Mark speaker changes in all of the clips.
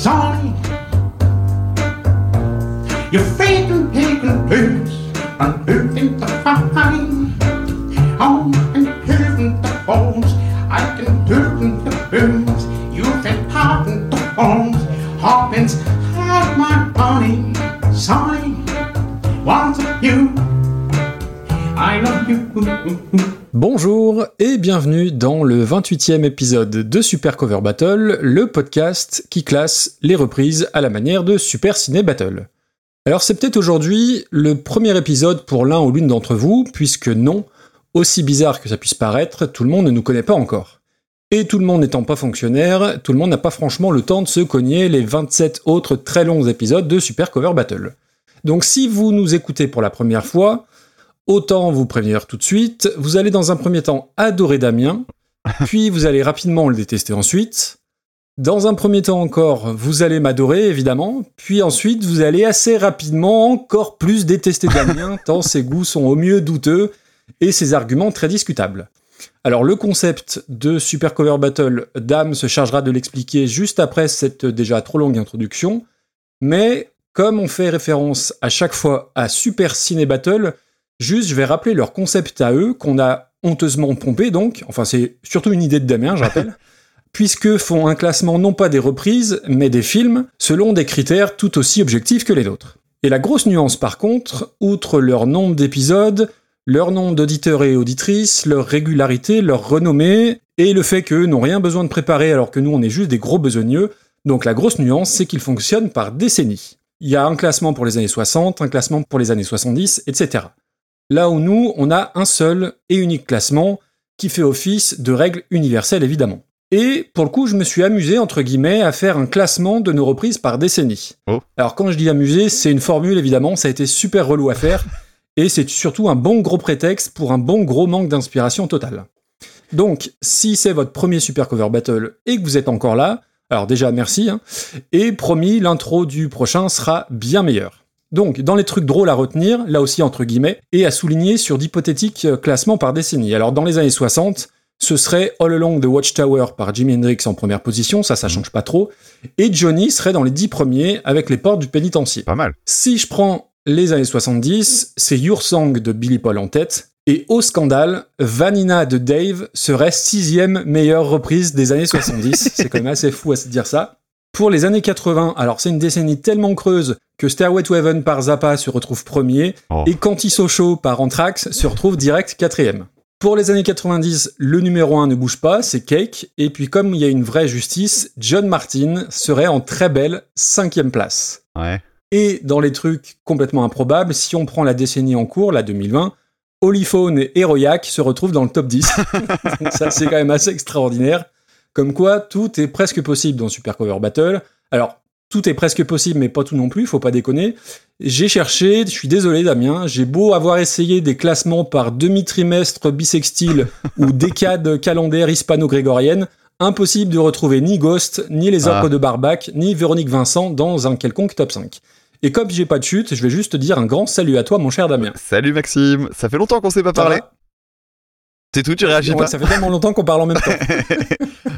Speaker 1: sunny. You're faking, taking blues, unmoving the fine. On and hearing the bones, I can turn the blues. You've been popping the bones, Hawkins had my honey, sunny. Want you, I love you.
Speaker 2: Bonjour et bienvenue dans le 28e épisode de Super Cover Battle, le podcast qui classe les reprises à la manière de Super Ciné Battle. Alors c'est peut-être aujourd'hui le premier épisode pour l'un ou l'une d'entre vous, puisque non, aussi bizarre que ça puisse paraître, tout le monde ne nous connaît pas encore. Et tout le monde n'étant pas fonctionnaire, tout le monde n'a pas franchement le temps de se cogner les 27 autres très longs épisodes de Super Cover Battle. Donc si vous nous écoutez pour la première fois, autant vous prévenir tout de suite, vous allez dans un premier temps adorer Damien, puis vous allez rapidement le détester ensuite. Dans un premier temps encore, vous allez m'adorer évidemment, puis ensuite vous allez assez rapidement encore plus détester Damien, tant ses goûts sont au mieux douteux et ses arguments très discutables. Alors le concept de Super Cover Battle, Dame se chargera de l'expliquer juste après cette déjà trop longue introduction, mais comme on fait référence à chaque fois à Super Ciné Battle, juste je vais rappeler leur concept à eux qu'on a honteusement pompé donc, enfin c'est surtout une idée de Damien, je rappelle, puisque font un classement non pas des reprises, mais des films, selon des critères tout aussi objectifs que les nôtres. Et la grosse nuance par contre, outre leur nombre d'épisodes, leur nombre d'auditeurs et auditrices, leur régularité, leur renommée, et le fait qu'eux n'ont rien besoin de préparer alors que nous on est juste des gros besogneux, donc la grosse nuance c'est qu'ils fonctionnent par décennies. Il y a un classement pour les années 60, un classement pour les années 70, etc. Là où nous, on a un seul et unique classement qui fait office de règle universelle évidemment. Et pour le coup, je me suis amusé, entre guillemets, à faire un classement de nos reprises par décennie.
Speaker 3: Oh.
Speaker 2: Alors quand je dis amusé, c'est une formule évidemment, ça a été super relou à faire, et c'est surtout un bon gros prétexte pour un bon gros manque d'inspiration totale. Donc, si c'est votre premier Super Cover Battle et que vous êtes encore là, alors déjà merci, hein, et promis, l'intro du prochain sera bien meilleur. Donc, dans les trucs drôles à retenir, là aussi entre guillemets, et à souligner sur d'hypothétiques euh, classements par décennie. Alors dans les années 60, ce serait All Along the Watchtower par Jimi Hendrix en première position, ça ça change pas trop, et Johnny serait dans les dix premiers avec les portes du pénitencier.
Speaker 3: Pas mal.
Speaker 2: Si je prends les années 70, c'est Your Song de Billy Paul en tête, et au scandale, Vanina de Dave serait sixième meilleure reprise des années 70. c'est quand même assez fou à se dire ça. Pour les années 80, alors c'est une décennie tellement creuse que Stairway to Heaven par Zappa se retrouve premier,
Speaker 3: Oh.
Speaker 2: et Canti-So-Show par Anthrax se retrouve direct quatrième. Pour les années 90, le numéro 1 ne bouge pas, c'est Cake, et puis comme il y a une vraie justice, John Martin serait en très belle cinquième place.
Speaker 3: Ouais.
Speaker 2: Et dans les trucs complètement improbables, si on prend la décennie en cours, la 2020, Oliphone et Heroiac se retrouvent dans le top 10. Donc ça, c'est quand même assez extraordinaire. Comme quoi, tout est presque possible dans Super Cover Battle. Alors, tout est presque possible, mais pas tout non plus, faut pas déconner. J'ai cherché, je suis désolé Damien, j'ai beau avoir essayé des classements par demi-trimestre bisextile ou décade calendaire hispano-grégorienne, impossible de retrouver ni Ghost, ni les orques
Speaker 3: Ah.
Speaker 2: de Barbac, ni Véronique Vincent dans un quelconque top 5. Et comme j'ai pas de chute, je vais juste te dire un grand salut à toi, mon cher Damien.
Speaker 3: Salut Maxime, ça fait longtemps qu'on s'est pas parlé. C'est tout, tu réagis pas
Speaker 2: Ça fait tellement longtemps qu'on parle en même temps.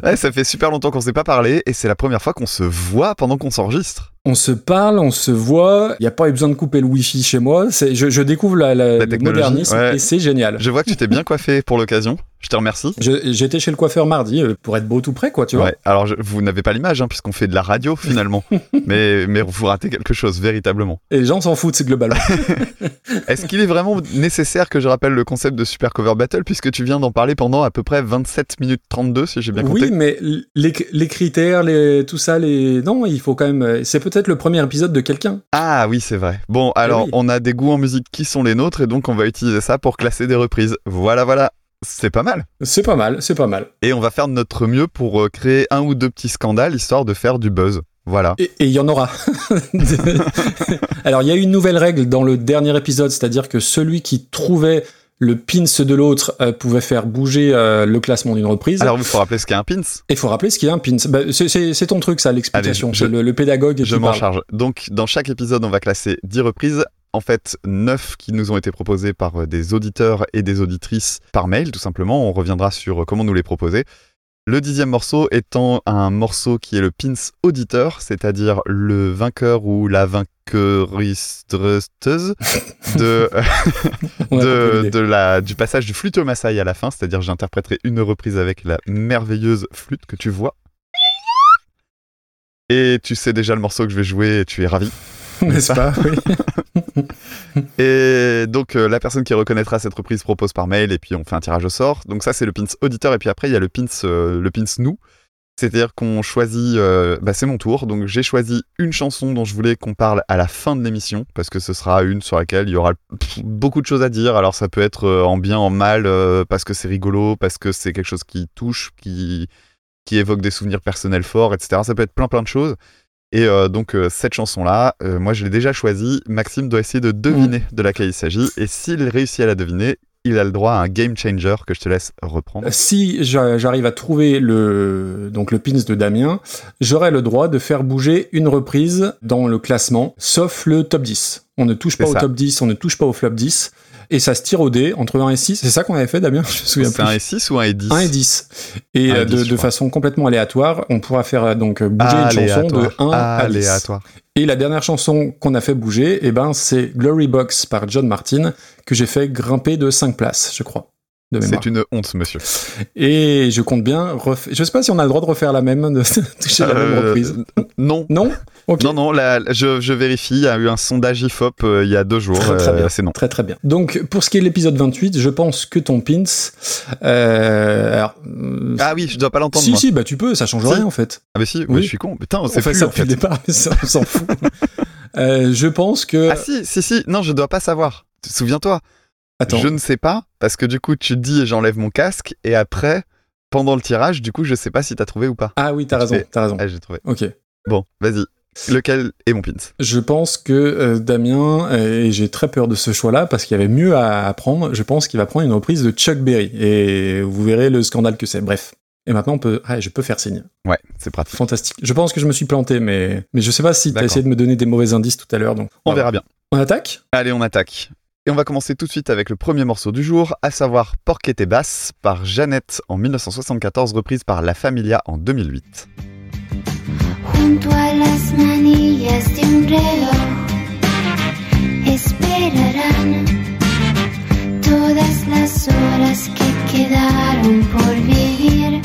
Speaker 3: Ouais, ça fait super longtemps qu'on s'est pas parlé et c'est la première fois qu'on se voit pendant qu'on s'enregistre.
Speaker 2: On se parle, on se voit, il n'y a pas eu besoin de couper le wifi chez moi, je, je découvre la, la-
Speaker 3: La
Speaker 2: le
Speaker 3: technologie,
Speaker 2: modernisme
Speaker 3: ouais.
Speaker 2: et c'est génial.
Speaker 3: Je vois que tu t'es bien coiffé pour l'occasion. Je te remercie.
Speaker 2: J'étais chez le coiffeur mardi euh, pour être beau tout près, quoi, tu vois.
Speaker 3: Ouais. Alors je- vous n'avez pas l'image hein, puisqu'on fait de la radio finalement, mais mais vous ratez quelque chose véritablement.
Speaker 2: Et les gens s'en foutent, c'est globalement.
Speaker 3: Est-ce qu'il est vraiment nécessaire que je rappelle le concept de Super Cover Battle puisque tu viens d'en parler pendant à peu près 27 minutes 32 si j'ai bien compté
Speaker 2: oui, mais les, les critères, les, tout ça, les. Non, il faut quand même. euh, C'est peut-être le premier épisode de quelqu'un.
Speaker 3: Ah oui, c'est vrai. Bon, alors
Speaker 2: oui.
Speaker 3: on a des goûts en musique qui sont les nôtres et donc on va utiliser ça pour classer des reprises. Voilà, voilà. C'est pas mal.
Speaker 2: C'est pas mal, c'est pas mal.
Speaker 3: Et on va faire de notre mieux pour euh, créer un ou deux petits scandales histoire de faire du buzz. Voilà.
Speaker 2: Et il y en aura. Alors, il y a eu une nouvelle règle dans le dernier épisode, c'est-à-dire que celui qui trouvait le pins de l'autre euh, pouvait faire bouger euh, le classement d'une reprise.
Speaker 3: Alors il faut rappeler ce qu'est un pins.
Speaker 2: Et il faut rappeler ce a un pins. Bah, c'est- ton truc, ça, l'explication. C'est le, le pédagogue
Speaker 3: Je m'en charge. Donc, dans chaque épisode, on va classer 10 reprises. En fait, 9 qui nous ont été proposées par euh, des auditeurs et des auditrices par mail, tout simplement. On reviendra sur euh, comment nous les proposer. Le dixième morceau étant un morceau qui est le pins auditeur, c'est-à-dire le vainqueur ou la vainqueuristeuse de,
Speaker 2: compris
Speaker 3: de, la, du passage du flûte au Maasai à la fin, c'est-à-dire j'interpréterai une reprise avec la merveilleuse flûte que tu vois. Et tu sais déjà le morceau que je vais jouer et tu es ravi.
Speaker 2: N'est-ce pas Oui.
Speaker 3: Et donc euh, la personne qui reconnaîtra cette reprise propose par mail et puis on fait un tirage au sort. Donc ça c'est le pins auditeur et puis après il y a le pins euh, le pins nous. C'est-à-dire qu'on choisit, euh, bah, c'est mon tour, donc j'ai choisi une chanson dont je voulais qu'on parle à la fin de l'émission, parce que ce sera une sur laquelle il y aura beaucoup de choses à dire. Alors ça peut être en bien, en mal, parce que c'est rigolo, parce que c'est quelque chose qui touche, qui, qui évoque des souvenirs personnels forts, etc. Ça peut être plein plein de choses. Et euh, donc euh, cette chanson-là, euh, moi je l'ai déjà choisie. Maxime doit essayer de deviner de laquelle il s'agit. Et s'il réussit à la deviner, il a le droit à un game changer que je te laisse reprendre.
Speaker 2: Si j'a- j'arrive à trouver le donc le pins de Damien, j'aurai le droit de faire bouger une reprise dans le classement, sauf le top 10. On ne touche pas au top 10, on ne touche pas au flop 10, et ça se tire au dé entre 1 et 6. C'est ça qu'on avait fait, Damien Je me souviens
Speaker 3: C'est
Speaker 2: plus.
Speaker 3: un E6 ou un E10
Speaker 2: 1 et 10. Et
Speaker 3: Un et
Speaker 2: euh,
Speaker 3: 10,
Speaker 2: de,
Speaker 3: je
Speaker 2: de façon complètement aléatoire, on pourra faire euh, donc euh, bouger une chanson de 1 à 10.
Speaker 3: Aléatoire.
Speaker 2: Et la dernière chanson qu'on a fait bouger, eh ben, c'est Glory Box par John Martin, que j'ai fait grimper de 5 places, je crois.
Speaker 3: C'est une honte, monsieur.
Speaker 2: Et je compte bien refaire. Je sais pas si on a le droit de refaire la même, de toucher la même
Speaker 3: Euh,
Speaker 2: reprise.
Speaker 3: Non.
Speaker 2: Non?
Speaker 3: Non, non, la- je, je vérifie. Il y a eu un sondage IFOP euh, il y a deux jours.
Speaker 2: Très, très
Speaker 3: euh,
Speaker 2: bien.
Speaker 3: c'est non.
Speaker 2: Très très bien. Donc pour ce qui est de l'épisode 28, je pense que ton pins. Alors, euh,
Speaker 3: Ah oui, je dois pas l'entendre.
Speaker 2: si
Speaker 3: moi.
Speaker 2: si, bah tu peux, ça change
Speaker 3: Si.
Speaker 2: rien en fait.
Speaker 3: Ah, mais si,
Speaker 2: Oui.
Speaker 3: ouais, je suis con. Putain,
Speaker 2: On
Speaker 3: c'est
Speaker 2: fait ça depuis
Speaker 3: fait.
Speaker 2: le départ, mais ça on s'en fout. Je pense que.
Speaker 3: Ah si, si, si. Non, je dois pas savoir. Souviens-toi.
Speaker 2: Attends.
Speaker 3: Je ne sais pas parce que du coup, tu dis j'enlève mon casque et après, pendant le tirage, du coup, je sais pas si t'as trouvé ou pas.
Speaker 2: Ah oui, t'as raison, t'as raison.
Speaker 3: Ah, j'ai trouvé.
Speaker 2: Ok.
Speaker 3: Bon, vas-y. Lequel est mon pins?
Speaker 2: Je pense que euh, Damien, euh, et j'ai très peur de ce choix-là parce qu'il y avait mieux à apprendre, je pense qu'il va prendre une reprise de Chuck Berry. Et vous verrez le scandale que c'est. Bref. Et maintenant, on peut... ah, je peux faire signe.
Speaker 3: Ouais, c'est pratique.
Speaker 2: Fantastique. Je pense que je me suis planté, mais, mais je sais pas si t'as essayé de me donner des mauvais indices tout à l'heure. Donc
Speaker 3: On verra bien.
Speaker 2: On attaque?
Speaker 3: Allez, on attaque. Et on va commencer tout de suite avec le premier morceau du jour, à savoir Porquet et Basse par Jeannette en 1974, reprise par La Familia en 2008.
Speaker 4: Junto a las manillas de todas las horas que quedaron por vivir.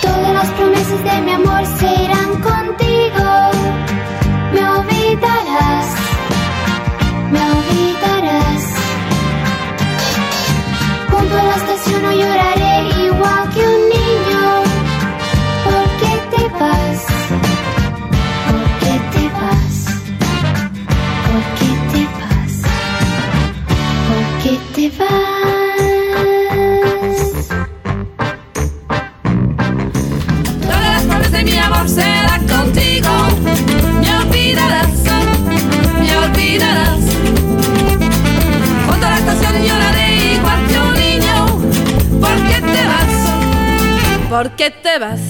Speaker 4: Todas las de mi amor. La estación no lloraré igual que un niño. ¿Por qué te vas? ¿Por qué te vas? ¿Por qué te vas? ¿Por qué te vas?
Speaker 5: Todas las flores de mi amor serán contigo. Me olvidarás, me olvidarás. ¿Por qué te vas?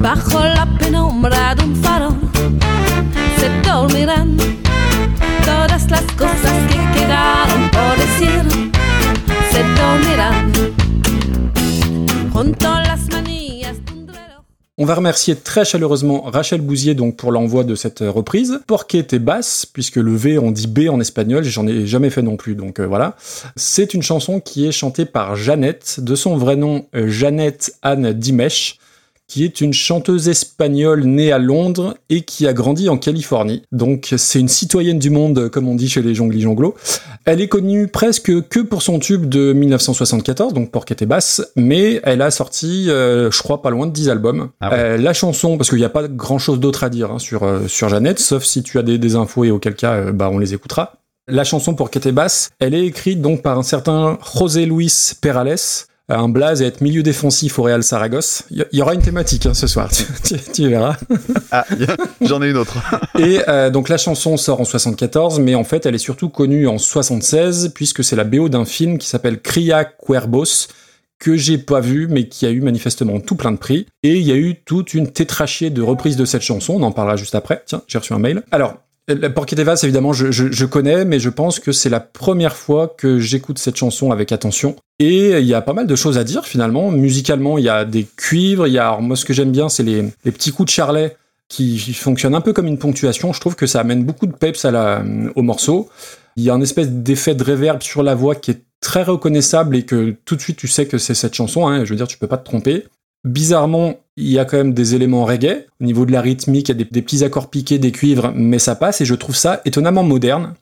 Speaker 5: Bajo la penumbra de un farol se dormirán todas las cosas que quedaron por decir. Se dormirán junto a las
Speaker 2: On va remercier très chaleureusement Rachel Bouzier donc pour l'envoi de cette euh, reprise. Porquet et basse, puisque le V on dit B en espagnol, j'en ai jamais fait non plus, donc euh, voilà. C'est une chanson qui est chantée par Jeannette, de son vrai nom euh, Jeannette Anne Dimesh, qui est une chanteuse espagnole née à Londres et qui a grandi en Californie. Donc c'est une citoyenne du monde, comme on dit chez les jonglis jonglos. Elle est connue presque que pour son tube de 1974, donc Porquet et basse, mais elle a sorti, euh, je crois, pas loin de 10 albums.
Speaker 3: Ah ouais.
Speaker 2: Euh, la chanson, parce qu'il n'y a pas grand chose d'autre à dire hein, sur, euh, sur Jeannette, sauf si tu as des, des infos et auquel cas, bah, on les écoutera. La chanson pour et basse, elle est écrite donc par un certain José Luis Perales, un blaze à être milieu défensif au Real Saragosse. Il y, aura une thématique hein, ce soir, tu, tu- tu verras.
Speaker 3: Ah, j'en ai une autre.
Speaker 2: Et euh, donc la chanson sort en 74, mais en fait elle est surtout connue en 76 puisque c'est la BO d'un film qui s'appelle Cria Cuervos, que j'ai pas vu, mais qui a eu manifestement tout plein de prix. Et il y a eu toute une tétrachée de reprises de cette chanson, on en parlera juste après. Tiens, j'ai reçu un mail. Alors, la Evans, évidemment, je, je, je connais, mais je pense que c'est la première fois que j'écoute cette chanson avec attention. Et il y a pas mal de choses à dire, finalement. Musicalement, il y a des cuivres, il y a, alors, moi, ce que j'aime bien, c'est les, les petits coups de charlet qui fonctionnent un peu comme une ponctuation. Je trouve que ça amène beaucoup de peps à la, au morceau. Il y a un espèce d'effet de réverb sur la voix qui est très reconnaissable et que tout de suite tu sais que c'est cette chanson, hein, je veux dire, tu peux pas te tromper. Bizarrement, il y a quand même des éléments reggae. Au niveau de la rythmique, il y a des, petits accords piqués, des cuivres, mais ça passe et je trouve ça étonnamment moderne.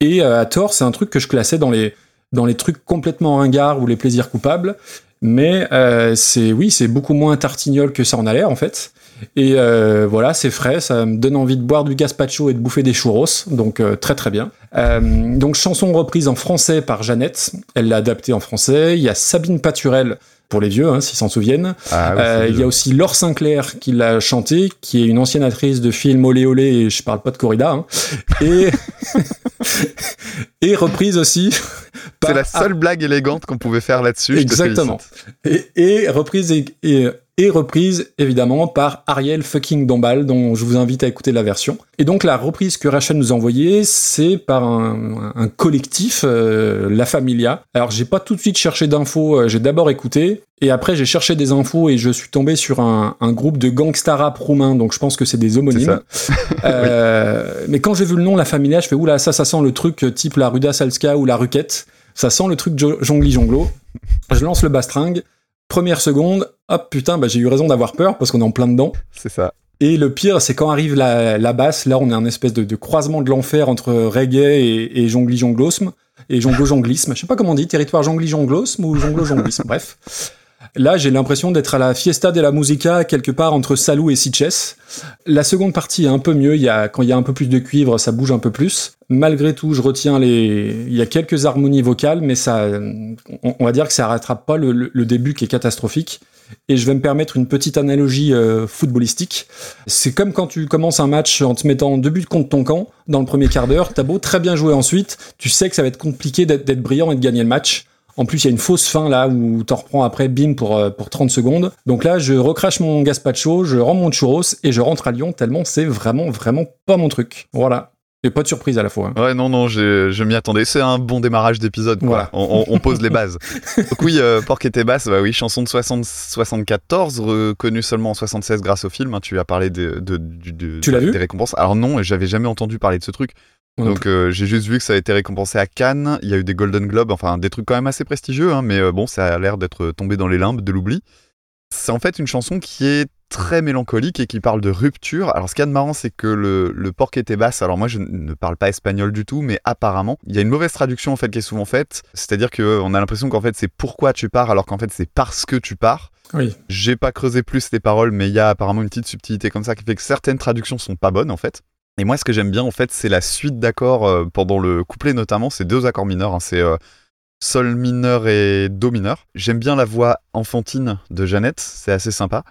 Speaker 2: Et euh, à tort, c'est un truc que je classais dans les, dans les trucs complètement ringards ou les plaisirs coupables. Mais euh, c'est oui, c'est beaucoup moins tartignol que ça en a l'air en fait. Et euh, voilà, c'est frais, ça me donne envie de boire du gazpacho et de bouffer des churros, donc très très bien. Donc chanson reprise en français par Jeannette, elle l'a adaptée en français. Il y a Sabine Paturel pour les vieux, hein, s'ils s'en souviennent.
Speaker 3: Ah, oui,
Speaker 2: Euh, il y a aussi Laure Sinclair qui l'a chanté, qui est une ancienne actrice de film Olé Olé, et je parle pas de corrida, hein. et et reprise aussi.
Speaker 3: C'est la seule blague élégante qu'on pouvait faire là-dessus.
Speaker 2: Exactement. et reprise et, et, et reprise évidemment par Ariel fucking Dombal, dont je vous invite à écouter la version. Et donc la reprise que Rachel nous a envoyée, c'est par un, un collectif, euh, La Familia. Alors j'ai pas tout de suite cherché d'infos, euh, j'ai d'abord écouté, et après j'ai cherché des infos et je suis tombé sur un, un groupe de gangsta rap roumain, donc je pense que c'est des homonymes. Euh, Mais quand j'ai vu le nom La Familia, je fais oula, ça, ça sent le truc type la Ruda Salska ou la Ruquette. Ça sent le truc jo- jongli jonglo. Je lance le bastringue. Première seconde, hop putain, bah, j'ai eu raison d'avoir peur parce qu'on est en plein dedans.
Speaker 3: C'est ça.
Speaker 2: Et le pire, c'est quand arrive la, la basse. Là, on est un espèce de, de croisement de l'enfer entre reggae et, et jongli jonglosme et jonglo jonglisme. Je sais pas comment on dit, territoire jongli jonglosme ou jonglo jonglisme. Bref. Là, j'ai l'impression d'être à la Fiesta de la Musica, quelque part entre Salou et Sitges. La seconde partie est un peu mieux. Il y a, quand il y a un peu plus de cuivre, ça bouge un peu plus. Malgré tout, je retiens les. Il y a quelques harmonies vocales, mais ça, on, va dire que ça rattrape pas le, début qui est catastrophique. Et je vais me permettre une petite analogie euh, footballistique. C'est comme quand tu commences un match en te mettant deux buts contre ton camp dans le premier quart d'heure. T'as beau très bien jouer ensuite, tu sais que ça va être compliqué d'être brillant et de gagner le match. En plus, il y a une fausse fin là où t'en reprends après, bim, pour, euh, pour 30 secondes. Donc là, je recrache mon gazpacho, je rends mon churros et je rentre à Lyon tellement c'est vraiment, vraiment pas mon truc. Voilà. Et pas de surprise à la fois. hein.
Speaker 3: Ouais, non, non, je m'y attendais. C'est un bon démarrage d'épisode.
Speaker 2: Voilà.
Speaker 3: On, on- on pose les bases. Donc oui, euh, Porc et tes basses, bah oui, chanson de 60 74, reconnue seulement en 76 grâce au film. hein. tu as parlé de, de- de-
Speaker 2: Tu l'as vu?
Speaker 3: des récompenses. Alors non, j'avais jamais entendu parler de ce truc. Donc euh, j'ai juste vu que ça a été récompensé à Cannes. Il y a eu des Golden Globes, enfin des trucs quand même assez prestigieux, hein, mais euh, bon, ça a l'air d'être tombé dans les limbes de l'oubli. C'est en fait une chanson qui est très mélancolique et qui parle de rupture. Alors ce qu'il y a de marrant, c'est que le, le porc était basse. Alors moi, je ne parle pas espagnol du tout, mais apparemment, il y a une mauvaise traduction en fait qui est souvent faite. C'est-à-dire qu'on a l'impression qu'en fait c'est pourquoi tu pars, alors qu'en fait c'est parce que tu pars.
Speaker 2: Oui.
Speaker 3: J'ai pas creusé plus les paroles, mais il y a apparemment une petite subtilité comme ça qui fait que certaines traductions sont pas bonnes en fait. Et moi, ce que j'aime bien en fait, c'est la suite d'accords euh, pendant le couplet notamment. C'est deux accords mineurs. hein. c'est euh, sol mineur et do mineur. J'aime bien la voix enfantine de Jeannette. C'est assez sympa.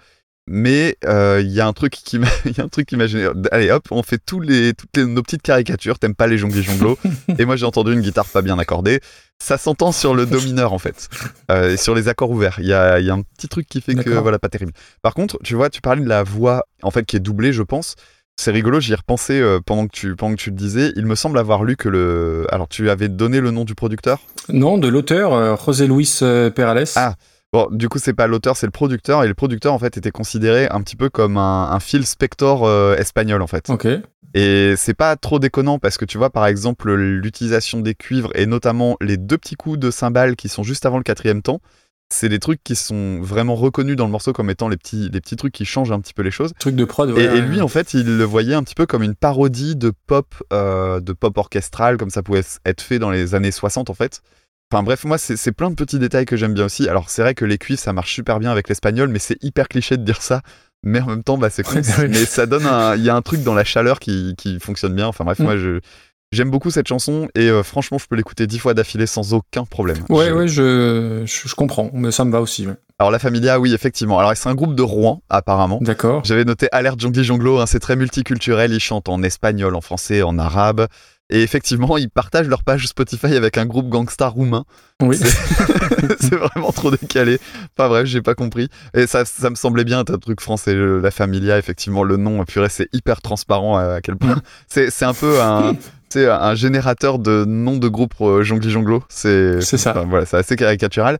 Speaker 3: Mais euh, il y a un truc qui m'a, il y a un truc qui m'a gêné. Allez hop, on fait tous les, toutes les, nos petites caricatures. T'aimes pas les jonglis jonglos Et moi j'ai entendu une guitare pas bien accordée. Ça s'entend sur le do mineur en fait, euh, et sur les accords ouverts. Il y a, il y a un petit truc qui fait que voilà pas terrible. Par contre, tu vois, tu parlais de la voix en fait qui est doublée, je pense. C'est rigolo, j'y ai repensé euh, pendant que tu pendant que tu le disais. Il me semble avoir lu que le. Alors tu avais donné le nom du producteur?
Speaker 2: Non, de l'auteur, euh, José Luis euh, Perales.
Speaker 3: Ah. Bon, du coup, c'est pas l'auteur, c'est le producteur. Et le producteur, en fait, était considéré un petit peu comme un, un Phil Spector euh, espagnol, en fait.
Speaker 2: Ok.
Speaker 3: Et c'est pas trop déconnant parce que tu vois, par exemple, l'utilisation des cuivres et notamment les deux petits coups de cymbales qui sont juste avant le quatrième temps, c'est des trucs qui sont vraiment reconnus dans le morceau comme étant les petits, les petits trucs qui changent un petit peu les choses.
Speaker 2: Truc de prod.
Speaker 3: Et,
Speaker 2: ouais,
Speaker 3: et lui, en fait, il le voyait un petit peu comme une parodie de pop, euh, de pop orchestral, comme ça pouvait être fait dans les années 60, en fait. Enfin bref, moi, c'est plein de petits détails que j'aime bien aussi. Alors, c'est vrai que les cuivres, ça marche super bien avec l'espagnol, mais c'est hyper cliché de dire ça. Mais en même temps, bah, c'est.
Speaker 2: Ouais.
Speaker 3: mais ça donne un... Il y a un truc dans la chaleur qui, qui fonctionne bien. Enfin bref,
Speaker 2: Mm.
Speaker 3: moi, je... J'aime beaucoup cette chanson et euh, franchement, je peux l'écouter dix fois d'affilée sans aucun problème.
Speaker 2: Ouais,
Speaker 3: Je-
Speaker 2: ouais, je, je, je comprends, mais ça me va aussi. ouais.
Speaker 3: Alors, La Familia, oui, effectivement. Alors, c'est un groupe de Rouen, apparemment.
Speaker 2: D'accord.
Speaker 3: J'avais noté Alerte Jongli Jonglo, hein, c'est très multiculturel, ils chantent en espagnol, en français, en arabe. Et effectivement, ils partagent leur page Spotify avec un groupe gangsta roumain.
Speaker 2: Oui.
Speaker 3: c'est vraiment trop décalé. Pas bref, j'ai pas compris. Et ça, ça me semblait bien, un truc français, la Familia, effectivement, le nom, purée, c'est hyper transparent à, quel point. C'est un peu un. C'est un générateur de noms de groupes euh, jongli jonglo. C'est
Speaker 2: C'est ça.
Speaker 3: enfin, voilà, c'est assez caricatural.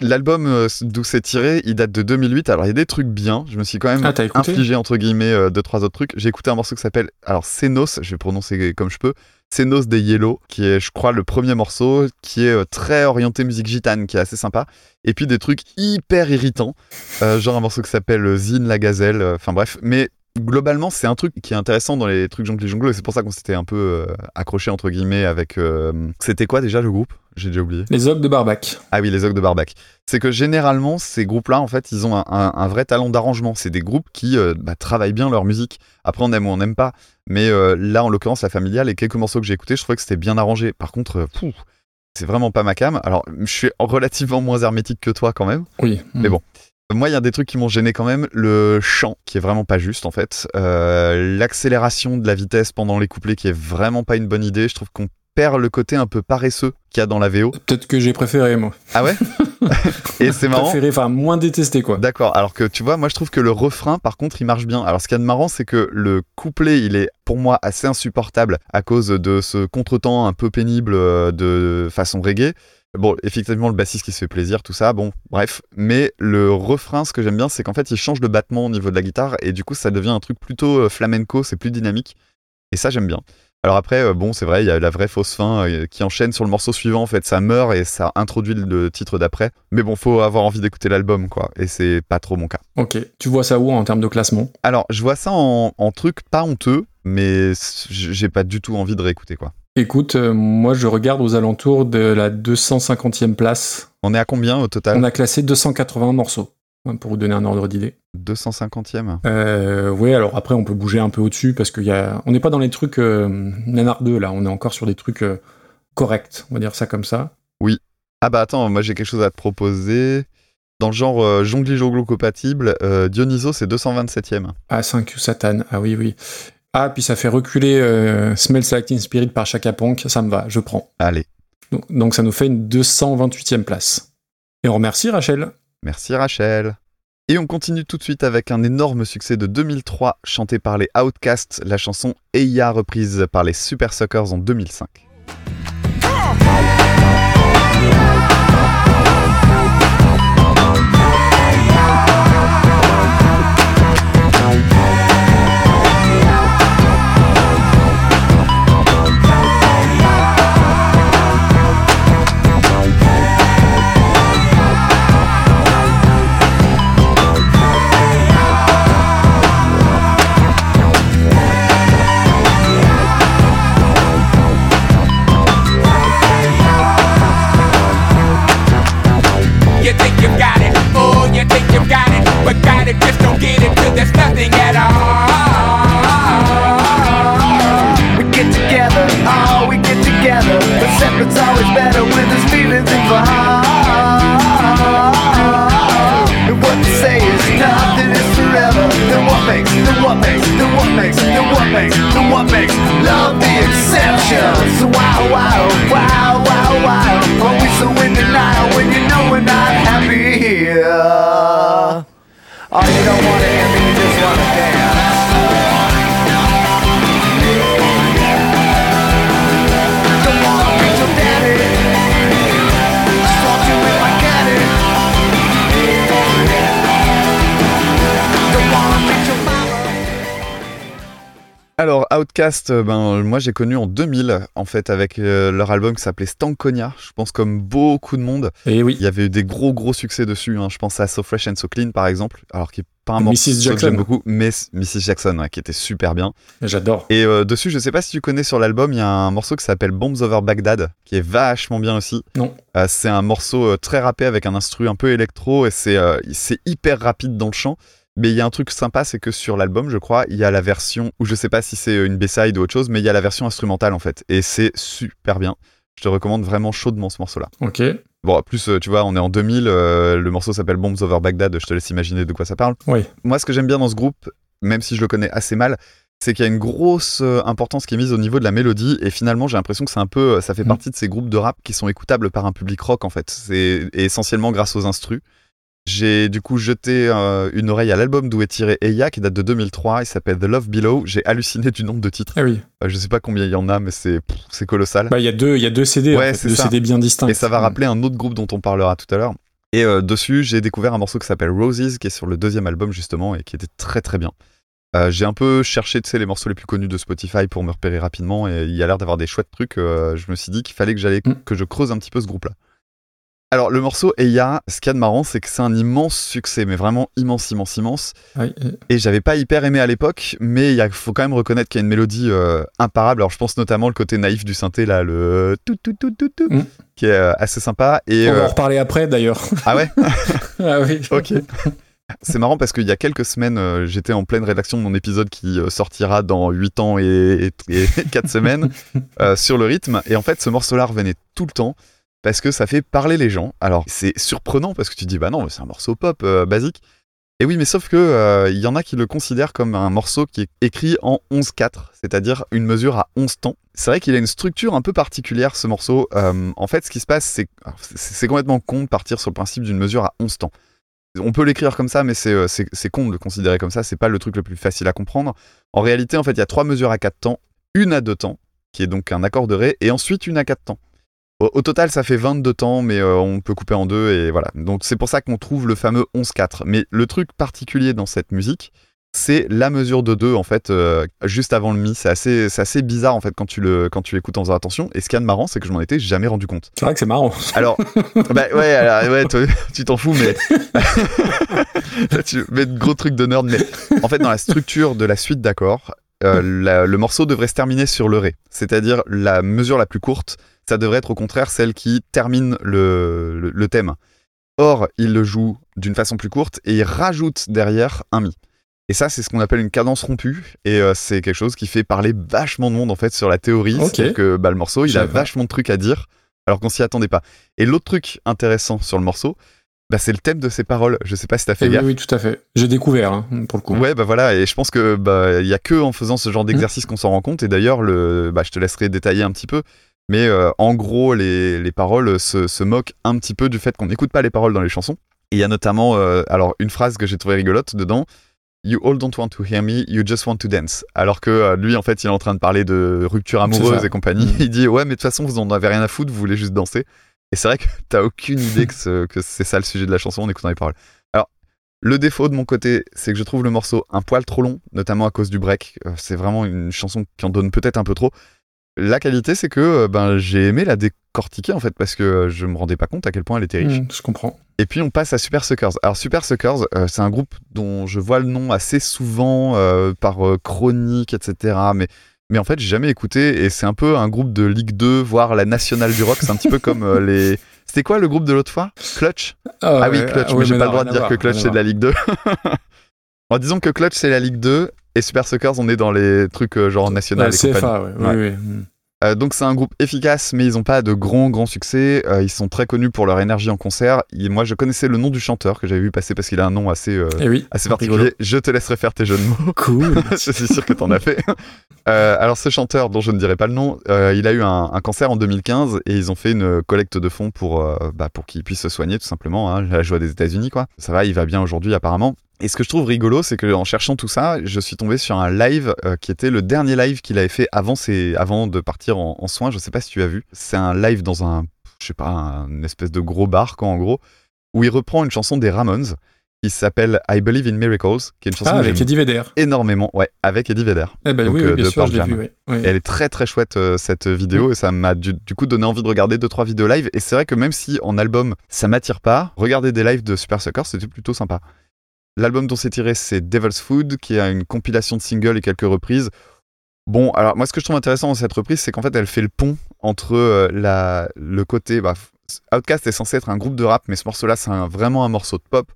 Speaker 3: L'album euh, d'où c'est tiré, il date de 2008. Alors il y a des trucs bien. Je me suis quand même
Speaker 2: Ah,
Speaker 3: infligé entre guillemets euh, deux trois autres trucs. J'ai écouté un morceau qui s'appelle alors Senos, je vais prononcer comme je peux. Senos des Yellow, qui est je crois le premier morceau, qui est très orienté musique gitane, qui est assez sympa. Et puis des trucs hyper irritants, euh, genre un morceau qui s'appelle Zine la gazelle. Enfin bref, mais globalement c'est un truc qui est intéressant dans les trucs jongli jonglo et c'est pour ça qu'on s'était un peu euh, accroché entre guillemets avec. euh, C'était quoi déjà le groupe? J'ai déjà oublié.
Speaker 2: Les ogres de Barbac.
Speaker 3: Ah oui, les Ogres de Barbac. C'est que généralement, ces groupes-là, en fait, ils ont un, un- un vrai talent d'arrangement. C'est des groupes qui euh, bah, travaillent bien leur musique. Après, on aime ou on n'aime pas. Mais euh, là, en l'occurrence, la familiale, les quelques morceaux que j'ai écoutés, je trouvais que c'était bien arrangé. Par contre, pouf, c'est vraiment pas ma cam. Alors, je suis relativement moins hermétique que toi quand même.
Speaker 2: Oui.
Speaker 3: Mais bon. Moi, il y a des trucs qui m'ont gêné quand même. Le chant, qui est vraiment pas juste, en fait. Euh, L'accélération de la vitesse pendant les couplets, qui est vraiment pas une bonne idée. Je trouve qu'on perd le côté un peu paresseux qu'il y a dans la VO.
Speaker 2: Peut-être que j'ai préféré, moi.
Speaker 3: Ah ouais Et c'est marrant.
Speaker 2: Préféré, enfin, moins détesté, quoi.
Speaker 3: D'accord. Alors que tu vois, moi je trouve que le refrain, par contre, il marche bien. Alors ce qu'il y a de marrant, c'est que le couplet, il est pour moi assez insupportable à cause de ce contretemps un peu pénible euh, de façon reggae. Bon, effectivement, le bassiste qui se fait plaisir, tout ça, bon, bref. Mais le refrain, ce que j'aime bien, c'est qu'en fait, il change de battement au niveau de la guitare et du coup, ça devient un truc plutôt euh, flamenco, c'est plus dynamique. Et ça, j'aime bien. Alors après, euh, bon, c'est vrai, il y a la vraie fausse fin euh, qui enchaîne sur le morceau suivant. En fait, ça meurt et ça introduit le titre d'après. Mais bon, faut avoir envie d'écouter l'album, quoi. Et c'est pas trop mon cas.
Speaker 2: Ok. Tu vois ça où en termes de classement?
Speaker 3: Alors, je vois ça en, en truc pas honteux, mais j'ai pas du tout envie de réécouter, quoi.
Speaker 2: Écoute, euh, moi, je regarde aux alentours de la 250e place.
Speaker 3: On est à combien au total
Speaker 2: On a classé 280 morceaux, hein, pour vous donner un ordre d'idée.
Speaker 3: 250e
Speaker 2: Euh, oui, alors après, on peut bouger un peu au-dessus parce qu'il y a... on n'est pas dans les trucs euh, nanar 2 là, on est encore sur des trucs euh, corrects, on va dire ça comme ça.
Speaker 3: Ah bah attends, moi j'ai quelque chose à te proposer. Dans le genre euh, jongli jonglo compatible, Dionyso c'est 227e.
Speaker 2: Ah, 5 Satan, ah oui, oui. Ah, puis ça fait reculer euh, Smells Like Teen Spirit par Chaka Ponk, ça me va, je prends.
Speaker 3: Allez,
Speaker 2: Donc, donc ça nous fait une 228e place. Et on remercie Rachel.
Speaker 3: merci Rachel. Et on continue tout de suite avec un énorme succès de 2003 chanté par les Outcasts, la chanson Eya reprise par les Super Suckers en 2005.
Speaker 6: You
Speaker 3: Outcast, euh, ben moi j'ai connu en 2000 en fait avec euh, leur album qui s'appelait Stankonia. Je pense comme beaucoup de monde,
Speaker 2: Et oui,
Speaker 3: il y avait eu des gros gros succès dessus. hein. Je pense à So Fresh and So Clean par exemple, alors qui est pas un morceau que j'aime beaucoup, mais Mrs Jackson ouais, qui était super bien.
Speaker 2: j'adore.
Speaker 3: Et euh, dessus, je sais pas si tu connais sur l'album, il y a un morceau qui s'appelle Bombs Over Baghdad, qui est vachement bien aussi.
Speaker 2: Non.
Speaker 3: Euh, c'est un morceau très rappé avec un instru un peu électro et c'est c'est hyper rapide dans le chant. Mais il y a un truc sympa, c'est que sur l'album, je crois, il y a la version, ou je sais pas si c'est une B-side ou autre chose, mais il y a la version instrumentale en fait. Et c'est super bien. Je te recommande vraiment chaudement ce morceau-là.
Speaker 2: Ok,
Speaker 3: Bon, en plus, euh, tu vois, on est en 2000, euh, le morceau s'appelle Bombs Over Baghdad, je te laisse imaginer de quoi ça parle.
Speaker 2: oui.
Speaker 3: Moi, ce que j'aime bien dans ce groupe, même si je le connais assez mal, c'est qu'il y a une grosse euh, importance qui est mise au niveau de la mélodie et finalement j'ai l'impression que c'est un peu, ça fait
Speaker 2: Mm.
Speaker 3: partie de ces groupes de rap qui sont écoutables par un public rock en fait. C'est essentiellement grâce aux instrus. J'ai du coup jeté euh, une oreille à l'album d'où est tiré Eya qui date de 2003. Il s'appelle The Love Below. J'ai halluciné du nombre de titres.
Speaker 2: Ah oui.
Speaker 3: Euh, je sais pas combien il y en a, mais c'est colossal.
Speaker 2: Bah, il y a deux, il y a deux CD, en
Speaker 3: Ouais,
Speaker 2: fait,
Speaker 3: c'est
Speaker 2: deux
Speaker 3: ça.
Speaker 2: CD bien distincts.
Speaker 3: Et ça va rappeler un autre groupe dont on parlera tout à l'heure. Et euh, dessus, j'ai découvert un morceau qui s'appelle Roses, qui est sur le deuxième album justement, et qui était très très bien. Euh, j'ai un peu cherché, tu sais, les morceaux les plus connus de Spotify pour me repérer rapidement, et il y a l'air d'avoir des chouettes trucs. je me suis dit qu'il fallait que j'allais
Speaker 2: Mm.
Speaker 3: que je creuse un petit peu ce groupe-là. Alors le morceau Eya, ce qu'il y a de marrant, c'est que c'est un immense succès, mais vraiment immense, immense, immense.
Speaker 2: Euh,
Speaker 3: Et j'avais pas hyper aimé à l'époque, mais il faut quand même reconnaître qu'il y a une mélodie euh, imparable. Alors je pense notamment le côté naïf du synthé là, le tout tout tout tout tout,
Speaker 2: Mm.
Speaker 3: qui est euh, assez sympa. Et
Speaker 2: on va
Speaker 3: euh,
Speaker 2: en reparler après, d'ailleurs.
Speaker 3: ah ouais,
Speaker 2: ah oui.
Speaker 3: ok. C'est marrant parce qu'il y a quelques semaines, euh, j'étais en pleine rédaction de mon épisode qui euh, sortira dans 8 ans et, et, 4 semaines euh, sur le rythme. Et en fait, ce morceau-là revenait tout le temps parce que ça fait parler les gens. Alors, c'est surprenant parce que tu dis, bah non, c'est un morceau pop euh, basique. Et oui, mais sauf que euh, il y en a qui le considèrent comme un morceau qui est écrit en 11-4, c'est-à-dire une mesure à 11 temps. C'est vrai qu'il a une structure un peu particulière, ce morceau. Euh, en fait, ce qui se passe, c'est c'est complètement con de partir sur le principe d'une mesure à 11 temps. On peut l'écrire comme ça, mais euh, c'est con de le considérer comme ça. C'est pas le truc le plus facile à comprendre. En réalité, en fait, il y a trois mesures à 4 temps, une à 2 temps, qui est donc un accord de Ré, et ensuite une à 4 temps. Au, au total, ça fait 22 temps, mais euh, on peut couper en deux, et voilà. Donc c'est pour ça qu'on trouve le fameux 11-4. Mais le truc particulier dans cette musique, c'est la mesure de 2, en fait, euh, juste avant le mi. C'est assez, assez bizarre, en fait, quand tu le- quand tu l'écoutes en faisant attention. Et ce qui est de marrant, c'est que je m'en étais jamais rendu compte.
Speaker 2: C'est vrai que c'est marrant.
Speaker 3: Alors, bah ouais, alors, ouais, toi, tu t'en fous, mais Là, tu mets de gros trucs de nerd. Mais en fait, dans la structure de la suite d'accords, euh, le morceau devrait se terminer sur le ré, c'est-à-dire la mesure la plus courte. Ça devrait être au contraire celle qui termine le, le- le thème. Or, il le joue d'une façon plus courte et il rajoute derrière un mi. Et ça, c'est ce qu'on appelle une cadence rompue. Et euh, c'est quelque chose qui fait parler vachement de monde en fait sur la théorie.
Speaker 2: Ok.
Speaker 3: C'est que bah, le morceau, il a vachement de trucs à dire alors qu'on s'y attendait pas. Et l'autre truc intéressant sur le morceau, bah, c'est le thème de ses paroles. Je sais pas si t'as fait
Speaker 2: Eh oui,
Speaker 3: gaffe.
Speaker 2: oui, tout à fait. J'ai découvert, hein, pour le coup.
Speaker 3: Ouais, bah voilà, et je pense que bah il y a que en faisant ce genre d'exercice qu'on s'en rend compte. Et d'ailleurs, le, bah, je te laisserai détailler un petit peu. Mais euh, en gros, les, les paroles se, se moquent un petit peu du fait qu'on n'écoute pas les paroles dans les chansons. Et il y a notamment, euh, alors une phrase que j'ai trouvée rigolote dedans. You all don't want to hear me, you just want to dance. Alors que euh, lui, en fait, il est en train de parler de rupture amoureuse et compagnie.
Speaker 2: Mm.
Speaker 3: Il dit ouais, mais de toute façon, vous en avez rien à foutre, vous voulez juste danser. Et c'est vrai que t'as aucune idée que, ce- que c'est ça le sujet de la chanson en écoutant les paroles. Alors, le défaut de mon côté, c'est que je trouve le morceau un poil trop long, notamment à cause du break. Euh, C'est vraiment une chanson qui en donne peut-être un peu trop. La qualité, c'est que euh, ben, j'ai aimé la décortiquer en fait, parce que euh, je me rendais pas compte à quel point elle était riche.
Speaker 2: Mmh, je comprends.
Speaker 3: Et puis on passe à Super Suckers. Alors Super Suckers, euh, c'est un groupe dont je vois le nom assez souvent euh, par euh, chronique, etc. Mais, mais en fait, j'ai jamais écouté et c'est un peu un groupe de Ligue 2, voire la nationale du rock. C'est un petit peu comme les. C'était quoi le groupe de l'autre fois? Clutch? Ah oui,
Speaker 2: ouais,
Speaker 3: Clutch,
Speaker 2: ouais,
Speaker 3: mais j'ai pas le droit de dire que Clutch c'est de la Ligue 2. en disant que Clutch c'est la Ligue 2 et Super Suckers on est dans les trucs euh, genre national
Speaker 2: Ouais,
Speaker 3: et compagnie.
Speaker 2: CFA, ouais. oui,
Speaker 3: Ouais.
Speaker 2: oui. Mmh.
Speaker 3: Euh, donc c'est un groupe efficace, mais ils n'ont pas de grands grands succès. Euh, ils sont très connus pour leur énergie en concert. Et moi, je connaissais le nom du chanteur que j'avais vu passer parce qu'il a un nom assez euh,
Speaker 2: Eh oui,
Speaker 3: assez
Speaker 2: rigolo.
Speaker 3: particulier. Je te laisserai faire tes jeux de mots.
Speaker 2: Cool.
Speaker 3: je suis sûr que t'en as fait. Euh, alors ce chanteur, dont je ne dirai pas le nom, euh, il a eu un, un cancer en 2015 et ils ont fait une collecte de fonds pour euh, bah, pour qu'il puisse se soigner tout simplement. Hein, la joie des États-Unis quoi. Ça va, il va bien aujourd'hui apparemment. Et ce que je trouve rigolo, c'est que en cherchant tout ça, je suis tombé sur un live euh, qui était le dernier live qu'il avait fait avant, ses, avant de partir en, en soins. Je sais pas si tu as vu. C'est un live dans un, je sais pas, un espèce de gros bar, quoi, en gros, où il reprend une chanson des Ramones qui s'appelle I Believe in Miracles, qui est une chanson
Speaker 2: Ah, avec Eddie Vedder.
Speaker 3: énormément, ouais, avec Eddie Vedder.
Speaker 2: Eh ben
Speaker 3: Donc,
Speaker 2: oui,
Speaker 3: euh,
Speaker 2: oui, bien
Speaker 3: de
Speaker 2: sûr, je l'ai vu, oui. Oui.
Speaker 3: Et elle est très très chouette euh, cette vidéo et ça m'a du, du coup donné envie de regarder deux trois vidéos live. Et c'est vrai que même si en album ça m'attire pas, regarder des lives de Super Sucker c'était plutôt sympa. L'album dont c'est tiré c'est Devil's Food qui a une compilation de singles et quelques reprises. Bon, alors moi ce que je trouve intéressant dans cette reprise c'est qu'en fait elle fait le pont entre euh, la, le côté. Bah, Outcast est censé être un groupe de rap, mais ce morceau-là c'est vraiment un morceau de pop.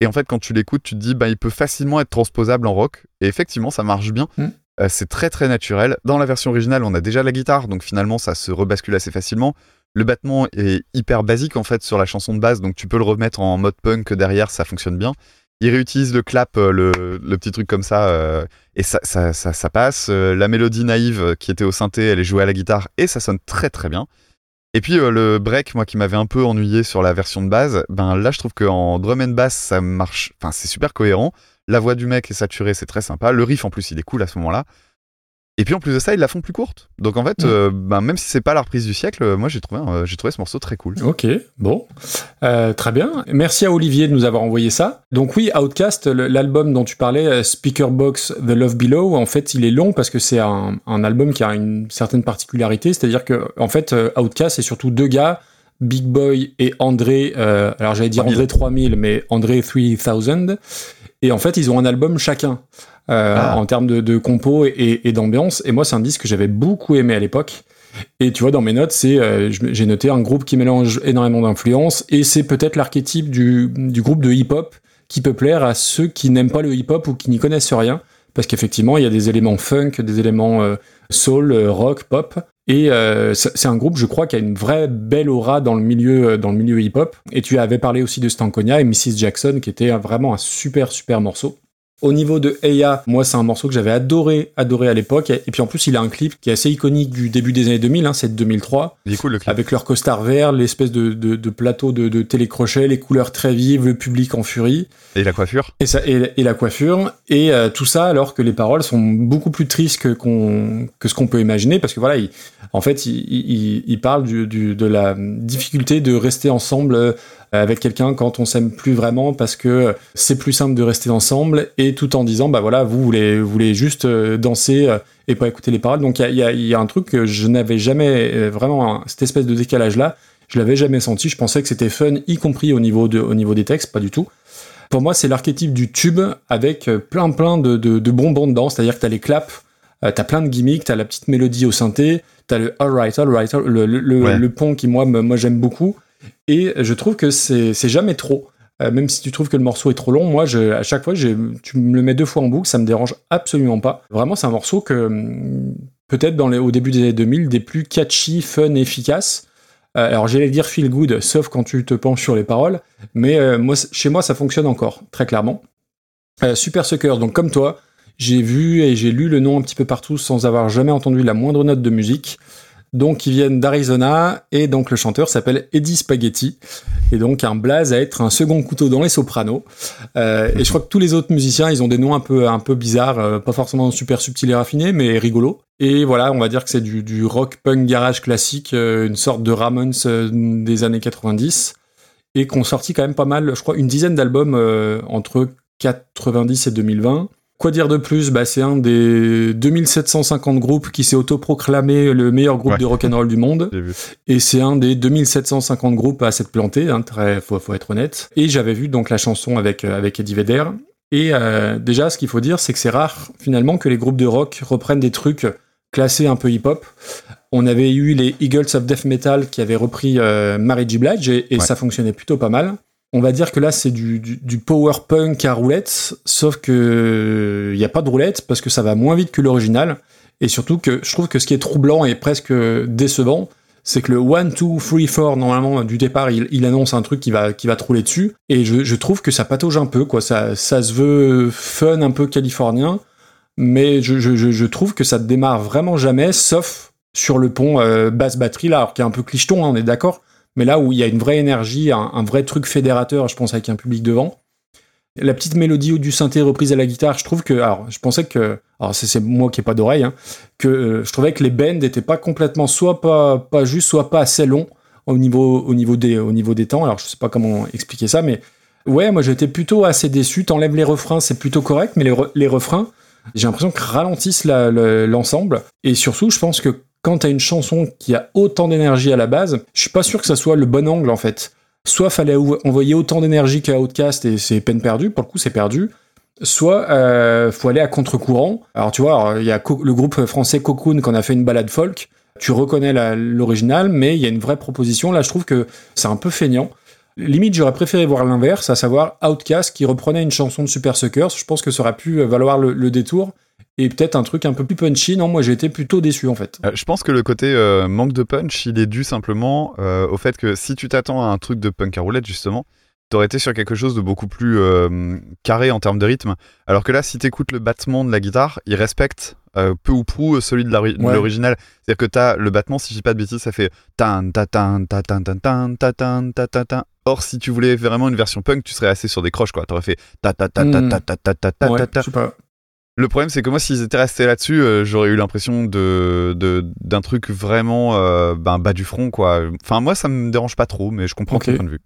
Speaker 3: Et en fait, quand tu l'écoutes, tu te dis, bah, il peut facilement être transposable en rock. Et effectivement, ça marche bien.
Speaker 2: Mm.
Speaker 3: Euh, c'est très très naturel. Dans la version originale, on a déjà la guitare, donc finalement, ça se rebascule assez facilement. Le battement est hyper basique en fait sur la chanson de base, donc tu peux le remettre en mode punk derrière, ça fonctionne bien. Il réutilise le clap, euh, le, petit truc comme ça, euh, et ça, passe. Euh, la mélodie naïve qui était au synthé, elle est jouée à la guitare, et ça sonne très très bien. Et puis le break, moi qui m'avait un peu ennuyé sur la version de base, ben là je trouve qu'en drum and bass ça marche, enfin c'est super cohérent. La voix du mec est saturée, c'est très sympa. Le riff en plus il est cool à ce moment-là. Et puis en plus de ça, ils la font plus courte. Donc en fait,
Speaker 2: Mm.
Speaker 3: euh, ben, même si c'est pas la reprise du siècle, euh, moi j'ai trouvé, un- j'ai trouvé ce morceau très cool.
Speaker 2: Ok, bon, Euh, très bien. Merci à Olivier de nous avoir envoyé ça. Donc oui, Outcast, l'album dont tu parlais, euh, Speaker Box The Love Below, en fait, il est long parce que c'est un, un album qui a une certaine particularité, c'est-à-dire que en fait, euh, Outcast, c'est surtout deux gars, Big Boy et André. euh, alors j'allais dire
Speaker 3: 3000.
Speaker 2: André 3000, mais André 3000. Et en fait, ils ont un album chacun. Euh,
Speaker 3: Ah.
Speaker 2: en termes de, de compo et, et d'ambiance. Et moi, c'est un disque que j'avais beaucoup aimé à l'époque. Et tu vois, dans mes notes, c'est euh, j'ai noté un groupe qui mélange énormément d'influences et c'est peut-être l'archétype du, du groupe de hip-hop qui peut plaire à ceux qui n'aiment pas le hip-hop ou qui n'y connaissent rien. Parce qu'effectivement, il y a des éléments funk, des éléments euh, soul, euh, rock, pop. Et euh, c'est un groupe, je crois, qui a une vraie belle aura dans le milieu, dans le milieu hip-hop. Et tu avais parlé aussi de Stankonia et Mrs. Jackson, qui était vraiment un super, super morceau. Au niveau de Eya, moi c'est un morceau que j'avais adoré, adoré à l'époque. Et puis en plus il a un clip qui est assez iconique du début des années 2000, hein, c'est de 2003,
Speaker 3: Il est cool le clip.
Speaker 2: avec leur costard vert, l'espèce de, de, de plateau de, de télécrochet, les couleurs très vives, le public en furie,
Speaker 3: Et la coiffure.
Speaker 2: et, ça, et, et la coiffure, et euh, tout ça alors que les paroles sont beaucoup plus tristes que, ce qu'on peut imaginer, parce que voilà, il, en fait il, il, il parle du, du, de la difficulté de rester ensemble avec quelqu'un quand on s'aime plus vraiment parce que c'est plus simple de rester ensemble et tout en disant bah voilà vous voulez vous voulez juste euh, danser euh, et pas écouter les paroles. Donc il y a, y, a, y a un truc que je n'avais jamais euh, vraiment un- cette espèce de décalage là je l'avais jamais senti. Je pensais que c'était fun y compris au niveau de au niveau des textes pas du tout. Pour moi c'est l'archétype du tube avec euh, plein plein de, de, de bonbons dedans. C'est à dire que t'as les claps euh, t'as plein de gimmicks t'as la petite mélodie au synthé t'as le alright alright le, le, le,
Speaker 3: Ouais.
Speaker 2: le pont qui moi moi j'aime beaucoup et je trouve que c'est jamais trop. Euh, même si tu trouves que le morceau est trop long, moi, à chaque fois, tu me le mets deux fois en boucle, ça me dérange absolument pas. Vraiment, c'est un morceau que, hum, peut-être au début des années 2000, des plus catchy, fun, efficaces. Euh, alors, j'allais dire feel good, sauf quand tu te penches sur les paroles. Mais euh, chez moi, ça fonctionne encore, très clairement. Super Sucker, donc comme toi, j'ai vu et j'ai lu le nom un petit peu partout sans avoir jamais entendu la moindre note de musique. Donc ils viennent d'Arizona et donc le chanteur s'appelle Eddie Spaghetti et donc un blaze à être un second couteau dans les sopranos. Euh, et je crois que tous les autres musiciens ils ont des noms un peu bizarres, euh, pas forcément super subtils et raffinés mais rigolos. Et voilà, on va dire que c'est du, rock punk garage classique, euh, une sorte de Ramones des années 90 et qu'on sorti quand même pas mal, je crois une dizaine d'albums entre 90 et 2020. Quoi dire de plus? Bah, C'est un des 2750 groupes qui s'est autoproclamé le meilleur groupe
Speaker 3: Ouais.
Speaker 2: de rock'n'roll du monde. Et c'est un des 2750 groupes à s'être planté, hein, très, faut, faut être honnête. Et j'avais vu donc la chanson avec, euh, avec Eddie Vedder. Et euh, déjà, ce qu'il faut dire, c'est que c'est rare finalement que les groupes de rock reprennent des trucs classés un peu hip-hop. On avait eu les Eagles of Death Metal qui avaient repris euh, Mary J. Blige et, et
Speaker 3: Ouais.
Speaker 2: ça fonctionnait plutôt pas mal. On va dire que là, c'est du, power punk à roulette, sauf que il n'y a pas de roulette parce que ça va moins vite que l'original. Et surtout que je trouve que ce qui est troublant et presque décevant, c'est que le 1, 2, 3, 4, normalement, du départ, il, annonce un truc qui va, qui va te rouler dessus. Et je, trouve que ça patauge un peu, quoi. Ça, ça se veut fun, un peu californien. Mais je, trouve que ça démarre vraiment jamais, sauf sur le pont euh, basse batterie, là, qui est un peu clicheton, hein, on est d'accord. Mais là où il y a une vraie énergie, un, vrai truc fédérateur, je pense, avec un public devant. La petite mélodie du synthé reprise à la guitare, je trouve que, alors, je pensais que, alors c'est moi qui ai pas d'oreille, hein, que euh, je trouvais que les bends étaient pas complètement, soit pas, pas juste, soit pas assez longs au niveau, au niveau des, au niveau des temps. Alors je sais pas comment expliquer ça, mais ouais, moi j'étais plutôt assez déçu. T'enlèves les refrains, c'est plutôt correct, mais les, les refrains, j'ai l'impression que ralentissent l'ensemble. Et surtout, je pense que quand t'as une chanson qui a autant d'énergie à la base, je suis pas sûr que ça soit le bon angle en fait. Soit fallait envoyer autant d'énergie qu'à Outcast et c'est peine perdue, pour le coup c'est perdu. Soit euh, faut aller à contre-courant. Alors tu vois, il y a le groupe français Cocoon qu'on a fait une balade folk. Tu reconnais l'original, mais il y a une vraie proposition. Là, je trouve que c'est un peu feignant. Limite, j'aurais préféré voir l'inverse, à savoir Outcast qui reprenait une chanson de Super Suckers. Je pense que ça aurait pu valoir le détour. Et peut-être un truc un peu plus punchy. Non, moi j'ai été plutôt déçu en fait.
Speaker 3: Euh, je pense que le côté euh, manque de punch, il est dû simplement euh, au fait que si tu t'attends à un truc de punk à roulette, justement, t'aurais été sur quelque chose de beaucoup plus carré en termes de rythme. Alors que là, si t'écoutes le battement de la guitare, il respecte peu ou prou celui de de
Speaker 2: Ouais.
Speaker 3: l'original. C'est-à-dire que t'as le battement, si je dis pas de bêtises, ça fait tan ta tan ta tan ta tan ta tan ta ta tan. Or, si tu voulais vraiment une version punk, tu serais assez sur des croches, quoi. T'aurais fait ta ta ta ta
Speaker 2: Hmm.
Speaker 3: ta ta ta ta ta ta Le problème, c'est que moi, s'ils étaient restés là-dessus, euh, j'aurais eu l'impression de d'un truc vraiment euh, ben, bas du front, quoi. Enfin, moi, ça me dérange pas trop, mais je comprends ton point de vue.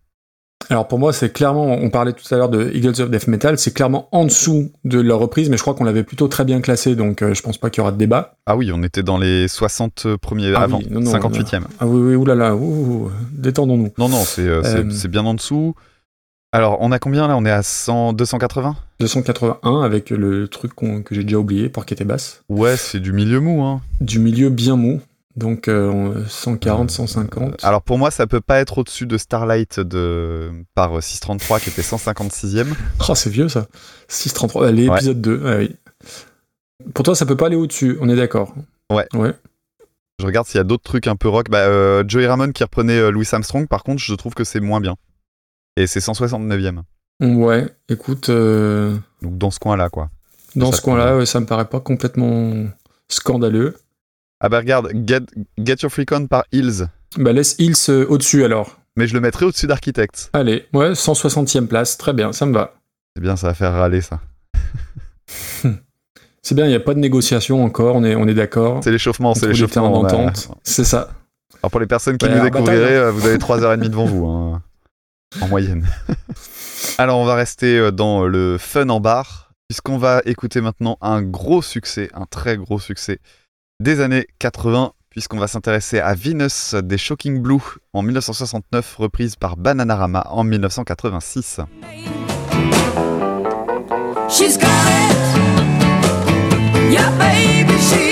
Speaker 2: Alors pour moi, c'est clairement, on parlait tout à l'heure de Eagles of Death Metal, c'est clairement en dessous de leur reprise, mais je crois qu'on l'avait plutôt très bien classé, donc euh, je pense pas qu'il y aura de débat.
Speaker 3: Ah oui, on était dans les 60 premiers
Speaker 2: Ah
Speaker 3: avant,
Speaker 2: oui, non, non,
Speaker 3: 58e.
Speaker 2: Ah oui, oui, oulala, ouh, détendons-nous.
Speaker 3: Non, non, euh, c'est bien en dessous. Alors, on a combien là? On est à 100, 280
Speaker 2: 281 avec le truc que j'ai déjà oublié, Porquet et basse.
Speaker 3: Ouais, c'est du milieu mou. Hein.
Speaker 2: Du milieu bien mou, donc euh, 140, 150.
Speaker 3: Alors pour moi, ça peut pas être au-dessus de Starlight de... par 633 qui était 156e.
Speaker 2: Oh, c'est vieux ça. 633, euh, l'épisode 2, ah oui. Pour toi, ça peut pas aller au-dessus, on est d'accord.
Speaker 3: Ouais.
Speaker 2: Ouais.
Speaker 3: Je regarde s'il y a d'autres trucs un peu rock. Bah, euh, Joey Ramone qui reprenait euh, Louis Armstrong, par contre, je trouve que c'est moins bien. Et c'est 169e.
Speaker 2: Ouais, écoute, euh,
Speaker 3: Donc dans ce coin-là, quoi.
Speaker 2: dans
Speaker 3: Ça
Speaker 2: ce coin-là, ouais, ça me paraît pas complètement scandaleux.
Speaker 3: Ah bah regarde, Get, Get Your Freak On par Hills.
Speaker 2: Bah laisse Hills euh, au-dessus alors.
Speaker 3: Mais je le mettrais au-dessus d'Architects.
Speaker 2: Allez, ouais, 160e place, très bien, ça me va.
Speaker 3: C'est bien, ça va faire râler ça.
Speaker 2: C'est bien, il n'y a pas de négociation encore, on est, on est d'accord.
Speaker 3: C'est l'échauffement, c'est l'échauffement. a-
Speaker 2: d'entente. C'est ça.
Speaker 3: Alors pour les personnes qui
Speaker 2: Ouais,
Speaker 3: nous découvriraient,
Speaker 2: bataille,
Speaker 3: euh, vous avez 3h30 devant vous, hein, en moyenne. Alors on va rester euh, dans le fun en bar, puisqu'on va écouter maintenant un gros succès, un très gros succès des années 80, puisqu'on va s'intéresser à Venus des Shocking Blue en 1969, reprise par Bananarama en 1986.
Speaker 5: She's got it. Yeah, baby, she's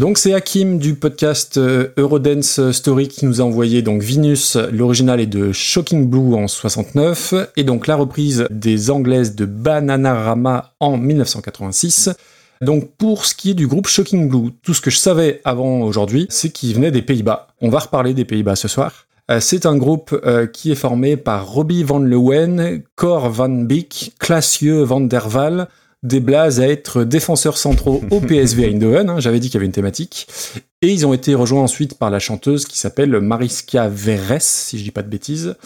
Speaker 2: Donc c'est Hakim du podcast euh, Eurodance Story qui nous a envoyé donc l'original est de Shocking Blue en 69 et donc la reprise des anglaises de Bananarama en 1986. Donc pour ce qui est du groupe Shocking Blue, tout ce que je savais avant aujourd'hui, c'est qu'il venait des Pays-Bas. On va reparler des Pays-Bas ce soir. Euh, C'est un groupe euh, qui est formé par Robbie Van Leeuwen, Cor Van Beek, Classieux Van der Waal, des blazes à être défenseurs centraux au PSV Eindhoven, hein, j'avais dit qu'il y avait une thématique, et ils ont été rejoints ensuite par la chanteuse qui s'appelle Mariska Veres, si je dis pas de bêtises.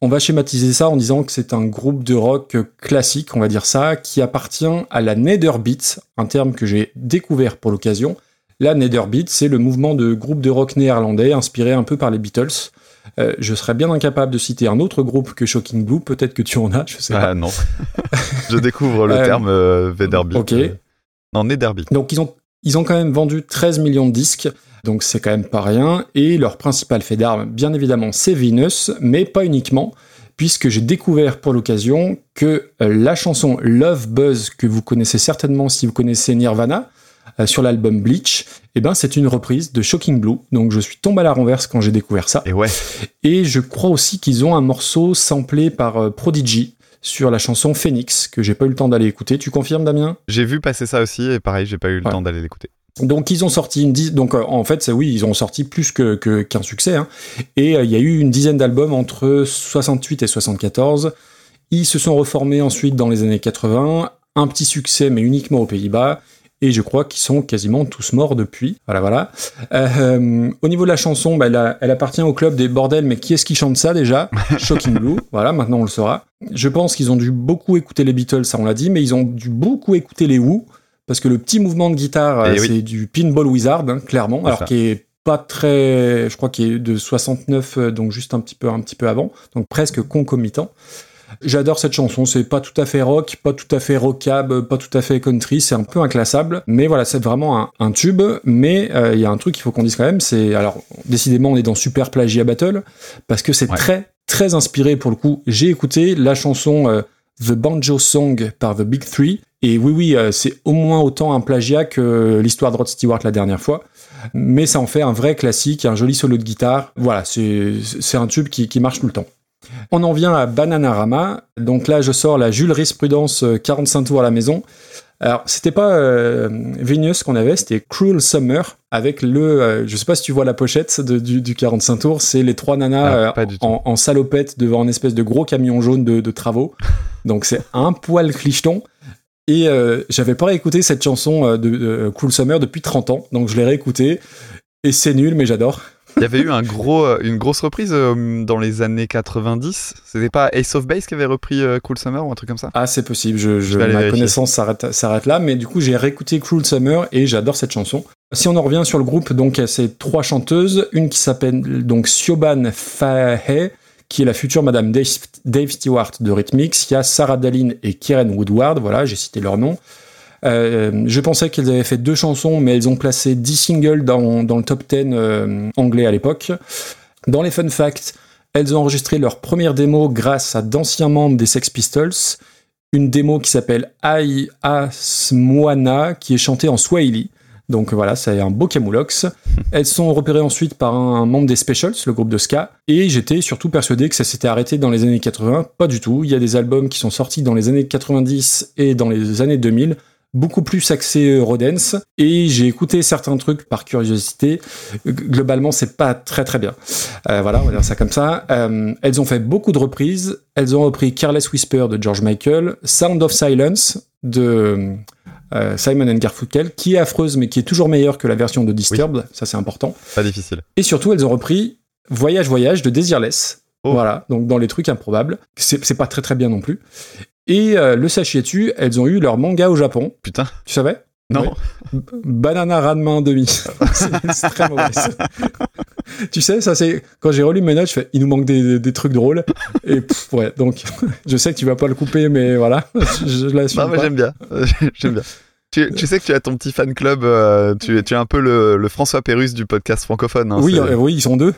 Speaker 2: On va schématiser ça en disant que c'est un groupe de rock classique, on va dire ça, qui appartient à la Netherbeat, un terme que j'ai découvert pour l'occasion. La Netherbeat, c'est le mouvement de groupe de rock néerlandais inspiré un peu par les Beatles. Euh, je serais bien incapable de citer un autre groupe que Shocking Blue, peut-être que tu en as, je sais pas.
Speaker 3: Ah non. Je découvre le
Speaker 2: Euh,
Speaker 3: terme euh, Vederbeat.
Speaker 2: ok.
Speaker 3: Euh, Non.
Speaker 2: Donc ils ont, ils ont quand même vendu 13 millions de disques, donc c'est quand même pas rien, et leur principal fait d'armes, bien évidemment, c'est Venus, mais pas uniquement, puisque j'ai découvert pour l'occasion que la chanson Love Buzz, que vous connaissez certainement si vous connaissez Nirvana, euh, sur l'album Bleach, eh ben c'est une reprise de Shocking Blue, donc je suis tombé à la renverse quand j'ai découvert ça.
Speaker 3: Et ouais,
Speaker 2: Et je crois aussi qu'ils ont un morceau samplé par euh, Prodigy sur la chanson Phoenix, que j'ai pas eu le temps d'aller écouter. Tu confirmes, Damien?
Speaker 3: J'ai vu passer ça aussi, et pareil, j'ai pas eu le
Speaker 2: Ouais.
Speaker 3: temps d'aller l'écouter.
Speaker 2: Donc ils ont sorti une dizaine, donc euh, en fait c'est oui ils ont sorti plus que que- qu'un succès hein. et euh, il y a eu une dizaine d'albums entre 68 et 74. Ils se sont reformés ensuite dans les années 80, un petit succès mais uniquement aux Pays-Bas et je crois qu'ils sont quasiment tous morts depuis. Voilà voilà. Euh, au niveau de la chanson, bah, elle, a- elle appartient au club des bordels mais qui est-ce qui chante ça déjà? Shocking Blue. Voilà maintenant on le saura. Je pense qu'ils ont dû beaucoup écouter les Beatles, ça on l'a dit, mais ils ont dû beaucoup écouter les Who parce que le petit mouvement de guitare, euh,
Speaker 3: Eh oui.
Speaker 2: c'est du Pinball Wizard, hein, clairement, alors qui est pas très, je crois qu'il est de 69, euh, donc juste un petit peu, un petit peu avant, donc presque concomitant. J'adore cette chanson, c'est pas tout à fait rock, pas tout à fait rockab, pas tout à fait country, c'est un peu inclassable, mais voilà, c'est vraiment un, un tube, mais euh, il y a un truc qu'il faut qu'on dise quand même, c'est, alors, décidément, on est dans Super Plagia Battle, parce que c'est
Speaker 3: Ouais.
Speaker 2: très, très inspiré pour le coup. J'ai écouté la chanson euh, The Banjo Song par The Big Three, et oui, oui, euh, c'est au moins autant un plagiat que l'histoire de Rod Stewart la dernière fois. Mais ça en fait un vrai classique, un joli solo de guitare. Voilà, c'est c'est un tube qui, qui marche tout le temps. On en vient à Bananarama. Donc là, je sors la Jules Prudence 45 tours à la maison. Alors, c'était pas euh, Venus qu'on avait, c'était Cruel Summer avec le. euh, je sais pas si tu vois la pochette de- du, du 45 tours, c'est les trois nanas
Speaker 3: Ah,
Speaker 2: euh, en, en salopette devant un espèce de gros camion jaune de, de travaux. Donc c'est un poil clicheton. Et euh, j'avais pas réécouté cette chanson euh, de, de Cruel Summer depuis 30 ans, donc je l'ai réécoutée. Et c'est nul, mais j'adore.
Speaker 3: Il y avait eu un gros, euh, une grosse reprise euh, dans les années 90. C'était pas Ace of Base qui avait repris euh, Cool Summer ou un truc comme ça?
Speaker 2: Ah, c'est possible, je, ma
Speaker 3: vérifier.
Speaker 2: connaissance s'arrête là, mais du coup, j'ai réécouté Cruel Summer et j'adore cette chanson. Si on en revient sur le groupe, donc, c'est trois chanteuses, une qui s'appelle donc Siobhan Fahey, qui est la future Madame Dave, Dave Stewart de Rhythmix. Il y a Sarah Dallin et Kieran Woodward, voilà, j'ai cité leur nom. Euh, je pensais qu'elles avaient fait deux chansons, mais elles ont placé 10 singles dans, dans le top 10 euh, anglais à l'époque. Dans les fun facts, elles ont enregistré leur première démo grâce à d'anciens membres des Sex Pistols, une démo qui s'appelle Ai Asmoana, qui est chantée en Swahili. Donc voilà, c'est un beau camoulox. Elles sont repérées ensuite par un membre des Specials, le groupe de ska, et j'étais surtout persuadé que ça s'était arrêté dans les années 80. Pas du tout. Il y a des albums qui sont sortis dans les années 90 et dans les années 2000, beaucoup plus axés Rodens, et j'ai écouté certains trucs par curiosité. Globalement, c'est pas très très bien. Euh, voilà, on va dire ça comme ça. Euh, elles ont fait beaucoup de reprises. Elles ont repris Careless Whisper de George Michael, Sound of Silence de euh, Simon and Garfunkel, qui est affreuse mais qui est toujours meilleure que la version de Disturbed. Ça, c'est important.
Speaker 3: Pas difficile.
Speaker 2: Et surtout, elles ont repris Voyage Voyage de Desireless.
Speaker 3: Oh.
Speaker 2: Voilà, donc dans les trucs improbables. C'est pas très très bien non plus. Et euh, le sachiez-tu, elles ont eu leur manga au Japon.
Speaker 3: Putain,
Speaker 2: Tu savais?
Speaker 3: Non.
Speaker 2: Ouais. Banana Ranma 1,5. c'est très mauvais. tu sais, ça c'est. Quand j'ai relu mes notes, je fais il nous manque des, des- des trucs drôles. Et pff, ouais, donc je sais que tu vas pas le couper, mais voilà. je, je l'assume.
Speaker 3: Non, mais j'aime bien. j'aime bien. Tu, tu sais que tu as ton petit fan club, euh, tu, es- tu es un peu le, le François Pérus du podcast francophone. hein,
Speaker 2: oui, euh, oui, ils sont deux.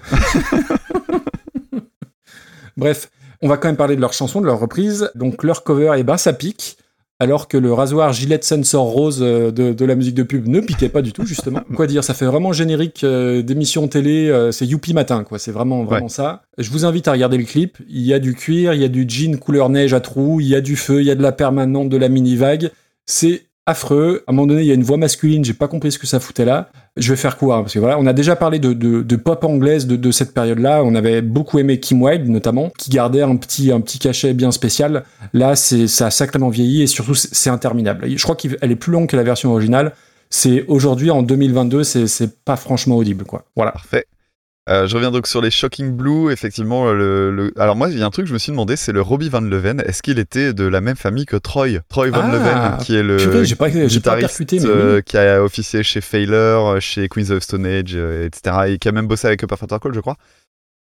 Speaker 2: Bref, on va quand même parler de leur chanson, de leur reprise. Donc leur cover, et ben ça pique. Alors que le rasoir Gillette Sensor Rose euh, de, de la musique de pub ne piquait pas du tout, justement. Quoi dire, ça fait vraiment générique euh, d'émission télé, euh, c'est Youpi Matin, quoi. C'est vraiment, vraiment ça. Je vous invite à regarder le clip. Il y a du cuir, il y a du jean couleur neige à trous, il y a du feu, il y a de la permanente, de la mini-vague. C'est affreux. À un moment donné, il y a une voix masculine, j'ai pas compris ce que ça foutait là. Je vais faire quoi hein, Parce que voilà, on a déjà parlé de, pop anglaise de, cette période-là. On avait beaucoup aimé Kim Wilde, notamment, qui gardait un petit, cachet bien spécial. Là, c'est, ça a sacrément vieilli et surtout, c'est interminable. Je crois qu'elle est plus longue que la version originale. C'est aujourd'hui, en 2022, c'est, c'est pas franchement audible, quoi. Voilà.
Speaker 3: Parfait. Euh, je reviens donc sur les Shocking Blue. Effectivement, le, le- alors moi, il y a un truc que je me suis demandé, c'est le Robbie Van Leven. Est-ce qu'il était de la même famille que Troy? Troy Van
Speaker 2: Ah,
Speaker 3: Leven, qui est le
Speaker 2: Purée, j'ai pas, j'ai pas
Speaker 3: guitariste
Speaker 2: percuté, mais
Speaker 3: euh, qui a officié chez Failure, chez Queens of Stone Age, euh, etc. Et qui a même bossé avec Upper Frontal Call, je crois.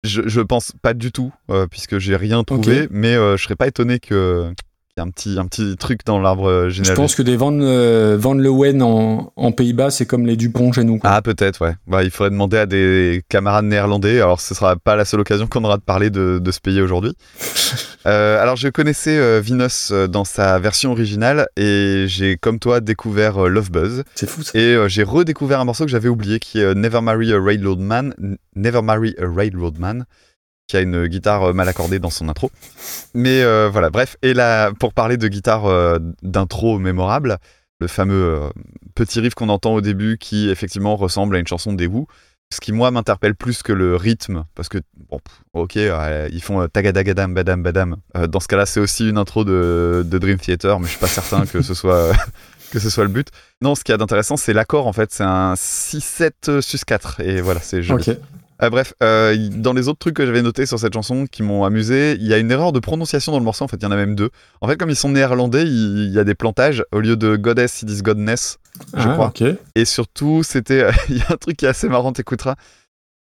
Speaker 3: Je, je pense pas du tout, euh, puisque j'ai rien trouvé, mais euh, je serais pas étonné que y ait un petit, un petit truc dans l'arbre euh,
Speaker 2: Je
Speaker 3: généalogique.
Speaker 2: pense que des Van, euh, Van Leeuwen en, en Pays-Bas, c'est comme les Dupont chez nous. quoi.
Speaker 3: Ah peut-être ouais. Bah, il faudrait demander à des camarades néerlandais. Alors ce sera pas la seule occasion qu'on aura de parler de, de ce pays aujourd'hui. Euh, alors je connaissais euh, Vinos euh, dans sa version originale et j'ai comme toi découvert Love Buzz
Speaker 2: C'est fou, ça.
Speaker 3: et j'ai redécouvert un morceau que j'avais oublié qui est Never Marry a Railroad Man. Never Marry a Railroad Man qui a une guitare euh, mal accordée dans son intro. Mais euh, voilà, bref. Et là, pour parler de guitare euh, d'intro mémorable, le fameux petit riff qu'on entend au début qui effectivement ressemble à une chanson des Who. Ce qui moi m'interpelle plus que le rythme, parce que bon, ok, ils font tagadagadam badam badam. Dans ce cas-là, c'est aussi une intro de, Dream Theater, mais je suis pas certain que ce soit que ce soit le but. Non, ce qu'il y a d'intéressant, c'est l'accord en fait, c'est un 6-7 sus 4 et voilà, c'est joli. Euh, bref, euh, dans les autres trucs que j'avais notés sur cette chanson qui m'ont amusé, il y a une erreur de prononciation dans le morceau. En fait, il y en a même deux. En fait, comme ils sont néerlandais, il y, a des plantages. Au lieu de goddess, ils disent godness. Je
Speaker 2: Ah,
Speaker 3: crois. Et surtout, c'était, il y a un truc qui est assez marrant, t'écouteras.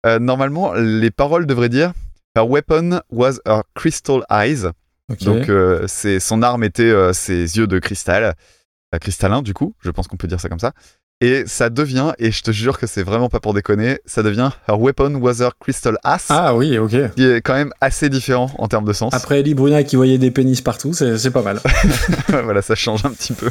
Speaker 3: Euh, normalement, les paroles devraient dire Her weapon was her crystal eyes.
Speaker 2: ok.
Speaker 3: Donc, euh, son arme était euh, ses yeux de cristal, euh, cristallin du coup. Je pense qu'on peut dire ça comme ça. Et ça devient, et je te jure que c'est vraiment pas pour déconner, ça devient Her weapon was her crystal ass,
Speaker 2: ah oui, ok.
Speaker 3: qui est quand même assez différent en termes de sens.
Speaker 2: Après Elie Bruna qui voyait des pénis partout, c'est pas mal.
Speaker 3: voilà, ça change un petit peu.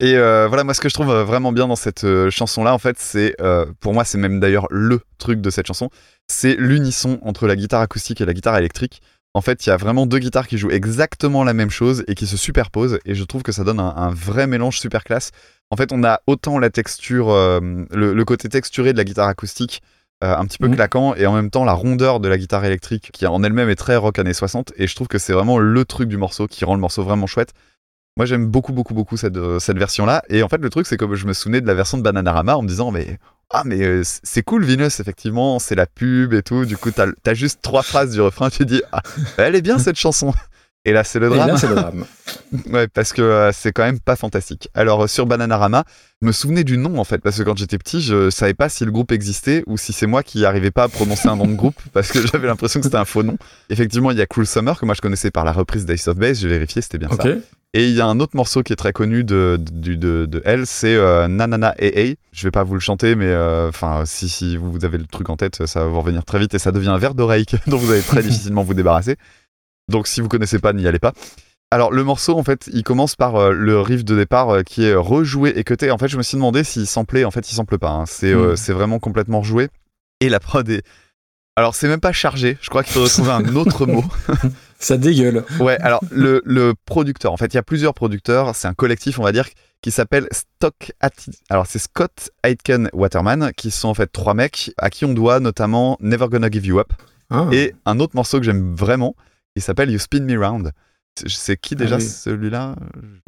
Speaker 3: Et euh, voilà, moi, ce que je trouve euh, vraiment bien dans cette euh, chanson-là, en fait, c'est, euh, pour moi, c'est même d'ailleurs le truc de cette chanson, c'est l'unisson entre la guitare acoustique et la guitare électrique. En fait, il y a vraiment deux guitares qui jouent exactement la même chose et qui se superposent, et je trouve que ça donne un, un vrai mélange super classe. En fait, on a autant la texture, euh, le, le côté texturé de la guitare acoustique, euh, un petit peu
Speaker 2: Mhm.
Speaker 3: claquant, et en même temps la rondeur de la guitare électrique, qui en elle-même est très rock années 60, et je trouve que c'est vraiment le truc du morceau qui rend le morceau vraiment chouette. Moi, j'aime beaucoup, beaucoup, beaucoup cette, euh, cette version-là. Et en fait, le truc, c'est que je me souvenais de la version de Bananarama en me disant, mais ah, mais c'est cool, Venus, effectivement, c'est la pub et tout. Du coup, t'as as juste trois phrases du refrain, tu dis, ah, elle est bien cette chanson. Et là, c'est le
Speaker 2: Et
Speaker 3: drame.
Speaker 2: là, c'est le drame.
Speaker 3: Ouais, parce que euh, c'est quand même pas fantastique. Alors, euh, sur Bananarama, je me souvenais du nom, en fait, parce que quand j'étais petit, je savais pas si le groupe existait ou si c'est moi qui arrivais pas à prononcer un nom de groupe, parce que j'avais l'impression que c'était un faux nom. Effectivement, il y a Cruel Summer, que moi je connaissais par la reprise d'Ace of Base, j'ai vérifié, c'était bien ça. Et il y a un autre morceau qui est très connu de, de, de, de elle, c'est euh, Nanana AA. Je vais pas vous le chanter, mais euh, enfin, si, si vous avez le truc en tête, ça va vous revenir très vite et ça devient un verre d'oreille dont vous allez très difficilement vous débarrasser. Donc si vous connaissez pas, n'y allez pas. Alors le morceau, en fait, il commence par euh, le riff de départ euh, qui est rejoué et cuté. En fait, je me suis demandé s'il samplait. En fait, il sample pas. hein. C'est euh,
Speaker 2: Hmm.
Speaker 3: c'est vraiment complètement rejoué. Et la prod est... Alors c'est même pas chargé. Je crois qu'il faudrait trouver un autre mot.
Speaker 2: Ça dégueule.
Speaker 3: Ouais, alors le, le producteur, en fait, il y a plusieurs producteurs, c'est un collectif, on va dire, qui s'appelle Stock Atti- Alors, c'est Scott Aitken Waterman, qui sont en fait trois mecs à qui on doit notamment Never Gonna Give You Up
Speaker 2: Ah.
Speaker 3: et un autre morceau que j'aime vraiment, qui s'appelle You Spin Me Round. C'est- qui déjà
Speaker 2: Ah oui.
Speaker 3: celui-là?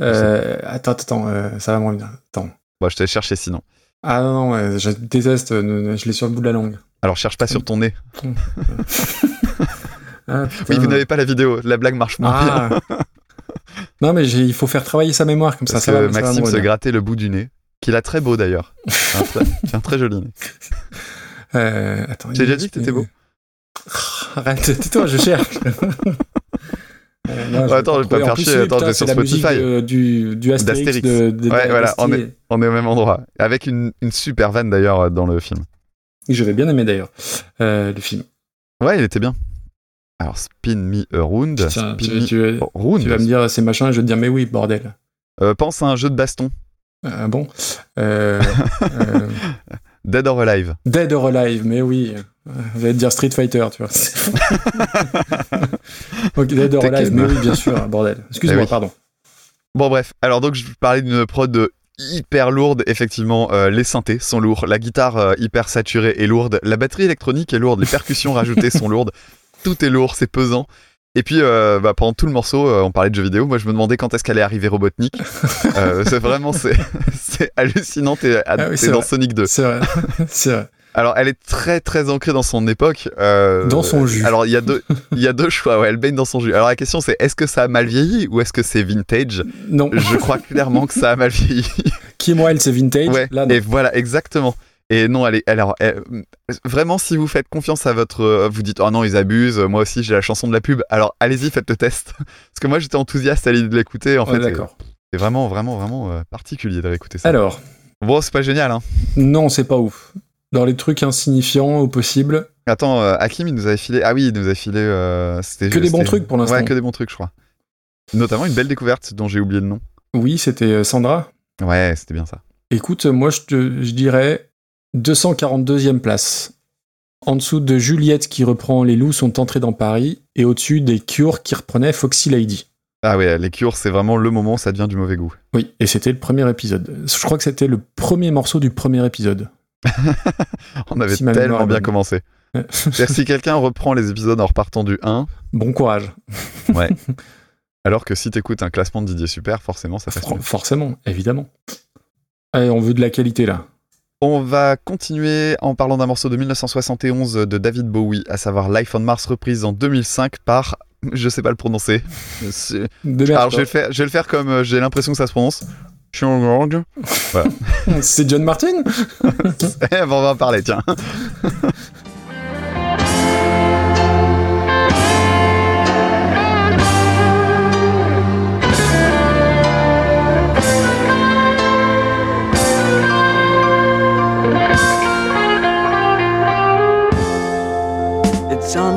Speaker 2: Euh, attends, attends, euh, ça va me revenir. Attends.
Speaker 3: Bon, je te chercher sinon.
Speaker 2: Ah non, non, je déteste, je l'ai sur le bout de la langue.
Speaker 3: Alors, cherche pas sur ton nez.
Speaker 2: Ah,
Speaker 3: Oui, vous n'avez pas la vidéo, la blague marche moins bien.
Speaker 2: Ah. non, mais il faut faire travailler sa mémoire comme ça.
Speaker 3: Parce
Speaker 2: ça va,
Speaker 3: que
Speaker 2: ça va me
Speaker 3: Maxime se grattait le bout du nez, qu'il a très beau d'ailleurs. un, il un très joli nez.
Speaker 2: Euh,
Speaker 3: J'ai déjà dit que t'étais beau.
Speaker 2: Arrête, tais-toi, je cherche. Euh, non,
Speaker 3: Ouais,
Speaker 2: vais
Speaker 3: attends, je vais pas
Speaker 2: oui,
Speaker 3: attends, je vais sur Spotify.
Speaker 2: de- du, du Astérix.
Speaker 3: D'Astérix.
Speaker 2: De, de-
Speaker 3: Ouais, voilà, on est au même endroit. Avec une, une super vanne d'ailleurs euh, dans le film.
Speaker 2: Et Je vais bien aimer d'ailleurs euh, le film.
Speaker 3: Ouais, il était bien. Alors, Spin Me Around.
Speaker 2: Putain,
Speaker 3: Spin
Speaker 2: tu,
Speaker 3: Me
Speaker 2: tu-
Speaker 3: Around.
Speaker 2: tu vas me dire c'est machin, et je vais te dire mais oui, bordel.
Speaker 3: Euh, pense à un jeu de baston.
Speaker 2: Ah bon
Speaker 3: Dead or Alive.
Speaker 2: Dead or Alive, mais oui. Vais te dire Street Fighter, tu vois. ok, Dead or. Alive, mais oui, bien sûr, bordel. Excuse-moi,
Speaker 3: Eh oui.
Speaker 2: pardon.
Speaker 3: Bon, bref. Alors, donc, je parlais d'une prod hyper lourde. Effectivement, euh, les synthés sont lourds. La guitare euh, hyper saturée est lourde. La batterie électronique est lourde. Les percussions rajoutées sont lourdes. Tout est lourd, c'est pesant. Et puis, euh, bah, pendant tout le morceau, euh, on parlait de jeux vidéo. Moi, je me demandais quand est-ce qu'allait arriver Robotnik. Euh, c'est vraiment, c'est hallucinant. T'es
Speaker 2: Ah oui,
Speaker 3: dans
Speaker 2: vrai.
Speaker 3: Sonic 2.
Speaker 2: C'est vrai. c'est vrai.
Speaker 3: Alors, elle est très très ancrée dans son époque. euh,
Speaker 2: Dans son jus.
Speaker 3: Alors, il y a deux, il y a deux choix. Ouais, elle baigne dans son jus. Alors, la question c'est est-ce que ça a mal vieilli ou est-ce que c'est vintage?
Speaker 2: Non.
Speaker 3: Je crois clairement que ça a mal vieilli.
Speaker 2: Qui moi, elle, c'est vintage.
Speaker 3: ouais.
Speaker 2: Là, non.
Speaker 3: Et voilà, exactement. Et non, est. Alors, elle- vraiment, si vous faites confiance à votre, euh, vous dites oh non, ils abusent. Moi aussi, j'ai la chanson de la pub. Alors, allez-y, faites le test. Parce que moi, j'étais enthousiaste à l'idée de l'écouter. En
Speaker 2: Ouais,
Speaker 3: fait,
Speaker 2: d'accord.
Speaker 3: c'est vraiment, vraiment, vraiment euh, particulier de réécouter ça.
Speaker 2: Alors,
Speaker 3: Bon, c'est pas génial, hein.
Speaker 2: non, c'est pas ouf. Dans les trucs insignifiants au possible,
Speaker 3: Attends, euh, Hakim, il nous avait filé. Ah oui, il nous avait filé. euh, c'était-
Speaker 2: que des bons trucs pour l'instant.
Speaker 3: Ouais, que des bons trucs, je crois. Notamment une belle découverte dont j'ai oublié le nom.
Speaker 2: Oui, c'était Sandra.
Speaker 3: Ouais, c'était bien ça.
Speaker 2: Écoute, moi, je, te- je dirais 242e place. En dessous de Juliette qui reprend Les loups sont entrés dans Paris et au-dessus des Cure qui reprenaient Foxy Lady.
Speaker 3: Ah ouais, les cures, c'est vraiment le moment où ça devient du mauvais goût.
Speaker 2: Oui, et c'était le premier épisode. Je crois que c'était le premier morceau du premier épisode.
Speaker 3: On avait
Speaker 2: Si
Speaker 3: tellement bien commencé. Si quelqu'un reprend les épisodes en repartant du 1,
Speaker 2: bon courage.
Speaker 3: ouais. Alors que si t'écoutes un classement de Didier Super, forcément, ça passe
Speaker 2: For- forcément, évidemment. Allez, on veut de la qualité là.
Speaker 3: On va continuer en parlant d'un morceau de 1971 de David Bowie, à savoir Life on Mars, reprise en 2005 par, je sais pas le prononcer. Alors, je vais, le faire, je vais le faire comme euh, j'ai l'impression que ça se prononce. Voilà.
Speaker 2: C'est John Martin?
Speaker 3: Eh, bon, on va en parler, tiens.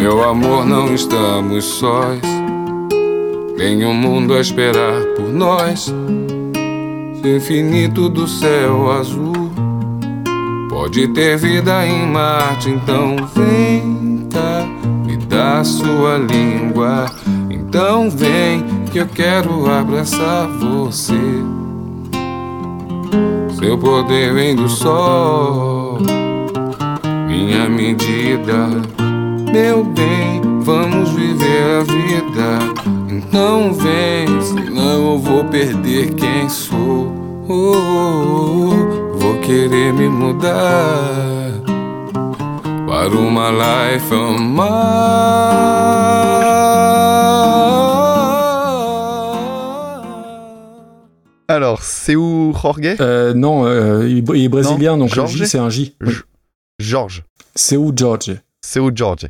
Speaker 7: Meu amor, não estamos sós. Tem um mundo a esperar por nós. Infinito do céu azul pode ter vida em Marte, então vem cá, me dá sua língua. Então vem que eu quero abraçar você. Seu poder vem do sol, minha medida. Meu bem, vamos viver a vida. Então vem, senão eu vou perder quem sou. Oh, oh, oh, vou querer me mudar para uma life on Mars.
Speaker 3: Alors, c'est où Jorge
Speaker 2: Euh, Non, euh, il est brésilien, donc le
Speaker 3: Jorge
Speaker 2: J c'est un J.
Speaker 3: J- Georges.
Speaker 2: C'est où George
Speaker 3: C'est où George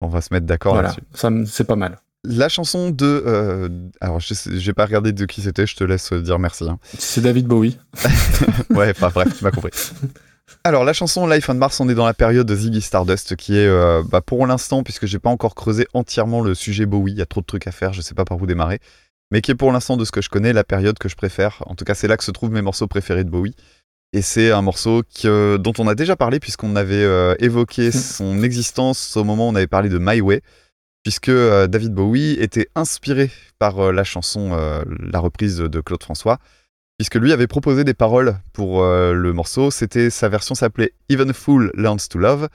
Speaker 3: On va se mettre d'accord
Speaker 2: Voilà,
Speaker 3: là-dessus.
Speaker 2: c'est pas mal.
Speaker 3: La chanson de. euh, alors, j'ai pas regardé de qui c'était, je te laisse dire merci. hein.
Speaker 2: C'est David Bowie.
Speaker 3: Ouais, enfin bref, tu m'as compris. Alors, la chanson Life on Mars, on est dans la période de Ziggy Stardust, qui est, euh, bah, pour l'instant, puisque j'ai pas encore creusé entièrement le sujet Bowie, il y a trop de trucs à faire, je sais pas par où démarrer, mais qui est pour l'instant, de ce que je connais, la période que je préfère. En tout cas, c'est là que se trouvent mes morceaux préférés de Bowie. Et c'est un morceau que- dont on a déjà parlé, puisqu'on avait euh, évoqué son existence au moment où on avait parlé de My Way, puisque euh, David Bowie était inspiré par euh, la chanson, la reprise de Claude François puisque lui avait proposé des paroles pour le morceau. C'était sa version s'appelait Even a Fool Learns to Love.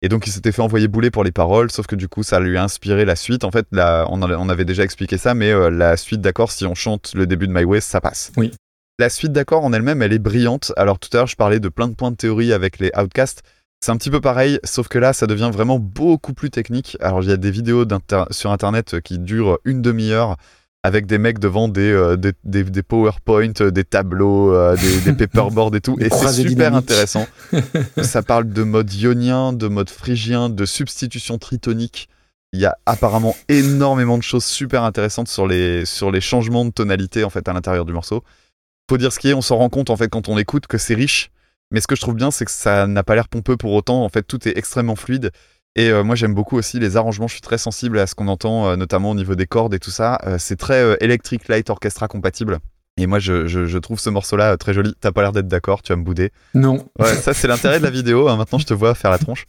Speaker 3: Et donc il s'était fait envoyer bouler pour les paroles, sauf que du coup ça lui a inspiré la suite. En fait, la- on, a- on avait déjà expliqué ça, mais la suite d'accords, si on chante le début de My Way, ça passe.
Speaker 2: Oui.
Speaker 3: La suite d'accords en elle-même, elle est brillante. Alors tout à l'heure, je parlais de plein de points de théorie avec les Outcasts. C'est un petit peu pareil, sauf que là, ça devient vraiment beaucoup plus technique. Alors il y a des vidéos sur Internet qui durent une demi-heure avec des mecs devant des, euh, des, des, des PowerPoint, euh, des tableaux, euh, des, des paperboards et tout. Et c'est super intéressant. Ça parle de mode ionien, de mode phrygien, de substitution tritonique. Il y a apparemment énormément de choses super intéressantes sur les, sur les changements de tonalité en fait à l'intérieur du morceau. Faut dire ce qui est, on s'en rend compte en fait quand on écoute que c'est riche. Mais ce que je trouve bien, c'est que ça n'a pas l'air pompeux pour autant. En fait, tout est extrêmement fluide. Et euh, moi, j'aime beaucoup aussi les arrangements. Je suis très sensible à ce qu'on entend, euh, notamment au niveau des cordes et tout ça. Euh, c'est très Electric Light Orchestra compatible. Et moi, je, je- je trouve ce morceau-là très joli. T'as pas l'air d'être d'accord, tu vas me bouder.
Speaker 2: Non.
Speaker 3: Ouais, ça, c'est l'intérêt de la vidéo. hein. Maintenant, je te vois faire la tronche.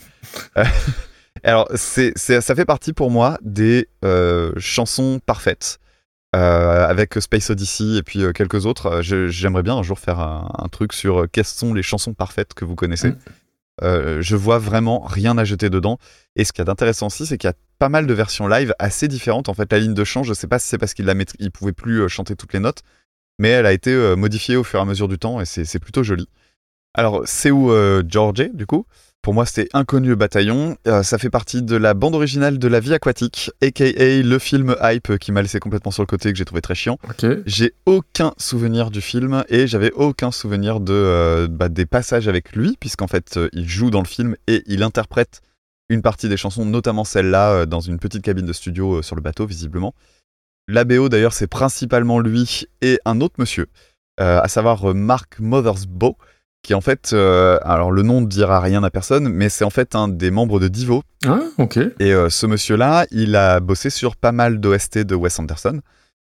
Speaker 3: Alors, c'est, c'est- ça fait partie pour moi des chansons parfaites. Euh, avec Space Odyssey et puis euh, quelques autres. Euh, j'aimerais bien un jour faire un, un truc sur quelles sont les chansons parfaites que vous connaissez.
Speaker 2: Mm.
Speaker 3: Euh, je vois vraiment rien à jeter dedans. Et ce qu'il y a d'intéressant aussi, c'est qu'il y a pas mal de versions live assez différentes. En fait, la ligne de chant, je sais pas si c'est parce qu'il il pouvait plus chanter toutes les notes, mais elle a été modifiée au fur et à mesure du temps et c'est c'est plutôt joli. Alors, c'est où euh, Georgie, du coup? Pour moi, c'était Inconnu bataillon. Euh, ça fait partie de la bande originale de La vie aquatique, aka le film Hype qui m'a laissé complètement sur le côté et que j'ai trouvé très chiant. J'ai aucun souvenir du film et j'avais aucun souvenir de, euh, bah, des passages avec lui, puisqu'en fait, euh, il joue dans le film et il interprète une partie des chansons, notamment celle-là, dans une petite cabine de studio sur le bateau, visiblement. La BO, d'ailleurs, c'est principalement lui et un autre monsieur, à savoir Mark Mothersbaugh, qui en fait, euh, alors le nom ne dira rien à personne, mais c'est en fait un des membres de Divo.
Speaker 2: Ah, ok.
Speaker 3: Et euh, ce monsieur-là, il a bossé sur pas mal d'OST de Wes Anderson.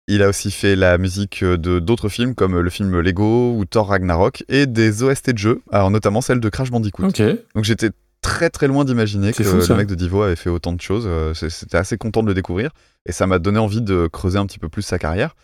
Speaker 3: Il a aussi fait la musique euh, de d'autres films comme le film Lego ou Thor Ragnarok et des OST de jeux, alors notamment celle de Crash Bandicoot.
Speaker 2: Ok.
Speaker 3: Donc j'étais très très loin d'imaginer que
Speaker 2: fou,
Speaker 3: le mec de Divo avait fait autant de choses. C'était assez content de le découvrir et ça m'a donné envie de creuser un petit peu plus sa carrière.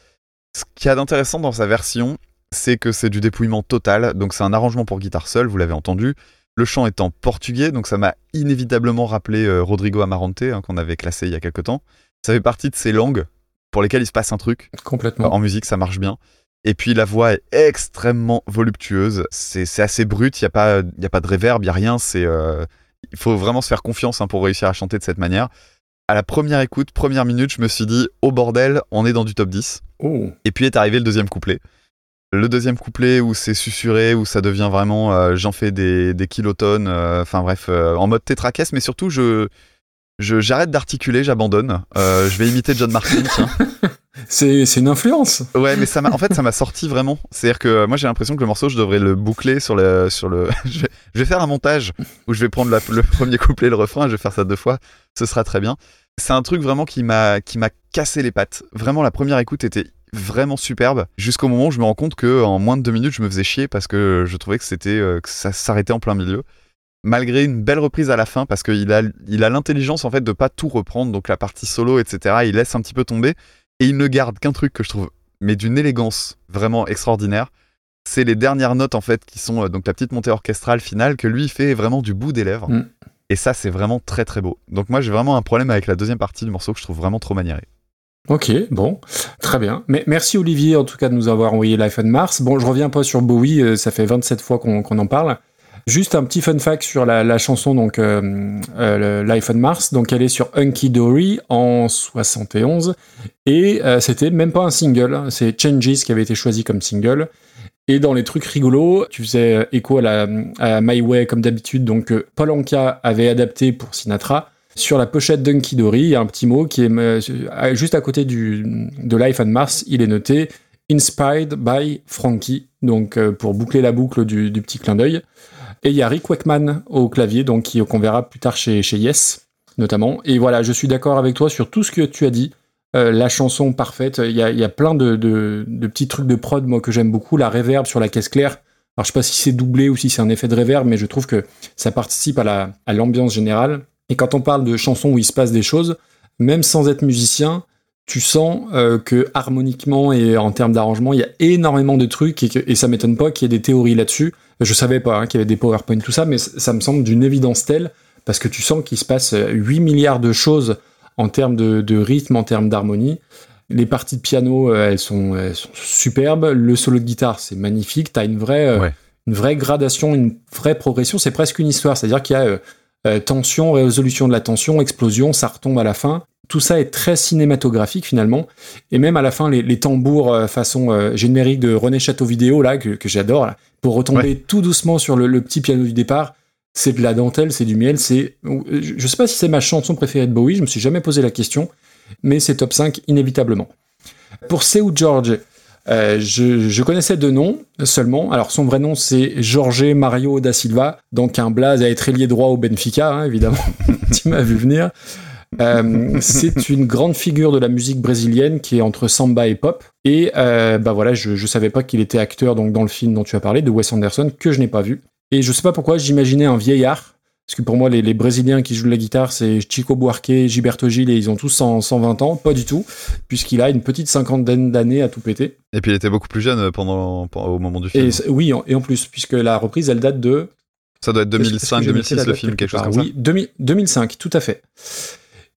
Speaker 3: Ce qu'il y a d'intéressant dans sa version, c'est que c'est du dépouillement total. Donc c'est un arrangement pour guitare seule, vous l'avez entendu. Le chant est en portugais, donc ça m'a inévitablement rappelé euh, Rodrigo Amarante hein, qu'on avait classé il y a quelque temps. Ça fait partie de ces langues pour lesquelles il se passe un truc.
Speaker 2: Complètement.
Speaker 3: En musique, ça marche bien. Et puis la voix est extrêmement voluptueuse. C'est assez brut. Il n'y a, pas- y a pas de réverb, il n'y a rien. C'est, euh, il faut vraiment se faire confiance hein, pour réussir à chanter de cette manière. À la première écoute, première minute, je me suis dit, oh bordel, on est dans du top 10.
Speaker 2: Oh.
Speaker 3: Et puis est arrivé le deuxième couplet. Le deuxième couplet où c'est susurré, où ça devient vraiment euh, j'en fais des, des kilotonnes, euh, enfin bref, euh, en mode tétraquesse, mais surtout je je- j'arrête d'articuler, j'abandonne. Je vais imiter John Martin.
Speaker 2: C'est une influence.
Speaker 3: Ouais, mais ça m'a, en fait, ça m'a sorti vraiment. C'est-à-dire que moi, j'ai l'impression que le morceau, je devrais le boucler sur le, sur le. je, vais, je vais faire un montage où je vais prendre la- le premier couplet, le refrain, je vais faire ça deux fois. Ce sera très bien. C'est un truc vraiment qui m'a, qui m'a cassé les pattes. Vraiment, la première écoute était vraiment superbe jusqu'au moment où je me rends compte que en moins de deux minutes, je me faisais chier parce que je trouvais que c'était, euh, que ça s'arrêtait en plein milieu. Malgré une belle reprise à la fin, parce qu'il a, il a l'intelligence en fait de pas tout reprendre, donc la partie solo, etc. Il laisse un petit peu tomber et il ne garde qu'un truc que je trouve mais d'une élégance vraiment extraordinaire. C'est les dernières notes en fait qui sont euh, donc la petite montée orchestrale finale que lui fait vraiment du bout des lèvres.
Speaker 2: Mm.
Speaker 3: Et ça c'est vraiment très très beau. Donc moi j'ai vraiment un problème avec la deuxième partie du morceau que je trouve vraiment trop maniéré.
Speaker 2: Ok, bon, très bien. Merci Olivier en tout cas de nous avoir envoyé Life on Mars. Bon, je reviens pas sur Bowie, euh, ça fait 27 fois qu'on en parle. Juste un petit fun fact sur la, chanson donc euh, euh, on Mars. Donc elle est sur Hunky Dory en 71 et euh, c'était même pas un single. hein. C'est Changes qui avait été choisi comme single. Et dans les trucs rigolos, tu faisais euh, écho à, My Way comme d'habitude. Donc Paul Anka avait adapté pour Sinatra. Sur la pochette d'Unky Dory, il y a un petit mot qui est euh, juste à côté de Life on Mars. Il est noté Inspired by Frankie, donc euh, pour boucler la boucle du, petit clin d'œil. Et il y a Rick Wakeman au clavier, donc qu'on verra plus tard chez, chez Yes, notamment. Et voilà, je suis d'accord avec toi sur tout ce que tu as dit. Euh, la chanson parfaite, il y a, y a plein de, de- petits trucs de prod, moi, que j'aime beaucoup. La reverb sur la caisse claire. Alors, je sais pas si c'est doublé ou si c'est un effet de reverb, mais je trouve que ça participe à la- à l'ambiance générale. Et quand on parle de chansons où il se passe des choses, même sans être musicien, tu sens euh, que harmoniquement et en termes d'arrangement, il y a énormément de trucs et, que, et ça m'étonne pas qu'il y ait des théories là-dessus. Je savais pas hein, qu'il y avait des PowerPoint, tout ça, mais ça me semble d'une évidence telle parce que tu sens qu'il se passe euh, 8 milliards de choses en termes de, de rythme, en termes d'harmonie. Les parties de piano, euh, elles, sont, elles sont superbes. Le solo de guitare, c'est magnifique. T'as une vraie, euh,
Speaker 3: Ouais.
Speaker 2: une vraie gradation, une vraie progression. C'est presque une histoire. C'est-à-dire qu'il y a euh, tension, résolution de la tension, explosion, ça retombe à la fin. Tout ça est très cinématographique finalement. Et même à la fin, les, les tambours euh, façon euh, générique de René Château vidéo là que, que j'adore, là, pour retomber tout doucement sur le, le petit piano du départ, c'est de la dentelle, c'est du miel. C'est, je je sais pas si c'est ma chanson préférée de Bowie, je me suis jamais posé la question, mais c'est top 5 inévitablement. Pour Seu George, euh, je, connaissais deux noms seulement. Alors son vrai nom c'est Jorge Mario da Silva, donc un blaze à être ailier droit au Benfica, hein, évidemment. tu m'as vu venir. Euh, c'est une grande figure de la musique brésilienne qui est entre samba et pop. Et euh, bah voilà, je, je savais pas qu'il était acteur donc dans le film dont tu as parlé de Wes Anderson que je n'ai pas vu. Et je sais pas pourquoi j'imaginais un vieillard. Parce que pour moi, les, les Brésiliens qui jouent de la guitare, c'est Chico Buarque, Gilberto Gil, et ils ont tous 100, 120 ans. Pas du tout, puisqu'il a une petite cinquantaine d'années à tout péter.
Speaker 3: Et puis il était beaucoup plus jeune euh, pendant, au moment du film.
Speaker 2: Et oui, et en plus, puisque la reprise, elle date de
Speaker 3: ça doit être
Speaker 2: est-ce que- est-ce que j'ai noté
Speaker 3: 2005-2006
Speaker 2: la
Speaker 3: le
Speaker 2: date
Speaker 3: film,
Speaker 2: quelque
Speaker 3: chose
Speaker 2: part
Speaker 3: comme
Speaker 2: Oui, 2000 2005, tout à fait.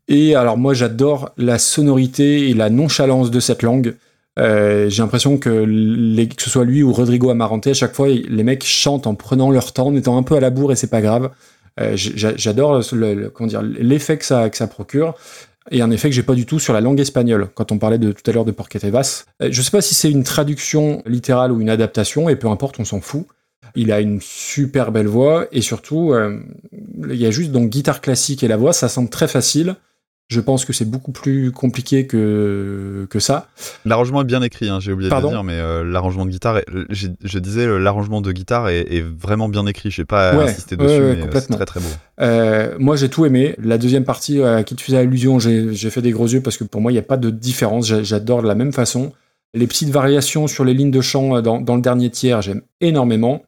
Speaker 2: Et alors moi j'adore la sonorité et la nonchalance de cette langue. Euh, J'ai l'impression que, les- que ce soit lui ou Rodrigo Amarante, à chaque fois les mecs chantent en prenant leur temps, en étant un peu à la bourre et c'est pas grave. Euh, j'a- J'adore le- l'effet que ça, procure. Et un effet que j'ai pas du tout sur la langue espagnole, quand on parlait de tout à l'heure de Porquete Vas. Euh, je sais pas si c'est une traduction littérale ou une adaptation, et peu importe, on s'en fout. Il a une super belle voix et surtout, euh, il y a juste donc guitare classique et la voix, ça semble très facile. Je pense que c'est beaucoup plus compliqué que, que ça.
Speaker 3: L'arrangement est bien écrit, hein, j'ai oublié
Speaker 2: Pardon
Speaker 3: de le dire, mais euh, l'arrangement de guitare, est- je disais, l'arrangement de guitare est, est vraiment bien écrit. Je sais pas
Speaker 2: Ouais, ouais,
Speaker 3: dessus,
Speaker 2: ouais,
Speaker 3: mais euh, c'est très très beau.
Speaker 2: Euh, moi, j'ai tout aimé. La deuxième partie à qui tu faisais allusion, j'ai fait des gros yeux parce que pour moi, il n'y a pas de différence. J'a- J'adore de la même façon. Les petites variations sur les lignes de chant dans, dans le dernier tiers, j'aime énormément.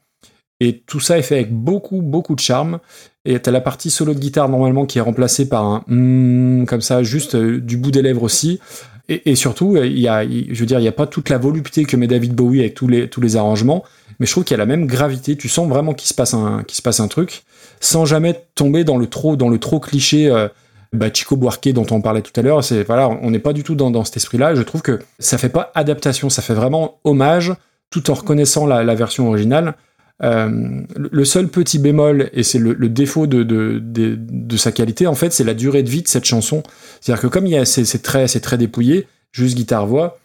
Speaker 2: Et tout ça est fait avec beaucoup, beaucoup de charme. Et t'as la partie solo de guitare normalement qui est remplacée par un mm, comme ça, juste euh, du bout des lèvres aussi. Et, surtout, euh, il y a, je veux il n'y a pas toute la volupté que met David Bowie avec tous les, tous les arrangements, mais je trouve qu'il y a la même gravité. Tu sens vraiment qu'il se passe un, qu'il truc, sans jamais tomber dans le trop, dans le trop cliché. euh, bah, Chico dont on parlait tout à l'heure, c'est voilà, on n'est pas du tout dans, dans cet esprit-là. Je trouve que ça fait pas adaptation, ça fait vraiment hommage, tout en reconnaissant la version originale. Euh, le seul petit bémol, et c'est le, défaut de, de, de, de sa qualité, en fait, c'est la durée de vie de cette chanson. C'est-à-dire que comme il y c'est, très, très dépouillé, juste guitare-voix,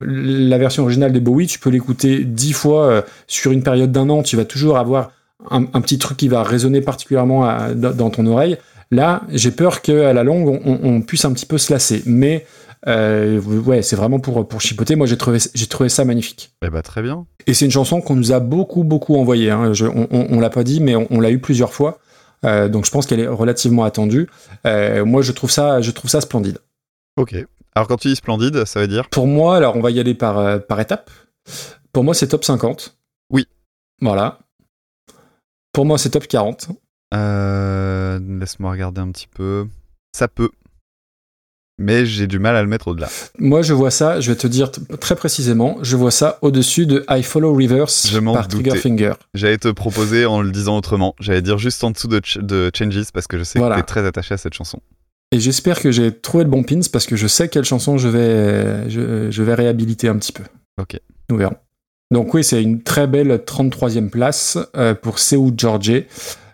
Speaker 2: la version originale des Bowie, tu peux l'écouter dix fois euh, sur une période d'un an, tu vas toujours avoir un, petit truc qui va résonner particulièrement dans ton oreille. Là, j'ai peur qu'à la longue, on, on- on puisse un petit peu se lasser. Mais euh, ouais, c'est vraiment pour, pour chipoter. Moi, j'ai trouvé, j'ai trouvé ça magnifique.
Speaker 3: Eh bah, très bien.
Speaker 2: Et c'est une chanson qu'on nous a beaucoup, beaucoup envoyée. Hein. Je- on on, on l'a pas dit, mais on, on l'a eu plusieurs fois. Euh, donc je pense qu'elle est relativement attendue. Euh, moi, je trouve ça, je trouve ça splendide.
Speaker 3: Ok. Alors quand tu dis splendide, ça veut dire?
Speaker 2: Pour moi, alors on va y aller par, par étapes. Pour moi, c'est top 50.
Speaker 3: Oui.
Speaker 2: Voilà. Pour moi, c'est top 40.
Speaker 3: Euh, Laisse-moi regarder un petit peu. Ça peut. Mais j'ai du mal à le mettre au-delà.
Speaker 2: Moi, je vois ça, je vais te dire très précisément, je vois ça au-dessus de I Follow Rivers
Speaker 3: Je
Speaker 2: par. Triggerfinger.
Speaker 3: J'allais te proposer en le disant autrement. J'allais dire juste en dessous de, Ch- de Changes parce que je sais
Speaker 2: Voilà.
Speaker 3: que t'es très attaché à cette chanson.
Speaker 2: Et j'espère que j'ai trouvé le bon pins parce que je sais quelle chanson je vais, je, je vais réhabiliter un petit peu.
Speaker 3: Ok.
Speaker 2: Nous verrons. Donc oui, c'est une très belle 33e place euh, pour Seu George.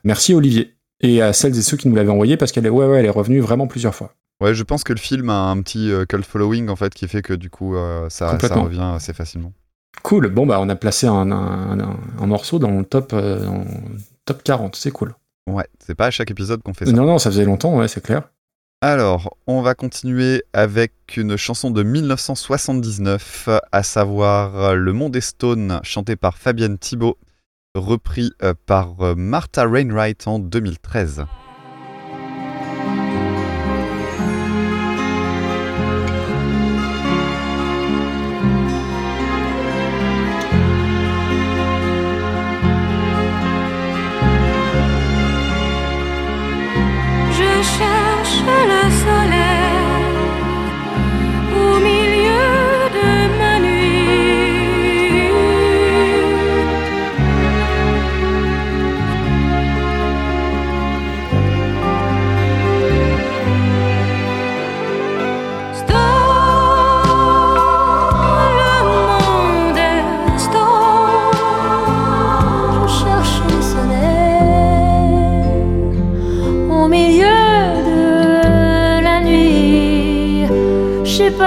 Speaker 2: Merci Olivier. Et à celles et ceux qui nous l'avaient envoyé parce qu'elle est, ouais, ouais, elle est revenue vraiment plusieurs fois.
Speaker 3: Ouais, je pense que le film a un petit euh, cult following en fait qui fait que du coup euh, ça, ça revient assez facilement.
Speaker 2: Cool. Bon, bah, on a placé un, un, un- un morceau dans le top, euh, dans le top 40. C'est cool.
Speaker 3: Ouais, c'est pas à chaque épisode qu'on fait ça.
Speaker 2: Non, non, ça faisait longtemps, ouais, c'est clair.
Speaker 3: Alors, on va continuer avec une chanson de 1979, à savoir Le Monde est Stone, chanté par Fabienne Thibault, repris par Martha Rainwright en 2013.
Speaker 8: Cherche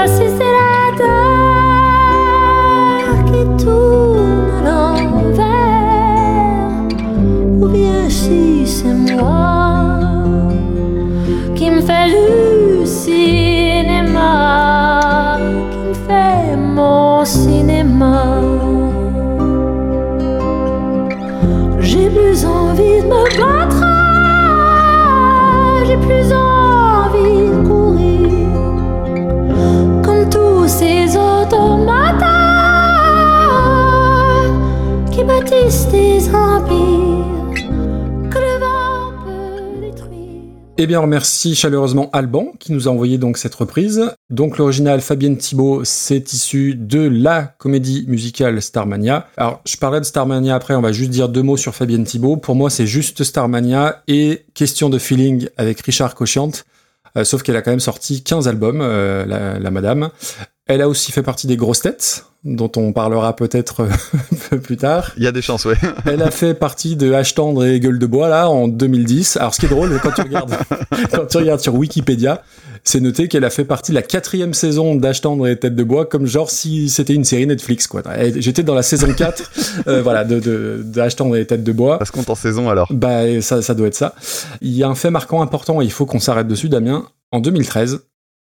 Speaker 8: Je sais
Speaker 2: Eh bien, remercie chaleureusement Alban qui nous a envoyé donc cette reprise. Donc l'original Fabienne Thibault, c'est issu de la comédie musicale Starmania. Alors, je parlerai de Starmania après, on va juste dire deux mots sur Fabienne Thibault. Pour moi, c'est juste Starmania et question de feeling avec Richard Cochiant. Euh, sauf qu'elle a quand même sorti 15 albums, euh, la madame. Elle a aussi fait partie des grosses têtes, dont on parlera peut-être euh, un peu plus tard.
Speaker 3: Il y a des chances, ouais.
Speaker 2: Elle a fait partie de H tendre et Gueule de bois là en 2010. Alors ce qui est drôle, quand tu regardes, quand tu regardes sur Wikipédia, c'est noté qu'elle a fait partie de la quatrième saison d'H tendre et Tête de bois, comme genre si c'était une série Netflix quoi. J'étais dans la saison 4, euh, voilà, de, de, tendre et Tête de bois.
Speaker 3: Ça se compte en saison alors.
Speaker 2: Bah ça, ça doit être ça. Il y a un fait marquant important et il faut qu'on s'arrête dessus, Damien. En 2013,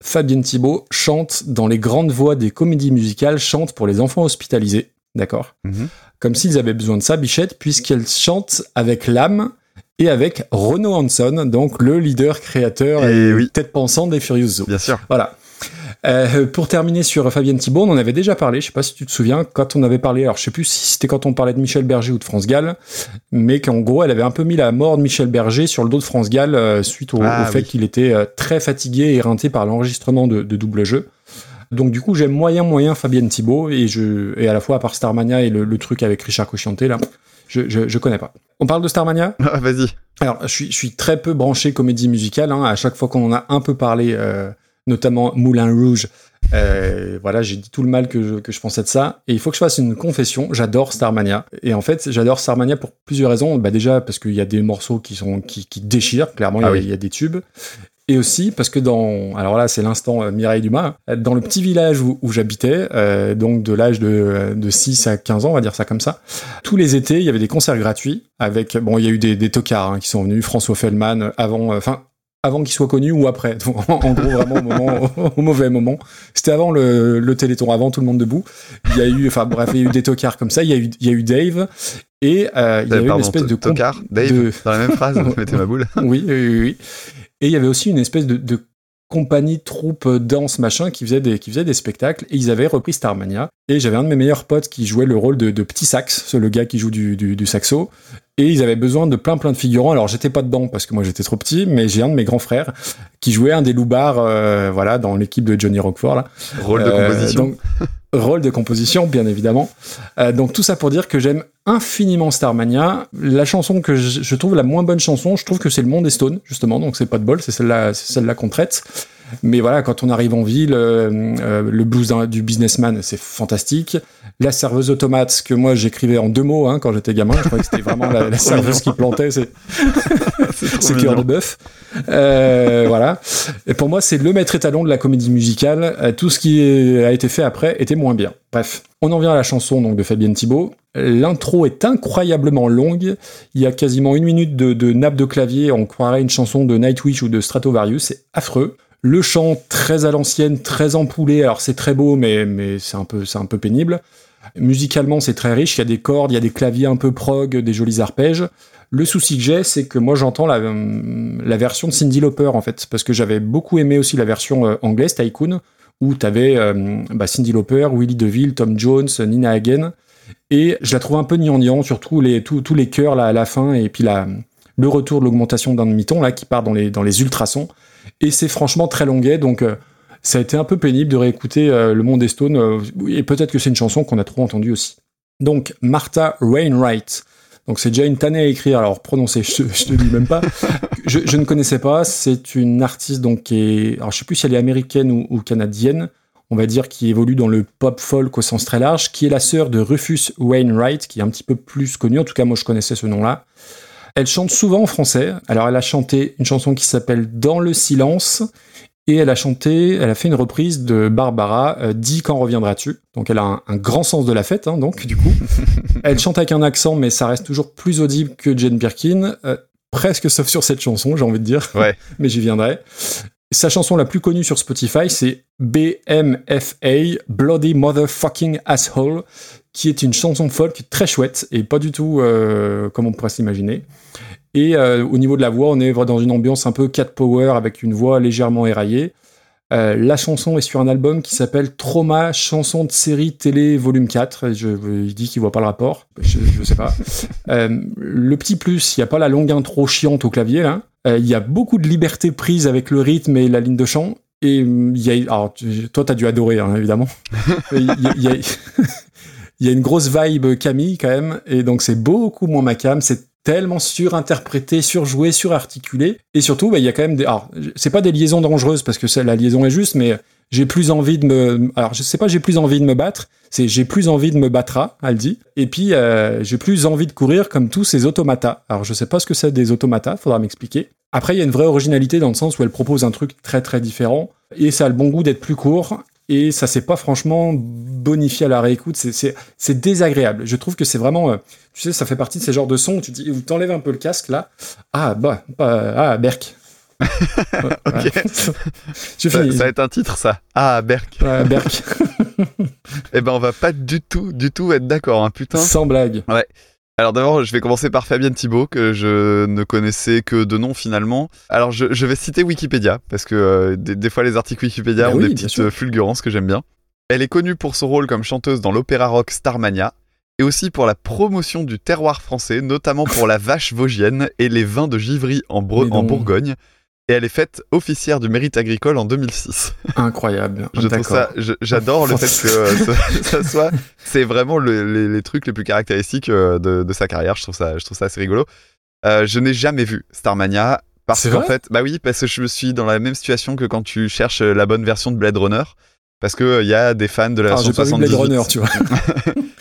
Speaker 2: Fabienne Thibault chante dans les grandes voix des comédies musicales, chante pour les enfants hospitalisés, d'accord?
Speaker 3: Mhm.
Speaker 2: Comme s'ils avaient besoin de ça, Bichette, puisqu'elle chante avec l'âme et avec Renaud Hanson, donc le leader créateur et
Speaker 3: oui.
Speaker 2: tête pensante des Furious Zoo.
Speaker 3: Bien sûr.
Speaker 2: Voilà. Euh, pour terminer sur Fabienne Thibault, on en avait déjà parlé, je sais pas si tu te souviens, quand on avait parlé, alors je sais plus si c'était quand on parlait de Michel Berger ou de France Gall, mais qu'en gros, elle avait un peu mis la mort de Michel Berger sur le dos de France Gall euh, suite au,
Speaker 3: Ah,
Speaker 2: au fait
Speaker 3: oui.
Speaker 2: qu'il était euh, très fatigué et éreinté par l'enregistrement de, de double jeu. Donc du coup, j'aime moyen moyen Fabienne Thibault et je et à la fois à part Starmania et le, le truc avec Richard Cochianté là, je, je je connais pas. On parle de Starmania?
Speaker 3: Ah, Vas-y.
Speaker 2: alors, je suis, je suis très peu branché comédie musicale. Hein. À chaque fois qu'on en a un peu parlé, euh, notamment Moulin Rouge, euh, voilà, j'ai dit tout le mal que je, que je pensais de ça. Et il faut que je fasse une confession. J'adore Starmania. Et en fait, j'adore Starmania pour plusieurs raisons. Bah déjà parce qu'il y a des morceaux qui sont qui, qui déchirent. Clairement, il y a-
Speaker 3: Ah oui.
Speaker 2: il y, a des tubes. Et aussi parce que dans, alors là, c'est l'instant euh, Mireille Dumas, dans le petit village où, où j'habitais, euh, donc de l'âge de, de 6 à 15 ans, on va dire ça comme ça, tous les étés, il y avait des concerts gratuits avec, bon, il y a eu des, des tocards hein, qui sont venus, François Fellman, euh, avant, euh, enfin, avant qu'il soit connu ou après. Donc, en gros, vraiment au, moment, au mauvais moment. C'était avant le, le Téléthon, avant tout le monde debout. Il y a eu, enfin bref, il y a eu des tocards comme ça. Il y a eu, il y a eu Dave et euh, il y avait une espèce de
Speaker 3: tocard, Dave,
Speaker 2: de-
Speaker 3: dans la même phrase, mettez ma boule.
Speaker 2: oui, oui, oui, oui. Et il y avait aussi une espèce de, de compagnie, troupe, euh, danse, machin, qui faisait, des, qui faisait des spectacles. Et ils avaient repris Starmania. Et j'avais un de mes meilleurs potes qui jouait le rôle de, de Petit Sax, le gars qui joue du, du, du saxo. Et ils avaient besoin de plein plein de figurants. Alors j'étais pas dedans parce que moi j'étais trop petit, mais j'ai un de mes grands frères qui jouait un des loupards, euh, voilà, dans l'équipe de Johnny là.
Speaker 3: Rôle de
Speaker 2: Euh,
Speaker 3: composition.
Speaker 2: donc, rôle de composition, bien évidemment. Euh, donc tout ça pour dire que j'aime infiniment Starmania. La chanson que je, je trouve la moins bonne chanson, je trouve que c'est le Monde des Stones, justement. Donc c'est pas de bol, c'est celle-là, c'est celle-là qu'on traite. Mais voilà, quand on arrive en ville, euh, euh, le blues du businessman, c'est fantastique. La serveuse automate, que moi j'écrivais en deux mots hein, quand j'étais gamin, je croyais que c'était vraiment la, la serveuse qui plantait, c'est c'est cœur de bœuf. Euh, voilà. Et pour moi, c'est le maître étalon de la comédie musicale. Tout ce qui a été fait après était moins bien. Bref, on en vient à la chanson donc de Fabienne Thibault. L'intro est incroyablement longue. Il y a quasiment une minute de, de nappe de clavier. On croirait une chanson de Nightwish ou de Stratovarius. C'est affreux. Le chant très à l'ancienne, très empoulé. Alors c'est très beau, mais, c'est un peu, pénible. Musicalement, c'est très riche. Il y a des cordes, il y a des claviers un peu prog, des jolis arpèges. Le souci que j'ai, c'est que moi j'entends la, la version de Cindy Lauper en fait, parce que j'avais beaucoup aimé aussi la version euh, anglaise Tycoon, où t'avais euh, bah, Cindy Lauper, Willie DeVille, Tom Jones, Nina Hagen, et je la trouve un peu gnangnan, surtout tous les chœurs là à la fin, et puis le retour de l'augmentation d'un demi-ton là qui part dans les ultrasons, et c'est franchement très longuet, donc euh, ça a été un peu pénible de réécouter euh, Le Monde des Stones, euh, et peut-être que c'est une chanson qu'on a trop entendue aussi. Donc Martha Wainwright, donc c'est déjà une tannée à écrire, alors prononcer, je, je te dis même pas. Je, je ne connaissais pas, c'est une artiste donc qui est, alors je sais plus si elle est américaine ou, ou canadienne, on va dire qui évolue dans le pop folk au sens très large, qui est la sœur de Rufus Wainwright, qui est un petit peu plus connu, en tout cas moi je connaissais ce nom-là. Elle chante souvent en français, alors elle a chanté une chanson qui s'appelle Dans le silence, et elle a chanté, elle a fait une reprise de Barbara, euh, Dis quand reviendras-tu. Donc elle a un, un grand sens de la fête, hein, donc du coup. elle chante avec un accent, mais ça reste toujours plus audible que Jane Birkin. euh, presque sauf sur cette chanson, j'ai envie de dire.
Speaker 3: Ouais.
Speaker 2: mais j'y viendrai. Sa chanson la plus connue sur Spotify, c'est BMFA, Bloody Motherfucking Asshole, qui est une chanson folk très chouette et pas du tout euh, comme on pourrait s'imaginer. Et euh, au niveau de la voix, on est dans une ambiance un peu cat power avec une voix légèrement éraillée. Euh, la chanson est sur un album qui s'appelle Trauma, chanson de série télé volume 4. Je, il dit qu'il voit pas le rapport. Je, je sais pas. Le petit plus, il n'y a pas la longue intro chiante au clavier. Euh, Il y a beaucoup de liberté prise avec le rythme et la ligne de chant. Et hum, il y a, alors, tu- toi, t'as dû adorer, hein, évidemment. Il y a- il y a- il y a une grosse vibe Camille quand même, et donc c'est beaucoup moins ma cam. C'est tellement surinterprété, surjoué, surarticulé. Et surtout, bah, il y a quand même des. Alors, c'est pas des liaisons dangereuses parce que la liaison est juste, mais j'ai plus envie de me. Alors, je sais pas, j'ai plus envie de me battre. C'est j'ai plus envie de me battre, elle dit. Et puis, euh, j'ai plus envie de courir comme tous ces automatas. Alors, je sais pas ce que c'est des automatas, faudra m'expliquer. Après, il y a une vraie originalité dans le sens où elle propose un truc très très différent. Et ça a le bon goût d'être plus court. Et ça s'est pas franchement bonifié à la réécoute. C'est- désagréable. Je trouve que c'est vraiment. euh, tu sais, ça fait partie de ces genres de sons où tu dis, t'enlèves un peu le casque là. Ah, bah, bah ah, Berk. Ouais,
Speaker 3: Ok.
Speaker 2: ouais. Je
Speaker 3: Ça, va être un titre, ça. Ah, Berk.
Speaker 2: Ouais, Berk.
Speaker 3: Eh ben, on va pas du tout, du tout être d'accord, hein, putain.
Speaker 2: Sans blague.
Speaker 3: Alors d'abord, je vais commencer par Fabienne Thibault, que je ne connaissais que de nom finalement. Alors je, je vais citer Wikipédia, parce que euh, des, des fois les articles Wikipédia
Speaker 2: Bah
Speaker 3: ont
Speaker 2: oui,
Speaker 3: des petites euh, fulgurances que j'aime bien. Elle est connue pour son rôle comme chanteuse dans l'opéra rock Starmania, et aussi pour la promotion du terroir français, notamment pour la vache vosgienne et les vins de Givry en, Bre-. Bourgogne. Et elle est faite officière du mérite agricole en 2006.
Speaker 2: Incroyable.
Speaker 3: Je trouve ça, j'adore le fait que euh, ça, ça soit, c'est vraiment le- les, les trucs les plus caractéristiques euh, de, de sa carrière. Je trouve ça, je trouve ça assez rigolo. Euh, je n'ai jamais vu Starmania parce qu'en fait, bah oui, parce que je me suis dans la même situation que quand tu cherches la bonne version de Blade Runner. Parce que il y a des fans de la
Speaker 2: Ah,
Speaker 3: version
Speaker 2: j'ai pas vu
Speaker 3: 78.
Speaker 2: Blade Runner, tu vois.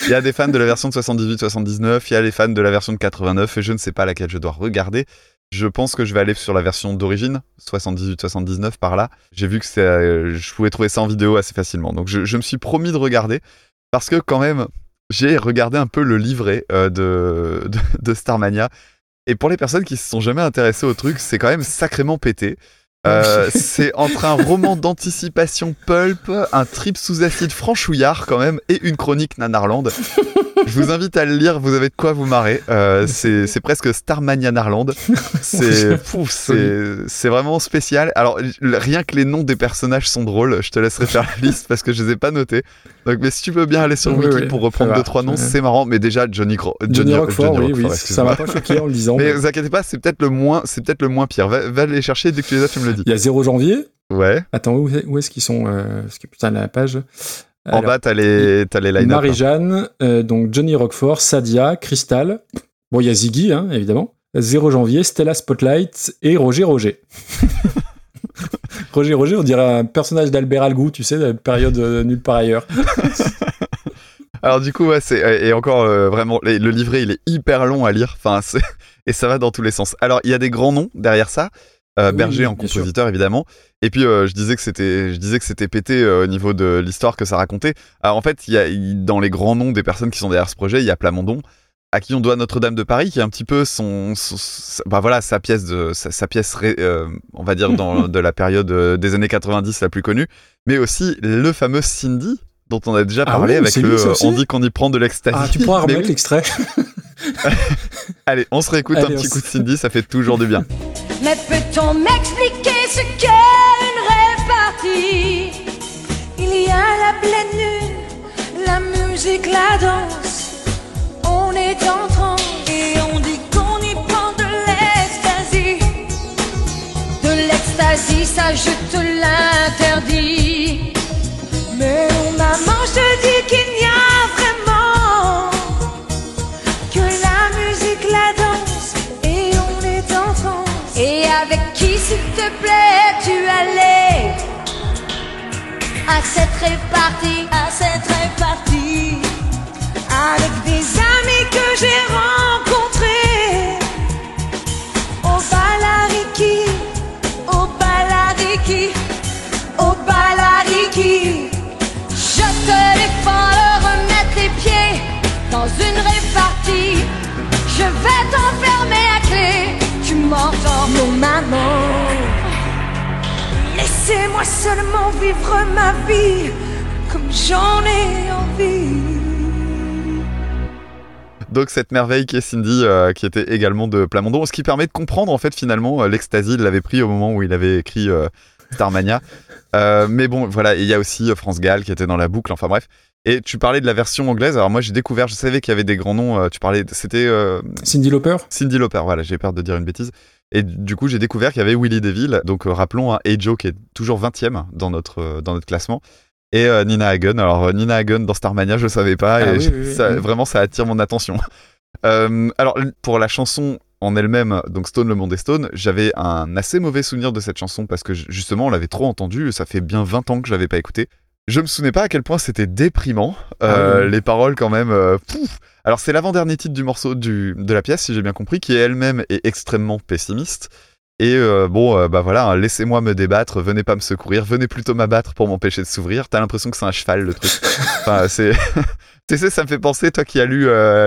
Speaker 3: Il y a des fans de la version de 78-79, il y a les fans de la version de 89, et je ne sais pas laquelle je dois regarder. Je pense que je vais aller sur la version d'origine, 78-79 par là. J'ai vu que euh, je pouvais trouver ça en vidéo assez facilement. Donc je, je me suis promis de regarder, parce que quand même, j'ai regardé un peu le livret euh, de, de, de Starmania. Et pour les personnes qui se sont jamais intéressées au truc, c'est quand même sacrément pété. Euh, c'est entre un roman d'anticipation pulp, un trip sous acide franchouillard quand même, et une chronique Nanarland. Je vous invite à le lire, vous avez de quoi vous marrer. Euh, c'est presque Starmania Narland. C'est vraiment spécial. Alors rien que les noms des personnages sont drôles. Je te laisserai faire la liste parce que je les ai pas notés. Donc mais si tu veux bien aller sur
Speaker 2: Oui,
Speaker 3: Wiki
Speaker 2: oui,
Speaker 3: pour reprendre deux trois noms, c'est marrant. Mais déjà Johnny Cro-
Speaker 2: Johnny,
Speaker 3: Johnny
Speaker 2: oui, oui. Ça m'a pas choqué en le disant.
Speaker 3: Mais
Speaker 2: mais
Speaker 3: vous inquiétez pas, c'est peut-être le moins, c'est peut-être le moins pire. Va, va les chercher dès que tu les as, tu me
Speaker 2: Il y a 0 janvier.
Speaker 3: Ouais.
Speaker 2: Attends, où, où est-ce qu'ils sont euh, Parce que putain, la page.
Speaker 3: En bas, t'as les, t'as les line-up.
Speaker 2: Marie-Jeanne, euh, donc Johnny Roquefort, Sadia, Crystal. Bon, il y a Ziggy, hein, évidemment. 0 janvier, Stella Spotlight et Roger Roger. Roger Roger, on dirait un personnage d'Albert Algou, tu sais, de la période euh, nulle part ailleurs.
Speaker 3: Alors du coup, ouais, c'est et encore euh, vraiment le livret, il est hyper long à lire. Enfin, et ça va dans tous les sens. Alors il y a des grands noms derrière ça. Euh, Berger
Speaker 2: oui,
Speaker 3: en compositeur évidemment. Et puis euh, je disais que c'était, je disais que c'était pété euh, au niveau de l'histoire que ça racontait. Alors en fait, il y a dans les grands noms des personnes qui sont derrière ce projet, il y a Plamondon, à qui on doit Notre-Dame de Paris, qui est un petit peu son, son- sa- bah voilà, sa pièce de, sa, sa pièce, ré- on va dire dans de la période des années 90 la plus connue, mais aussi le fameux Cindy dont on a déjà
Speaker 2: Ah
Speaker 3: parlé
Speaker 2: oui,
Speaker 3: avec le on dit qu'on y prend de l'ecstasy.
Speaker 2: Ah, tu pourras remettre
Speaker 3: oui.
Speaker 2: l'extrait
Speaker 3: Allez, on se réécoute
Speaker 2: Allez,
Speaker 3: un petit coup de Cindy, ça fait toujours du bien.
Speaker 8: Mais peut-on m'expliquer ce qu'est une répartie? Il y a la pleine lune, la musique, la danse. On est en transe et on dit qu'on y prend de l'ecstasy. De l'ecstasy, ça je te l'interdis. Mais oh, maman, je dis qu'il n'y s'il te plaît, tu allais à cette répartie, à cette répartie, avec des amis que j'ai rencontrés au Balariki, au Balariki, au Balariki. Je te défends de remettre les pieds dans une répartie. Je vais t'enfermer à clé. Tu m'entends, mon maman. Laissez-moi seulement vivre ma vie comme j'en ai envie.
Speaker 3: Donc cette merveille qui est Cindy, euh, qui était également de Plamondon, ce qui permet de comprendre en fait finalement euh, l'ecstasy, il l'avait pris au moment où il avait écrit euh, Starmania. Euh, mais bon, voilà, et il y a aussi France Gall qui était dans la boucle, enfin bref. Et tu parlais de la version anglaise, alors moi j'ai découvert, je savais qu'il y avait des grands noms, euh, tu parlais, c'était euh,
Speaker 2: Cindy Lauper?
Speaker 3: Cindy Lauper, voilà, j'ai peur de dire une bêtise. Et du coup, j'ai découvert qu'il y avait Willie DeVille, donc euh, rappelons, hein, Joe qui est toujours 20ème dans notre, euh, dans notre classement, et euh, Nina Hagen. Alors, Nina Hagen dans Starmania, je le savais pas,
Speaker 2: Ah
Speaker 3: et
Speaker 2: oui,
Speaker 3: je-
Speaker 2: oui, oui.
Speaker 3: ça- vraiment, ça attire mon attention. Euh, alors, pour la chanson en elle-même, donc Stone, le monde est Stone, j'avais un assez mauvais souvenir de cette chanson parce que justement, on l'avait trop entendue. Ça fait bien 20 ans que je l'avais pas écoutée. Je me souvenais pas à quel point c'était déprimant. Euh,
Speaker 2: Ah oui.
Speaker 3: Les paroles, quand même. euh, pouf. Alors, c'est l'avant-dernier titre du morceau du, de la pièce, si j'ai bien compris, qui elle-même est extrêmement pessimiste. Et euh, bon, bah voilà, hein, laissez-moi me débattre, venez pas me secourir, venez plutôt m'abattre pour m'empêcher de s'ouvrir. T'as l'impression que c'est un cheval, le truc. enfin, c'est. tu sais, ça me fait penser, toi qui as lu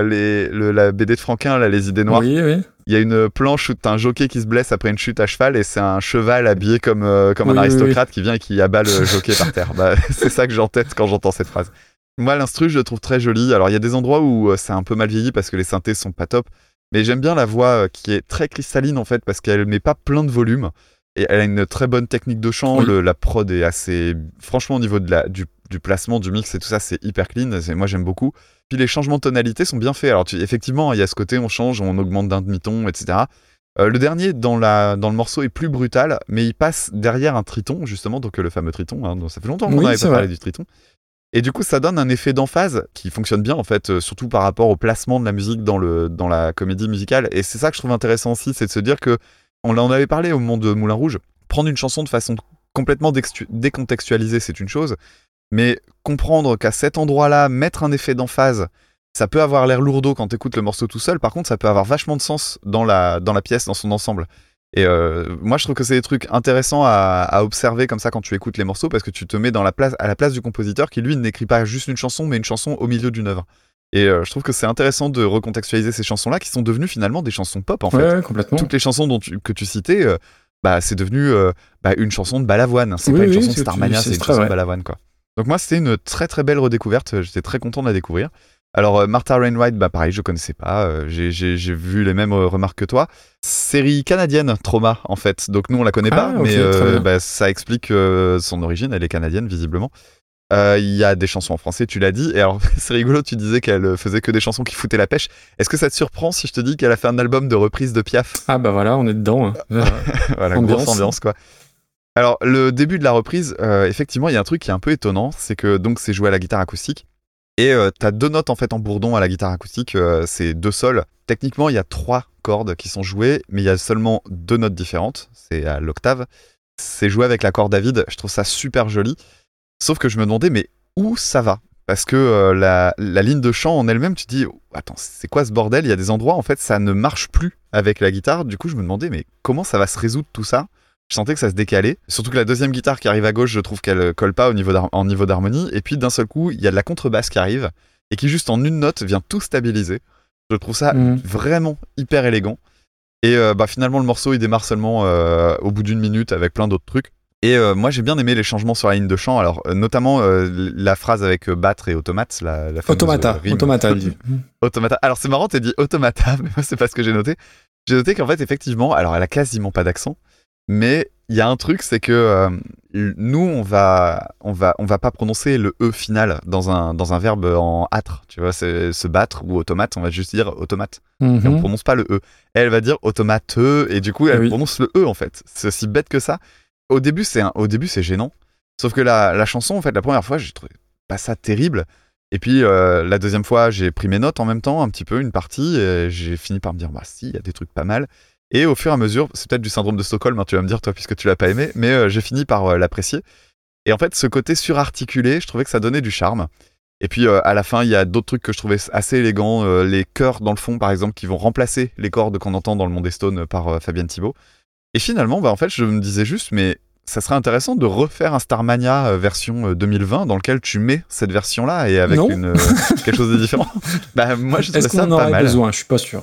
Speaker 3: les, le- la BD de Franquin, là, Les idées noires.
Speaker 2: Oui, oui.
Speaker 3: Il y a une planche où t'as un jockey qui se blesse après une chute à cheval et c'est un cheval habillé comme, euh, comme
Speaker 2: Oui,
Speaker 3: un
Speaker 2: oui,
Speaker 3: aristocrate qui vient et qui abat le jockey par terre. Bah, c'est ça que j'ai en tête quand j'entends cette phrase. Moi, l'instru, je le trouve très joli. Alors, il y a des endroits où euh, c'est un peu mal vieilli parce que les synthés sont pas top. Mais j'aime bien la voix euh, qui est très cristalline en fait parce qu'elle met pas plein de volume. Et elle a une très bonne technique de chant. Le- la prod est assez. Franchement, au niveau de la, du, du placement, du mix et tout ça, c'est hyper clean. Moi, j'aime beaucoup. Puis les changements de tonalité sont bien faits. Alors, tu- effectivement, il y a ce côté, on change, on augmente d'un demi-ton, etc. Euh, le dernier dans, la, dans le morceau est plus brutal, mais il passe derrière un triton, justement, donc euh, le fameux triton. hein, ça fait longtemps qu'on
Speaker 2: Oui,
Speaker 3: n'avait pas parlé du triton. Et du coup, ça donne un effet d'emphase qui fonctionne bien, en fait, euh, surtout par rapport au placement de la musique dans, le, dans la comédie musicale. Et c'est ça que je trouve intéressant aussi, c'est de se dire que, on en avait parlé au moment de Moulin Rouge, prendre une chanson de façon complètement décontextualisée, c'est une chose, mais comprendre qu'à cet endroit-là, mettre un effet d'emphase, ça peut avoir l'air lourdeau quand t'écoutes le morceau tout seul, par contre, ça peut avoir vachement de sens dans la, dans la pièce, dans son ensemble. Et euh, moi, je trouve que c'est des trucs intéressants à, à observer comme ça quand tu écoutes les morceaux, parce que tu te mets dans la place, à la place du compositeur qui, lui, n'écrit pas juste une chanson, mais une chanson au milieu d'une œuvre. Et euh, je trouve que c'est intéressant de recontextualiser ces chansons-là, qui sont devenues finalement des chansons pop, en fait
Speaker 2: Ouais, ouais, complètement.
Speaker 3: toutes les chansons dont tu- que tu citais, euh, bah, c'est devenu bah, une chanson de Balavoine. C'est
Speaker 2: Oui,
Speaker 3: pas une
Speaker 2: oui,
Speaker 3: chanson de Starmania,
Speaker 2: c'est
Speaker 3: une chanson de. Balavoine. Quoi. Donc moi, c'était une très très belle redécouverte. J'étais très content de la découvrir. Alors euh, Martha Rainwright, bah pareil, je connaissais pas. euh, j'ai- J'ai j'ai vu les mêmes euh, remarques que toi. Série canadienne, Trauma, en fait. Donc nous, on la connaît
Speaker 2: Ah,
Speaker 3: pas, mais euh, bah, ça explique euh, son origine. Elle est canadienne, visiblement. Euh, Il y a des chansons en français, tu l'as dit. Et alors, c'est rigolo, tu disais qu'elle faisait que des chansons qui foutaient la pêche. Est-ce que ça te surprend si je te dis qu'elle a fait un album de reprise de Piaf?
Speaker 2: Ah bah voilà, on est dedans. hein.
Speaker 3: voilà,
Speaker 2: Ambiance.
Speaker 3: grosse ambiance quoi. Alors le début de la reprise, euh, effectivement, il y a un truc qui est un peu étonnant, c'est que donc c'est joué à la guitare acoustique et euh, t'as deux notes en fait en bourdon à la guitare acoustique, euh, c'est deux sols. Techniquement, il y a trois cordes qui sont jouées, mais il y a seulement deux notes différentes, c'est à l'octave. C'est joué avec l'accord David, je trouve ça super joli. Sauf que je me demandais mais où ça va? Parce que la, ligne de chant en elle-même, tu dis, oh, attends, c'est quoi ce bordel? Il y a des endroits, en fait, ça ne marche plus avec la guitare. Du coup, je me demandais, mais comment ça va se résoudre tout ça? Je sentais que ça se décalait. Surtout que la deuxième guitare qui arrive à gauche, je trouve qu'elle euh, colle pas au niveau en niveau d'harmonie. Et puis, d'un seul coup, il y a de la contrebasse qui arrive et qui, juste en une note, vient tout stabiliser. Je trouve ça
Speaker 2: Mhm.
Speaker 3: vraiment hyper élégant. Et euh, bah, finalement, le morceau, il démarre seulement euh, au bout d'une minute avec plein d'autres trucs. Et euh, moi, j'ai bien aimé les changements sur la ligne de chant. Alors, notamment la phrase avec battre et automate, la, la fameuse,
Speaker 2: Automata,
Speaker 3: rime.
Speaker 2: automata, elle dit.
Speaker 3: Automata. Alors, c'est marrant, t'as dit automata, mais moi, c'est pas ce que j'ai noté. J'ai noté qu'en fait, effectivement, alors elle a quasiment pas d'accent, mais il y a un truc, c'est que euh, nous, on va, on va, on va pas prononcer le e final dans un, dans un verbe en âtre. Tu vois, c'est se battre ou automate, on va juste dire automate. Et on
Speaker 2: Mhm.
Speaker 3: prononce pas le E. Elle va dire automate et du coup elle
Speaker 2: Oui.
Speaker 3: prononce le E en fait. C'est aussi bête que ça. Au début c'est au début c'est gênant. Sauf que la, la chanson en fait la première fois j'ai trouvé pas ça terrible. Et puis euh, la deuxième fois j'ai pris mes notes en même temps un petit peu une partie et j'ai fini par me dire bah si il y a des trucs pas mal. Et au fur et à mesure c'est peut-être du syndrome de Stockholm hein, tu vas me dire toi puisque tu l'as pas aimé mais euh, j'ai fini par euh, l'apprécier. Et en fait ce côté surarticulé je trouvais que ça donnait du charme. Et puis euh, à la fin, il y a d'autres trucs que je trouvais assez élégants. les chœurs dans le fond, par exemple, qui vont remplacer les cordes qu'on entend dans le Monde des Stones par Fabienne Thibault. Et finalement, bah, en fait, je me disais juste, mais ça serait intéressant de refaire un Starmania version euh, 2020 dans lequel tu mets cette version-là et avec une, quelque chose de différent. bah, moi, je
Speaker 2: Est-ce
Speaker 3: trouvais ça
Speaker 2: qu'on en
Speaker 3: pas
Speaker 2: aurait
Speaker 3: mal.
Speaker 2: besoin? Je suis pas sûr.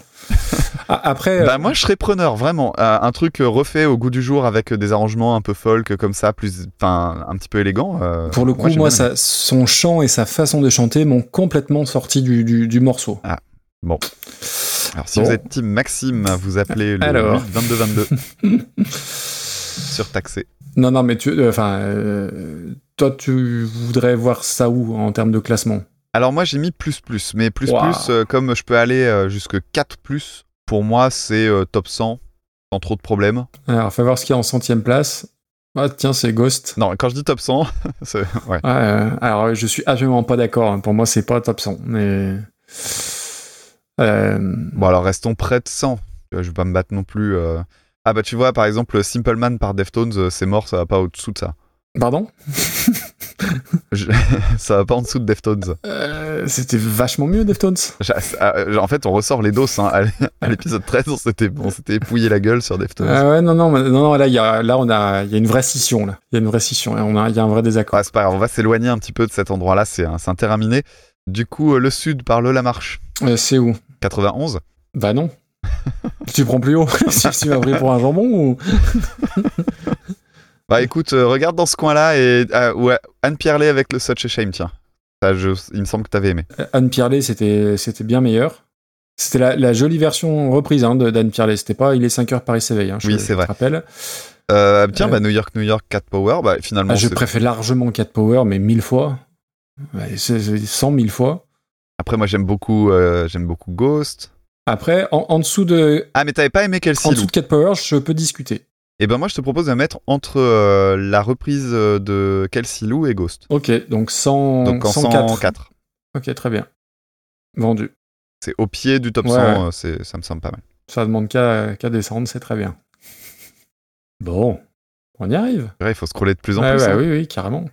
Speaker 2: Ah, Après,
Speaker 3: Bah, moi, je serais preneur, vraiment. Euh, un truc euh, refait au goût du jour avec euh, des arrangements un peu folk comme ça, plus, enfin, un petit peu élégant. euh,
Speaker 2: pour le coup, moi, ça, son chant et sa façon de chanter m'ont complètement sorti du, du, du morceau.
Speaker 3: Alors, si
Speaker 2: Bon.
Speaker 3: vous êtes team Maxime, vous appelez le
Speaker 2: Alors.
Speaker 3: 8 22 22. Surtaxé.
Speaker 2: Non, non, mais tu, euh, enfin, euh, toi, tu voudrais voir ça où en termes de classement?
Speaker 3: Alors moi j'ai mis plus plus, mais plus plus euh, comme je peux aller euh, jusque 4 plus, pour moi c'est euh, top 100 sans trop de problèmes.
Speaker 2: Alors, faut voir ce qu'il y a en centième place. Ah, tiens, c'est Ghost.
Speaker 3: Non, quand je dis top 100, c'est ouais.
Speaker 2: Ouais, euh, alors, je suis absolument pas d'accord. Pour moi, c'est pas top 100. Mais Euh,
Speaker 3: Bon, alors restons près de 100. Euh, Je vais pas me battre non plus. euh. Ah, bah, tu vois, par exemple, Simple Man par Deftones, c'est mort, ça va pas au-dessous de ça.
Speaker 2: Pardon?
Speaker 3: Je- ça va pas en dessous de Deftones.
Speaker 2: Euh, C'était vachement mieux, Deftones.
Speaker 3: Euh, En fait, on ressort les doses. hein. À l'épisode 13, on s'était on s'était épouillé la gueule sur Deftones.
Speaker 2: Ah ouais, non, non, non, non, là, il y a, là, on a, il y a une vraie scission, là. Il y a une vraie scission, et on a, il y a un vrai désaccord.
Speaker 3: Ah, c'est pas on va s'éloigner un petit peu de cet endroit-là, c'est un, c'est un terrain miné. Du coup, euh, le sud par le La Marche,
Speaker 2: Euh, c'est où?
Speaker 3: 91.
Speaker 2: Bah non. tu prends plus haut Si tu m'as pris pour un jambon ou...
Speaker 3: Bah écoute, euh, regarde dans ce coin-là et ah, ouais, Anne Pierlet avec le Such a Shame, tiens. Ça, je- il me semble que t'avais aimé.
Speaker 2: Anne Pierlet, c'était, c'était bien meilleur. C'était la, la jolie version reprise hein, d'Anne Pierlet. C'était pas Il est 5 heures Paris s'éveille. Hein, je-
Speaker 3: Oui,
Speaker 2: je
Speaker 3: c'est
Speaker 2: te
Speaker 3: vrai.
Speaker 2: rappelle.
Speaker 3: Euh, tiens,
Speaker 2: Euh,
Speaker 3: bah New York, New York, Cat Power, bah finalement,
Speaker 2: Ah, je préfère largement Cat Power, mais mille fois. Ouais, c'est, c'est 100 000 fois.
Speaker 3: après moi j'aime beaucoup, euh, j'aime beaucoup Ghost.
Speaker 2: Après, en, en dessous de,
Speaker 3: Ah mais t'avais pas aimé Kelsey
Speaker 2: en dessous de Cat Power, je peux discuter.
Speaker 3: Et ben moi je te propose de mettre entre euh, la reprise euh, de Kelsey Lou et Ghost.
Speaker 2: Ok, donc 100,
Speaker 3: Donc en
Speaker 2: 104.
Speaker 3: 104.
Speaker 2: Ok, très bien. Vendu.
Speaker 3: C'est au pied du top
Speaker 2: Ouais,
Speaker 3: 100,
Speaker 2: ouais.
Speaker 3: euh, c'est- ça me semble pas mal.
Speaker 2: Ça demande qu'à qu'à descendre, c'est très bien. Bon, on y arrive.
Speaker 3: Ouais, Il faut scroller de plus en plus. hein.
Speaker 2: oui, oui, carrément.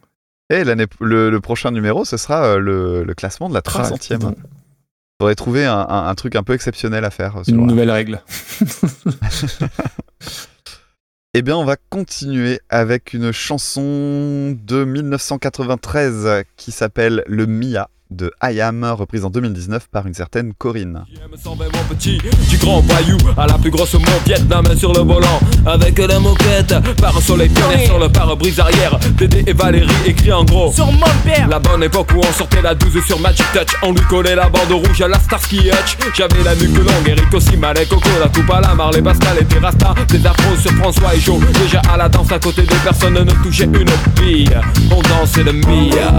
Speaker 3: Et l'année, le, le prochain numéro, ce sera le, le classement de la 300e.
Speaker 2: Bon,
Speaker 3: Faudrait trouver un, un- un truc un peu exceptionnel à faire.
Speaker 2: Une nouvelle règle.
Speaker 3: Eh bien, on va continuer avec une chanson de 1993 qui s'appelle Le Mia de Ayam, reprise en 2019 par une certaine Corinne.
Speaker 9: mon petit Du grand bayou à la plus grosse main sur le volant avec la moquette Par un soleil pionnier sur le pare-brise arrière. Dédé et Valérie écrit en gros. Sur mon père La bonne époque où on sortait la 12 sur Magic Touch On lui collait la bande rouge à la Starsky Hutch. J'avais la nuque longue, Eric aussi, Malek, Coco La coupe à la Marley, Pascal et Terrasta Des afros sur François et Joe. Déjà à la danse à côté de personne ne touchait une bille On dansait le Mia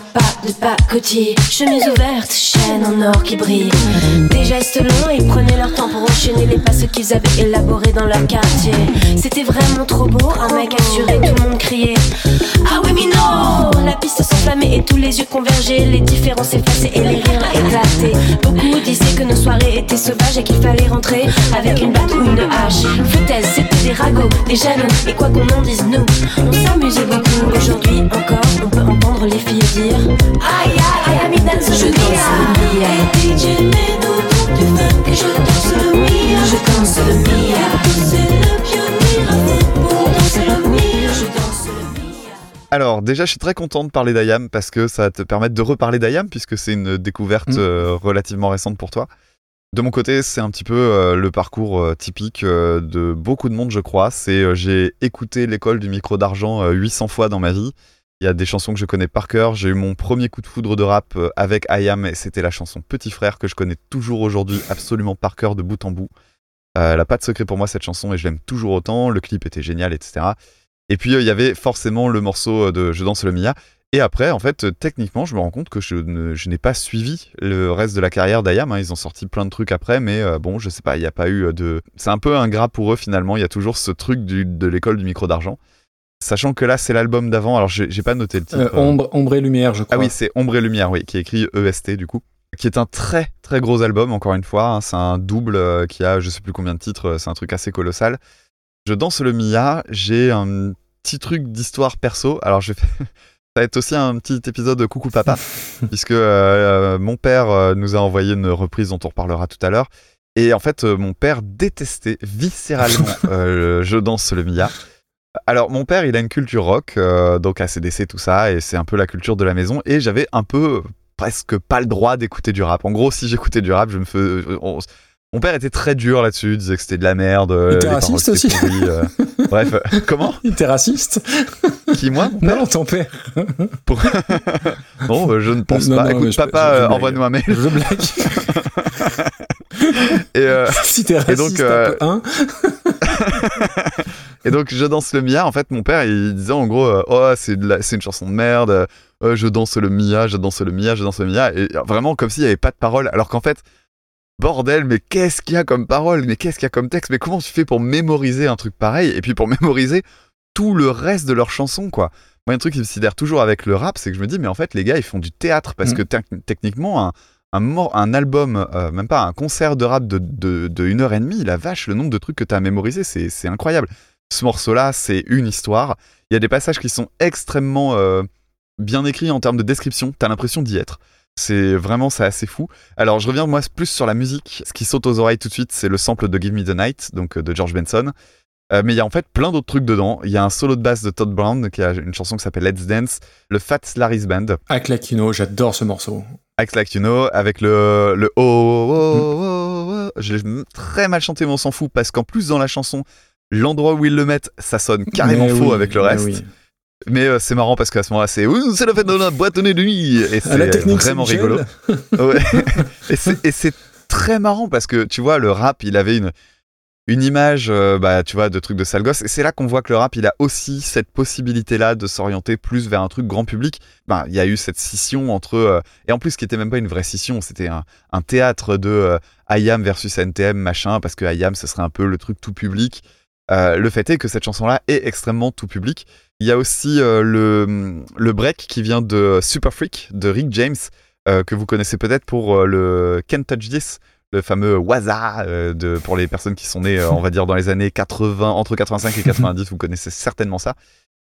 Speaker 10: pas de pacotier Chemise ouverte, chaîne en or qui brille. Des gestes longs, ils prenaient leur temps pour enchaîner les passes qu'ils avaient élaborés dans leur quartier. C'était vraiment trop beau, un mec assuré, tout le monde criait. Ah oui mais non La piste s'enflammait et tous les yeux convergeaient. Les différences s'effaçaient et les rires éclataient. Beaucoup disaient que nos soirées étaient sauvages et qu'il fallait rentrer avec une batte ou une hache. Foutaise, c'était des ragots, des jaloux Et quoi qu'on en dise nous, on s'amusait beaucoup. Aujourd'hui encore, on peut entendre les filles dire Aïe aïe, aïe, mi danse le Mia Et DJ mets-nous donc du funk Et je danse le Mia Je danse le Mia C'est le pionnier à fond pour danser le Mia Je danse le Mia
Speaker 3: Alors, déjà, je suis très content de parler d'Ayam parce que ça va te permettre de reparler d'Ayam puisque c'est une découverte
Speaker 2: Mm.
Speaker 3: euh, relativement récente pour toi. De mon côté, c'est un petit peu euh, le parcours euh, typique euh, de beaucoup de monde, je crois. C'est j'ai écouté l'école du micro d'argent euh, 800 fois dans ma vie. Il y a des chansons que je connais par cœur. J'ai eu mon premier coup de foudre de rap euh, avec Ayam et c'était la chanson Petit Frère que je connais toujours aujourd'hui absolument par cœur de bout en bout. Euh, elle n'a pas de secret pour moi cette chanson et je l'aime toujours autant. Le clip était génial, etc. Et puis euh, il y avait forcément le morceau de Je danse le Mia. Et après, en fait, techniquement, je me rends compte que je, n'ai pas suivi le reste de la carrière d'Ayam. hein. Ils ont sorti plein de trucs après, mais bon, je sais pas, il n'y a pas eu de. C'est un peu ingrat pour eux finalement. Il y a toujours ce truc de l'école du micro d'argent. Sachant que là, c'est l'album d'avant. Alors, j'ai pas noté le titre.
Speaker 2: Euh, ombre, ombre et lumière, je crois.
Speaker 3: Ah oui, c'est Ombre et Lumière, oui, qui est écrit EST du coup. Qui est un très très gros album, encore une fois. hein. C'est un double euh, qui a je sais plus combien de titres, euh, c'est un truc assez colossal. Je danse le Mia, j'ai un petit truc d'histoire perso. Alors je vais Ça va être aussi un petit épisode de Coucou Papa, puisque euh, mon père nous a envoyé une reprise dont on reparlera tout à l'heure. Et en fait, mon père détestait viscéralement le Je danse le Mia. Alors, mon père, il a une culture rock, euh, donc ACDC, tout ça, et c'est un peu la culture de la maison. Et j'avais un peu, euh, presque pas le droit d'écouter du rap. En gros, si j'écoutais du rap, je me fais. euh, on- Mon père était très dur là-dessus, il disait que c'était de la merde. euh,
Speaker 2: Il était
Speaker 3: les paroles,
Speaker 2: raciste aussi.
Speaker 3: euh. Bref, euh, comment
Speaker 2: Il était raciste
Speaker 3: Qui, moi mon père
Speaker 2: Non, ton père.
Speaker 3: Pour- Bon, euh, je ne pense
Speaker 2: Non,
Speaker 3: pas.
Speaker 2: non,
Speaker 3: Écoute, papa, euh, envoie-nous un mail.
Speaker 2: Je blague.
Speaker 3: Et, euh,
Speaker 2: si t'es
Speaker 3: Et
Speaker 2: raciste
Speaker 3: donc, euh,
Speaker 2: un peu, hein
Speaker 3: Et donc, je danse le Mia. En fait, mon père, il disait en gros, euh, oh, c'est une chanson de merde. euh, je danse le Mia, je danse le Mia, je danse le Mia. Et vraiment, comme s'il n'y avait pas de parole. Alors qu'en fait, bordel, mais qu'est-ce qu'il y a comme parole Mais qu'est-ce qu'il y a comme texte? Mais comment tu fais pour mémoriser un truc pareil Et puis pour mémoriser tout le reste de leurs chansons, quoi? Moi, un truc qui me sidère toujours avec le rap, c'est que je me dis, mais en fait, les gars, ils font du théâtre. Parce
Speaker 2: Mm.
Speaker 3: que tec- techniquement, un, un, album, euh, même pas un concert de rap de, de, de une heure et demie, la vache, le nombre de trucs que tu as mémorisé, c'est incroyable. Ce morceau-là, c'est une histoire. Il y a des passages qui sont extrêmement euh, bien écrits en termes de description. T'as l'impression d'y être. C'est vraiment, c'est assez fou. Alors, je reviens moi plus sur la musique. Ce qui saute aux oreilles tout de suite, c'est le sample de Give Me the Night, donc euh, de George Benson. Euh, mais il y a en fait plein d'autres trucs dedans. Il y a un solo de basse de Todd Brown qui a une chanson qui s'appelle Let's Dance, le Fat Larry's Band,
Speaker 2: Avec la Kino, j'adore ce morceau.
Speaker 3: Act Like You Know, avec le, le oh, oh, oh, oh, oh. Je l'ai très mal chanté, mais on s'en fout, parce qu'en plus dans la chanson, l'endroit où ils le mettent, ça sonne carrément
Speaker 2: Mais
Speaker 3: faux
Speaker 2: oui,
Speaker 3: avec le
Speaker 2: mais
Speaker 3: reste.
Speaker 2: oui.
Speaker 3: Mais euh, c'est marrant parce qu'à ce moment-là, c'est Ouh, c'est la fête de la boîte de nuit et
Speaker 2: Ah, la
Speaker 3: c'est vraiment rigolo. Ouais. et c'est- très marrant parce que tu vois, le rap, il avait une, une image, euh, bah, tu vois, de trucs de sale gosse. Et c'est là qu'on voit que le rap, il a aussi cette possibilité-là de s'orienter plus vers un truc grand public. Ben, il y a eu cette scission entre. euh, et en plus, ce qui était même pas une vraie scission, c'était un, un théâtre de euh, IAM versus NTM, machin, parce que IAM, ce serait un peu le truc tout public. Euh, le fait est que cette chanson-là est extrêmement tout public. Il y a aussi euh, le, break qui vient de Super Freak de Rick James, euh, que vous connaissez peut-être pour le Can't Touch This, le fameux Waza pour les personnes qui sont nées, on va dire, dans les années 80, entre 85 et 90, vous connaissez certainement ça.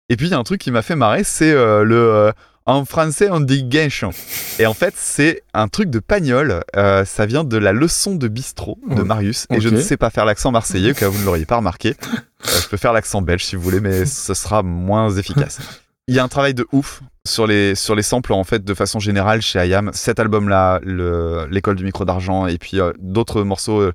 Speaker 3: Et puis il y a un truc qui m'a fait marrer, c'est le en français on dit guinchon. Et en fait c'est un truc de pagnol. Euh, ça vient de la leçon de bistrot de Marius. Et je ne sais pas faire l'accent marseillais, car vous ne l'auriez pas remarqué. Euh, je peux faire l'accent belge si vous voulez, mais ce sera moins efficace. Il y a un travail de ouf sur les, sur les samples en fait de façon générale chez IAM. Cet album-là, le- l'école du micro d'argent et puis euh, d'autres morceaux,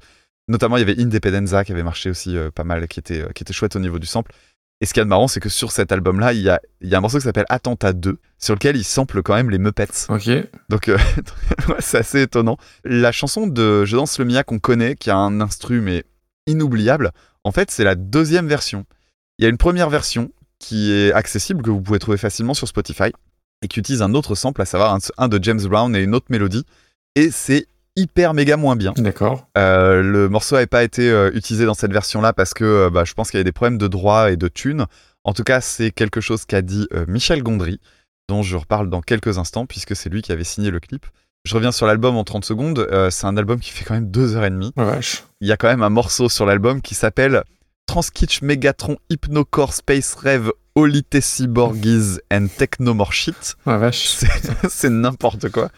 Speaker 3: notamment il y avait Independenza qui avait marché aussi pas mal, qui était, qui était chouette au niveau du sample. Et ce qu'il y a de marrant, c'est que sur cet album-là, il y a, il y a un morceau qui s'appelle Attentat 2, sur lequel il sample quand même les Muppets.
Speaker 2: Ok.
Speaker 3: Donc euh, c'est assez étonnant. La chanson de Je danse le Mia qu'on connaît, qui a un instru mais inoubliable, en fait c'est la deuxième version. Il y a une première version qui est accessible, que vous pouvez trouver facilement sur Spotify, et qui utilise un autre sample, à savoir un, un de James Brown et une autre mélodie. Et c'est hyper méga moins bien.
Speaker 2: D'accord.
Speaker 3: Euh, le morceau n'avait pas été euh, utilisé dans cette version-là parce que euh, bah, je pense qu'il y avait des problèmes de droit et de thunes. En tout cas, c'est quelque chose qu'a dit Michel Gondry, dont je reparle dans quelques instants, puisque c'est lui qui avait signé le clip. Je reviens sur l'album en 30 secondes. C'est un album qui fait quand même deux heures et demie.
Speaker 2: Oh, vache.
Speaker 3: Il y a quand même un morceau sur l'album qui s'appelle Transkitch Megatron Hypnocore Space Rave Olite and Technomore Shit.
Speaker 2: Oh, vache.
Speaker 3: C'est n'importe quoi.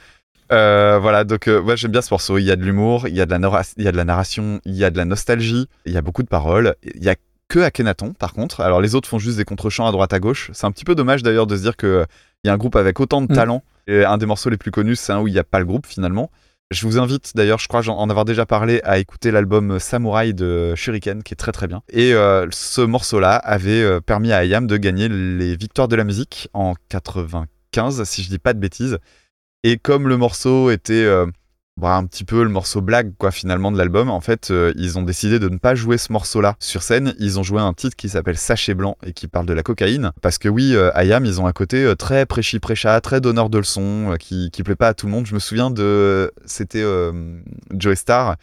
Speaker 3: Euh, voilà, donc euh, ouais, j'aime bien ce morceau. Il y a de l'humour, il y, a de la nora- il y a de la narration, il y a de la nostalgie, il y a beaucoup de paroles. Il y a que Akhenaton, par contre. Alors les autres font juste des contre-chants à droite à gauche. C'est un petit peu dommage d'ailleurs de se dire qu'il y a un groupe avec autant de
Speaker 2: Mm.
Speaker 3: talent. Et un des morceaux les plus connus, c'est un où il n'y a pas le groupe finalement. Je vous invite d'ailleurs, je crois en avoir déjà parlé, à écouter l'album Samouraï de Shuriken, qui est très très bien. Et euh, ce morceau-là avait euh, permis à IAM de gagner les victoires de la musique en 95, si je dis pas de bêtises. Et comme le morceau était euh, bah, un petit peu le morceau blague quoi finalement de l'album, en fait euh, ils ont décidé de ne pas jouer ce morceau-là sur scène. Ils ont joué un titre qui s'appelle Sachet blanc et qui parle de la cocaïne. Parce que oui, euh, IAM ils ont un côté euh, très prêchi prêcha, très donneur de leçons, euh, qui qui plaît pas à tout le monde. Je me souviens de c'était euh, Joey Star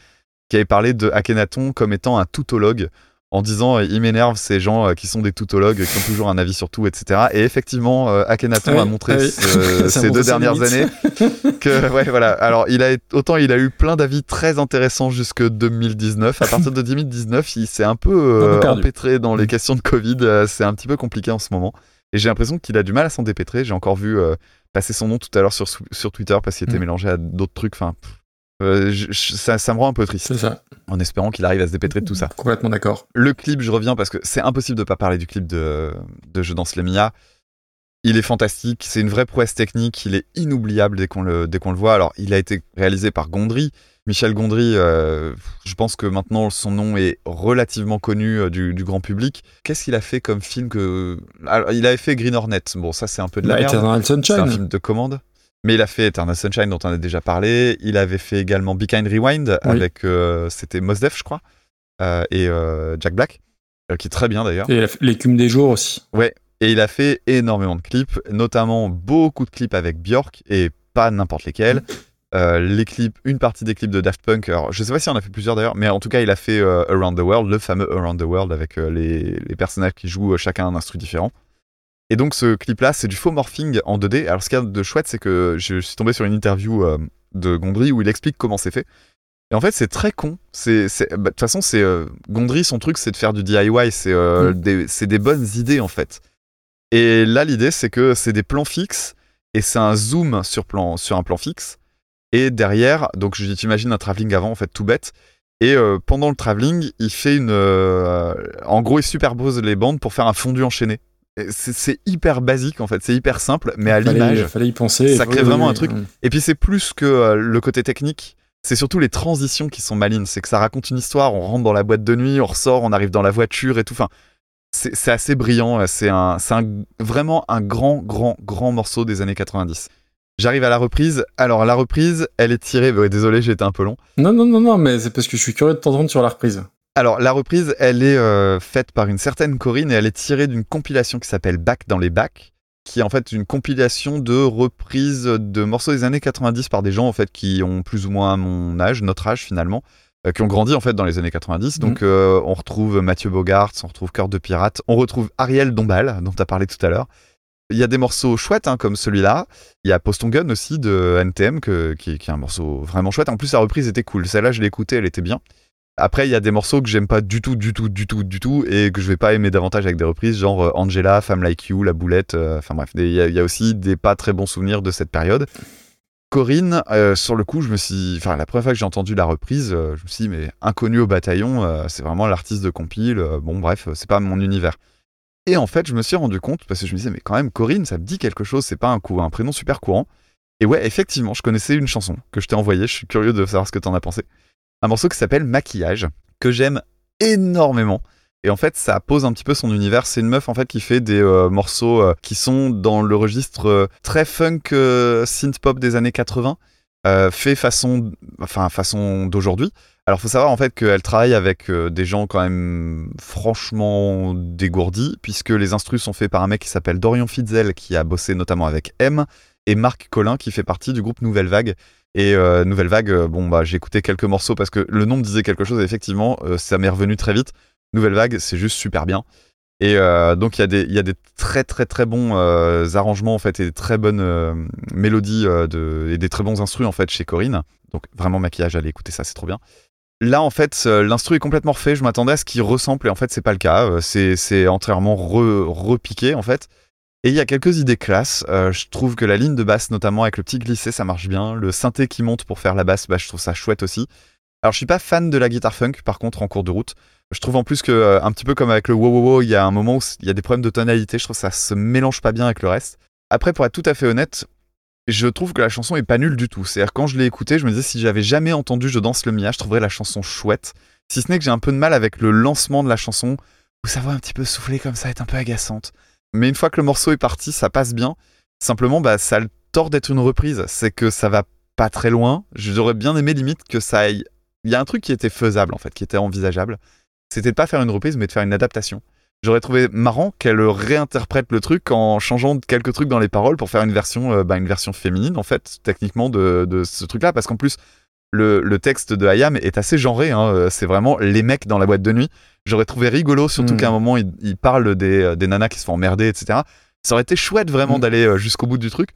Speaker 3: qui avait parlé de comme étant un toutologue en disant euh, il m'énerve ces gens euh, qui sont des toutologues qui ont toujours un avis sur tout etc et effectivement euh, Akhenaton a montré ce- ces deux dernières années que ouais voilà. Alors il a autant il a eu plein d'avis très intéressants jusque 2019 à partir de 2019 il s'est un peu euh, empêtré dans les
Speaker 2: Mm.
Speaker 3: questions de Covid. C'est un petit peu compliqué en ce moment. Et j'ai l'impression qu'il a du mal à s'en dépêtrer. J'ai encore vu euh, passer son nom tout à l'heure sur, sur Twitter parce qu'il était
Speaker 2: Mm.
Speaker 3: mélangé à d'autres trucs. Enfin pff, euh, je- je- ça, ça me rend un peu triste
Speaker 2: C'est ça.
Speaker 3: en espérant qu'il arrive à se dépêtrer de tout ça
Speaker 2: Complètement d'accord.
Speaker 3: le clip, je reviens parce que c'est impossible de pas parler du clip de, de Je danse les Mia. Il est fantastique, c'est une vraie prouesse technique, il est inoubliable dès qu'on le, dès qu'on le voit. Alors, il a été réalisé par Gondry. Michel Gondry, euh, je pense que maintenant son nom est relativement connu euh, du, du grand public. Qu'est-ce qu'il a fait comme film que. Alors, il avait fait Green Hornet. Bon, ça, c'est un peu de la
Speaker 2: Bah,
Speaker 3: merde. C'est un film de commande. Mais il a fait Eternal Sunshine dont on a déjà parlé. Il avait fait également Be Kind Rewind
Speaker 2: Oui.
Speaker 3: avec euh, c'était Mos Def, je crois, euh, et euh, Jack Black. qui est très bien d'ailleurs.
Speaker 2: Et l'écume des jours aussi.
Speaker 3: Ouais, et il a fait énormément de clips, notamment beaucoup de clips avec Björk et pas n'importe lesquels. Les clips, une partie des clips de Daft Punk, alors je sais pas si on a fait plusieurs d'ailleurs, mais en tout cas il a fait Around the World, le fameux Around the World avec les, les personnages qui jouent chacun un instrument différent. Et donc ce clip-là, c'est du faux morphing en 2D. Alors ce qu'il y a de chouette, c'est que je suis tombé sur une interview euh, de Gondry où il explique comment c'est fait. Et en fait, c'est très con. Bah, de toute façon, c'est euh, Gondry, son truc, c'est de faire du DIY. C'est euh, des, c'est des bonnes idées en fait. Et là, l'idée, c'est que c'est des plans fixes et c'est un zoom sur, plan, sur un plan fixe. Et derrière, donc je t'imagine un travelling avant, en fait, tout bête. Et euh, pendant le travelling, il fait une. en gros, il superpose les bandes pour faire un fondu enchaîné. C'est hyper basique en fait, c'est hyper simple, mais à l'image,
Speaker 2: fallait y penser.
Speaker 3: ça crée vraiment un truc.
Speaker 2: oui.
Speaker 3: Et puis c'est plus que euh, le côté technique, c'est surtout les transitions qui sont malines. C'est que ça raconte une histoire, on rentre dans la boîte de nuit, on ressort, on arrive dans la voiture et tout. Enfin, c'est assez brillant. C'est un, c'est un- vraiment un grand, grand, grand morceau des années 90. J'arrive à la reprise. Alors la reprise, elle est tirée. désolé, j'ai été un peu long.
Speaker 2: Non, non, non, non, mais c'est parce que je suis curieux de t'entendre sur la reprise.
Speaker 3: Alors, la reprise, elle est euh, faite par une certaine Corinne et elle est tirée d'une compilation qui s'appelle Back dans les bacs, qui est en fait une compilation de reprises de morceaux des années 90 par des gens en fait qui ont plus ou moins mon âge, notre âge finalement, euh, qui ont grandi en fait dans les années 90. Donc, euh, on retrouve Mathieu Bogart, on retrouve Cœur de Pirate, on retrouve Ariel Dombal, dont tu as parlé tout à l'heure. Il y a des morceaux chouettes hein, comme celui-là. Il y a Poston Gun aussi de NTM, que- qui, qui est un morceau vraiment chouette. En plus, la reprise était cool. Celle-là, je l'ai écoutée, elle était bien. Après, il y a des morceaux que j'aime pas du tout, du tout, du tout, du tout, et que je vais pas aimer davantage avec des reprises, genre euh, Angela, Femme Like You, La Boulette. euh, Enfin bref, il y, a- aussi des pas très bons souvenirs de cette période. Corinne, euh, sur le coup, je me suis, enfin la première fois que j'ai entendu la reprise, je me suis dit mais inconnu au bataillon, c'est vraiment l'artiste de compile. bon bref, c'est pas mon univers. Et en fait, je me suis rendu compte parce que je me disais mais quand même Corinne, ça me dit quelque chose, c'est pas un un prénom super courant. Et ouais, effectivement, je connaissais une chanson que je t'ai envoyée. Je suis curieux de savoir ce que t'en as pensé. Un morceau qui s'appelle Maquillage que j'aime énormément. Et en fait, ça pose un petit peu son univers. C'est une meuf en fait qui fait des euh, morceaux euh, qui sont dans le registre euh, très funk synth pop des années 80, euh, fait façon, enfin façon d'aujourd'hui. Alors, faut savoir en fait qu'elle travaille avec des gens quand même franchement dégourdis, puisque les instrus sont faits par un mec qui s'appelle Dorian Fitzel, qui a bossé notamment avec M, et Marc Collin, qui fait partie du groupe Nouvelle Vague. Et euh, Nouvelle Vague, euh, bon bah j'ai écouté quelques morceaux parce que le nom disait quelque chose. Et effectivement, euh, ça m'est revenu très vite. Nouvelle Vague, c'est juste super bien. Et donc il y, a des- très très très bons arrangements en fait et des très bonnes mélodies et des très bons instrus en fait chez Corinne. Donc vraiment maquillage, allez écouter ça, c'est trop bien. Là en fait, l'instru est complètement refait. Je m'attendais à ce qu'il ressemble et en fait c'est pas le cas. C'est entièrement re- repiqué en fait. Et il y a quelques idées classes. Euh, je trouve que la ligne de basse, notamment avec le petit glissé, ça marche bien. Le synthé qui monte pour faire la basse, bah, je trouve ça chouette aussi. Alors, je suis pas fan de la guitare funk, par contre, en cours de route. Je trouve en plus que, euh, un petit peu comme avec le wow wow wow, il y a un moment où il y a des problèmes de tonalité. Je trouve que ça se mélange pas bien avec le reste. Après, pour être tout à fait honnête, je trouve que la chanson est pas nulle du tout. C'est-à-dire, quand je l'ai écoutée, je me disais, si j'avais jamais entendu Je danse le Mia, je trouverais la chanson chouette. Si ce n'est que j'ai un peu de mal avec le lancement de la chanson, où sa voix un petit peu soufflée comme ça est un peu agaçante. Mais une fois que le morceau est parti, ça passe bien. Simplement, bah, ça a le tort d'être une reprise. C'est que ça va pas très loin. J'aurais bien aimé limite que ça aille. Il y a un truc qui était faisable, en fait, qui était envisageable. C'était de pas faire une reprise, mais de faire une adaptation. J'aurais trouvé marrant qu'elle réinterprète le truc en changeant quelques trucs dans les paroles pour faire une version, euh, bah, une version féminine, en fait, techniquement, de, de ce truc-là. Parce qu'en plus, le, le texte de Hayam est assez genré. hein. Euh, C'est vraiment les mecs dans la boîte de nuit. J'aurais trouvé rigolo, surtout
Speaker 2: Mm.
Speaker 3: qu'à un moment, il, il parle des, euh, des nanas qui se font emmerder, etc. Ça aurait été chouette vraiment
Speaker 2: Mm.
Speaker 3: d'aller euh, jusqu'au bout du truc.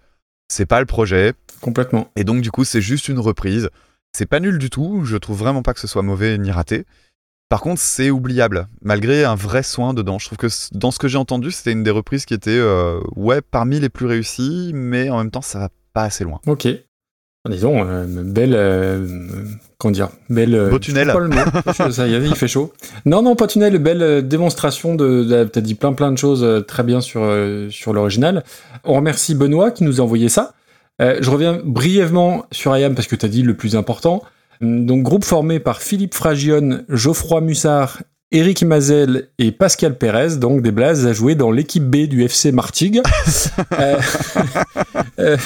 Speaker 3: C'est pas le projet.
Speaker 2: Complètement.
Speaker 3: Et donc, du coup, c'est juste une reprise. C'est pas nul du tout. Je trouve vraiment pas que ce soit mauvais ni raté. Par contre, c'est oubliable, malgré un vrai soin dedans. Je trouve que dans ce que j'ai entendu, c'était une des reprises qui était, euh, ouais, parmi les plus réussies, mais en même temps, ça va pas assez loin.
Speaker 2: Ok. Disons, euh, belle. euh, comment dire Belle. euh,
Speaker 3: Beau tunnel.
Speaker 2: pas le mot. Ça y est, il fait chaud. Non, non, pas tunnel, belle euh, démonstration de. de- T'as dit plein, plein de choses euh, très bien sur, euh, sur l'original. On remercie Benoît qui nous a envoyé ça. Je reviens brièvement sur IAM parce que t'as dit le plus important. Donc, groupe formé par Philippe Fragione, Geoffroy Mussard Eric Mazel et Pascal Pérez, donc des blazes à jouer dans l'équipe B du FC Martigues. Euh, euh,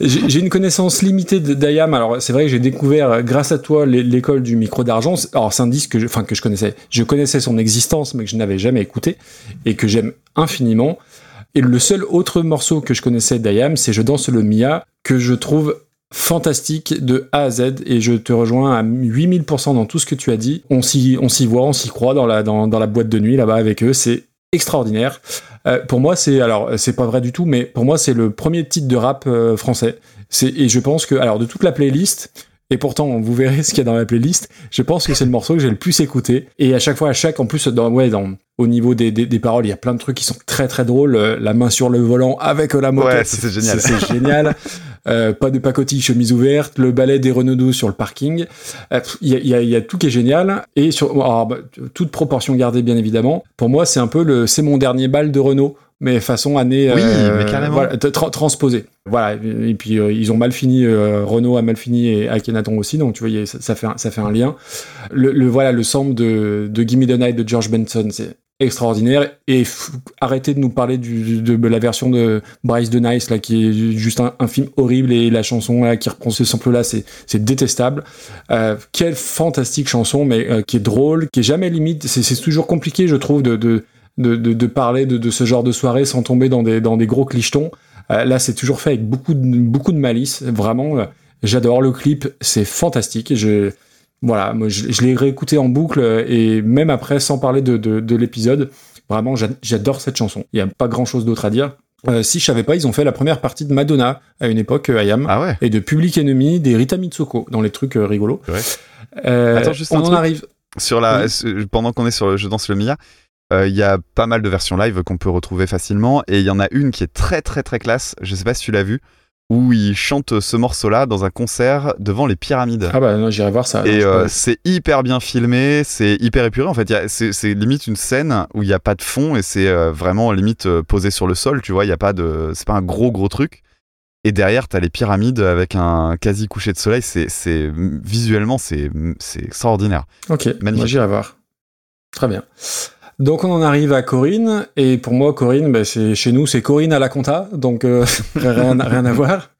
Speaker 2: j'ai une connaissance limitée de d'Ayam. Alors c'est vrai que j'ai découvert euh, grâce à toi l'é- l'école du micro d'argent. Alors c'est un disque que je, enfin que je connaissais. Je connaissais son existence, mais que je n'avais jamais écouté et que j'aime infiniment. Et le seul autre morceau que je connaissais d'Ayam, c'est Je danse le Mia, que je trouve fantastique de A à Z et je te rejoins à 8000% dans tout ce que tu as dit. On s'y, on s'y voit, on s'y croit dans la, dans, dans la boîte de nuit là-bas avec eux. C'est extraordinaire. Euh, pour moi, c'est alors c'est pas vrai du tout, mais pour moi c'est le premier titre de rap euh, français. C'est et je pense que alors de toute la playlist. Et pourtant, vous verrez ce qu'il y a dans la playlist. Je pense que c'est le morceau que j'ai le plus écouté. Et à chaque fois, à chaque, en plus, dans, ouais, dans, au niveau des, des, des paroles, il y a plein de trucs qui sont très très drôles. Euh, La main sur le volant avec la.
Speaker 3: Ouais, c'est génial.
Speaker 2: C'est génial. Euh, pas de pacotille, chemise ouverte, le ballet des Renaudot sur le parking. Euh, Il y, a, il y a- tout qui est génial. Et sur, alors, bah, toute proportion gardée, bien évidemment. Pour moi, c'est un peu le, c'est mon dernier bal de Renault. Mais façon année
Speaker 3: Oui,
Speaker 2: euh,
Speaker 3: mais carrément.
Speaker 2: voilà, tra- transposé. Voilà, et puis euh, ils ont mal fini, euh, Renault a mal fini et Akhenaton aussi, donc tu vois, a- ça, ça fait un, ça fait un lien. Le, le- voilà, le sample de, de Gimme the Night de George Benson, c'est extraordinaire. Et arrêtez de nous parler de, la version de Bryce de Nice, là, qui est juste un, film horrible, et la chanson là, qui reprend ce sample-là, c'est c'est détestable. Euh, quelle fantastique chanson, mais euh, qui est drôle, qui est jamais limite. C'est c'est toujours compliqué, je trouve, de, de, de, de, parler de, de ce genre de soirée sans tomber dans des, dans des gros clichetons. Euh, là, c'est toujours fait avec beaucoup de, beaucoup de malice. Vraiment, euh, j'adore le clip, c'est fantastique. Voilà, moi, je, je l'ai réécouté en boucle euh, et même après, sans parler de, de, de l'épisode, vraiment, j'a- j'adore cette chanson. Il n'y a pas grand chose d'autre à dire. Euh, si je savais pas, ils ont fait la première partie de Madonna à une époque, euh, Ayam,
Speaker 3: Ah ouais.
Speaker 2: et de Public Enemy, des Rita Mitsoko, dans les trucs euh, rigolos.
Speaker 3: Ouais.
Speaker 2: Euh,
Speaker 3: Attends, juste
Speaker 2: on
Speaker 3: un
Speaker 2: en
Speaker 3: truc.
Speaker 2: arrive.
Speaker 3: Sur la,
Speaker 2: Oui.
Speaker 3: pendant qu'on est sur le Je danse le Mia, euh, il y a pas mal de versions live qu'on peut retrouver facilement et il y en a une qui est très très très classe. Je sais pas si tu l'as vu, où il chante ce morceau-là dans un concert devant les pyramides.
Speaker 2: Ah bah non, j'irai voir ça.
Speaker 3: Et euh, c'est hyper bien filmé, c'est hyper épuré. En fait, c'est limite une scène où il n'y a pas de fond et c'est euh, vraiment limite euh, posé sur le sol. Tu vois, il y a pas de, c'est pas un gros gros truc. Et derrière, t'as les pyramides avec un quasi coucher de soleil. C'est, visuellement, c'est, c'est extraordinaire.
Speaker 2: Ok,
Speaker 3: Magnifique.
Speaker 2: moi j'irai voir. Très bien. Donc on en arrive à Corinne, et pour moi Corinne, ben, c'est chez nous c'est Corinne à la compta, donc euh, rien, rien à voir.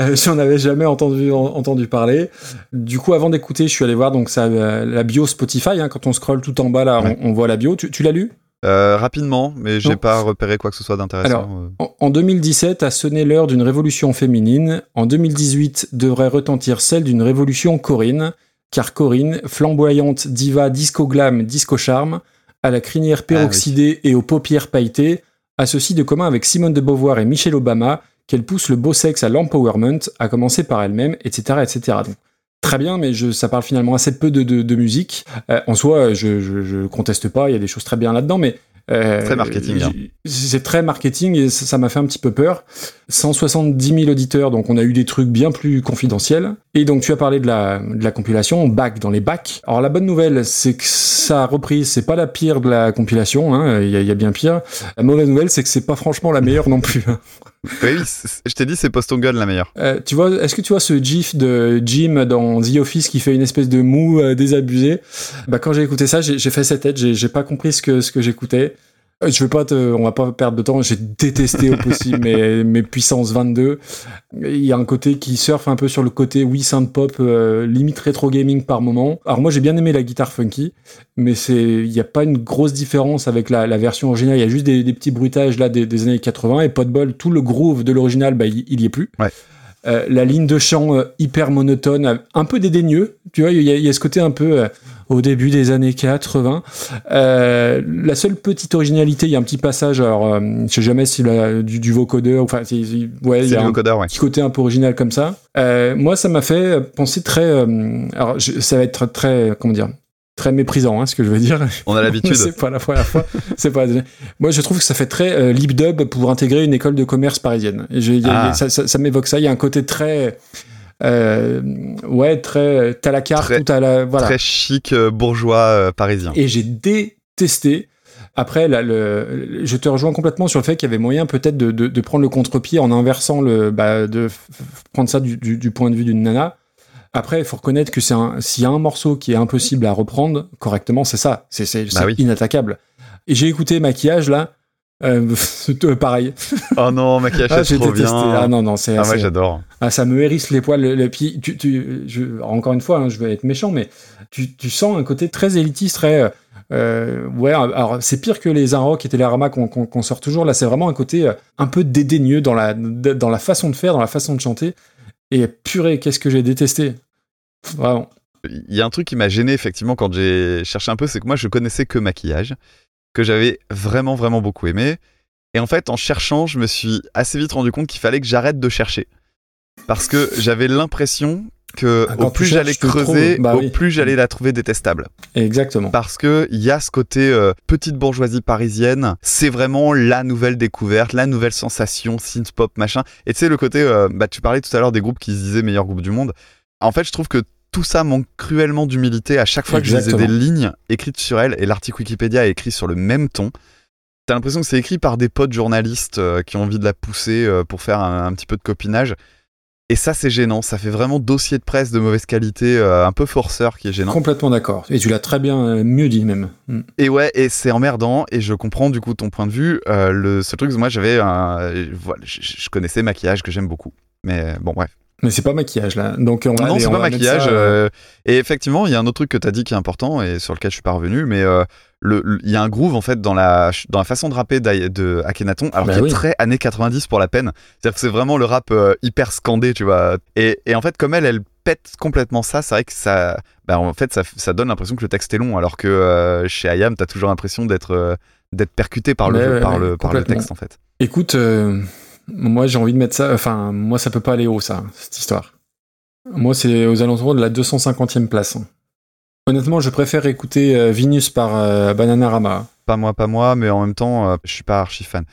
Speaker 2: Euh, J'en avais jamais entendu en- entendu parler. Du coup, avant d'écouter, je suis allé voir donc ça, euh, la bio Spotify. hein, quand on scrolle tout en bas là,
Speaker 3: Ouais.
Speaker 2: on, on voit la bio. Tu, tu l'as lu?
Speaker 3: Euh, rapidement, mais j'ai pas repéré quoi que ce soit d'intéressant.
Speaker 2: Alors,
Speaker 3: euh.
Speaker 2: En- En 2017 a sonné l'heure d'une révolution féminine. En 2018 devrait retentir celle d'une révolution Corinne, car Corinne, flamboyante diva disco glam, disco charme, à la crinière peroxydée et aux paupières pailletées, a ceci de commun avec Simone de Beauvoir et Michelle Obama qu'elle pousse le beau sexe à l'empowerment, à commencer par elle-même, etc., etc. Donc, très bien, mais je, ça parle finalement assez peu de, de, de musique. Euh, en soi, je, je, je conteste pas, il y a des choses très bien là-dedans, mais euh,
Speaker 3: Très marketing, hein.
Speaker 2: C'est très marketing et ça m'a fait un petit peu peur. 170 000 auditeurs, donc on a eu des trucs bien plus confidentiels. Et donc tu as parlé de la, de la compilation, bac dans les bacs. Alors la bonne nouvelle, c'est que sa reprise, c'est pas la pire de la compilation, hein, il y, a- y a bien pire. La mauvaise nouvelle, c'est que c'est pas franchement la meilleure non plus. hein.
Speaker 3: Oui, je t'ai dit, c'est Poston Gun la meilleure.
Speaker 2: Euh, tu vois, est-ce que tu vois ce gif de Jim dans The Office qui fait une espèce de mou euh, désabusé Bah quand j'ai écouté ça, j'ai fait cette tête, j'ai j'ai pas compris ce que ce que j'écoutais. Euh, Je veux pas te, on va pas perdre de temps. J'ai détesté au possible mes, mes puissances 22. Il y a un côté qui surfe un peu sur le côté oui synth pop, euh, limite rétro gaming par moment. Alors moi j'ai bien aimé la guitare funky, mais c'est, il y a pas une grosse différence avec la, la version originale. Il y a juste des, des petits bruitages là des, des années 80 et pas de bol, tout le groove de l'original, bah il, il y est plus.
Speaker 3: Ouais.
Speaker 2: Euh, la ligne de chant euh, hyper monotone, euh, un peu dédaigneux. Tu vois, il y, y a ce côté un peu euh, au début des années 80. Euh, la seule petite originalité, il y a un petit passage, alors euh, je sais jamais si la, du, du vocodeur, enfin, c'est- ouais, il y a un
Speaker 3: ouais.
Speaker 2: petit côté un peu original comme ça. Euh, moi, ça m'a fait penser très, euh, alors je- ça va être très, comment dire, très méprisant, hein, ce que je veux dire.
Speaker 3: On a l'habitude.
Speaker 2: c'est pas la première fois. c'est pas. Moi, je trouve que ça fait très euh, lip dub pour intégrer une école de commerce parisienne. Y a-
Speaker 3: Ah.
Speaker 2: ça, ça- ça m'évoque ça. Il y a un côté très, euh, ouais, très, t'as la carte,
Speaker 3: Très-
Speaker 2: la, voilà.
Speaker 3: Très chic euh, bourgeois euh, parisien.
Speaker 2: Et j'ai détesté. Après, là, le, je te rejoins complètement sur le fait qu'il y avait moyen peut-être de, de, de prendre le contre-pied en inversant le, bah, de prendre ça du, du, du point de vue d'une nana. Après, il faut reconnaître que c'est un, s'il y a un morceau qui est impossible à reprendre correctement, c'est ça. C'est, c'est, c'est
Speaker 3: Bah oui.
Speaker 2: inattaquable. Et j'ai écouté Maquillage, là. Euh, euh, pareil.
Speaker 3: Oh non, maquillage,
Speaker 2: Ah,
Speaker 3: c'est
Speaker 2: j'ai
Speaker 3: trop
Speaker 2: détesté.
Speaker 3: bien.
Speaker 2: Ah non, non, c'est.
Speaker 3: Ah,
Speaker 2: c'est-
Speaker 3: j'adore.
Speaker 2: ah, ça me hérisse les poils. Le, le- tu, tu- je- encore une fois, hein, je vais être méchant, mais tu, tu sens un côté très élitiste, très. euh, ouais, alors c'est pire que les Inrock et Télérama qu'on qu'on- qu'on sort toujours. Là, c'est vraiment un côté un peu dédaigneux dans la, dans la façon de faire, dans la façon de chanter. Et purée, qu'est-ce que j'ai détesté. Vraiment.
Speaker 3: Il y a un truc qui m'a gêné effectivement quand j'ai cherché un peu, c'est que moi je connaissais que maquillage, que j'avais vraiment vraiment beaucoup aimé. Et en fait, en cherchant, je me suis assez vite rendu compte qu'il fallait que j'arrête de chercher. Parce que j'avais l'impression que au plus j'allais creuser.
Speaker 2: Bah
Speaker 3: au
Speaker 2: oui.
Speaker 3: plus j'allais la trouver détestable.
Speaker 2: Exactement.
Speaker 3: Parce que il y a ce côté euh, petite bourgeoisie parisienne, c'est vraiment la nouvelle découverte, la nouvelle sensation, synth pop machin. Et tu sais le côté, euh, bah tu parlais tout à l'heure des groupes qui se disaient meilleur groupe du monde. En fait, je trouve que tout ça manque cruellement d'humilité à chaque fois que je lisais des lignes écrites sur elle et l'article Wikipédia est écrit sur le même ton. T'as l'impression que c'est écrit par des potes journalistes euh, qui ont envie de la pousser pour faire un, un petit peu de copinage. Et ça, c'est gênant. Ça fait vraiment dossier de presse de mauvaise qualité, euh, un peu forceur qui est gênant.
Speaker 2: Complètement d'accord. Et tu l'as très bien euh, mieux dit même. Mm.
Speaker 3: Et ouais, et c'est emmerdant, et je comprends du coup ton point de vue. Euh, le seul truc, moi j'avais un. euh, Voilà, je, je connaissais maquillage que j'aime beaucoup. Mais bon, bref.
Speaker 2: Mais c'est pas maquillage là. Donc on va
Speaker 3: non, c'est pas maquillage.
Speaker 2: ça, euh,
Speaker 3: euh, et effectivement, il y a un autre truc que t'as dit qui est important et sur lequel je suis pas revenu, mais euh, le- il y a un groove en fait dans la, dans la façon de rapper de Akhenaton, alors
Speaker 2: Bah
Speaker 3: qui
Speaker 2: oui.
Speaker 3: est très années 90 pour la peine. C'est-à-dire que c'est vraiment le rap euh, hyper scandé, tu vois. Et, et en fait, comme elle, elle pète complètement ça, c'est vrai que ça, bah, en fait, ça, ça donne l'impression que le texte est long, alors que chez Ayam, t'as toujours l'impression d'être d'être percuté par le,
Speaker 2: Ouais,
Speaker 3: par
Speaker 2: ouais,
Speaker 3: le, par le texte en fait.
Speaker 2: Écoute, moi j'ai envie de mettre ça. Enfin, moi ça peut pas aller haut ça, cette histoire. Moi c'est aux alentours de la 250e place. Honnêtement, je préfère écouter euh, Venus par euh, Bananarama.
Speaker 3: Pas moi, pas moi, mais en même temps, euh, je suis pas archi fan.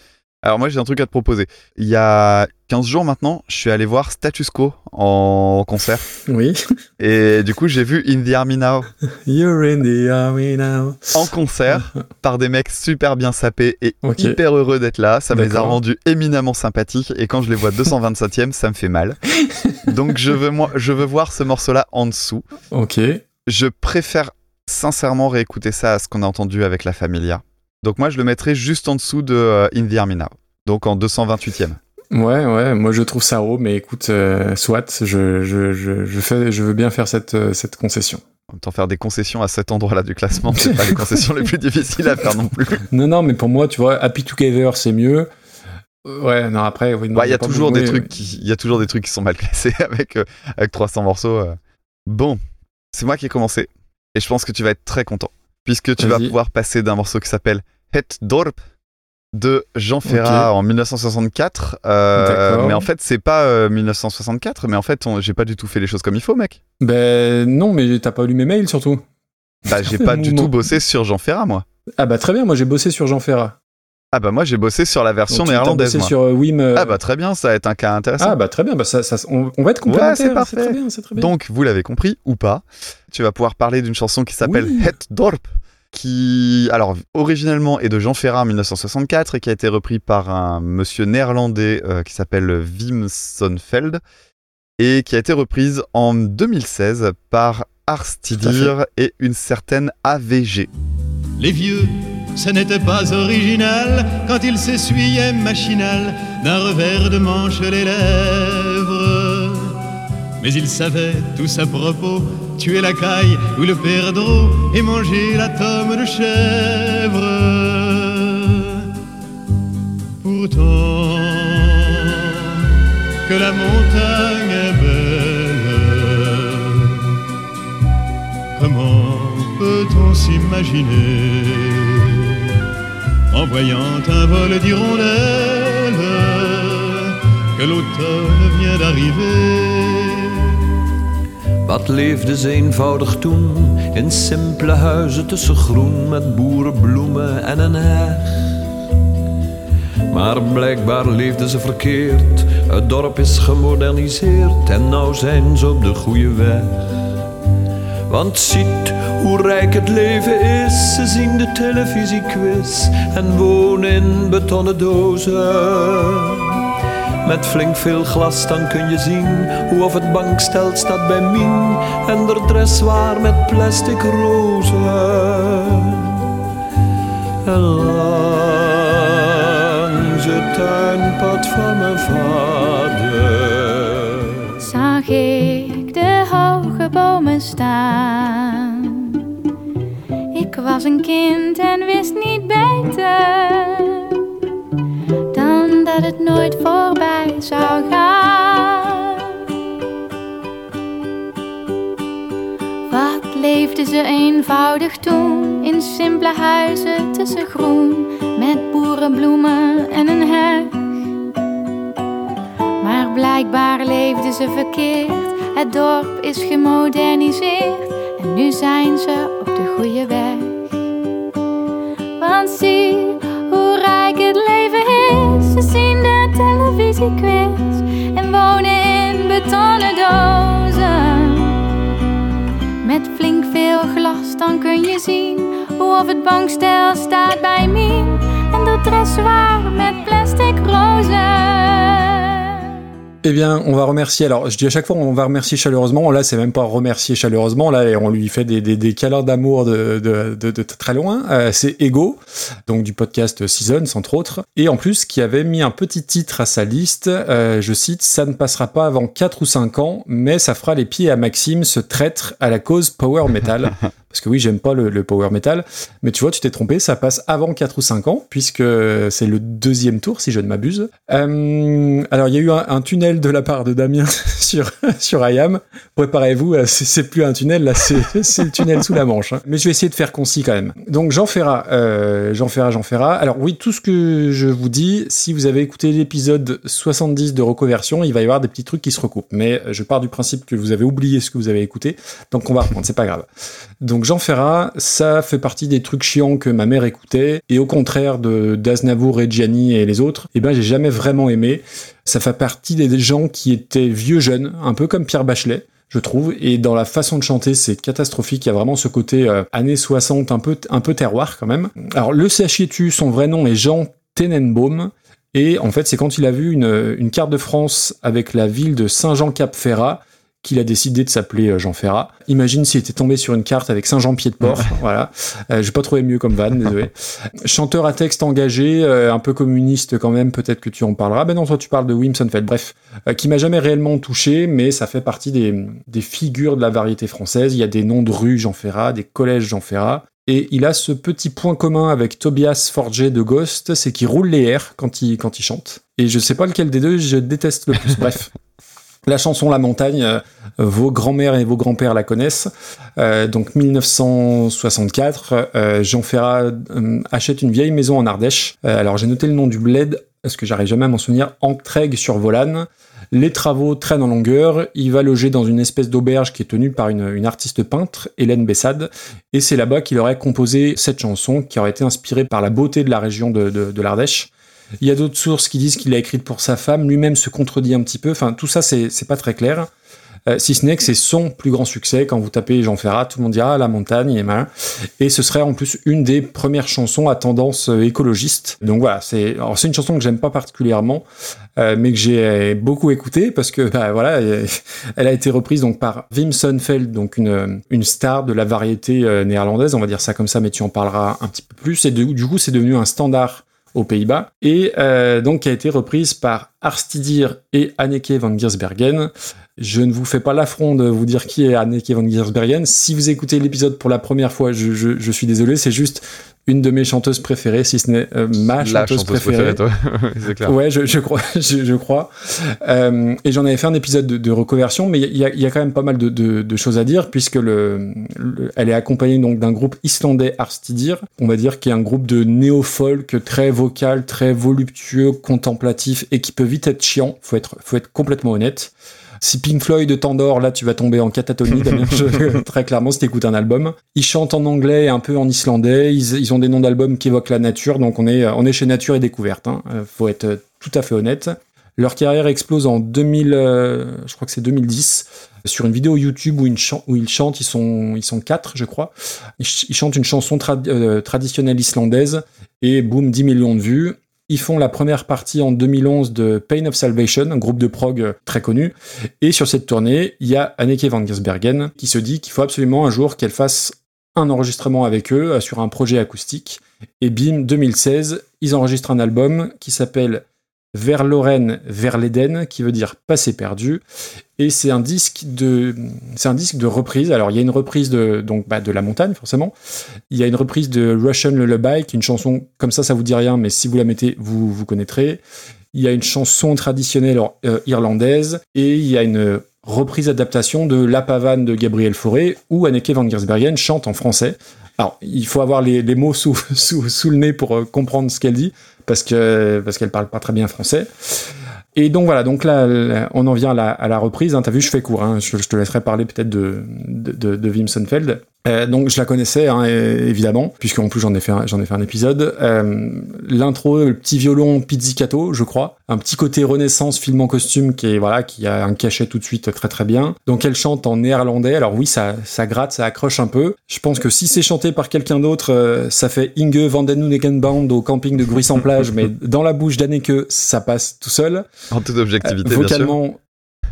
Speaker 3: Alors moi j'ai un truc à te proposer. Il y a 15 jours maintenant, je suis allé voir Status Quo en concert.
Speaker 2: Oui.
Speaker 3: Et du coup j'ai vu In the Army Now
Speaker 2: You're in the army now.
Speaker 3: en concert par des mecs super bien sapés et hyper heureux d'être là. Ça me les a rendus éminemment sympathiques et quand je les vois 227e, ça me fait mal. Donc je veux, moi, je veux voir ce morceau-là en dessous.
Speaker 2: Ok.
Speaker 3: Je préfère sincèrement réécouter ça à ce qu'on a entendu avec La Familia. Donc moi je le mettrais juste en dessous de euh, In the Army Now. Donc en 228e.
Speaker 2: Ouais, ouais, moi je trouve ça haut, mais écoute, euh, soit, je, je, je, je, fais, je veux bien faire cette, euh, cette concession.
Speaker 3: En même temps, faire des concessions à cet endroit-là du classement, c'est pas les concessions les plus difficiles à faire non plus.
Speaker 2: Non, non, mais pour moi, tu vois, Happy Together, c'est mieux. Ouais, non, après, oui, non,
Speaker 3: Ouais, il y a toujours des trucs qui, il y a toujours des trucs qui sont mal classés avec euh, avec 300 morceaux. euh. Bon, c'est moi qui ai commencé et je pense que tu vas être très content puisque tu vas pouvoir passer d'un morceau qui s'appelle Het Dorp de Jean Ferrat en 1964. euh, mais en fait, c'est pas euh, 1964, mais en fait, j'ai pas du tout fait les choses comme il faut, mec.
Speaker 2: Ben non, mais t'as pas lu mes mails surtout.
Speaker 3: Bah, j'ai pas du tout bossé sur Jean Ferrat, moi.
Speaker 2: Ah bah très bien, moi j'ai bossé sur Jean Ferrat.
Speaker 3: Ah bah moi, j'ai bossé sur la version
Speaker 2: Donc,
Speaker 3: néerlandaise.
Speaker 2: bossé
Speaker 3: moi.
Speaker 2: sur euh, Wim. euh,
Speaker 3: Ah bah très bien, ça va être un cas intéressant.
Speaker 2: ah bah très bien, bah ça, ça- on, on va être complémentaires.
Speaker 3: c'est parfait.
Speaker 2: très bien, c'est très bien.
Speaker 3: Donc, vous l'avez compris ou pas, tu vas pouvoir parler d'une chanson qui s'appelle
Speaker 2: Oui.
Speaker 3: Het Dorp, qui, alors, originellement est de Jean Ferrat en 1964 et qui a été repris par un monsieur néerlandais euh, qui s'appelle Wim Sonneveld et qui a été reprise en 2016 par Arstidir et une certaine AVG.
Speaker 11: Les vieux, ce n'était pas original quand ils s'essuyaient machinal d'un revers de manche les lèvres. Mais ils savaient tous à propos tuer la caille ou le perdreau et manger la tome de chèvre. Pourtant, que la montagne est belle, comment peut-on s'imaginer en voyant un vol d'hirondelles que l'automne vient d'arriver
Speaker 12: Wat leefde ze eenvoudig toen in simpele huizen tussen groen met boerenbloemen en een heg. Maar blijkbaar leefden ze verkeerd. Het dorp is gemoderniseerd en nou zijn ze op de goede weg. Want ziet hoe rijk het leven is. Ze zien de televisiequiz en wonen in betonnen dozen. met flink veel glas, dan kun je zien hoe of het bankstel staat bij Mien en de dressoir met plastic rozen.
Speaker 13: Bomen staan. Ik was een kind en wist niet beter dan dat het nooit voorbij zou gaan. Wat leefden ze eenvoudig toen in simpele huizen tussen groen met boerenbloemen en een heg. Maar blijkbaar leefden ze verkeerd. Het dorp is gemoderniseerd en nu zijn ze op de goede weg. Want zie hoe rijk het leven is. Ze zien de televisiequiz en wonen in betonnen dozen. Met flink veel glas, dan kun je zien hoe of het bankstel staat bij Mien. En de dressoir met plastic rozen.
Speaker 2: Eh bien, on va remercier. Alors, je dis à chaque fois, on va remercier chaleureusement. Là, c'est même pas remercier chaleureusement. Là, on lui fait des, des, des câlins d'amour de, de, très loin. Euh, c'est Ego, donc du podcast Seasons, entre autres. Et en plus, qui avait mis un petit titre à sa liste. Euh, je cite Ça ne passera pas avant 4 ou 5 ans, mais ça fera les pieds à Maxime, ce traître à la cause power metal. Parce que oui, j'aime pas le, power metal. Mais tu vois, tu t'es trompé, ça passe avant 4 ou 5 ans, puisque c'est le deuxième tour, si je ne m'abuse. Euh, alors, il y a eu un, un tunnel de la part de Damien sur, sur IAM. Préparez-vous, euh, c'est plus un tunnel, là, c'est le tunnel sous la Manche. hein. Mais je vais essayer de faire concis quand même. Donc, Jean Ferrat, euh, Jean Ferrat, Jean Ferrat. Alors, oui, tout ce que je vous dis, si vous avez écouté l'épisode 70 de Recoversion, il va y avoir des petits trucs qui se recoupent. Mais je pars du principe que vous avez oublié ce que vous avez écouté. Donc, on va reprendre, c'est pas grave. Donc Jean Ferrat, ça fait partie des trucs chiants que ma mère écoutait, et au contraire de d'Aznavour et Gianni et les autres, eh ben j'ai jamais vraiment aimé. Ça fait partie des gens qui étaient vieux jeunes, un peu comme Pierre Bachelet. Je trouve, et dans la façon de chanter, c'est catastrophique. Il y a vraiment ce côté euh, années 60, un peu, un peu terroir quand même. Alors, le sachiez-tu, son vrai nom est Jean Tenenbaum. Et en fait, c'est quand il a vu une, une carte de France avec la ville de Saint-Jean-Cap-Ferrat qu'il a décidé de s'appeler euh, Jean Ferrat. Imagine s'il était tombé sur une carte avec Saint-Jean-Pied-de-Port. voilà. Euh, J'ai pas trouvé mieux comme van, désolé. Chanteur à texte engagé, euh, un peu communiste quand même, peut-être que tu en parleras. Ben non, toi tu parles de Wim Sonnefeld. Bref, euh, qui m'a jamais réellement touché, mais ça fait partie des, des figures de la variété française. Il y a des noms de rues Jean Ferrat, des collèges Jean Ferrat. Et il a ce petit point commun avec Tobias Forger de Ghost, c'est qu'il roule les airs quand il, quand il chante. Et je sais pas lequel des deux je déteste le plus. Bref. La chanson La Montagne, euh, vos grands-mères et vos grands-pères la connaissent. Euh, donc 1964, euh, Jean Ferrat achète une vieille maison en Ardèche. Alors j'ai noté le nom du bled, parce que j'arrive jamais à m'en souvenir, Entraigue sur Volane. Les travaux traînent en longueur. Il va loger dans une espèce d'auberge qui est tenue par une, artiste peintre, Hélène Bessade. Et c'est là-bas qu'il aurait composé cette chanson qui aurait été inspirée par la beauté de la région de l'Ardèche. Il y a d'autres sources qui disent qu'il l'a écrite pour sa femme, lui-même se contredit un petit peu. Enfin, tout ça, c'est pas très clair. Euh, si ce n'est que c'est son plus grand succès. Quand vous tapez Jean Ferrat, tout le monde dira ah, la montagne et malin. Et ce serait en plus une des premières chansons à tendance euh, écologiste. Donc voilà, c'est une chanson que j'aime pas particulièrement, euh, mais que j'ai beaucoup écoutée parce que bah, voilà, elle a été reprise donc par Wim Sonnefeld, donc une une star de la variété euh, néerlandaise, on va dire ça comme ça, mais tu en parleras un petit peu plus. Et du coup, c'est devenu un standard aux Pays-Bas, et euh, donc a été reprise par Arstidir et Anneke van Giersbergen. Je ne vous fais pas l'affront de vous dire qui est Anneke van Giersbergen. Si vous écoutez l'épisode pour la première fois, je, je- je suis désolé, c'est juste une de mes chanteuses préférées, si ce n'est euh, ma
Speaker 3: La
Speaker 2: chanteuse,
Speaker 3: chanteuse
Speaker 2: préférée.
Speaker 3: préférée, toi. C'est clair.
Speaker 2: Ouais, je, je crois, je, je crois. Euh, et j'en avais fait un épisode de, de reconversion, mais il y y a quand même pas mal de, de- de choses à dire puisque le, le- elle est accompagnée donc d'un groupe islandais Arstidir, on va dire qui est un groupe de néo-folk très vocal, très voluptueux, contemplatif et qui peut vite être chiant. Faut être, faut être complètement honnête. Si Pink Floyd t'endort, là, tu vas tomber en catatonie, Damien, je- très clairement, si t'écoutes un album. Ils chantent en anglais et un peu en islandais. Ils, ils ont des noms d'albums qui évoquent la nature, donc on est, on est chez Nature et Découverte. Hein. Euh, Faut être euh, tout à fait honnête. Leur carrière explose en 2000, euh, je crois que c'est 2010, sur une vidéo YouTube où, une chan- où ils chantent, ils sont, ils sont quatre, je crois. Ils, ch- ils chantent une chanson trad- euh, traditionnelle islandaise et boum, 10 millions de vues. Ils font la première partie en 2011 de Pain of Salvation, un groupe de prog euh, très connu. Et sur cette tournée, il y a Anneke van Giersbergen qui se dit qu'il faut absolument un jour qu'elle fasse un enregistrement avec eux euh, sur un projet acoustique. Et bim, 2016, ils enregistrent un album qui s'appelle Vers Lorraine, vers l'Éden, qui veut dire passé perdu. Et c'est un disque de, c'est un disque de reprise. Alors il y a une reprise de, donc bah, de la montagne forcément. Il y a une reprise de Russian Lullaby, qui est une chanson comme ça, ça vous dit rien, mais si vous la mettez, vous vous connaîtrez. Il y a une chanson traditionnelle euh, irlandaise et il y a une reprise adaptation de La Pavane de Gabriel Fauré où Anneke van Giersbergen chante en français. Alors, il faut avoir les, mots sous le nez pour euh, comprendre ce qu'elle dit, parce que parce qu'elle parle pas très bien français. Et donc voilà, donc là, on en vient à la, à la reprise. Hein. T'as vu, je fais court. Hein. Je, te laisserai parler peut-être de, de, de, Wim Sonnefeld. Euh, donc je la connaissais hein, évidemment, puisqu'en plus j'en ai fait un, j'en ai fait un épisode. Euh, L'intro, le petit violon pizzicato, je crois, un petit côté Renaissance film en costume qui est voilà, qui a un cachet tout de suite très très bien. Donc elle chante en néerlandais. Alors oui, ça ça gratte, ça accroche un peu. Je pense que si c'est chanté par quelqu'un d'autre, euh, ça fait Inge van den Band au camping de Gruis en plage, mais dans la bouche d'Anneke, ça passe tout seul.
Speaker 3: En toute objectivité,
Speaker 2: Euh,
Speaker 3: bien sûr.
Speaker 2: vocalement,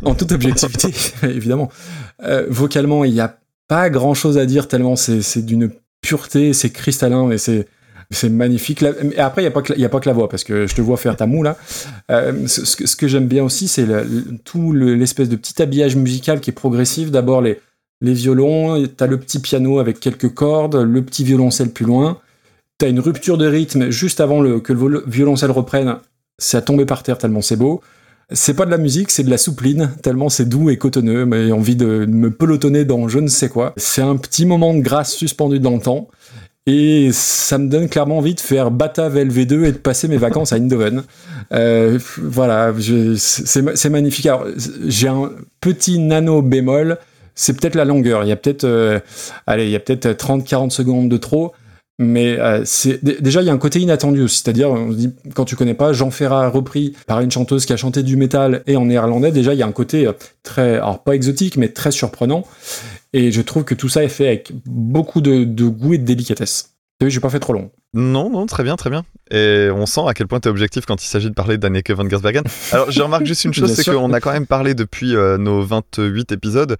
Speaker 2: en toute objectivité, évidemment. Vocalement, il n'y a pas grand chose à dire tellement c'est d'une pureté, c'est cristallin et c'est c'est magnifique. Et après, il n'y a, pas que y a pas que la voix, parce que je te vois faire ta moue. Euh, ce, que- j'aime bien aussi, c'est tout le- l'espèce de petit habillage musical qui est progressif. D'abord, les, les violons, t'as le petit piano avec quelques cordes, le petit violoncelle plus loin. T'as une rupture de rythme juste avant le, que le violoncelle reprenne. À tomber par terre tellement c'est beau. C'est pas de la musique, c'est de la soupline, tellement c'est doux et cotonneux, mais envie de me pelotonner dans je ne sais quoi. C'est un petit moment de grâce suspendu dans le temps. Et ça me donne clairement envie de faire Bata VLV2 et de passer mes vacances à Eindhoven. Euh, voilà, c'est magnifique. Alors, j'ai un petit nano bémol, c'est peut-être la longueur. Il y a peut-être, euh, allez, il y a peut-être 30-40 secondes de trop. Mais euh, c'est déjà il y a un côté inattendu aussi, c'est-à-dire on se dit quand tu connais pas Jean Ferrat repris par une chanteuse qui a chanté du métal et en néerlandais, déjà il y a un côté euh, très alors pas exotique mais très surprenant et je trouve que tout ça est fait avec beaucoup de, de goût et de délicatesse. T'as vu, j'ai pas fait trop long.
Speaker 3: Non, non, très bien, très bien. Et on sent à quel point tu es objectif quand il s'agit de parler d'Anneke van Gersbergen. Alors, je remarque juste une chose, c'est qu'on a quand même parlé depuis euh, nos 28 épisodes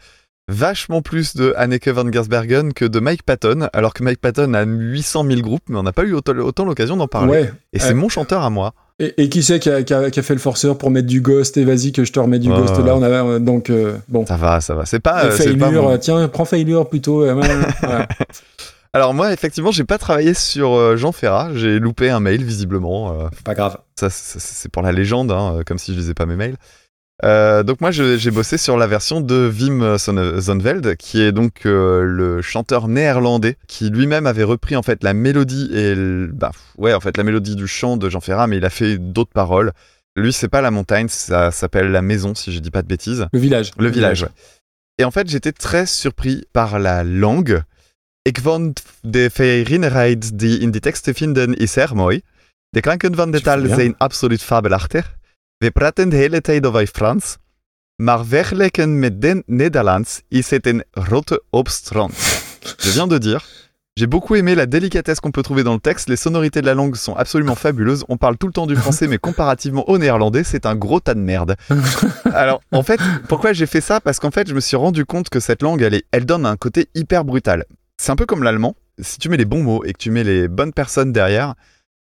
Speaker 3: vachement plus de Anneke van Gersbergen que de Mike Patton, alors que Mike Patton a 800 000 groupes, mais on n'a pas eu autant, autant l'occasion d'en parler.
Speaker 2: Ouais.
Speaker 3: Et c'est
Speaker 2: Euh,
Speaker 3: mon chanteur à moi.
Speaker 2: Et, et qui c'est qui a, qui a- qui a fait le forceur pour mettre du ghost et vas-y que je te remets du ghost là on a euh, donc euh, bon.
Speaker 3: Ça va, ça va. C'est pas. C'est pas
Speaker 2: failure,
Speaker 3: mon-
Speaker 2: tiens prends failure plutôt. voilà.
Speaker 3: Alors moi, effectivement, j'ai pas travaillé sur Jean Ferrat. J'ai loupé un mail, visiblement.
Speaker 2: Pas grave.
Speaker 3: Ça, c'est pour la légende, hein, comme si je lisais pas mes mails. Euh, donc moi, j'ai bossé sur la version de Wim Son- Zonveld, qui est donc euh, le chanteur néerlandais, qui lui-même avait repris en fait la mélodie et le- bah ouais, en fait la mélodie du chant de Jean Ferrat, mais il a fait d'autres paroles. Lui, c'est pas la montagne, ça s'appelle la maison, si je dis pas de bêtises.
Speaker 2: Le village.
Speaker 3: Le village. ouais. Et en fait, j'étais très surpris par la langue. Ik vond de die in die teksten vinden is erg mooi. De klanken van de taal zijn absoluut fabelachtig. We praten de hele tijd over Frans. Maar vergelijken met den Nederlands is het een grote opstrand. Je viens de dire. J'ai beaucoup aimé la délicatesse qu'on peut trouver dans le texte. Les sonorités de la langue sont absolument fabuleuses. On parle tout le temps du français, mais comparativement au néerlandais, c'est un gros tas de merde. Alors, en fait, pourquoi j'ai fait ça? Parce qu'en fait, je me suis rendu compte que cette langue, elle, est, elle donne un côté hyper brutal. C'est un peu comme l'allemand. Si tu mets les bons mots et que tu mets les bonnes personnes derrière,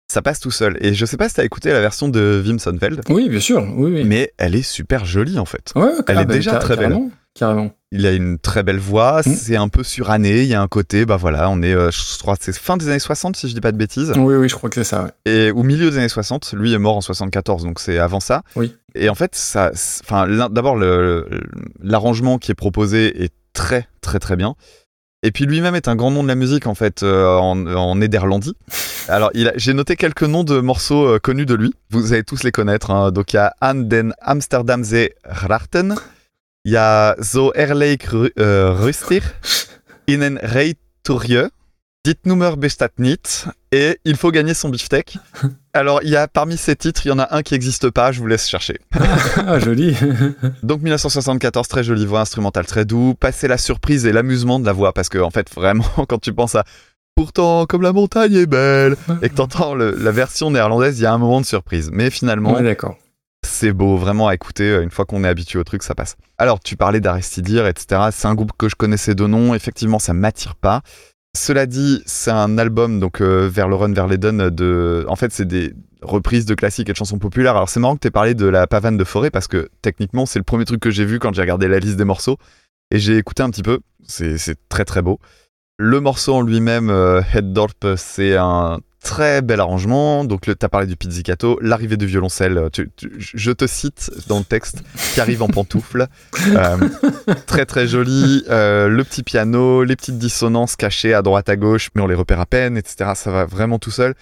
Speaker 3: ça passe tout seul. Et je sais pas si t'as écouté la version de Wim Sonneveld.
Speaker 2: Oui, bien sûr. Oui, oui.
Speaker 3: Mais elle est super jolie en fait.
Speaker 2: Ouais,
Speaker 3: elle
Speaker 2: ah
Speaker 3: est
Speaker 2: bah,
Speaker 3: déjà très belle.
Speaker 2: carrément.
Speaker 3: Il a une très belle voix,
Speaker 2: Mm.
Speaker 3: c'est un peu suranné, il y a un côté, bah voilà, on est, euh, je crois c'est fin des années 60 si je dis pas de bêtises.
Speaker 2: Oui, oui, je crois que c'est ça. ouais.
Speaker 3: Et au milieu des années 60, lui est mort en 74, donc c'est avant ça.
Speaker 2: Oui.
Speaker 3: Et en fait, ça, enfin, d'abord l'arrangement qui est proposé est très très très bien. Et puis lui-même est un grand nom de la musique en fait euh, en, en. Alors j'ai noté quelques noms de morceaux euh, connus de lui. Vous allez tous les connaître. hein. Donc il y a An den Amsterdamse Grachten. Il y a Zo Erleik euh, Rustig. Innen Reiturje. Dit Nummer bestaat niet. Et Il faut gagner son beefsteak. Alors, il y a parmi ces titres, il y en a un qui n'existe pas, je vous laisse chercher.
Speaker 2: Ah, joli.
Speaker 3: Donc 1974, très jolie voix instrumentale, très doux. Passer la surprise et l'amusement de la voix, parce que en fait, vraiment, quand tu penses à pourtant comme la montagne est belle, et que t'entends la version néerlandaise, il y a un moment de surprise. Mais finalement,
Speaker 2: Ouais, d'accord.
Speaker 3: c'est beau, vraiment à écouter. euh, Une fois qu'on est habitué au truc, ça passe. Alors, tu parlais d'Aristidir, etc. C'est un groupe que je connaissais de nom. Effectivement, ça m'attire pas. Cela dit, c'est un album, donc euh, vers le run, vers l'Eden, de. En fait, c'est des reprises de classiques et de chansons populaires. Alors, c'est marrant que tu parlé de la pavane de forêt parce que techniquement, c'est le premier truc que j'ai vu quand j'ai regardé la liste des morceaux. Et j'ai écouté un petit peu. C'est c'est très très beau. Le morceau en lui-même, euh, Head Dorp, c'est un très bel arrangement. Donc, tu as parlé du pizzicato, l'arrivée du violoncelle. euh, tu- tu- je te cite dans le texte, qui arrive en pantoufle. Euh, très très joli. Euh, le petit piano, les petites dissonances cachées à droite à gauche, mais on les repère à peine, etc. Ça va vraiment tout seul.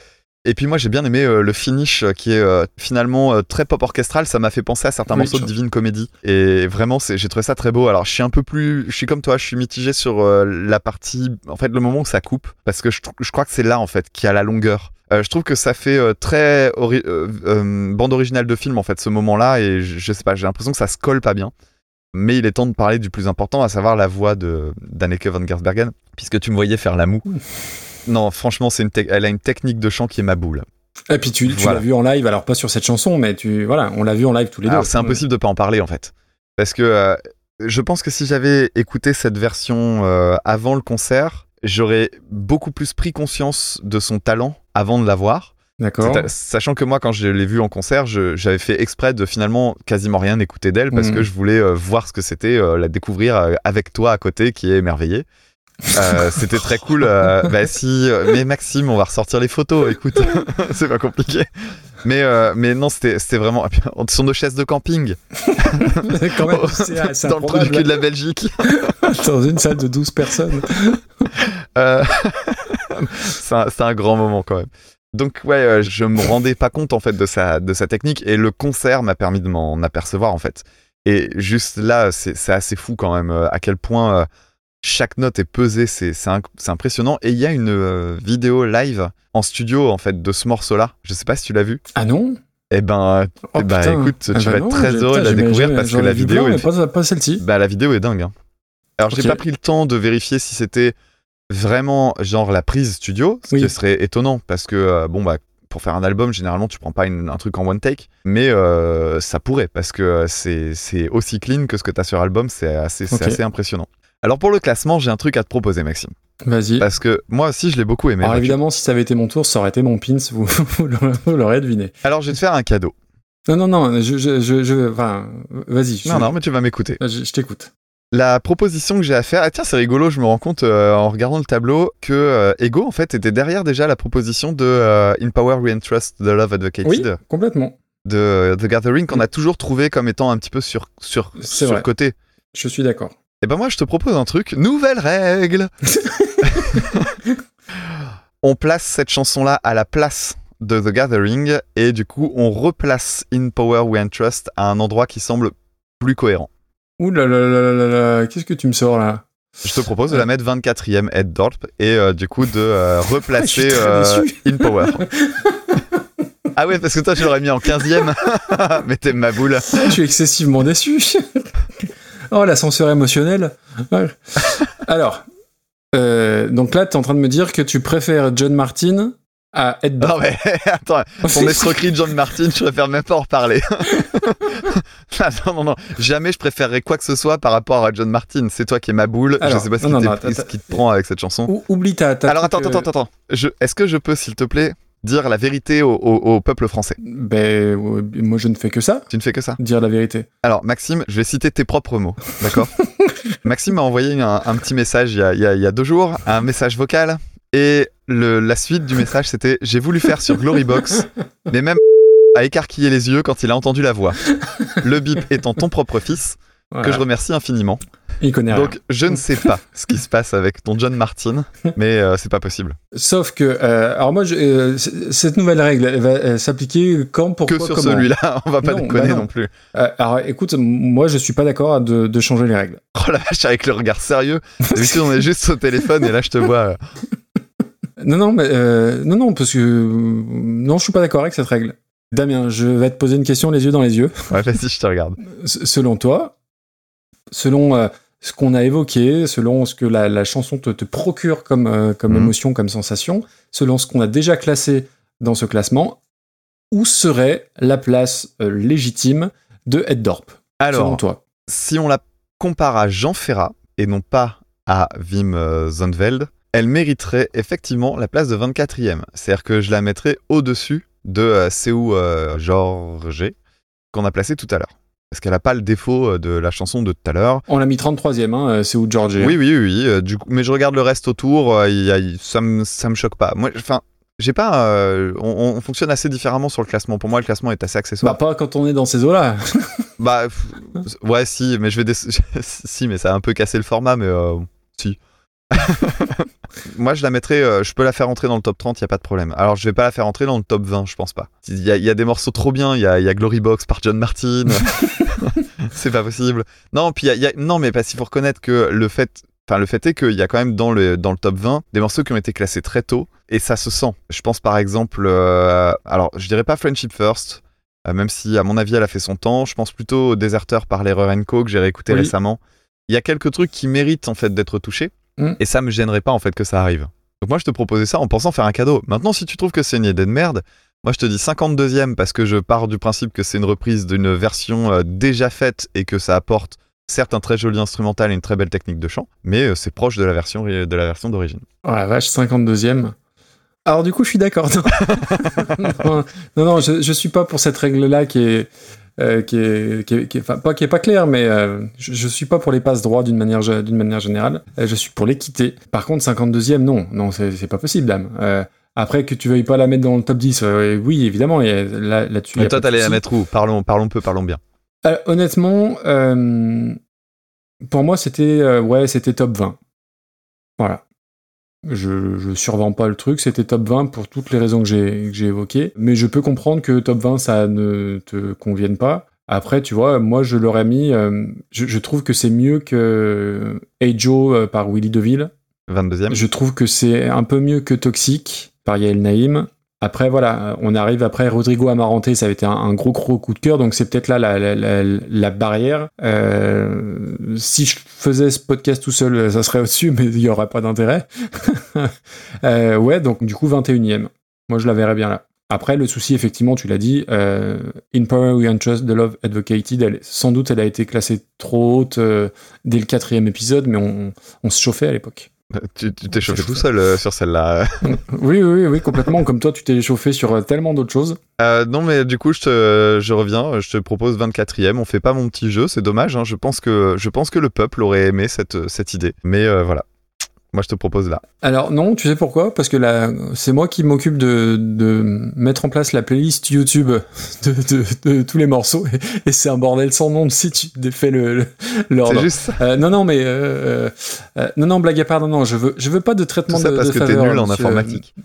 Speaker 3: Et puis moi j'ai bien aimé euh, le finish euh, qui est euh, finalement euh, très pop orchestral. Ça m'a fait penser à certains
Speaker 2: Oui,
Speaker 3: morceaux de Divine Comedy. Et vraiment c'est- j'ai trouvé ça très beau. Alors je suis un peu plus, je suis comme toi, je suis mitigé sur la partie, en fait le moment où ça coupe, parce que je, crois que c'est là en fait qui a la longueur. Euh, je trouve que ça fait euh, très ori- euh, bande originale de film en fait ce moment-là et je, je sais pas, j'ai l'impression que ça se colle pas bien. Mais il est temps de parler du plus important, à savoir la voix de d'Anneke van Gersbergen, puisque tu me voyais faire la moue. Non, franchement, c'est une elle a une technique de chant qui est ma boule.
Speaker 2: Et puis tu, tu
Speaker 3: Voilà.
Speaker 2: l'as vu en live, alors pas sur cette chanson, mais tu voilà, on l'a vu en live tous les
Speaker 3: Alors
Speaker 2: deux.
Speaker 3: c'est impossible de pas en parler en fait, parce que euh, je pense que si j'avais écouté cette version euh, avant le concert, j'aurais beaucoup plus pris conscience de son talent avant de la voir.
Speaker 2: D'accord.
Speaker 3: Sachant que moi, quand je l'ai vue en concert, j'avais fait exprès de finalement quasiment rien écouter d'elle parce
Speaker 2: Mhm.
Speaker 3: que je voulais euh, voir ce que c'était, la découvrir avec toi à côté qui est émerveillé. Euh, c'était très cool. euh, bah si, euh, mais Maxime, on va ressortir les photos. Écoute, c'est pas compliqué. Mais euh, mais non, c'était c'était vraiment sur nos chaises de camping.
Speaker 2: Quand même,
Speaker 3: dans le trou du cul de la Belgique.
Speaker 2: Dans une salle de 12 personnes.
Speaker 3: C'est un, un grand moment quand même. Donc ouais, je me rendais pas compte en fait de sa, de sa technique et le concert m'a permis de m'en apercevoir en fait. Et juste là, c'est assez fou quand même à quel point chaque note est pesée, c'est impressionnant. Et il y a une euh, vidéo live en studio en fait de ce morceau-là. Je sais pas si tu l'as vu.
Speaker 2: Ah non?
Speaker 3: Eh ben,
Speaker 2: Oh,
Speaker 3: eh ben, écoute,
Speaker 2: Ah
Speaker 3: tu
Speaker 2: bah
Speaker 3: vas
Speaker 2: non,
Speaker 3: être très
Speaker 2: j'ai-
Speaker 3: heureux de la découvrir parce que
Speaker 2: j'en ai
Speaker 3: la vidéo est
Speaker 2: pas, pas celle-ci.
Speaker 3: bah la vidéo est dingue. hein. Alors j'ai
Speaker 2: Ok.
Speaker 3: pas pris le temps de vérifier si c'était vraiment genre la prise studio, ce
Speaker 2: Oui.
Speaker 3: qui serait étonnant parce que euh, bon bah pour faire un album généralement tu prends pas une- un truc en one take, mais euh, ça pourrait parce que euh, c'est aussi clean que ce que t'as sur album, c'est assez assez impressionnant. Alors pour le classement j'ai un truc à te proposer Maxime,
Speaker 2: Vas-y.
Speaker 3: parce que moi aussi je l'ai beaucoup aimé.
Speaker 2: Alors évidemment, si ça avait été mon tour, ça aurait été mon pins, vous, vous l'aurez- deviné.
Speaker 3: Alors je vais te faire un cadeau.
Speaker 2: Non, non, non, je, je, je, je- enfin, vas-y.
Speaker 3: Non non mais tu vas m'écouter.
Speaker 2: Je, je t'écoute.
Speaker 3: La proposition que j'ai à faire, ah tiens c'est rigolo, je me rends compte euh, en regardant le tableau que euh, Ego en fait était derrière déjà la proposition de euh, In Power We Entrust The Love Advocated
Speaker 2: Oui, complètement.
Speaker 3: de The Gathering qu'on a toujours trouvé comme étant un petit peu sur sur
Speaker 2: C'est
Speaker 3: sur
Speaker 2: vrai.
Speaker 3: côté.
Speaker 2: Je suis d'accord.
Speaker 3: Et ben moi je te propose un truc, nouvelle règle. on place cette chanson là à la place de The Gathering et du coup on replace In Power We Entrust à un endroit qui semble plus cohérent.
Speaker 2: Ouh là là là là là là, qu'est-ce que tu me sors là?
Speaker 3: Je te propose de la mettre 24e Head Dorp et euh, du coup de euh, replacer euh. In Power. ah ouais, parce que toi tu l'aurais mis en 15e. Mais t'es ma boule.
Speaker 2: Je suis excessivement déçu. Oh, l'ascenseur émotionnel. Ouais. Alors, euh, donc là, tu es en train de me dire que tu préfères John Martin à Ed
Speaker 3: Non mais attends, ton escroquerie de John Martin, je préfère même pas en reparler. Ah, non, non, non, jamais je préférerais quoi que ce soit par rapport à John Martin. C'est toi qui es ma boule.
Speaker 2: Alors,
Speaker 3: je sais pas ce
Speaker 2: non,
Speaker 3: qui,
Speaker 2: non,
Speaker 3: ce qui te prend avec cette chanson.
Speaker 2: Ou- Oublie ta. ta
Speaker 3: Alors attends, attends,
Speaker 2: euh,
Speaker 3: attends, attends. Est-ce que je peux, s'il te plaît, dire la vérité au, au- au peuple français
Speaker 2: Ben, moi, je ne fais que ça,
Speaker 3: Tu ne fais que ça
Speaker 2: dire la vérité.
Speaker 3: Alors, Maxime, je vais citer tes propres mots, d'accord Maxime m'a envoyé un, un petit message il y, a, il y a- il y a deux jours, un message vocal, et le- la suite du message c'était J'ai voulu faire sur Glorybox, mais même a écarquillé les yeux quand il a entendu la voix. Le bip étant ton propre fils,
Speaker 2: Voilà.
Speaker 3: que je remercie infiniment.
Speaker 2: Il connaît rien.
Speaker 3: Donc, je ne sais pas ce qui se passe avec ton John Martin, mais euh, c'est pas possible.
Speaker 2: Sauf que, euh, alors moi, je- euh, cette nouvelle règle, elle va s'appliquer quand, pourquoi,
Speaker 3: que sur
Speaker 2: comment
Speaker 3: celui-là, on va pas
Speaker 2: Non,
Speaker 3: déconner
Speaker 2: bah non.
Speaker 3: non plus.
Speaker 2: Alors écoute, moi je suis pas d'accord de, de changer les règles.
Speaker 3: Oh la vache, avec le regard sérieux. D'habitude, on est juste au téléphone et là, je te vois.
Speaker 2: Non, non, mais non, non, parce que non, je suis pas d'accord avec cette règle. Damien, je vais te poser une question les yeux dans les yeux.
Speaker 3: Ouais, vas-y, je te regarde.
Speaker 2: S- selon toi, selon ce qu'on a évoqué, selon ce que la, la chanson te, te procure comme, euh, comme
Speaker 3: Mhm.
Speaker 2: émotion, comme sensation, selon ce qu'on a déjà classé dans ce classement, où serait la place euh, légitime de Ed Dorp, selon
Speaker 3: Alors,
Speaker 2: toi?
Speaker 3: si on la compare à Jean Ferrat et non pas à Wim euh, Zondveld, elle mériterait effectivement la place de 24e. C'est-à-dire que je la mettrais au-dessus de euh, Seu Jorge qu'on a placé tout à l'heure. Parce qu'elle n'a pas le défaut euh, de la chanson de tout à l'heure.
Speaker 2: On l'a mis 33e, hein, euh, c'est où George
Speaker 3: Oui, oui, oui. oui, euh, du coup, mais je regarde le reste autour, y a- ça me ça me choque pas. Moi, enfin, j'ai pas. euh, on, on fonctionne assez différemment sur le classement. Pour moi, le classement est assez accessoire.
Speaker 2: Bah, pas quand on est dans ces eaux-là.
Speaker 3: Bah, ouais, si, mais je vais. si, mais ça a un peu cassé le format, mais euh, si. Moi, je la mettrais. euh, je peux la faire entrer dans le top 30, il y a pas de problème. Alors, je vais pas la faire entrer dans le top 20, je pense pas. Il y a, il y a des morceaux trop bien. Il y a, y a Glory Box par John Martin. c'est pas possible. Non, puis y a- il y a- non, mais parce qu'il faut reconnaître que le fait. Enfin, le fait est qu'il y a quand même dans le, dans le top 20 des morceaux qui ont été classés très tôt et ça se sent. Je pense par exemple, euh, alors je dirais pas Friendship First, euh, même si à mon avis elle a fait son temps. Je pense plutôt au Déserteur par l'erreur Co que j'ai réécouté
Speaker 2: Oui.
Speaker 3: récemment. Il y a quelques trucs qui méritent en fait d'être touchés
Speaker 2: Mm.
Speaker 3: et ça me gênerait pas en fait que ça arrive. Donc moi je te proposais ça en pensant faire un cadeau. Maintenant si tu trouves que c'est une idée de merde, moi je te dis 52e parce que je pars du principe que c'est une reprise d'une version euh, déjà faite et que ça apporte certes un très joli instrumental et une très belle technique de chant, mais euh, c'est proche de la version de la version d'origine.
Speaker 2: Oh la vache, 52e. Alors du coup, je suis d'accord. non, non, non, je, je suis pas pour cette règle-là qui est, euh, qui est, qui est- qui est- enfin, pas qui est pas claire, mais euh, je, je suis pas pour les passes droits d'une manière, d'une manière générale. Euh, je suis pour l'équité. Par contre, 52e, non, non, c'est c'est pas possible, dame. Euh, après que tu veuilles pas la mettre dans le top 10, euh, oui, évidemment, et là, là-dessus.
Speaker 3: Mais toi t'allais la mettre où? Parlons, parlons peu, parlons bien.
Speaker 2: Euh, honnêtement, euh, pour moi, c'était euh, ouais, c'était top 20. Voilà. Je, je survends pas le truc, c'était top 20 pour toutes les raisons que j'ai que j'ai évoquées. Mais je peux comprendre que top 20, ça ne te convienne pas. Après, tu vois, moi, je l'aurais mis. euh, je, je trouve que c'est mieux que Hey Joe euh, par Willy DeVille.
Speaker 3: 22e.
Speaker 2: Je trouve que c'est un peu mieux que Toxic par Yael Naïm. Après, voilà, on arrive après Rodrigo Amarante, ça avait été un, gros gros coup de cœur, donc c'est peut-être là la, barrière. Euh, si je faisais ce podcast tout seul, ça serait au-dessus, mais il n'y aurait pas d'intérêt. Euh, ouais, donc du coup 21ème. Moi je la verrais bien là. Après, le souci, effectivement, tu l'as dit, euh, In Power We Trust, The Love Advocated, sans doute elle a été classée trop haute dès le quatrième épisode, mais on, on se chauffait à l'époque.
Speaker 3: Tu tu t'es chauffé tout seul euh, sur celle-là.
Speaker 2: Oui, oui, oui, oui, complètement. Comme toi, tu t'es chauffé sur euh, tellement d'autres choses.
Speaker 3: Euh, non, mais du coup, je, te, je reviens, je te propose 24e. On fait pas mon petit jeu, c'est dommage. hein. Je, pense que, je pense que le peuple aurait aimé cette, cette idée. Mais euh, voilà, moi je te propose là.
Speaker 2: Alors non, tu sais pourquoi? Parce que là, c'est moi qui m'occupe de, de mettre en place la playlist YouTube de, de, de tous les morceaux et, et c'est un bordel sans nom si tu défais le l'ordre.
Speaker 3: Juste.
Speaker 2: Euh, non non mais euh, euh, non non blague à part non non je veux je veux pas de traitement
Speaker 3: Tout ça
Speaker 2: de,
Speaker 3: parce que t'es nul en informatique.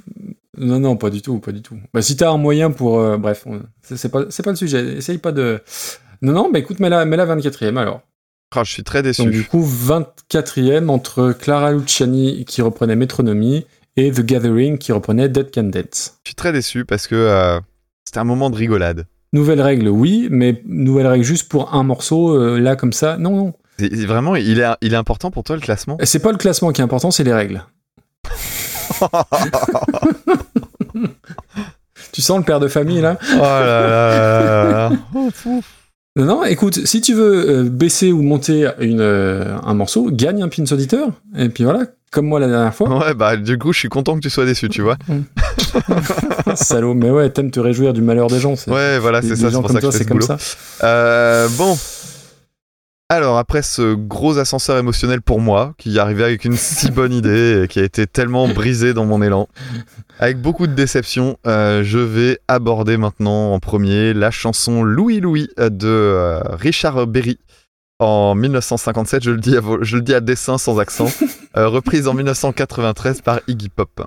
Speaker 2: Non non pas du tout pas du tout. Bah si t'as un moyen pour bref c'est pas c'est pas le sujet. Essaye pas de non non bah écoute mets la mets la 24e alors.
Speaker 3: Ah, je suis très déçu.
Speaker 2: Donc du coup 24e entre Clara Luciani qui reprenait Metronomy et The Gathering qui reprenait Dead Can Dance.
Speaker 3: Je suis très déçu parce que euh, c'était un moment de rigolade.
Speaker 2: Nouvelle règle, oui, mais nouvelle règle juste pour un morceau, euh, là comme ça, non, non.
Speaker 3: Vraiment, il est, il est important pour toi le classement?
Speaker 2: C'est pas le classement qui est important, c'est les règles. tu sens le père de famille là?
Speaker 3: Oh là là là là là.
Speaker 2: Non, non, écoute, si tu veux euh, baisser ou monter une, euh, un morceau, gagne un pins auditeur, et puis voilà, comme moi la dernière fois.
Speaker 3: Ouais, bah du coup, je suis content que tu sois déçu, tu vois.
Speaker 2: Salaud, mais ouais, t'aimes te réjouir du malheur des gens. c'est-
Speaker 3: Ouais, voilà, c'est ça, c'est pour ça que
Speaker 2: c'est
Speaker 3: ce
Speaker 2: comme
Speaker 3: boulot.
Speaker 2: ça.
Speaker 3: Euh, bon. Alors, après ce gros ascenseur émotionnel pour moi, qui arrivait avec une si bonne idée et qui a été tellement brisé dans mon élan, avec beaucoup de déception, euh, je vais aborder maintenant en premier la chanson Louis Louis euh, de euh, Richard Berry en 1957. Je le dis à, je le dis à dessein sans accent, euh, reprise en 1993 par Iggy Pop.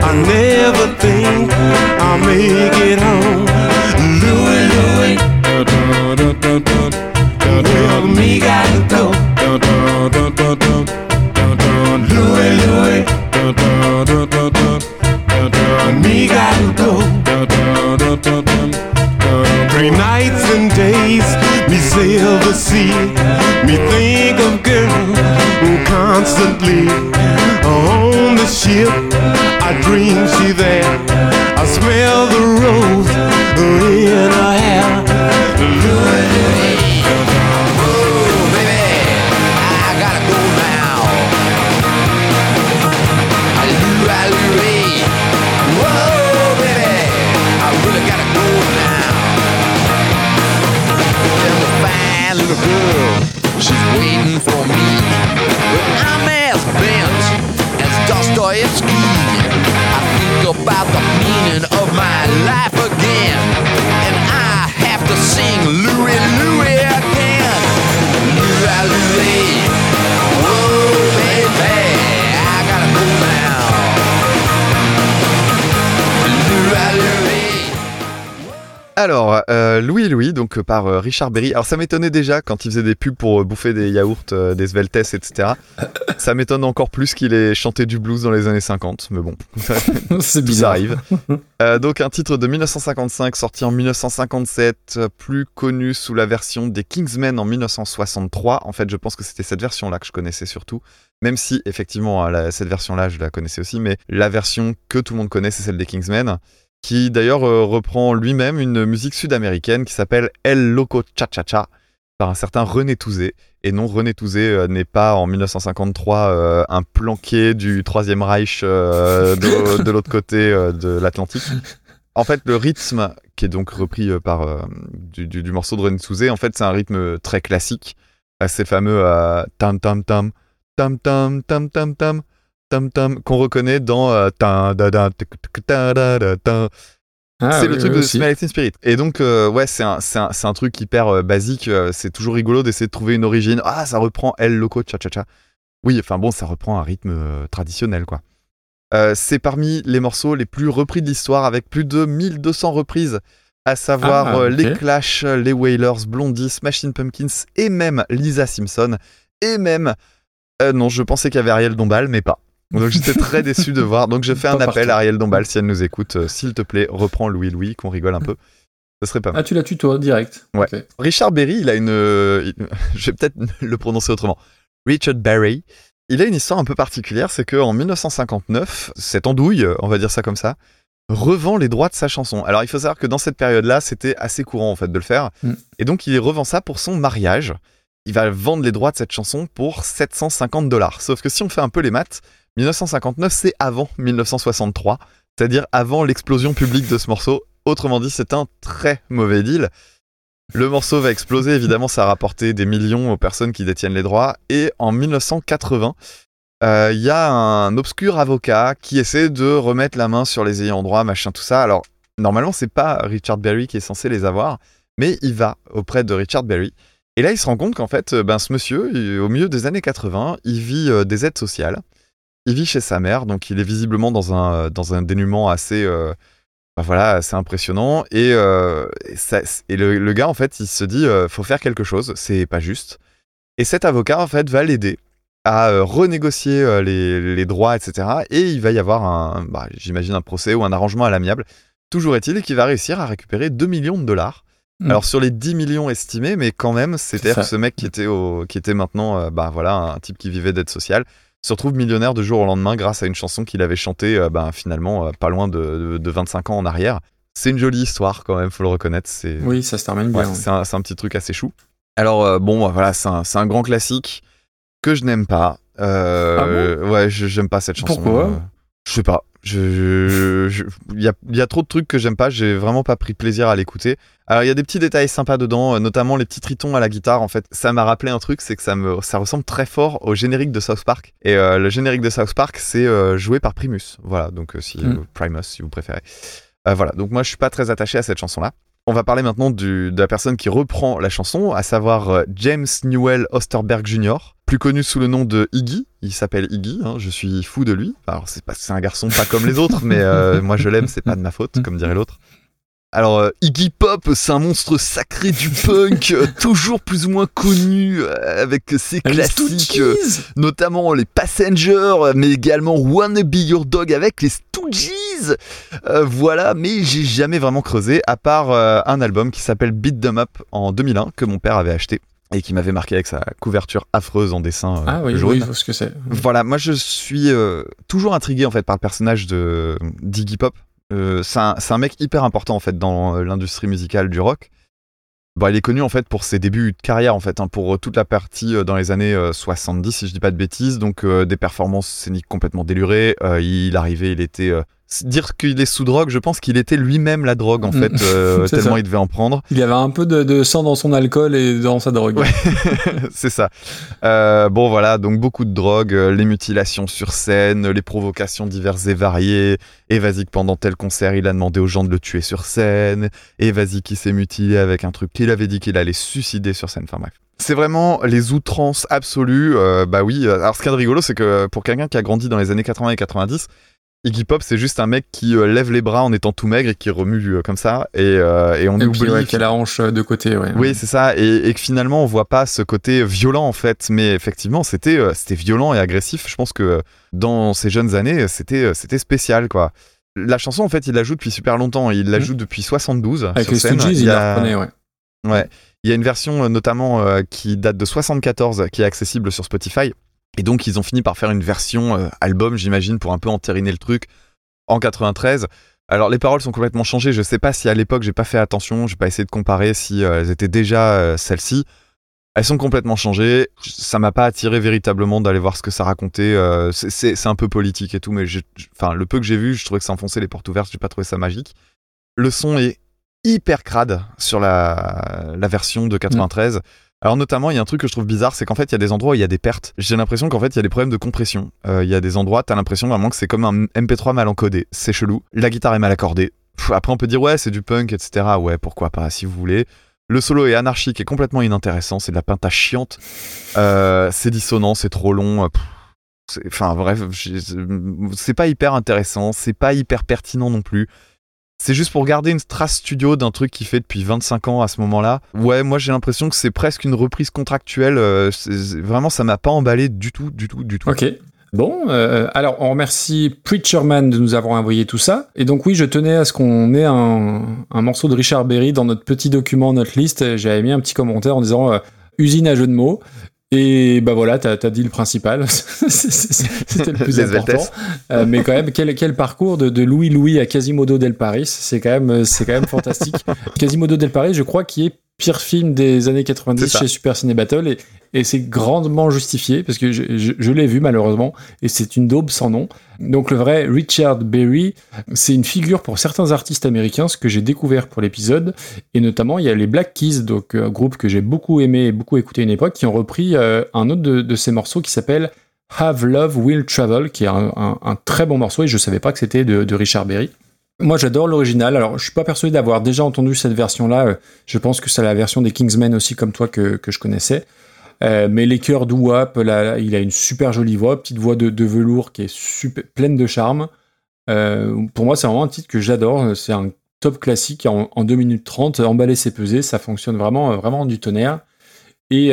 Speaker 14: I never think I'll make it home. Louie, Louie, well, me gotta go. Me gotta go. Three nights and days, me sail the sea, me think of girl constantly. Oh. Dream I dream she's there. I smell the rose in her hair.
Speaker 15: Oh, baby, I gotta go now. Whoa, baby, I really gotta go now. A fine little girl, she's waiting for me. I'm as bent Dostoevsky. I think about the meaning of my life again, and I have to sing Louis, Louis again. Louis, Louis.
Speaker 3: Alors, euh, Louis Louis, donc euh, par euh, Richard Berry. Alors, ça m'étonnait déjà quand il faisait des pubs pour euh, bouffer des yaourts, des Sveltes, etc. ça m'étonne encore plus qu'il ait chanté du blues dans les années 50, mais bon,
Speaker 2: C'est bizarre.
Speaker 3: ça arrive. Donc, un titre de 1955 sorti en 1957, euh, plus connu sous la version des Kingsmen en 1963. En fait, je pense que c'était cette version-là que je connaissais surtout. Même si, effectivement, hein, la- cette version-là, je la connaissais aussi, mais la version que tout le monde connaît, c'est celle des Kingsmen qui d'ailleurs euh, reprend lui-même une musique sud-américaine qui s'appelle El Loco Cha Cha Cha par un certain René Touzé. Et non, René Touzé euh, n'est pas en 1953 euh, un planqué du Troisième Reich de, l'autre côté de l'Atlantique. En fait, le rythme qui est donc repris par du, morceau de René Touzé, en fait, c'est un rythme très classique, assez fameux à tam tam tam tam tam tam tam tam tam tam qu'on reconnaît dans euh.
Speaker 2: Ah,
Speaker 3: c'est
Speaker 2: oui,
Speaker 3: le truc
Speaker 2: oui,
Speaker 3: de. Smell Spirit. Et donc, euh, ouais, c'est un, c'est un, truc hyper euh, basique. euh, c'est toujours rigolo d'essayer de trouver une origine. Ah, ça reprend El Loco Cha Cha Cha. Oui, enfin bon, ça reprend un rythme traditionnel, quoi. C'est parmi les morceaux les plus repris de l'histoire, avec plus de 1200 reprises, à savoir
Speaker 2: Ah,
Speaker 3: les Clash, les Wailers, Blondie, Smashing Pumpkins et même Lisa Simpson et même. euh, non, je pensais qu'il y avait Ariel Dombal, mais pas. Donc j'étais très déçu de voir. Donc je fais un appel
Speaker 2: partout.
Speaker 3: à Ariel Dombal si elle nous écoute. euh, S'il te plaît, reprends Louis Louis, qu'on rigole un peu. Ce serait pas mal.
Speaker 2: Ah, tu la tutoies direct.
Speaker 3: Ouais. Richard Berry, il a une. euh, il- Je vais peut-être le prononcer autrement. Richard Berry, il a une histoire un peu particulière, c'est qu'en 1959, cette andouille, on va dire ça comme ça, revend les droits de sa chanson. Alors il faut savoir que dans cette période-là, c'était assez courant en fait de le faire.
Speaker 2: Mm.
Speaker 3: Et donc il revend ça pour son mariage. Il va vendre les droits de cette chanson pour 750 dollars. Sauf que si on fait un peu les maths, 1959 c'est avant 1963, c'est-à-dire avant l'explosion publique de ce morceau. Autrement dit, c'est un très mauvais deal. Le morceau va exploser, évidemment, ça a rapporté des millions aux personnes qui détiennent les droits. Et en 1980, euh, il y a un obscur avocat qui essaie de remettre la main sur les ayants droit, machin, tout ça. Alors, normalement, c'est pas Richard Berry qui est censé les avoir, mais il va auprès de Richard Berry. Et là, il se rend compte qu'en fait, euh, ben, ce monsieur, au milieu des années 80, il vit euh, des aides sociales. Il vit chez sa mère, donc il est visiblement dans un, dans un dénuement assez, euh, ben voilà, assez impressionnant. Et, euh, et, ça- et le, le gars, en fait, il se dit, euh, faut faire quelque chose, c'est pas juste. Et cet avocat, en fait, va l'aider à euh, renégocier euh, les, les droits, etc. Et il va y avoir un, bah, j'imagine, un procès ou un arrangement à l'amiable. Toujours est-il qu'il va réussir à récupérer 2 millions de dollars.
Speaker 2: Mm.
Speaker 3: Alors sur les 10 millions estimés, mais quand même, que ce mec qui était, au, qui était maintenant euh, bah, voilà, un type qui vivait d'aide sociale, se retrouve millionnaire de jour au lendemain grâce à une chanson qu'il avait chantée euh, bah, finalement euh, pas loin de, de- de 25 ans en arrière. C'est une jolie histoire quand même, faut le reconnaître. C'est
Speaker 2: Oui, ça se termine bien.
Speaker 3: Ouais, c'est un, c'est un petit truc assez chou. Alors euh, bon, bah, voilà, c'est un, c'est un grand classique que je n'aime pas. Euh, ouais, je- j'aime pas cette chanson.
Speaker 2: Ah Pourquoi
Speaker 3: Je sais pas. Je- je- Il y, a, il y a trop de trucs que j'aime pas. J'ai vraiment pas pris plaisir à l'écouter. Alors il y a des petits détails sympas dedans, euh, notamment les petits tritons à la guitare. En fait, ça m'a rappelé un truc, c'est que ça me, ça ressemble très fort au générique de South Park. Et euh, le générique de South Park, c'est euh, joué par Primus. Voilà, donc euh, si
Speaker 2: Mm.
Speaker 3: Primus, si vous préférez. Voilà, donc moi je suis pas très attaché à cette chanson-là. On va parler maintenant de la personne qui reprend la chanson, à savoir euh, James Newell Osterberg Jr., plus connu sous le nom de Iggy. Il s'appelle Iggy, hein, je suis fou de lui. Alors c'est pas, c'est un garçon pas comme les autres, mais euh, moi je l'aime, c'est pas de ma faute, comme dirait l'autre. Alors euh, Iggy Pop, c'est un monstre sacré du punk, euh, toujours plus ou moins connu euh, avec ses
Speaker 2: Les
Speaker 3: classiques, euh, notamment les Passengers, mais également Wanna Be Your Dog avec les Stooges. Voilà, mais j'ai jamais vraiment creusé, à part un album qui s'appelle Beat Them Up en 2001 que mon père avait acheté. et qui m'avait marqué avec sa couverture affreuse en dessin euh,
Speaker 2: Ah oui,
Speaker 3: jaune.
Speaker 2: oui, je vois ce que c'est.
Speaker 3: Voilà, moi je suis euh, toujours intrigué en fait par le personnage de d'Iggy Pop. Euh, c'est un, mec hyper important en fait dans euh, l'industrie musicale du rock. Bon, il est connu en fait pour ses débuts de carrière en fait, hein, pour euh, toute la partie dans les années euh, 70 si je dis pas de bêtises, donc des performances scéniques complètement délurées. Il arrivait, il était dire qu'il est sous drogue, je pense qu'il était lui-même la drogue en
Speaker 2: Mm.
Speaker 3: fait, euh, tellement
Speaker 2: ça.
Speaker 3: il devait en prendre.
Speaker 2: Il y avait un peu de, de sang dans son alcool et dans sa drogue.
Speaker 3: c'est ça. Euh, bon voilà, donc beaucoup de drogue, euh, les mutilations sur scène, les provocations diverses et variées. Et vas-y que pendant tel concert, il a demandé aux gens de le tuer sur scène. Et vas-y qui s'est mutilé avec un truc qu'il avait dit qu'il allait suicider sur scène. Enfin bref. C'est vraiment les outrances absolues. euh, bah oui. Alors ce a de rigolo, c'est que pour quelqu'un qui a grandi dans les années 80 et 90, Iggy Pop, c'est juste un mec qui euh, lève les bras en étant tout maigre et qui remue euh, comme ça. Et, euh, et on
Speaker 2: Et
Speaker 3: oublie
Speaker 2: ouais, a la hanche de côté, ouais.
Speaker 3: oui, c'est ça, et, et que finalement on voit pas ce côté violent en fait, mais effectivement c'était euh, c'était violent et agressif. Je pense que euh, dans ces jeunes années c'était euh, c'était spécial quoi. La chanson en fait il la joue depuis super longtemps, il la joue depuis 72
Speaker 2: Avec
Speaker 3: sur
Speaker 2: les
Speaker 3: scène.
Speaker 2: Stooges,
Speaker 3: Il
Speaker 2: il
Speaker 3: y
Speaker 2: la
Speaker 3: a-
Speaker 2: reprenait, ouais.
Speaker 3: Ouais, il y a une version euh, notamment euh, qui date de 74 qui est accessible sur Spotify. Et donc ils ont fini par faire une version euh, album, j'imagine, pour un peu entériner le truc en 93. Alors les paroles sont complètement changées. Je sais pas si à l'époque j'ai pas fait attention, j'ai pas essayé de comparer si euh, elles étaient déjà euh, celles-ci. Elles sont complètement changées. Ça m'a pas attiré véritablement d'aller voir ce que ça racontait. C'est- un peu politique et tout, mais le peu que j'ai vu, je trouvais que ça enfonçait les portes ouvertes. J'ai pas trouvé ça magique. Le son est hyper crade sur la version de 93. Alors notamment, il y a un truc que je trouve bizarre, c'est qu'en fait, il y a des endroits où il y a des pertes. J'ai l'impression qu'en fait, il y a des problèmes de compression. Euh, Il y a des endroits, t'as l'impression vraiment que c'est comme un MP3 mal encodé. C'est chelou. La guitare est mal accordée. Après, on peut dire ouais, c'est du punk, etc. Ouais, pourquoi pas, si vous voulez. Le solo est anarchique et complètement inintéressant. C'est de la pinta chiante. Euh, c'est dissonant, c'est trop long. euh, Enfin bref, c'est pas hyper intéressant, c'est pas hyper pertinent non plus. C'est juste pour garder une trace studio d'un truc qui fait depuis 25 ans à ce moment-là. Ouais, moi j'ai l'impression que c'est presque une reprise contractuelle. euh, vraiment, ça m'a pas emballé du tout, du tout, du tout.
Speaker 2: Ok. Bon, euh, alors on remercie Preacherman de nous avoir envoyé tout ça. Et donc oui, je tenais à ce qu'on ait un, morceau de Richard Berry dans notre petit document, notre liste. J'avais mis un petit commentaire en disant euh, usine à jeu de mots. Et bah voilà, t'as as dit le principal. C'était le plus important. Euh, mais quand même, quel, quel parcours de, de Louis Louis à Quasimodo del Paris. C'est quand même, c'est quand même fantastique. Quasimodo del Paris, je crois, qui est pire film des années 90
Speaker 3: C'est ça.
Speaker 2: chez Super Ciné Battle et, et c'est grandement justifié parce que je, je- je l'ai vu malheureusement et c'est une daube sans nom. Donc le vrai Richard Berry, c'est une figure pour certains artistes américains, ce que j'ai découvert pour l'épisode et notamment il y a les Black Keys, donc un groupe que j'ai beaucoup aimé et beaucoup écouté à une époque, qui ont repris euh, un autre de, de ces morceaux qui s'appelle Have Love Will Travel, qui est un, un- un très bon morceau et je savais pas que c'était de, de Richard Berry. Moi, j'adore l'original. Alors, je suis pas persuadé d'avoir déjà entendu cette version-là. Euh, Je pense que c'est la version des Kingsmen aussi, comme toi, que, je connaissais. Euh, mais les chœurs d'Ouap, il a une super jolie voix, petite voix de, velours qui est super, pleine de charme. Euh, pour moi, c'est vraiment un titre que j'adore. C'est un top classique en, en 2 minutes 30, emballé c'est pesé, ça fonctionne vraiment, vraiment du tonnerre. Et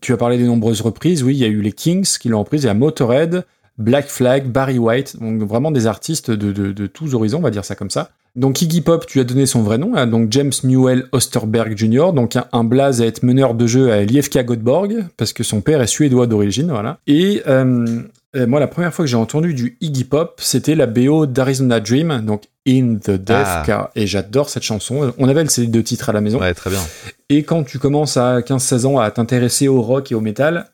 Speaker 2: tu as parlé des nombreuses reprises. Oui, il y a eu les Kings qui l'ont reprise, il y a Motorhead, Black Flag, Barry White, donc vraiment des artistes de, de, de tous horizons, on va dire ça comme ça. Donc Iggy Pop, tu as donné son vrai nom, hein, donc James Newell Osterberg Jr., donc un, un blaze à être meneur de jeu à l'IFK Göteborg, parce que son père est suédois d'origine, voilà. Et euh, euh, moi, la première fois que j'ai entendu du Iggy Pop, c'était la BO d'Arizona Dream, donc In the Death,
Speaker 3: Ah.
Speaker 2: car, et j'adore cette chanson. On avait le CD de titres à la maison.
Speaker 3: Ouais, très bien.
Speaker 2: Et quand tu commences à 15-16 ans à t'intéresser au rock et au métal,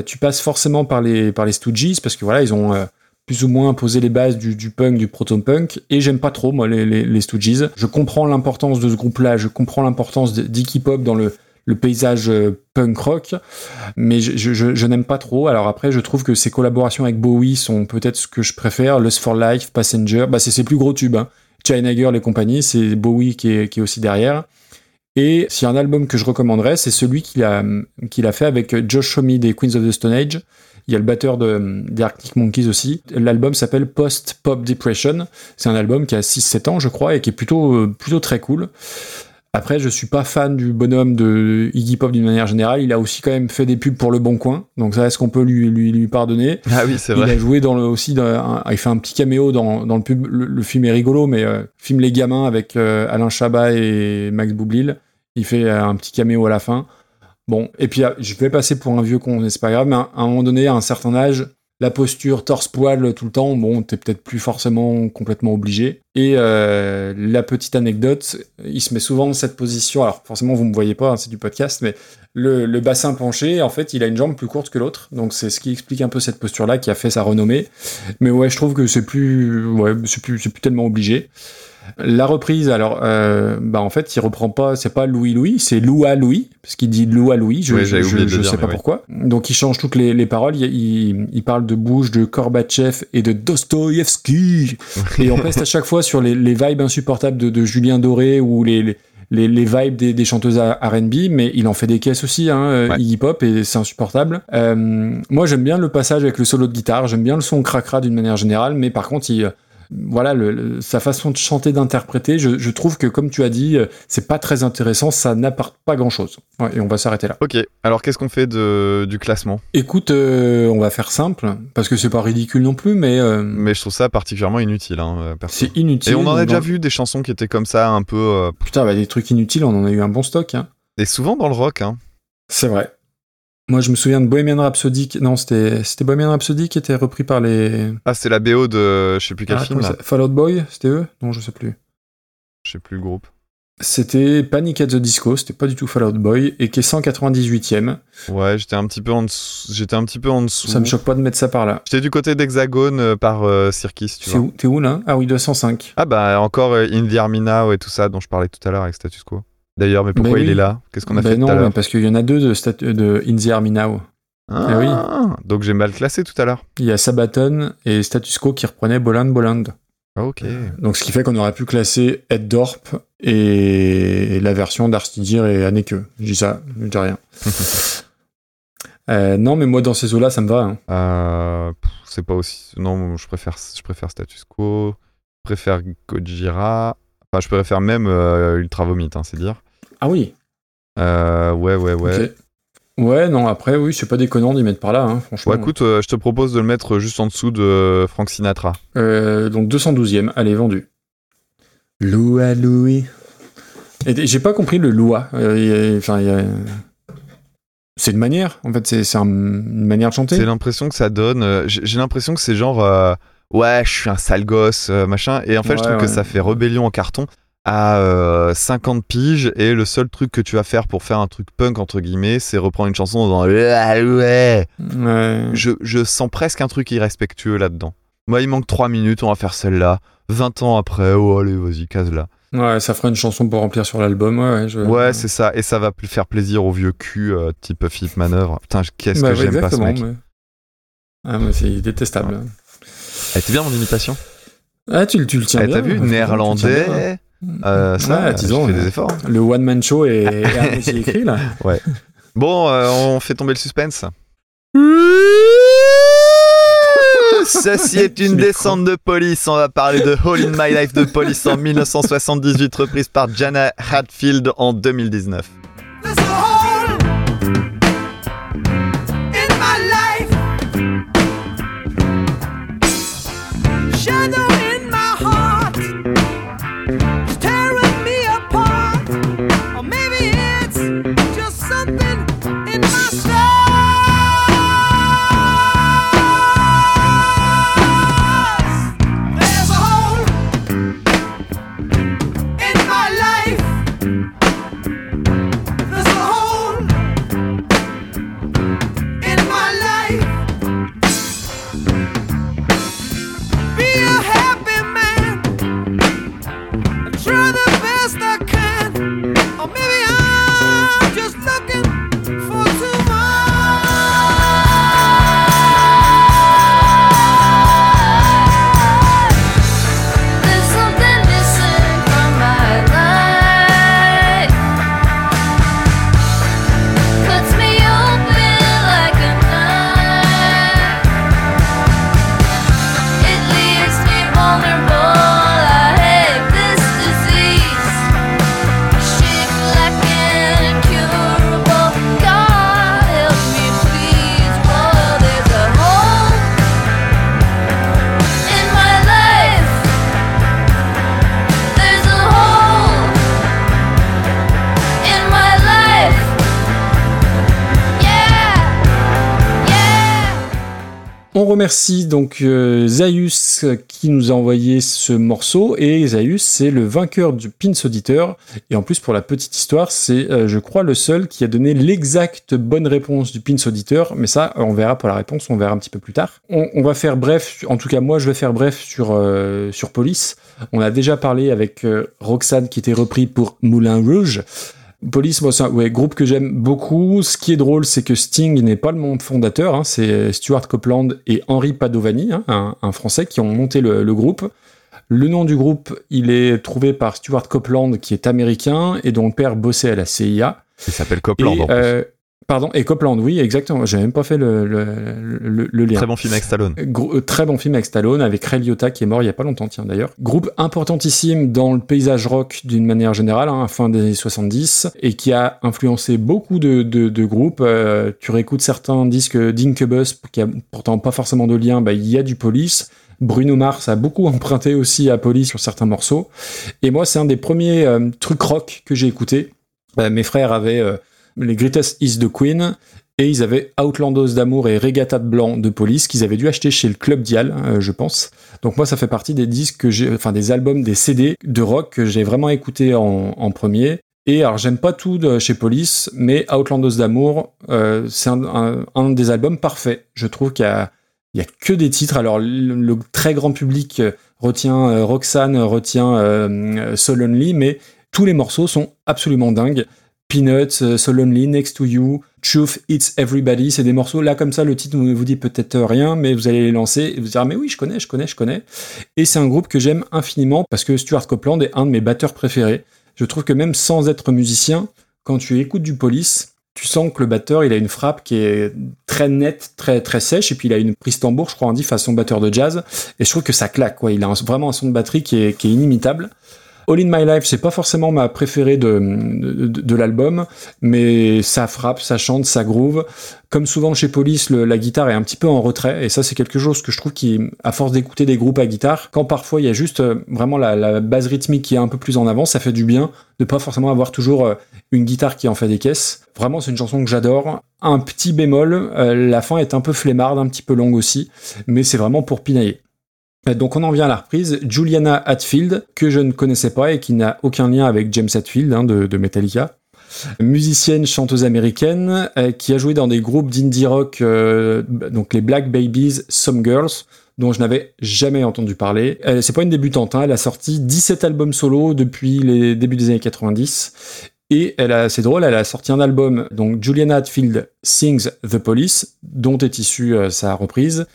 Speaker 2: tu passes forcément par les, par les Stooges, parce que voilà, ils ont euh, plus ou moins posé les bases du, punk, du proto-punk, et j'aime pas trop, moi, les, les, Stooges. Je comprends l'importance de ce groupe-là, je comprends l'importance d'Iggy Pop dans le, le paysage euh, punk rock, mais je- je n'aime pas trop. Alors après, je trouve que ses collaborations avec Bowie sont peut-être ce que je préfère. Lust for Life, Passenger, bah, c'est ses plus gros tubes. Hein. China Girl et compagnie, c'est Bowie qui est, qui est aussi derrière. Et s'il y a un album que je recommanderais, c'est celui qu'il a, qu'il a fait avec Josh Homme des Queens of the Stone Age. Il y a le batteur de, des Arctic Monkeys aussi. L'album s'appelle Post Pop Depression. C'est un album qui a 6-7 ans, je crois, et qui est plutôt, euh, plutôt très cool. Après, je suis pas fan du bonhomme de Iggy Pop d'une manière générale. Il a aussi quand même fait des pubs pour Le Bon Coin. Donc ça, est-ce qu'on peut lui, lui, lui pardonner?
Speaker 3: Ah oui, c'est
Speaker 2: Il
Speaker 3: vrai.
Speaker 2: a joué dans le, aussi, dans un- il fait un petit caméo dans, dans le pub. Le, le film est rigolo, mais euh, film Les Gamins avec euh, Alain Chabat et Max Boublil. Il fait euh, un petit caméo à la fin. Bon, et puis ah, je vais passer pour un vieux con, c'est pas grave, mais à un moment donné, à un certain âge, la posture torse-poil tout le temps, bon, t'es peut-être plus forcément complètement obligé. Et euh, la petite anecdote, il se met souvent dans cette position, alors forcément vous me voyez pas, hein, c'est du podcast, mais le, bassin penché, en fait, il a une jambe plus courte que l'autre, donc c'est ce qui explique un peu cette posture-là qui a fait sa renommée. Mais ouais, je trouve que c'est plus, ouais, c'est plus, c'est plus tellement obligé. La reprise, alors, euh, bah en fait, il reprend pas, c'est pas Louis Louis, c'est Loua Louis, parce qu'il dit Loua Louis, je,
Speaker 3: Ouais,
Speaker 2: je, je- je sais pas pourquoi. Donc il change toutes les, les paroles, il, il, il parle de Bush, de Gorbatchev et de Dostoïevski, et on reste à chaque fois sur les, les vibes insupportables de, de Julien Doré ou les, les, les, les vibes des, des chanteuses R&B, mais il en fait des caisses aussi, hein, euh, Iggy Pop, et c'est insupportable. Euh, moi, j'aime bien le passage avec le solo de guitare, j'aime bien le son cracra d'une manière générale, mais par contre, il, voilà, le- le- sa façon de chanter, d'interpréter, je, je trouve que, comme tu as dit, euh, c'est pas très intéressant, ça n'apporte pas grand-chose. Ouais, et on va s'arrêter là.
Speaker 3: Ok, alors qu'est-ce qu'on fait de, du classement?
Speaker 2: Écoute, euh, on va faire simple, parce que c'est pas ridicule non plus, mais... euh,
Speaker 3: Mais je trouve ça particulièrement inutile. Hein.
Speaker 2: C'est inutile.
Speaker 3: Et on en a
Speaker 2: dans-
Speaker 3: déjà vu des chansons qui étaient comme ça, un peu. euh,
Speaker 2: Putain, bah, des trucs inutiles, on en a eu un bon stock. Hein.
Speaker 3: Et souvent dans le rock. Hein.
Speaker 2: C'est vrai. Moi, je me souviens de Bohemian Rhapsody. qui- Non, c'était c'était Bohemian Rhapsody qui était repris par les.
Speaker 3: Ah, c'est la BO de je sais plus quel
Speaker 2: Ah,
Speaker 3: film.
Speaker 2: comment
Speaker 3: Là.
Speaker 2: ça- Fall Out Boy, c'était eux? Non, je sais plus.
Speaker 3: Je sais plus le groupe.
Speaker 2: C'était Panic at the Disco, c'était pas du tout Fall Out Boy, et qui est 198ème.
Speaker 3: Ouais, j'étais un petit peu en dessous. J'étais un petit peu en dessous.
Speaker 2: Ça me choque pas de mettre ça par là.
Speaker 3: J'étais du côté d'Hexagone euh, par euh, Circus, tu vois.
Speaker 2: où? T'es où là? Ah oui, 205.
Speaker 3: Ah bah encore euh, In the Army Now et tout ça dont je parlais tout à l'heure avec Status Quo. D'ailleurs, mais pourquoi
Speaker 2: Ben
Speaker 3: il est là? Qu'est-ce qu'on a
Speaker 2: Ben
Speaker 3: fait
Speaker 2: non,
Speaker 3: tout à l'heure?
Speaker 2: parce qu'il y en a deux de, de In the Army Now.
Speaker 3: Ah,
Speaker 2: Eh oui.
Speaker 3: Donc j'ai mal classé tout à l'heure.
Speaker 2: Il y a Sabaton et Status Quo qui reprenaient Boland Boland.
Speaker 3: Ok.
Speaker 2: Donc ce qui fait qu'on aurait pu classer Ed Dorp et la version d'Arstidir et Anneke. Je dis ça, je dis rien. Euh, non, mais moi dans ces eaux-là, ça me va. hein.
Speaker 3: Euh, c'est pas aussi. Non, je préfère, je préfère Status Quo. Je préfère Gojira. Enfin, je préfère même euh, Ultra Vomit, hein, c'est dire.
Speaker 2: Ah oui.
Speaker 3: Euh, ouais, ouais, ouais.
Speaker 2: Ouais, non, après, oui, c'est pas déconnant d'y mettre par là, hein, franchement.
Speaker 3: Bon, écoute, euh, je te propose de le mettre juste en dessous de Frank Sinatra.
Speaker 2: Euh, donc 212ème, allez, vendu. Loua Louis. Et j'ai pas compris le Loua. Euh, il y a- Enfin, il y a- c'est une manière, en fait, c'est c'est un- une manière de chanter.
Speaker 3: C'est l'impression que ça donne. euh, J'ai j'ai l'impression que c'est genre. Euh, ouais, je suis un sale gosse, euh, machin. Et en fait, je
Speaker 2: Ouais,
Speaker 3: trouve que ça fait rébellion en carton à euh, 50 piges. Et le seul truc que tu vas faire pour faire un truc punk, entre guillemets, c'est reprendre une chanson dans. Ouais, ouais.
Speaker 2: Ouais.
Speaker 3: Je, je sens presque un truc irrespectueux là-dedans. Moi, il manque 3 minutes, on va faire celle-là. 20 ans après, oh allez, vas-y, case-la.
Speaker 2: Ouais, ça fera une chanson pour remplir sur l'album, ouais, ouais. Je...
Speaker 3: Ouais, c'est ça. Et ça va plus faire plaisir aux vieux cul euh, type Philippe Manœuvre. Putain, qu'est-ce
Speaker 2: Bah,
Speaker 3: que
Speaker 2: ouais,
Speaker 3: j'aime pas ce mec.
Speaker 2: mais- Ah, mais c'est détestable.
Speaker 3: Elle était bien mon imitation.
Speaker 2: Ah, tu, le- tu le tiens bien.
Speaker 3: T'as vu,
Speaker 2: tiens
Speaker 3: néerlandais.
Speaker 2: bien.
Speaker 3: euh, ça,
Speaker 2: Ouais, disons,
Speaker 3: je fais des efforts.
Speaker 2: Le one-man show est, est à moitié écrit, là.
Speaker 3: Ouais. Bon, euh, on fait tomber le suspense. Ceci est une descente de police. On va parler de All in My Life de Police en 1978, reprise par Jana Hatfield en 2019.
Speaker 2: Remercie donc euh, euh, qui nous a envoyé ce morceau et Zaius c'est le vainqueur du Pins Auditeur et en plus pour la petite histoire c'est euh, je crois le seul qui a donné l'exacte bonne réponse du Pins Auditeur mais ça on verra pour la réponse on verra un petit peu plus tard. On, va faire bref en tout cas moi je vais faire bref sur euh, sur Police. On a déjà parlé avec euh, Roxane qui était repris pour Moulin Rouge. Police, moi, c'est un ouais, groupe que j'aime beaucoup. Ce qui est drôle, c'est que Sting n'est pas le membre fondateur. hein, c'est Stuart Copeland et Henri Padovani, hein, un, un Français, qui ont monté le, le groupe. Le nom du groupe, il est trouvé par Stuart Copeland, qui est américain et dont le père bossait à la CIA.
Speaker 3: Il s'appelle Copeland,
Speaker 2: Et,
Speaker 3: en plus.
Speaker 2: euh, Pardon, et Copeland, oui, exactement. J'avais même pas fait le, le, le- le lien.
Speaker 3: Très bon film avec Stallone.
Speaker 2: Euh, très bon film avec Stallone, avec Ray Liotta qui est mort il y a pas longtemps, tiens d'ailleurs. Groupe importantissime dans le paysage rock d'une manière générale, hein, fin des années 70, et qui a influencé beaucoup de, de, de groupes. Euh, tu réécoutes certains disques d'Incubus, qui a pourtant pas forcément de lien, bah, il y a du Police. Bruno Mars a beaucoup emprunté aussi à Police sur certains morceaux. Et moi, c'est un des premiers euh, trucs rock que j'ai écouté. Euh, mes frères avaient les Greatest Is the Queen, et ils avaient Outlandos d'amour et Regatta de blanc de police qu'ils avaient dû acheter chez le Club Dial, euh, je pense. Donc moi, ça fait partie des disques enfin des albums, des CD de rock que j'ai vraiment écouté en, premier. Et alors, j'aime pas tout de chez Police, mais Outlandos d'amour, euh, c'est un, des albums parfaits. Je trouve qu'il y a, que des titres. Alors, le, très grand public euh, retient euh, Roxanne, retient So mais tous les morceaux sont absolument dingues. Peanuts, euh, So Lonely, Next to You, Truth, It's Everybody, c'est des morceaux, là comme ça, le titre ne vous dit peut-être rien, mais vous allez les lancer et vous dire, ah, mais oui, je connais, je connais, je connais. Et c'est un groupe que j'aime infiniment parce que Stuart Copeland est un de mes batteurs préférés. Je trouve que même sans être musicien, quand tu écoutes du Police, tu sens que le batteur, il a une frappe qui est très nette, très très sèche, et puis il a une prise tambour, je crois, en dit façon batteur de jazz, et je trouve que ça claque, quoi. Il a vraiment un son de batterie qui est inimitable. All in My Life, c'est pas forcément ma préférée de, de, l'album, mais ça frappe, ça chante, ça groove. Comme souvent chez Police, la guitare est un petit peu en retrait, et ça c'est quelque chose que je trouve qui, à force d'écouter des groupes à guitare, quand parfois il y a juste euh, vraiment la, la base rythmique qui est un peu plus en avant, ça fait du bien de pas forcément avoir toujours euh, une guitare qui en fait des caisses. Vraiment, c'est une chanson que j'adore. Un petit bémol, euh, la fin est un peu flemmarde, un petit peu longue aussi, mais c'est vraiment pour pinailler. Euh, Donc on en vient à la reprise, Juliana Hatfield, que je ne connaissais pas et qui n'a aucun lien avec James Hatfield hein, de, de Metallica. Musicienne, chanteuse américaine, euh, qui a joué dans des groupes d'indie rock, euh, donc les Black Babies, Some Girls, dont je n'avais jamais entendu parler. Elle, c'est pas une débutante, hein, elle a sorti 17 albums solo depuis les débuts des années 90. Et elle a, c'est drôle, elle a sorti un album, donc Juliana Hatfield Sings The Police, dont est issue euh, sa reprise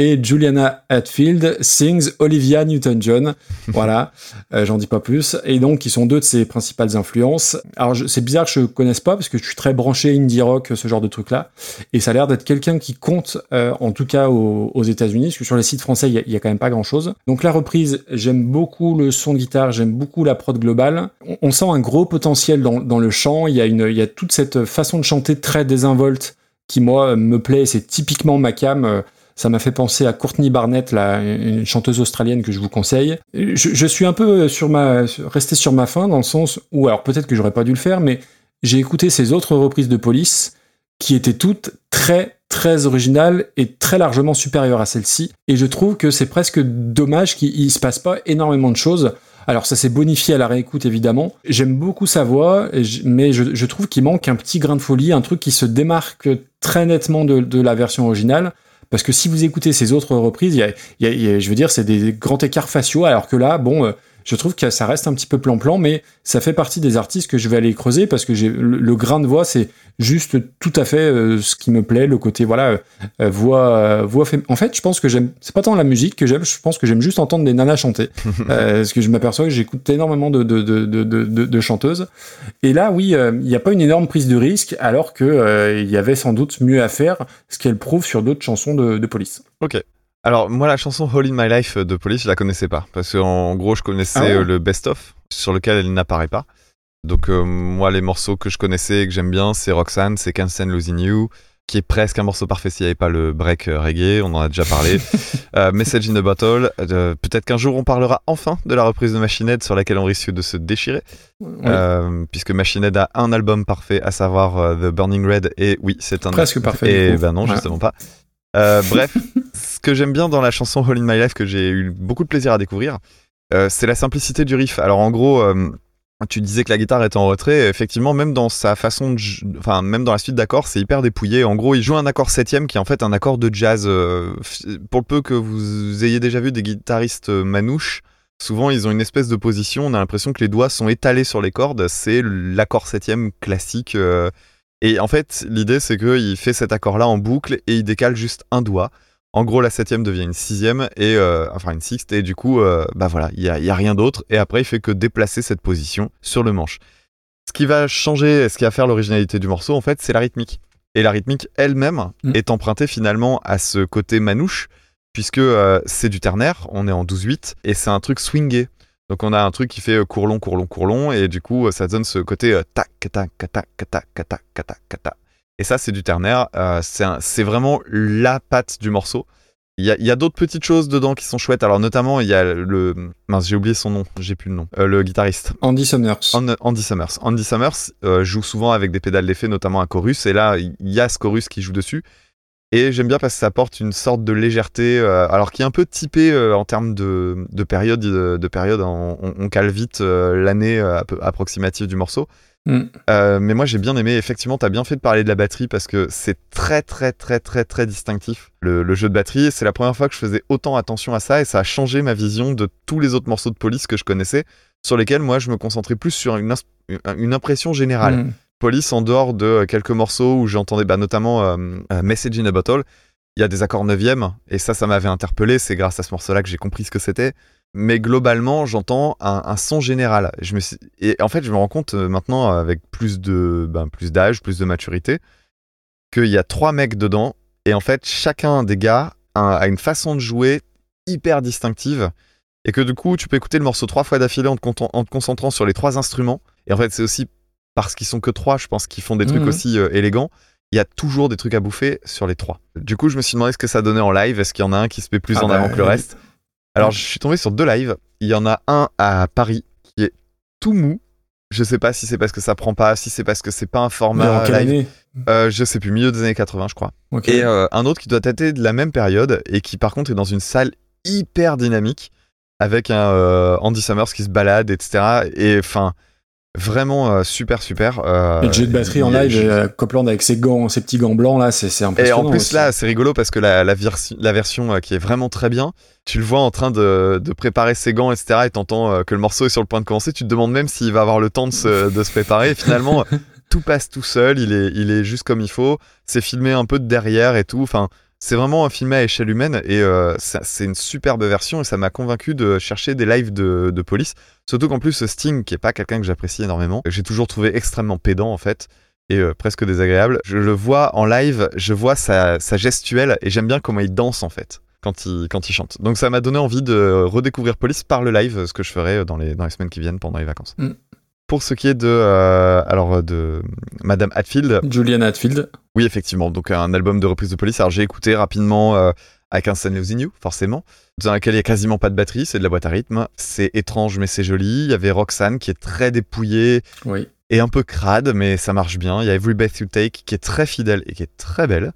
Speaker 2: et Juliana Hatfield sings Olivia Newton-John. voilà, euh, j'en dis pas plus. Et donc, ils sont deux de ses principales influences. Alors, c'est bizarre que je connaisse pas parce que je suis très branché indie rock, ce genre de truc-là. Et ça a l'air d'être quelqu'un qui compte, euh, en tout cas aux, aux États-Unis, parce que sur les sites français, il y a- il y, a quand même pas grand-chose. Donc, la reprise, j'aime beaucoup le son de guitare, j'aime beaucoup la prod globale. On, on sent un gros potentiel dans, dans le chant. Il y a une, il y a toute cette façon de chanter très désinvolte qui moi me plaît. C'est typiquement ma cam. Ça m'a fait penser à Courtney Barnett, là, une chanteuse australienne que je vous conseille. Je, suis un peu sur ma, resté sur ma faim dans le sens où, alors peut-être que j'aurais pas dû le faire, mais j'ai écouté ces autres reprises de Police qui étaient toutes très très originales et très largement supérieures à celle-ci. Et je trouve que c'est presque dommage qu'il il se passe pas énormément de choses. Alors ça s'est bonifié à la réécoute évidemment. J'aime beaucoup sa voix, mais je, trouve qu'il manque un petit grain de folie, un truc qui se démarque très nettement de la version originale. Parce que si vous écoutez ces autres reprises, il y a, y y a- je veux dire, c'est des grands écarts faciaux, alors que là, bon, euh, je trouve que ça reste un petit peu plan-plan, mais ça fait partie des artistes que je vais aller creuser parce que j'ai le, le grain de voix, c'est juste tout à fait euh, ce qui me plaît, le côté voilà euh, euh, voix euh, voix fém- En fait, je pense que j'aime, c'est pas tant la musique que j'aime, je pense que j'aime juste entendre des nanas chanter, parce que je m'aperçois que j'écoute énormément de de, de, de, de, de- de chanteuses. Et là, oui, il n'y a pas une énorme prise de risque, alors que il y avait sans doute mieux à faire, ce qu'elle prouve sur d'autres chansons de, de police.
Speaker 3: Ok. Alors moi la chanson All in My Life de Police je la connaissais pas parce qu'en gros je connaissais
Speaker 2: Ah ouais
Speaker 3: euh, le best of sur lequel elle n'apparaît pas. Donc euh, moi les morceaux que je connaissais et que j'aime bien c'est Roxanne, c'est Can't Stand Losing You qui est presque un morceau parfait s'il n'y avait pas le break euh, reggae, on en a déjà parlé. Euh, Message in a Bottle, euh, peut-être qu'un jour on parlera enfin de la reprise de Machine Head sur laquelle on risque de se déchirer. Euh, puisque Machine Head a un album parfait, à savoir The Burning Red, et oui, c'est un
Speaker 2: Presque parfait,
Speaker 3: Et ben non,
Speaker 2: Ouais.
Speaker 3: justement pas. Euh, bref, ce que j'aime bien dans la chanson All in My Life, que j'ai eu beaucoup de plaisir à découvrir, euh, c'est la simplicité du riff. Alors en gros, euh, tu disais que la guitare était en retrait. Effectivement, même dans sa façon de, enfin même dans la suite d'accords, c'est hyper dépouillé. En gros, il joue un accord septième qui est en fait un accord de jazz. pour le peu que vous ayez déjà vu des guitaristes manouches, souvent ils ont une espèce de position. On a l'impression que les doigts sont étalés sur les cordes. C'est l'accord septième classique. Et en fait, l'idée, c'est qu'il fait cet accord-là en boucle et il décale juste un doigt. En gros, la septième devient une sixième, et, euh, enfin une sixte, et du coup, euh, bah voilà, il n'y a, il y a rien d'autre. Et après, il fait que déplacer cette position sur le manche. Ce qui va changer, ce qui va faire l'originalité du morceau, en fait, c'est la rythmique. Et la rythmique elle-même est empruntée finalement à ce côté manouche, puisque euh, c'est du ternaire, on est en 12-8, et c'est un truc swingé. Donc on a un truc qui fait euh, court long, court long, court long, et du coup euh, ça donne ce côté euh, tac, tac, tac, tac, tac, tac, tac, tac. Et ça c'est du ternaire, c'est vraiment la patte du morceau. Il y a, a d'autres petites choses dedans qui sont chouettes. Alors notamment il y a le... Mince j'ai oublié son nom, j'ai plus le nom. Le guitariste.
Speaker 2: Andy Summers.
Speaker 3: Andy Summers. Andy Summers joue souvent avec des pédales d'effet, notamment un chorus, et là il y a ce chorus qui joue dessus. Et j'aime bien parce que ça apporte une sorte de légèreté, euh, alors qui est un peu typé euh, en termes de, de période. De, de période on, on- on cale vite euh, l'année euh, approximative du morceau.
Speaker 2: Mm.
Speaker 3: Euh, mais moi j'ai bien aimé, effectivement, t'as bien fait de parler de la batterie parce que c'est très très très très très distinctif le, le jeu de batterie. C'est la première fois que je faisais autant attention à ça et ça a changé ma vision de tous les autres morceaux de police que je connaissais, sur lesquels moi je me concentrais plus sur une, une impression générale.
Speaker 2: Mm.
Speaker 3: Police, en dehors de euh, quelques morceaux où j'entendais bah, notamment euh, euh, Message in a Bottle, il y a des accords neuvième, et ça, ça m'avait interpellé. C'est grâce à ce morceau-là que j'ai compris ce que c'était. Mais globalement, j'entends un, son général. Et en fait, je me rends compte maintenant, avec plus de ben, plus d'âge, plus de maturité, qu'il y a trois mecs dedans, et en fait, chacun des gars a, une façon de jouer hyper distinctive, et que du coup, tu peux écouter le morceau trois fois d'affilée en te concentrant sur les trois instruments. Et en fait, c'est aussi parce qu'ils sont que trois, je pense, qu'ils font des trucs
Speaker 2: Mhm.
Speaker 3: aussi euh, élégants. Il y a toujours des trucs à bouffer sur les trois. Du coup, je me suis demandé ce que ça donnait en live. Est-ce qu'il y en a un qui se met plus
Speaker 2: Ah
Speaker 3: en
Speaker 2: bah,
Speaker 3: avant que le reste? Alors, je suis tombé sur deux lives. Il y en a un à Paris qui est tout mou. Je sais pas si c'est parce que ça prend pas, si c'est parce que c'est pas un format live. Euh, je sais plus, milieu des années 80, je crois. Et euh, un autre qui doit dater de la même période et qui, par contre, est dans une salle hyper dynamique avec un euh, Andy Summers qui se balade, etc. Et enfin, vraiment euh, super, super. euh,
Speaker 2: le jeu de batterie en live, euh, Copland avec ses gants, ses petits gants blancs là, c'est c'est
Speaker 3: et
Speaker 2: impressionnant.
Speaker 3: en plus
Speaker 2: aussi.
Speaker 3: là, c'est rigolo parce que la, la, versi- la version euh, qui est vraiment très bien, tu le vois en train de, de préparer ses gants, etc. Et t'entends que le morceau est sur le point de commencer. Tu te demandes même s'il va avoir le temps de se, de se préparer. Et finalement, tout passe tout seul. Il est, il est juste comme il faut. C'est filmé un peu de derrière et tout. Enfin, c'est vraiment filmé à échelle humaine et euh, c'est une superbe version. Et ça m'a convaincu de chercher des lives de, police. Surtout qu'en plus, Sting, qui est pas quelqu'un que j'apprécie énormément, j'ai toujours trouvé extrêmement pédant en fait et euh, presque désagréable. Je le vois en live, je vois sa, gestuelle et j'aime bien comment il danse en fait quand il, chante. Donc ça m'a donné envie de redécouvrir Police par le live, ce que je ferai dans les, dans les semaines qui viennent pendant les vacances.
Speaker 2: Mm.
Speaker 3: Pour ce qui est de, euh, alors de Madame Hatfield,
Speaker 2: Julian Hatfield.
Speaker 3: oui effectivement, donc un album de reprise de Police. Alors j'ai écouté rapidement euh, avec un Stanley Losing You, forcément, dans lequel il y a quasiment pas de batterie, c'est de la boîte à rythme. C'est étrange mais c'est joli. Il y avait Roxanne qui est très dépouillée
Speaker 2: Oui.
Speaker 3: et un peu crade, mais ça marche bien. Il y a Every Breath You Take qui est très fidèle et qui est très belle.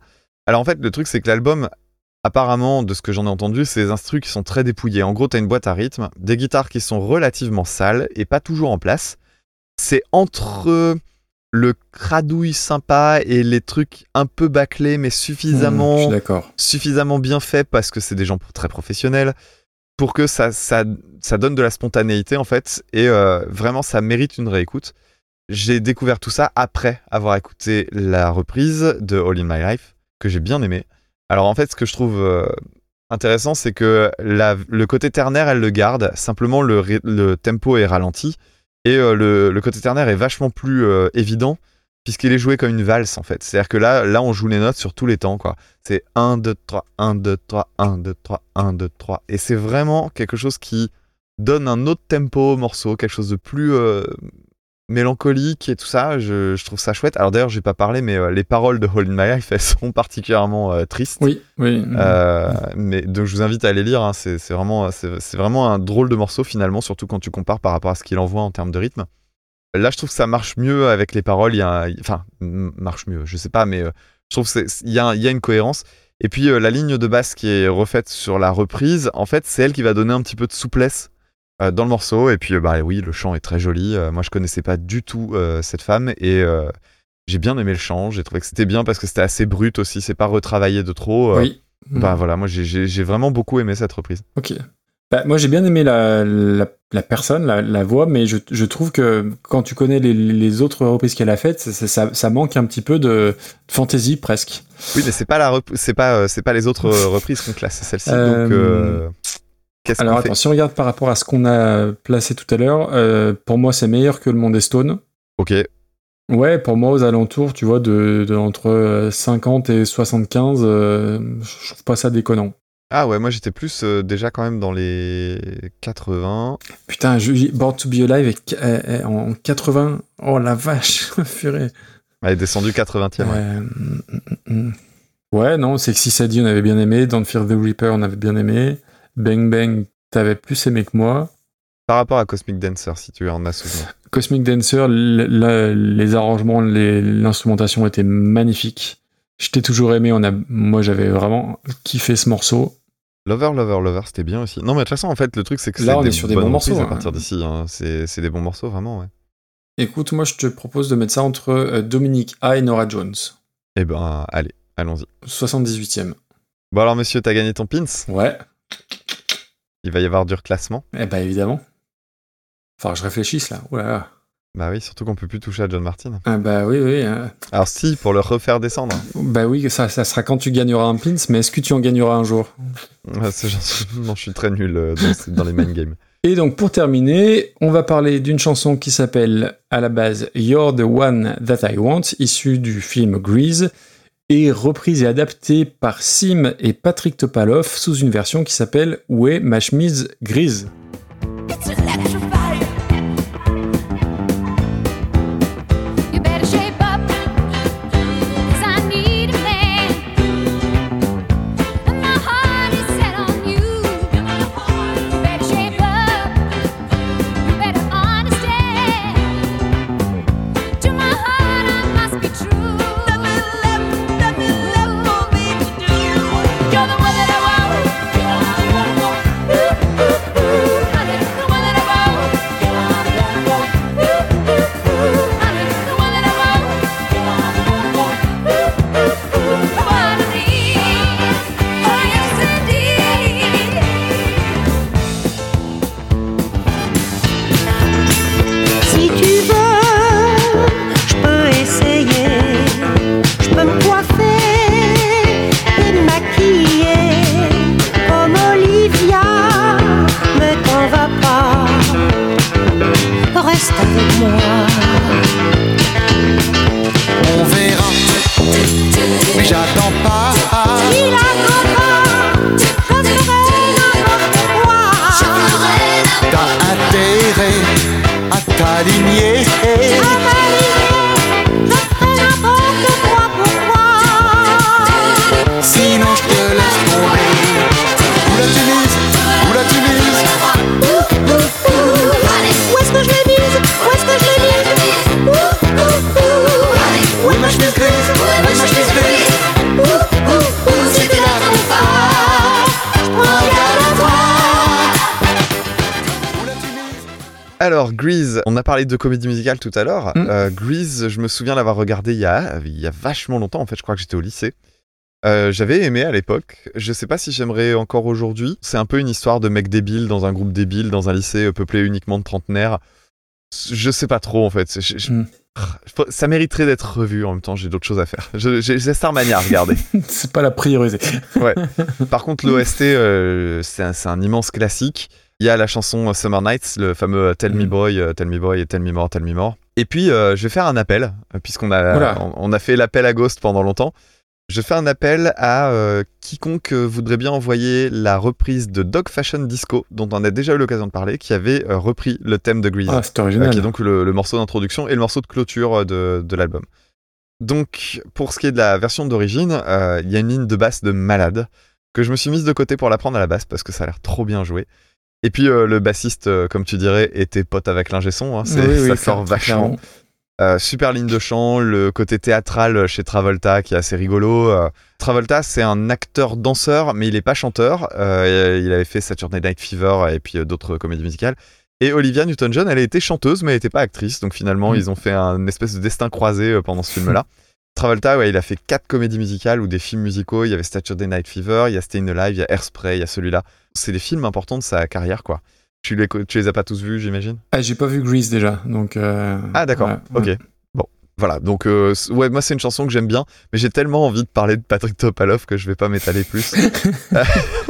Speaker 3: Alors en fait, le truc, c'est que l'album, apparemment, de ce que j'en ai entendu, c'est des instrus qui sont très dépouillés. En gros, t'as une boîte à rythme, des guitares qui sont relativement sales et pas toujours en place. C'est entre le cradouille sympa et les trucs un peu bâclés, mais
Speaker 2: Hmm,
Speaker 3: suffisamment
Speaker 2: d'accord.
Speaker 3: suffisamment bien fait parce que c'est des gens très professionnels pour que ça, ça, ça donne de la spontanéité en fait et euh, vraiment ça mérite une réécoute. J'ai découvert tout ça après avoir écouté la reprise de All in My Life que j'ai bien aimé. Alors en fait ce que je trouve euh, intéressant c'est que la- le côté ternaire elle le garde, simplement le tempo est ralenti et euh, le, côté ternaire est vachement plus euh, évident puisqu'il est joué comme une valse en fait. C'est-à-dire que là, là on joue les notes sur tous les temps quoi. C'est 1, 2, 3, 1, 2, 3, 1, 2, 3, 1, 2, 3. Et c'est vraiment quelque chose qui donne un autre tempo au morceau, quelque chose de plus euh, mélancolique et tout ça. Je, je trouve ça chouette. Alors d'ailleurs, j'ai pas parlé, mais euh, les paroles de Hold My Life, elles sont particulièrement euh, tristes.
Speaker 2: Oui, oui.
Speaker 3: Euh, mais donc je vous invite à les lire. hein. C'est vraiment, c'est vraiment un drôle de morceau finalement, surtout quand tu compares par rapport à ce qu'il envoie en termes de rythme. Là, je trouve que ça marche mieux avec les paroles. Il y a, enfin, marche mieux. Je sais pas, mais je trouve qu'il y, a y a une cohérence. Et puis la ligne de basse qui est refaite sur la reprise, en fait, c'est elle qui va donner un petit peu de souplesse dans le morceau. Et puis, euh, bah oui, le chant est très joli. Euh, moi, je connaissais pas du tout euh, cette femme et euh, j'ai bien aimé le chant. J'ai trouvé que c'était bien parce que c'était assez brut aussi. C'est pas retravaillé de trop. Euh,
Speaker 2: Oui.
Speaker 3: Bah
Speaker 2: Mm.
Speaker 3: voilà, moi j'ai- vraiment beaucoup aimé cette reprise.
Speaker 2: Ok. Bah, moi, j'ai bien aimé la, la, la personne, la, la voix, mais je, je trouve que quand tu connais les, les autres reprises qu'elle a faites, ça, ça- manque un petit peu de, de fantaisie presque.
Speaker 3: Oui, mais c'est pas la rep- c'est pas euh, c'est pas les autres euh, reprises qu'on classe, c'est celle-ci.
Speaker 2: Euh,
Speaker 3: Donc euh,
Speaker 2: Alors
Speaker 3: fait?
Speaker 2: attends, si on regarde par rapport à ce qu'on a placé tout à l'heure, euh, pour moi, c'est meilleur que le Monde des Stones.
Speaker 3: Ok.
Speaker 2: Ouais, pour moi, aux alentours, tu vois, de, de entre euh, 50 et 75, euh, je trouve pas ça déconnant.
Speaker 3: Ah ouais, moi j'étais plus euh, déjà quand même dans les 80.
Speaker 2: Putain, je- Born to be Alive est, en 80. Oh la vache, purée.
Speaker 3: Elle est descendue 80e. ouais.
Speaker 2: Ouais, mm, mm, mm. Ouais, non, Sexy Sadie, on avait bien aimé. Don't Fear the Reaper, on avait bien aimé. Bang Bang, t'avais plus aimé que moi.
Speaker 3: Par rapport à Cosmic Dancer, si tu en as souvenir.
Speaker 2: Cosmic Dancer, les arrangements, l'instrumentation étaient magnifiques. Je t'ai toujours aimé. On a, moi, j'avais vraiment kiffé ce morceau.
Speaker 3: Lover, Lover, Lover, c'était bien aussi. Non, mais de toute façon, en fait, le truc, c'est que
Speaker 2: Là, on est sur des bons morceaux,
Speaker 3: à partir
Speaker 2: hein.
Speaker 3: d'ici. hein. C'est c'est des bons morceaux, vraiment, ouais.
Speaker 2: Écoute, moi, je te propose de mettre ça entre euh, Dominique A et Nora Jones.
Speaker 3: Eh ben, allez, allons-y.
Speaker 2: 78e.
Speaker 3: Bon, alors, monsieur, t'as gagné ton pins?
Speaker 2: Ouais.
Speaker 3: Il va y avoir du reclassement.
Speaker 2: Eh ben, évidemment. Enfin, je réfléchisse là. Là là.
Speaker 3: Bah oui, surtout qu'on peut plus toucher à John Martin.
Speaker 2: Ah bah oui, oui. hein.
Speaker 3: Alors, si, pour le refaire descendre.
Speaker 2: Bah oui, ça, ça sera quand tu gagneras un pins, mais est-ce que tu en gagneras un jour?
Speaker 3: Suis- non, je suis très nul euh, dans, dans les main games.
Speaker 2: Et donc pour terminer, on va parler d'une chanson qui s'appelle à la base You're the One That I Want, issue du film Grease, et reprise et adaptée par Sim et Patrick Topalov sous une version qui s'appelle Où est ma chemise grise
Speaker 3: De comédie musicale tout à l'heure.
Speaker 2: Mm.
Speaker 3: Euh, Grease, je me souviens l'avoir regardé il y, a, il y a vachement longtemps. En fait, je crois que j'étais au lycée. Euh, J'avais aimé à l'époque. Je sais pas si j'aimerais encore aujourd'hui. C'est un peu une histoire de mec débile dans un groupe débile, dans un lycée euh, peuplé uniquement de trentenaires. Je sais pas trop en fait. Je- je-
Speaker 2: Mm.
Speaker 3: je- Ça mériterait d'être revu en même temps. J'ai d'autres choses à faire. J'ai Starmania à regarder.
Speaker 2: C'est pas la priorité.
Speaker 3: Ouais. Par contre, l'OST, euh, c'est un, c'est un immense classique. Il y a la chanson Summer Nights, le fameux euh, Tell Me Boy, euh, Tell Me Boy et Tell Me More, Tell Me More. Et puis, euh, je vais faire un appel, euh, puisqu'on a, on, on a fait l'appel à Ghost pendant longtemps. Je fais un appel à euh, quiconque euh, voudrait bien envoyer la reprise de Dog Fashion Disco, dont on a déjà eu l'occasion de parler, qui avait euh, repris le thème de Grease.
Speaker 2: Ah, c'est original.
Speaker 3: Euh, qui est donc le, le morceau d'introduction et le morceau de clôture euh, de, de l'album. Donc, pour ce qui est de la version d'origine, euh, il y a une ligne de basse de malade que je me suis mise de côté pour la prendre à la basse parce que ça a l'air trop bien joué. Et puis euh, le bassiste, euh, comme tu dirais, était pote avec l'ingé son. hein, c'est-
Speaker 2: Oui, oui,
Speaker 3: ça sort vachement. Euh, super ligne de chant, le côté théâtral chez Travolta qui est assez rigolo. Travolta, c'est un acteur-danseur, mais il est pas chanteur. Il avait fait Saturday Night Fever et puis d'autres comédies musicales. Et Olivia Newton-John, elle a été chanteuse, mais elle n'était pas actrice. Donc finalement,
Speaker 2: Mm.
Speaker 3: ils ont fait un espèce de destin croisé pendant ce film-là. Travolta, ouais, il a fait quatre comédies musicales ou des films musicaux. Il y avait Saturday Night Fever, il y a Stayin' Alive, il y a Airspray, il y a celui-là. C'est des films importants de sa carrière, quoi. Tu les, tu les as pas tous vus, j'imagine?
Speaker 2: Ah, j'ai pas vu Grease déjà, donc. euh,
Speaker 3: Ah d'accord,
Speaker 2: ouais,
Speaker 3: ok. Bon, voilà, donc euh, ouais, moi c'est une chanson que j'aime bien, mais j'ai tellement envie de parler de Patrick Topalov que je vais pas m'étaler plus.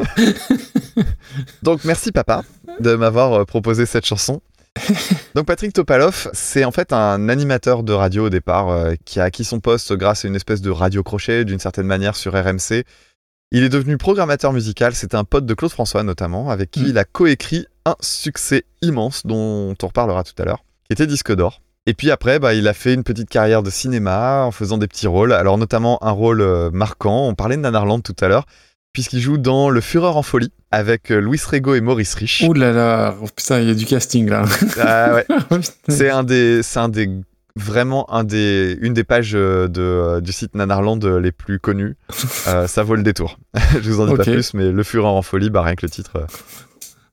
Speaker 3: donc merci papa de m'avoir euh, proposé cette chanson. Donc Patrick Topalov, c'est en fait un animateur de radio au départ euh, qui a acquis son poste grâce à une espèce de radio crochet d'une certaine manière sur RMC. Il est devenu programmateur musical, c'était un pote de Claude François notamment, avec qui il a coécrit un succès immense dont on reparlera tout à l'heure, qui était disque d'or. Et puis après, bah, il a fait une petite carrière de cinéma en faisant des petits rôles, alors notamment un rôle euh, marquant, on parlait de Nanarland tout à l'heure, puisqu'il joue dans Le Fureur en folie avec euh, Louis Rego et Maurice Rich.
Speaker 2: Ouh là là, oh, putain, il y a du casting là.
Speaker 3: Ah ouais. c'est un des, c'est un des, vraiment un des, une des pages euh, de, euh, du site Nanarland les plus connues. Euh, ça vaut le détour. Je vous en dis pas plus, mais Le Fureur en folie, bah rien que le titre.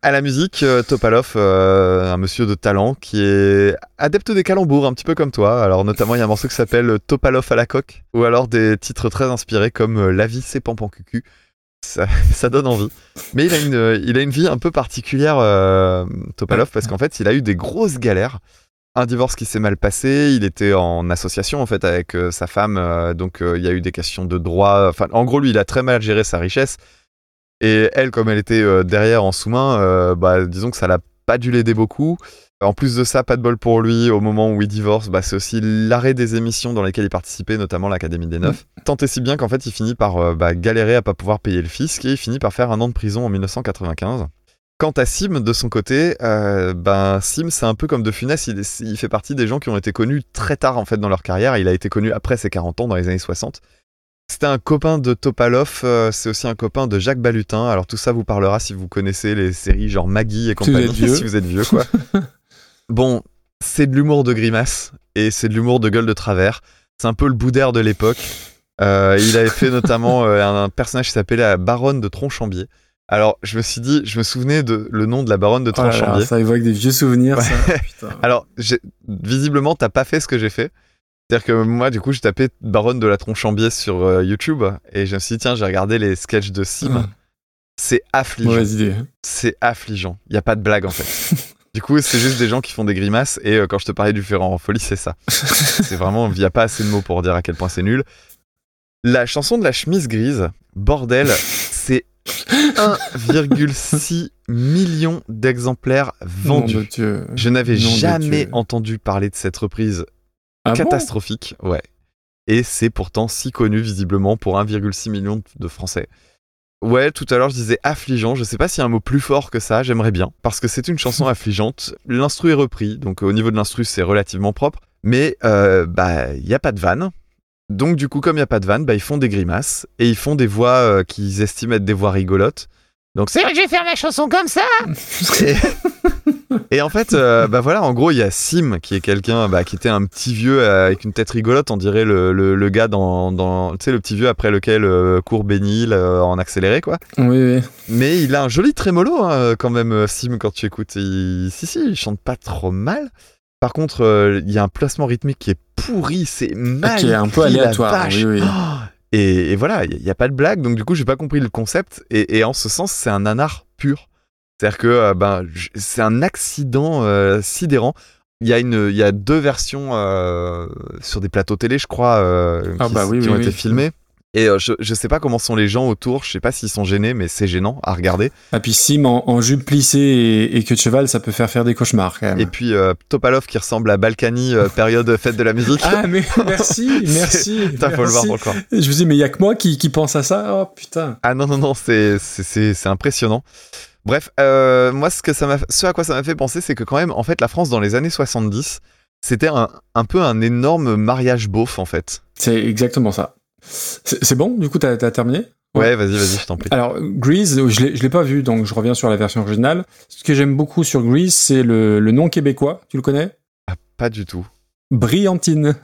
Speaker 3: À la musique, Topalov, euh, un monsieur de talent qui est adepte des calembours, un petit peu comme toi. Alors notamment, il y a un morceau qui s'appelle Topalov à la coque, ou alors des titres très inspirés comme La vie c'est pampan cucu. Ça, donne envie. Mais il a une, euh, vie un peu particulière, euh, Topalov, parce qu'en fait, il a eu des grosses galères. Un divorce qui s'est mal passé, il était en association en fait avec euh, sa femme, donc il y a eu des questions de droit. En gros, lui, il a très mal géré sa richesse. Et elle, comme elle était derrière en sous-main, bah, disons que ça l'a pas dû l'aider beaucoup. En plus de ça, pas de bol pour lui, au moment où il divorce, bah, c'est aussi l'arrêt des émissions dans lesquelles il participait, notamment l'Académie des Neufs. Tant et si bien qu'en fait, il finit par euh, bah, galérer à pas pouvoir payer le fisc et il finit par faire un an de prison en 1995. Quant à Sim, de son côté, euh, ben Sim, c'est un peu comme De Funès, il, il fait partie des gens qui ont été connus très tard en fait dans leur carrière. Il a été connu après ses 40 ans, dans les années 60. C'était un copain de Topalov, euh, c'est aussi un copain de Jacques Balutin. Alors tout ça vous parlera si vous connaissez les séries genre Maggie et
Speaker 2: Si vous
Speaker 3: compagnie,
Speaker 2: êtes vieux.
Speaker 3: si vous êtes vieux quoi. bon, c'est de l'humour de grimace et c'est de l'humour de gueule de travers. C'est un peu le boudère de l'époque. Euh, il avait fait notamment euh, un, un personnage qui s'appelait la baronne de Tronchambier. Alors, je me suis dit, je me souvenais de le nom de la baronne de
Speaker 2: Oh là là,
Speaker 3: Tronchambier.
Speaker 2: ça évoque des vieux souvenirs, ça. Putain.
Speaker 3: Alors, visiblement, t'as pas fait ce que j'ai fait. C'est-à-dire que moi, du coup, j'ai tapé Baronne de la Tronchambier sur euh, YouTube et je me suis dit, tiens, j'ai regardé les sketchs de Sim.
Speaker 2: Ah.
Speaker 3: C'est affligeant.
Speaker 2: Mauvaise idée.
Speaker 3: C'est affligeant. Il y a pas de blague en fait. du coup, c'est juste des gens qui font des grimaces et euh, quand je te parlais du Ferrand en folie, c'est ça. c'est vraiment, il n'y a pas assez de mots pour dire à quel point c'est nul. La chanson de la chemise grise, bordel, c'est 1,6 million d'exemplaires vendus.
Speaker 2: Nom de Dieu.
Speaker 3: Je n'avais jamais entendu parler de cette reprise
Speaker 2: Ah bon?
Speaker 3: catastrophique. ouais. Et c'est pourtant si connu visiblement pour 1,6 million de Français. Ouais, tout à l'heure je disais affligeant. Je sais pas s'il y a un mot plus fort que ça. J'aimerais bien parce que c'est une chanson affligeante. L'instru est repris, donc au niveau de l'instru c'est relativement propre. Mais euh, bah il y a pas de vanne. Donc du coup comme il y a pas de vanne, bah ils font des grimaces et ils font des voix euh, qu'ils estiment être des voix rigolotes. Donc c'est
Speaker 16: vrai que je vais faire ma chanson comme ça
Speaker 3: et, et en fait, euh, bah voilà, en gros, il y a Sim qui est quelqu'un bah, qui était un petit vieux euh, avec une tête rigolote, on dirait le, le, le gars dans, dans tu sais, le petit vieux après lequel euh, court Bénil euh, en accéléré, quoi.
Speaker 2: Oui, oui.
Speaker 3: Mais il a un joli trémolo hein, quand même, Sim, quand tu écoutes. Il- Si, si, il chante pas trop mal. Par contre, euh, il y a un placement rythmique qui est pourri, c'est mal.
Speaker 2: Qui est un peu aléatoire, oui, oui.
Speaker 3: Oh et, et voilà, il n'y a, pas de blague, donc du coup, j'ai pas compris le concept. Et, et en ce sens, c'est un nanar pur. C'est-à-dire que euh, ben, c'est un accident euh, sidérant. Il y, a une, il y a deux versions euh, sur des plateaux télé, je crois, euh,
Speaker 2: Ah
Speaker 3: qui,
Speaker 2: bah oui,
Speaker 3: qui
Speaker 2: oui,
Speaker 3: ont
Speaker 2: oui.
Speaker 3: été filmés. Et euh, je, je sais pas comment sont les gens autour, je sais pas s'ils sont gênés, mais c'est gênant à regarder.
Speaker 2: Ah, puis Sim en, en jupe plissée et, et queue de cheval, ça peut faire faire des cauchemars quand même.
Speaker 3: Et puis euh, Topalov qui ressemble à Balkany, euh, période fête de la musique.
Speaker 2: Ah, mais merci, merci.
Speaker 3: Putain, faut le voir
Speaker 2: merci.
Speaker 3: corps.
Speaker 2: Je vous dis, mais il y a que moi qui, qui pense à ça. Oh putain.
Speaker 3: Ah non, non, non, c'est, impressionnant. Bref, moi, ce, que ça ce à quoi ça m'a fait penser, c'est que quand même, en fait, la France, dans les années 70, c'était un, un peu un énorme mariage beauf, en fait.
Speaker 2: C'est exactement ça. C'est bon, du coup, t'as as terminé?
Speaker 3: Ouais, vas-y, vas-y, je t'en prie.
Speaker 2: Alors, Grease, je l'ai je l'ai pas vu, donc je reviens sur la version originale. Ce que j'aime beaucoup sur Grease, c'est le, le nom québécois. Tu le connais?
Speaker 3: Ah, pas du tout.
Speaker 2: Brillantine.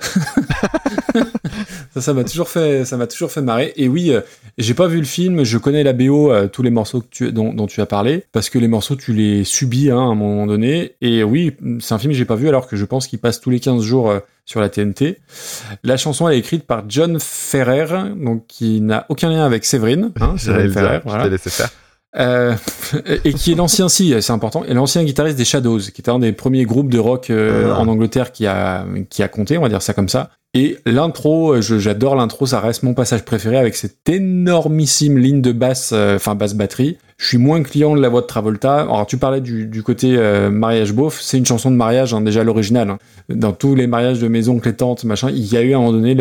Speaker 2: ça, ça m'a toujours fait, ça m'a toujours fait marrer. Et oui, euh, j'ai pas vu le film, je connais la BO, euh, tous les morceaux que tu, dont, dont tu as parlé, parce que les morceaux, tu les subis hein, à un moment donné. Et oui, c'est un film que j'ai pas vu, alors que je pense qu'il passe tous les 15 jours euh, sur la TNT. La chanson elle est écrite par John Ferrer, donc qui n'a aucun lien avec Séverine. Hein, Séverine Ferrer,
Speaker 3: je
Speaker 2: voilà.
Speaker 3: laissé faire.
Speaker 2: Euh, et qui est l'ancien, si, c'est important, et l'ancien guitariste des Shadows, qui était un des premiers groupes de rock euh,
Speaker 3: Ah.
Speaker 2: en Angleterre qui a, qui a compté, on va dire ça comme ça. Et l'intro, euh, j'adore l'intro, ça reste mon passage préféré avec cette énormissime ligne de basse, euh, enfin basse batterie. Je suis moins client de la voix de Travolta. Alors tu parlais du, du côté mariage beauf, c'est une chanson de mariage hein, déjà l'original. hein. Dans tous les mariages de mes oncles et tantes, machin, il y a eu à un moment donné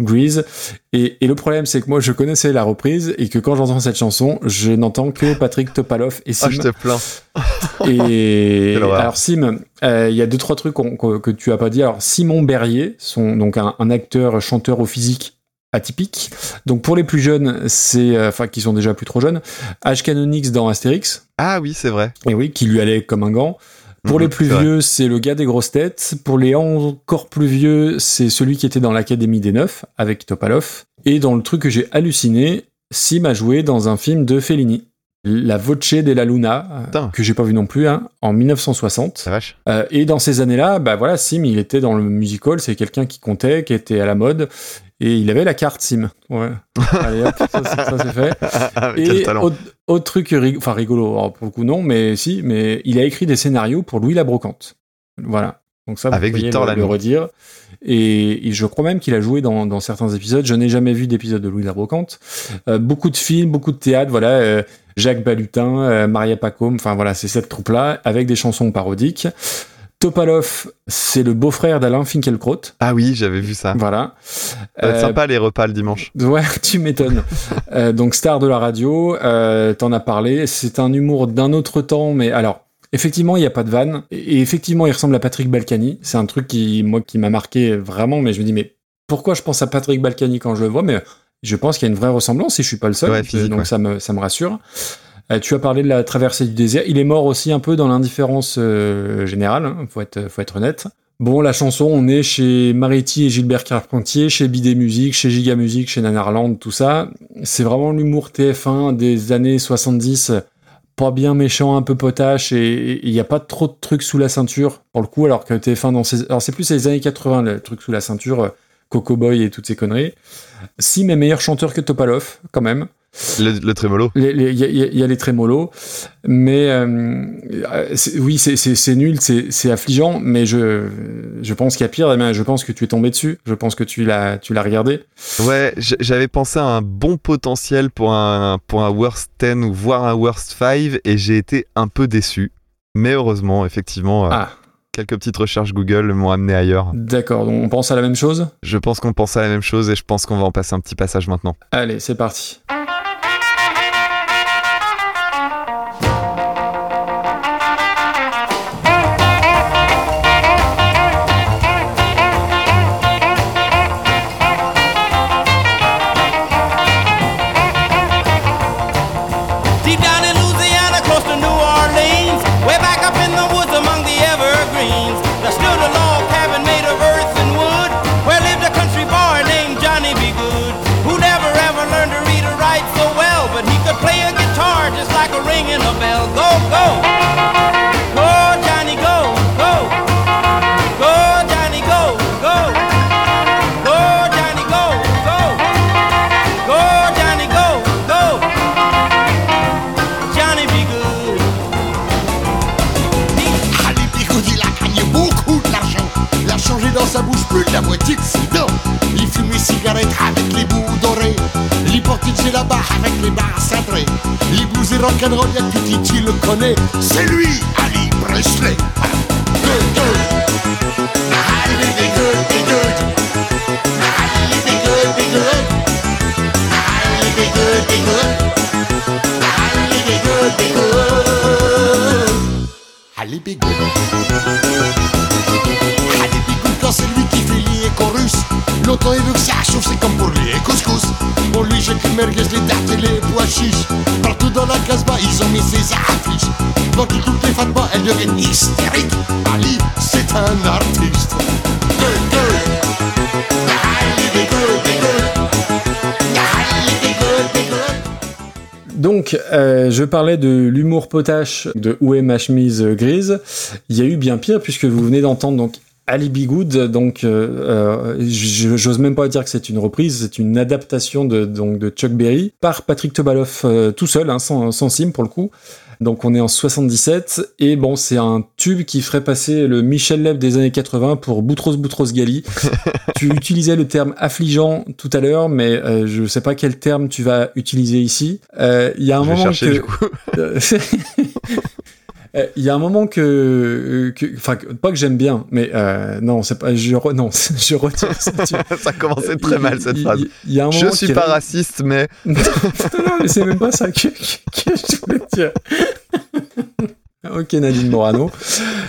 Speaker 2: Grease. Et, et le problème, c'est que moi, je connaissais la reprise et que quand j'entends cette chanson, je n'entends que Patrick Topalov et Sim.
Speaker 3: Ah, je te plains.
Speaker 2: Et alors Sim, euh, il y a deux trois trucs que tu as pas dit. Alors Simon Berrier, son, donc un, un acteur chanteur au physique atypique. Donc pour les plus jeunes, c'est euh, enfin qui sont déjà plus trop jeunes, H Canonix dans Astérix.
Speaker 3: Ah oui, c'est vrai.
Speaker 2: Et oui, qui lui allait comme un gant. Pour
Speaker 3: Mhm,
Speaker 2: les plus vieux, c'est le gars des grosses têtes. Pour les encore plus vieux, c'est celui qui était dans l'Académie des Neufs avec Topalov. Et dans le truc que j'ai halluciné, Sim a joué dans un film de Fellini. La Voce della Luna, que j'ai pas vu non plus, hein, en 1960. Euh, et dans ces années-là, bah voilà, Sim, il était dans le musical, c'est quelqu'un qui comptait, qui était à la mode, et il avait la carte Sim. Ouais. Allez hop, ça, c'est- ça, c'est fait.
Speaker 3: Ah,
Speaker 2: et autre, autre truc, rig- enfin rigolo, alors, pour le coup non, mais si, mais il a écrit des scénarios pour Louis la Brocante. Voilà. Donc ça, vous
Speaker 3: Avec Victor
Speaker 2: le, le redire. Et, et je crois même qu'il a joué dans, dans certains épisodes. Je n'ai jamais vu d'épisode de Louis la Brocante. Euh, beaucoup de films, beaucoup de théâtre. Voilà, euh, Jacques Balutin, euh, Maria Pacôme. Enfin voilà, c'est cette troupe-là avec des chansons parodiques. Topalov, c'est le beau-frère d'Alain Finkielkraut.
Speaker 3: Ah oui, j'avais vu ça.
Speaker 2: Voilà.
Speaker 3: Ça va être
Speaker 2: Euh,
Speaker 3: sympa les repas le dimanche.
Speaker 2: Ouais, tu m'étonnes. Euh, donc star de la radio, euh, t'en as parlé. C'est un humour d'un autre temps, mais alors effectivement il y a pas de vanne et et effectivement il ressemble à Patrick Balkany. C'est un truc qui moi qui m'a marqué vraiment, mais je me dis mais pourquoi je pense à Patrick Balkany quand je le vois, mais je pense qu'il y a une vraie ressemblance et je suis pas le seul,
Speaker 3: Ouais, physique,
Speaker 2: donc
Speaker 3: ouais.
Speaker 2: ça me ça me rassure. Euh, tu as parlé de la traversée du désert. Il est mort aussi un peu dans l'indifférence euh, générale. hein, faut être honnête. Bon, la chanson, on est chez Mariti et Gilbert Carpentier, chez Bidet Musique, chez Giga Musique, chez Nanarland, tout ça. C'est vraiment l'humour TF1 des années 70, pas bien méchant, un peu potache, et il n'y a pas trop de trucs sous la ceinture, pour le coup, alors que TF1 dans ces... Alors c'est plus les années 80, le truc sous la ceinture, euh, Coco Boy et toutes ces conneries. Si, mais meilleur chanteur que Topalov, quand même.
Speaker 3: Le, le trémolo.
Speaker 2: Il y, a- y les trémolos, mais euh, euh, oui, c'est- nul, c'est affligeant, mais je, je pense qu'il y a pire. eh je pense que tu es tombé dessus. Je pense que tu l'as tu l'as regardé.
Speaker 3: Ouais, j'avais pensé à un bon potentiel pour un, pour un worst 10 ou voire un worst 5 et j'ai été un peu déçu. Mais heureusement, effectivement, euh,
Speaker 2: Ah.
Speaker 3: quelques petites recherches Google m'ont amené ailleurs.
Speaker 2: D'accord, donc on pense à la même chose?
Speaker 3: Je pense qu'on pense à la même chose et je pense qu'on va en passer un petit passage maintenant.
Speaker 2: Allez, c'est parti.
Speaker 17: Il chez là-bas avec les barres cintrées. Les blues et rock'n'roll, y'a que Titi le connaît. C'est lui, Ali Presley. Ali. Ali quand c'est lui qui fait les chorus. Longtemps il veut que ça chauffe, c'est comme pour les couscous.
Speaker 2: Donc, je parlais de l'humour potache de Où est ma chemise grise. Il y a eu bien pire puisque vous venez d'entendre donc Ali B. Good. Donc, euh, euh, j'ose même pas dire que c'est une reprise, c'est une adaptation de donc de Chuck Berry par Patrick Tobaloff euh, tout seul, hein, sans, sans sim pour le coup. Donc on est en 77 et bon c'est un tube qui ferait passer le Michel Leb des années 80 pour Boutros Boutros Ghali. tu utilisais le terme affligeant tout à l'heure, mais euh, je sais pas quel terme tu vas utiliser ici. Euh, Il y a un
Speaker 3: Je vais
Speaker 2: moment
Speaker 3: chercher,
Speaker 2: que
Speaker 3: du coup.
Speaker 2: Euh, Il y a un moment que, que- enfin, pas que j'aime bien, mais euh, non, c'est pas, je, re- non, je retire ça.
Speaker 3: commençait très mal cette
Speaker 2: il-
Speaker 3: phrase.
Speaker 2: il- y a un
Speaker 3: je suis pas raciste, mais
Speaker 2: non, mais c'est même pas ça que, que- que je voulais dire. Ok Nadine Morano.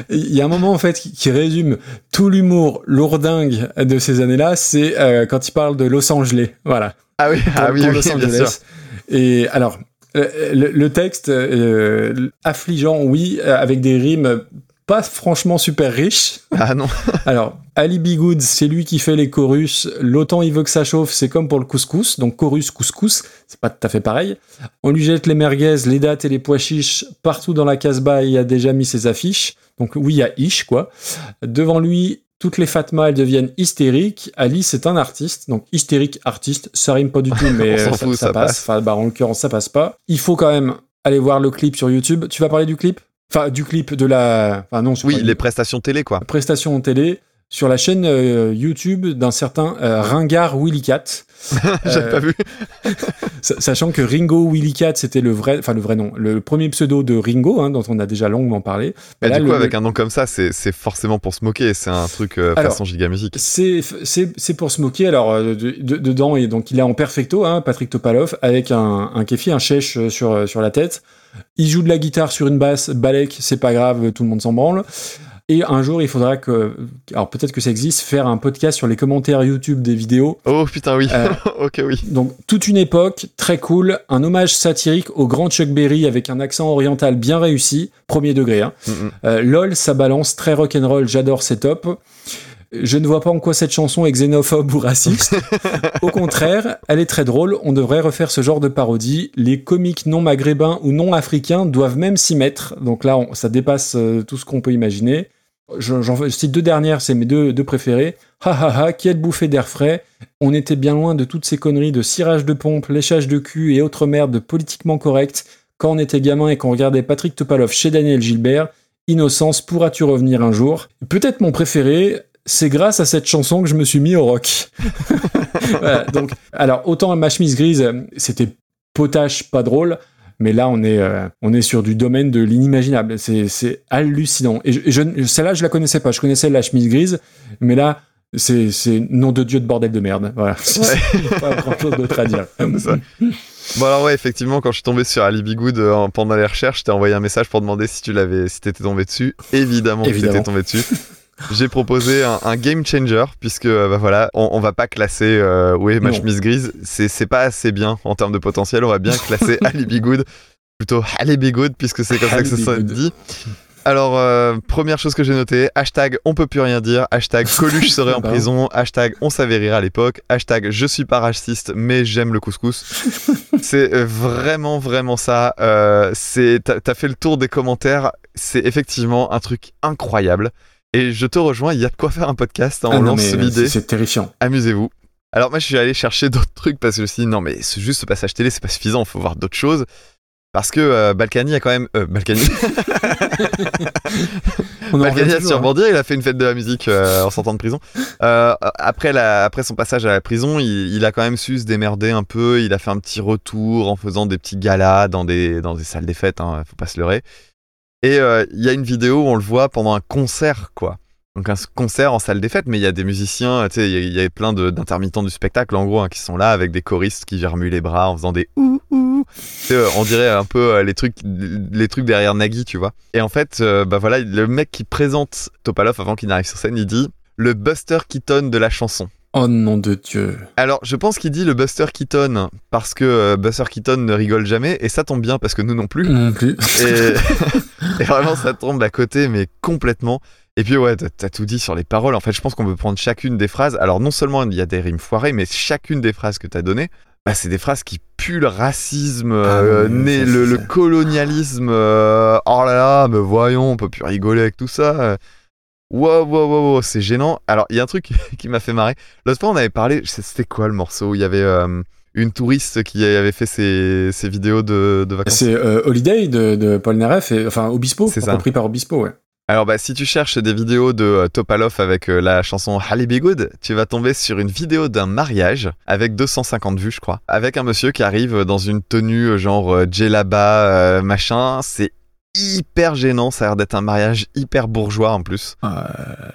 Speaker 2: Il y a un moment en fait qui, qui résume tout l'humour lourdingue de ces années-là, c'est euh, quand il parle de Los Angeles. Voilà.
Speaker 3: Ah oui, ah
Speaker 2: Pour-
Speaker 3: oui,
Speaker 2: pour
Speaker 3: oui,
Speaker 2: Los
Speaker 3: bien
Speaker 2: Angeles.
Speaker 3: sûr.
Speaker 2: Et alors, euh, le, le texte euh, affligeant, oui, euh, avec des rimes pas franchement super riches.
Speaker 3: Ah non.
Speaker 2: Alors, Ali B. Good, c'est lui qui fait les chorus. L'autant il veut que ça chauffe, c'est comme pour le couscous. Donc, chorus, couscous, c'est pas tout à fait pareil. On lui jette les merguez, les dates et les pois chiches. Partout dans la casbah, il a déjà mis ses affiches. Donc, oui, il y a Ish, quoi. Devant lui, toutes les Fatma, elles deviennent hystériques. Ali, c'est un artiste. Donc, hystérique, artiste, ça rime pas du tout, mais
Speaker 3: On
Speaker 2: euh, ça,
Speaker 3: fout,
Speaker 2: ça
Speaker 3: ça
Speaker 2: passe.
Speaker 3: passe.
Speaker 2: Enfin, bah, en l'occurrence, ça passe pas. Il faut quand même aller voir le clip sur YouTube. Tu vas parler du clip? Enfin, du clip de la. Enfin, non,
Speaker 3: Oui,
Speaker 2: pas-
Speaker 3: les prestations télé, quoi.
Speaker 2: prestation en télé sur la chaîne euh, YouTube d'un certain euh, Ringard Willy Cat.
Speaker 3: J'avais
Speaker 2: Euh,
Speaker 3: pas vu.
Speaker 2: sa- Sachant que Ringo Willy Cat, c'était le vrai, enfin le vrai nom, le premier pseudo de Ringo, hein, dont on a déjà longuement parlé.
Speaker 3: Mais
Speaker 2: Là,
Speaker 3: du coup,
Speaker 2: le-
Speaker 3: avec un nom comme ça, c'est forcément pour se moquer. C'est un truc euh,
Speaker 2: Alors,
Speaker 3: façon giga musique.
Speaker 2: C'est pour se moquer. Alors euh, de- de- dedans et donc il est en perfecto, hein, Patrick Topalov, avec un un kéfi, un chèche euh, sur euh, sur la tête. Il joue de la guitare sur une basse, Balek, c'est pas grave, tout le monde s'en branle. Et un jour, il faudra que, alors peut-être que ça existe, faire un podcast sur les commentaires YouTube des vidéos.
Speaker 3: Oh putain, oui.
Speaker 2: Euh,
Speaker 3: ok, oui.
Speaker 2: Donc toute une époque, très cool, un hommage satirique au grand Chuck Berry avec un accent oriental bien réussi, premier degré. Hein.
Speaker 3: Mm-mm.
Speaker 2: Euh, LOL, ça balance, très rock'n'roll, j'adore, c'est top. Je ne vois pas en quoi cette chanson est xénophobe ou raciste. Au contraire, elle est très drôle, on devrait refaire ce genre de parodie. Les comiques non maghrébins ou non africains doivent même s'y mettre. Donc là, on- ça dépasse euh, tout ce qu'on peut imaginer. Je- J'en je cite deux dernières, c'est mes deux, deux préférés. Ha ha ha, quelle bouffée d'air frais. On était bien loin de toutes ces conneries de cirage de pompe, léchage de cul et autres merdes politiquement correctes quand on était gamin et qu'on regardait Patrick Topalov chez Daniel Gilbert. Innocence, pourras-tu revenir un jour? Peut-être mon préféré, c'est grâce à cette chanson que je me suis mis au rock. Donc, alors, autant ma chemise grise, c'était potache, pas drôle. Mais là, on est, euh, on est sur du domaine de l'inimaginable. C'est, c'est hallucinant. Et, je, et je- celle-là, je la connaissais pas. Je connaissais la chemise grise, mais là, c'est, c'est nom de Dieu de bordel de merde. Voilà. C'est pas grand chose d'autre à dire.
Speaker 3: Ça. Bon alors ouais, effectivement, quand je suis tombé sur Ali B. Good euh, en- pendant les recherches, je t'ai envoyé un message pour demander si tu l'avais, si t'étais tombé dessus. Évidemment, que
Speaker 2: Évidemment.
Speaker 3: t'étais tombé dessus. J'ai proposé un, un game changer puisque euh, bah voilà, on, on va pas classer euh, ma
Speaker 2: Non.
Speaker 3: chemise grise. C'est pas assez bien en termes de potentiel. On va bien classer Ali B. Good plutôt Ali B. Good puisque c'est comme ça que ça se dit. Alors, euh, première chose que j'ai notée, hashtag on peut plus rien dire, hashtag Coluche serait en prison, hashtag on savait rire à l'époque, hashtag je suis pas raciste mais j'aime le couscous. c'est euh, vraiment, vraiment ça. Euh, t'as fait le tour des commentaires, c'est effectivement un truc incroyable. Et je te rejoins, il y a de quoi faire un podcast,
Speaker 2: Ah
Speaker 3: on
Speaker 2: non,
Speaker 3: lance l'idée.
Speaker 2: c'est- c'est terrifiant.
Speaker 3: Amusez-vous. Alors moi je suis allé chercher d'autres trucs parce que je me suis dit non mais ce- juste ce passage télé c'est pas suffisant, il faut voir d'autres choses. Parce que euh, Balkany a quand même... Euh, Balkany Balkany a
Speaker 2: toujours,
Speaker 3: sur
Speaker 2: hein.
Speaker 3: Il a fait une fête de la musique euh, en sortant de prison. Euh, après, la, après son passage à la prison, il, il a quand même su se démerder un peu. Il a fait un petit retour en faisant des petits galas dans des, dans des salles des fêtes, hein, faut pas se leurrer. Et euh, il y a une vidéo où on le voit pendant un concert, quoi. Donc un concert en salle des fêtes, mais il y a des musiciens, tu sais, il y a- plein d'intermittents du spectacle, en gros, hein, qui sont là avec des choristes qui remuent les bras en faisant des ouh ouh. Euh, on dirait un peu euh, les trucs, les trucs derrière Nagui, tu vois. Et en fait, euh, bah voilà, le mec qui présente Topalov avant qu'il n'arrive sur scène, il dit le Buster Keaton de la chanson.
Speaker 2: Oh nom de Dieu.
Speaker 3: Alors, je pense qu'il dit le Buster Keaton parce que euh, Buster Keaton ne rigole jamais, et ça tombe bien parce que nous non plus.
Speaker 2: Non plus.
Speaker 3: Et, et vraiment, ça tombe à côté, mais complètement. Et puis, ouais, t'as- tout dit sur les paroles. En fait, je pense qu'on peut prendre chacune des phrases. Alors, non seulement il y a des rimes foirées, mais chacune des phrases que t'as données, bah, c'est des phrases qui puent le racisme,
Speaker 2: Ah
Speaker 3: euh, né- le, colonialisme. euh, oh là là, mais voyons, on peut plus rigoler avec tout ça. Wow, wow, wow, wow, c'est gênant. Alors, il y a un truc qui m'a fait marrer. L'autre fois, on avait parlé, c'était quoi le morceau? Il y avait euh, une touriste qui avait fait ses, ses vidéos de, de vacances.
Speaker 2: C'est euh, Holiday de, de Paul Naref, et, enfin Obispo, repris par Obispo, ouais.
Speaker 3: Alors bah si tu cherches des vidéos de euh, Topalov avec la chanson Halle Be Good, tu vas tomber sur une vidéo d'un mariage avec 250 vues je crois, avec un monsieur qui arrive dans une tenue genre djellaba machin, c'est hyper gênant, ça a l'air d'être un mariage hyper bourgeois en plus.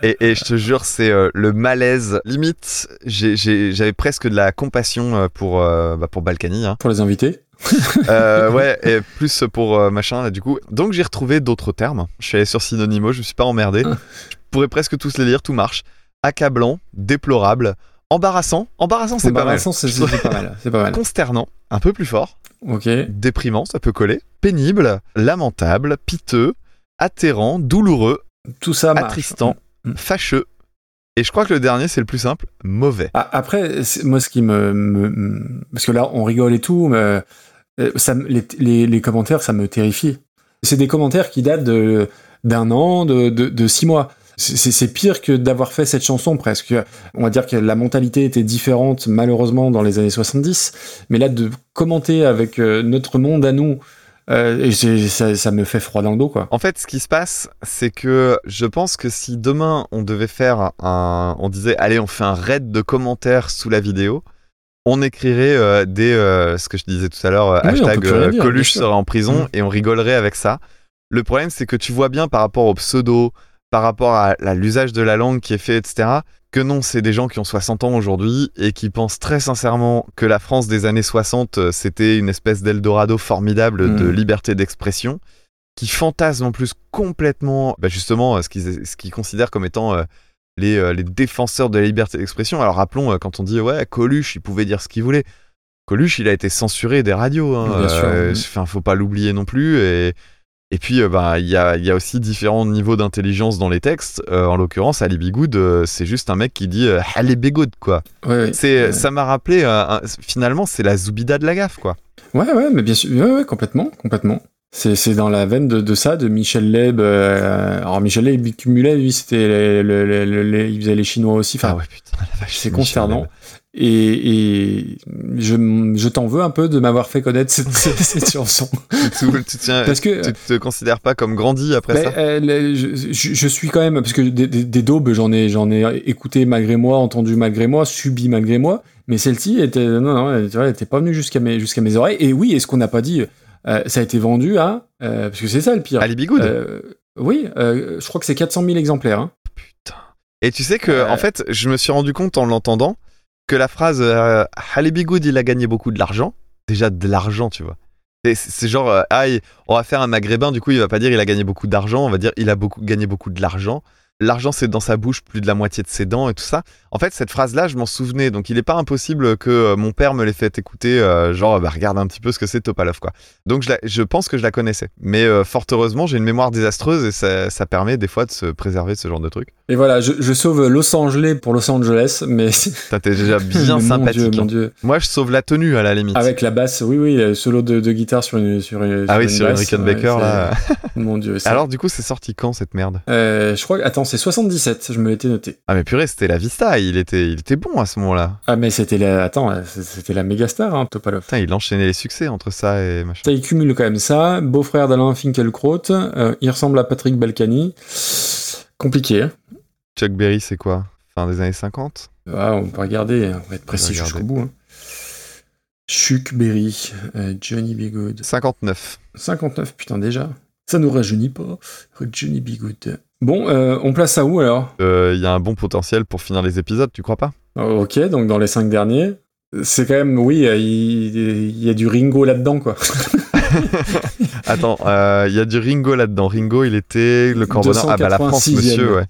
Speaker 3: Et, et je te jure, c'est euh, le malaise. Limite, j'avais presque de la compassion euh, pour, euh, bah, pour Balkany. hein.
Speaker 2: Pour les invités
Speaker 3: Euh, ouais, et plus pour machin, là, du coup. Donc j'ai retrouvé d'autres termes. Je suis allé sur Synonymo, je me suis pas emmerdé.
Speaker 2: Ah.
Speaker 3: Je pourrais presque tous les lire, tout marche. Accablant, déplorable, embarrassant. Embarrassant, c'est pas mal.
Speaker 2: Embarrassant, c'est- pas mal, c'est pas mal.
Speaker 3: Consternant, un peu plus fort.
Speaker 2: Ok.
Speaker 3: Déprimant, ça peut coller. Pénible, lamentable, piteux, atterrant, douloureux,
Speaker 2: Tout ça marche.
Speaker 3: attristant,
Speaker 2: Mm.
Speaker 3: fâcheux. Et je crois que le dernier, c'est le plus simple, mauvais.
Speaker 2: Ah, Après, moi, ce qui me, Parce que là, on rigole et tout, mais euh, ça, les, les- les commentaires, ça me terrifie. C'est des commentaires qui datent de- d'un an, de, de, de six mois. C'est- pire que d'avoir fait cette chanson presque. On va dire que la mentalité était différente malheureusement dans les années 70, mais là de commenter avec euh, notre monde à nous, euh, et ça, ça me fait froid dans le dos quoi.
Speaker 3: En fait, ce qui se passe, c'est que je pense que si demain on devait faire un. On disait, allez, on fait un raid de commentaires sous la vidéo, on écrirait euh, des. euh, ce que je disais tout à l'heure,
Speaker 2: Oui,
Speaker 3: hashtag
Speaker 2: dire,
Speaker 3: Coluche
Speaker 2: bien sûr.
Speaker 3: sera en prison
Speaker 2: Mm.
Speaker 3: et on rigolerait avec ça. Le problème, c'est que tu vois bien par rapport au pseudo, par rapport à l'usage de la langue qui est fait, etc., que non, c'est des gens qui ont 60 ans aujourd'hui et qui pensent très sincèrement que la France des années 60, euh, c'était une espèce d'Eldorado formidable de
Speaker 2: Mm.
Speaker 3: liberté d'expression, qui fantasment en plus complètement, bah, justement, euh, ce qu'ils ce considèrent comme étant euh, les, euh, les défenseurs de la liberté d'expression. Alors rappelons, quand on dit, ouais, Coluche, il pouvait dire ce qu'il voulait. Coluche, il a été censuré des radios. Hein,
Speaker 2: Bien sûr.
Speaker 3: euh, Enfin, faut pas l'oublier non plus. Et, et puis, euh, bah, il y, a, il y a aussi différents niveaux d'intelligence dans les textes. Euh, en l'occurrence, Ali Bigoud, euh, c'est juste un mec qui dit Ali Bigoud, quoi.
Speaker 2: Ouais, ouais.
Speaker 3: C'est,
Speaker 2: Ouais.
Speaker 3: Ça m'a rappelé, un- finalement, c'est la Zoubida de la gaffe, quoi.
Speaker 2: Ouais, ouais, mais bien sûr, ouais, ouais, complètement, complètement. C'est, dans la veine de, de ça, de Michel Leb. euh, alors Michel Leb, il cumulait, lui, c'était, il faisait les Chinois aussi. Enfin,
Speaker 3: Ah ouais, putain, la vache.
Speaker 2: c'est.
Speaker 3: Leb.
Speaker 2: Et, et je, je t'en veux un peu de m'avoir fait connaître cette, cette, chanson.
Speaker 3: Tu, tu tiens,
Speaker 2: Parce que-
Speaker 3: tu te considères pas comme grandi après
Speaker 2: Ben,
Speaker 3: ça?
Speaker 2: euh, je, je- je suis quand même parce que des, des, des daubes j'en ai j'en ai écouté malgré moi, entendu malgré moi, subi malgré moi, mais celle-ci était non non, elle, elle était pas venue jusqu'à mes jusqu'à mes oreilles. Et oui, et ce qu'on n'a pas dit, euh, ça a été vendu à euh, parce que c'est ça le pire.
Speaker 3: Bigoud
Speaker 2: Euh, oui, euh, je crois que c'est 400 000 exemplaires. hein.
Speaker 3: Et tu sais que,
Speaker 2: Euh.
Speaker 3: en fait, je me suis rendu compte en l'entendant que la phrase euh, Bigoud, il a gagné beaucoup de l'argent. Déjà de l'argent, tu vois. C'est- genre, euh, on va faire un maghrébin, du coup, il va pas dire il a gagné beaucoup d'argent, on va dire il a beaucoup, gagné beaucoup de l'argent. L'argent, c'est dans sa bouche, plus de la moitié de ses dents et tout ça. En fait, cette phrase-là, je m'en souvenais. Donc, il est pas impossible que euh, mon père me l'ait fait écouter, euh, genre, bah, regarde un petit peu ce que c'est Topalov, quoi. Donc, je, la- je pense que je la connaissais. Mais euh, fort heureusement, j'ai une mémoire désastreuse et ça, ça permet des fois de se préserver de ce genre de truc.
Speaker 2: Et voilà, je, je sauve Los Angeles pour Los Angeles, mais
Speaker 3: t'es déjà bien
Speaker 2: Mon
Speaker 3: sympathique.
Speaker 2: Dieu, mon
Speaker 3: hein.
Speaker 2: Dieu.
Speaker 3: Moi, je sauve la tenue à la limite.
Speaker 2: avec la basse, oui oui, solo de, de guitare sur une sur une
Speaker 3: ah oui,
Speaker 2: une
Speaker 3: sur
Speaker 2: basse, ouais,
Speaker 3: Baker, là.
Speaker 2: Mon Dieu.
Speaker 3: Alors, du coup, c'est sorti quand cette merde?
Speaker 2: Euh, je crois que c'est 77, je me l'étais noté.
Speaker 3: Ah, mais purée, c'était la Vista. Il était, il était bon à ce moment-là.
Speaker 2: Ah mais c'était la attends, c'était la méga star hein, Topalov.
Speaker 3: Putain, il enchaînait les succès entre ça et machin.
Speaker 2: Ça, il cumule quand même ça. Beau-frère d'Alain Finkielkraut. euh, il ressemble à Patrick Balkany. Compliqué. hein.
Speaker 3: Chuck Berry, c'est quoi? Fin des années 50
Speaker 2: Ah, on peut regarder. On va être précis jusqu'au bout. Hein. Chuck Berry. euh, Johnny B. Good.
Speaker 3: 59.
Speaker 2: 59, putain, déjà. Ça nous rajeunit pas. Johnny B. Bon, euh, on place ça où alors?
Speaker 3: Euh, Il y a un bon potentiel pour finir les épisodes, tu crois pas?
Speaker 2: Oh, Ok, donc dans les cinq derniers. C'est quand même, oui, euh, il, y a du Ringo là-dedans, quoi.
Speaker 3: Attends, euh, il y a du Ringo là-dedans. Ringo, il était le Corbeau Nord. Ah bah la France,
Speaker 2: 286e.
Speaker 3: monsieur, ouais.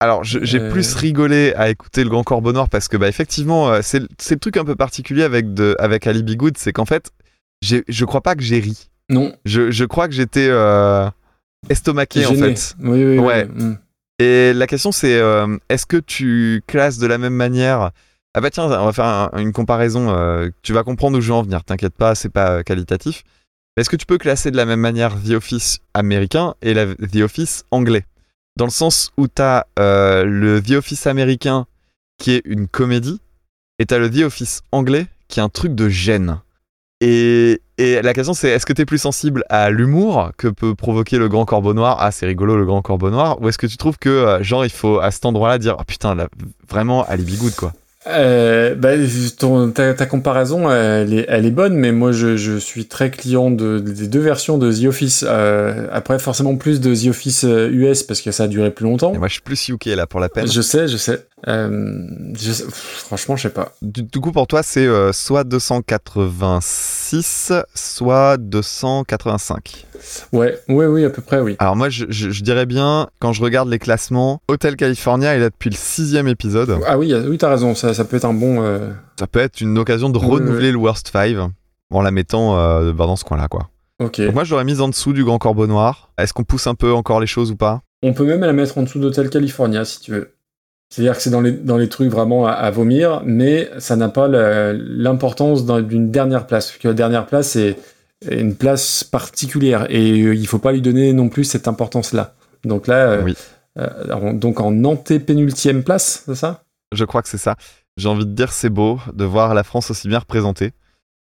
Speaker 3: Alors, j'ai
Speaker 2: Euh.
Speaker 3: plus rigolé à écouter le Grand Corbeau Noir parce que, bah, effectivement, euh, c'est le truc un peu particulier avec, de, avec Ali Bigoud, c'est qu'en fait, je crois pas que j'ai ri.
Speaker 2: Non.
Speaker 3: Je, je crois que j'étais euh, estomaqué, en fait.
Speaker 2: Oui, oui, oui.
Speaker 3: Ouais.
Speaker 2: Mm.
Speaker 3: Et la question, c'est euh, est-ce que tu classes de la même manière? Ah bah tiens, on va faire un- une comparaison. euh, tu vas comprendre où je veux en venir. T'inquiète pas, c'est pas euh, qualitatif. Est-ce que tu peux classer de la même manière The Office américain et la, The Office anglais? Dans le sens où t'as euh, le The Office américain qui est une comédie et t'as le The Office anglais qui est un truc de gêne. Et, et la question c'est est-ce que t'es plus sensible à l'humour que peut provoquer le grand corbeau noir? Ah c'est rigolo le grand corbeau noir Ou est-ce que tu trouves que euh, genre il faut à cet endroit-là dire oh putain là, vraiment Ali Bigoud quoi?
Speaker 2: Euh, bah, ton- ta, ta comparaison, elle est, elle est bonne, mais moi je, je suis très client de, des deux versions de The Office. Euh, après, forcément plus de The Office US parce que ça a duré plus longtemps.
Speaker 3: Et moi je suis plus UK là pour la peine.
Speaker 2: Je sais, je sais. Euh, je sais- pff, franchement, je sais pas.
Speaker 3: Du, du coup pour toi c'est euh, soit 286 soit 285.
Speaker 2: Ouais, ouais, oui, à peu près, oui.
Speaker 3: Alors moi je, je- je dirais bien quand je regarde les classements, Hotel California est là depuis le sixième épisode.
Speaker 2: Ah oui, oui, t'as raison. Ça, ça peut être un bon. euh,
Speaker 3: Ça peut être une occasion de renouveler le Worst 5 en la mettant euh, dans ce coin là quoi.
Speaker 2: Ok.
Speaker 3: Donc moi je l'aurais mise en dessous du Grand Corbeau Noir. Est-ce qu'on pousse un peu encore les choses ou pas?
Speaker 2: On peut même la mettre en dessous d'Hotel California si tu veux. C'est-à-dire que c'est dans les, dans les trucs vraiment à, à vomir, mais ça n'a pas l'importance d'un- d'une dernière place. Parce que la dernière place, c'est une place particulière et euh, il faut pas lui donner non plus cette importance-là. Donc là, euh, euh, en- donc en antépénultième place, c'est ça?
Speaker 3: Je crois que c'est ça. J'ai envie de dire c'est beau de voir la France aussi bien représentée.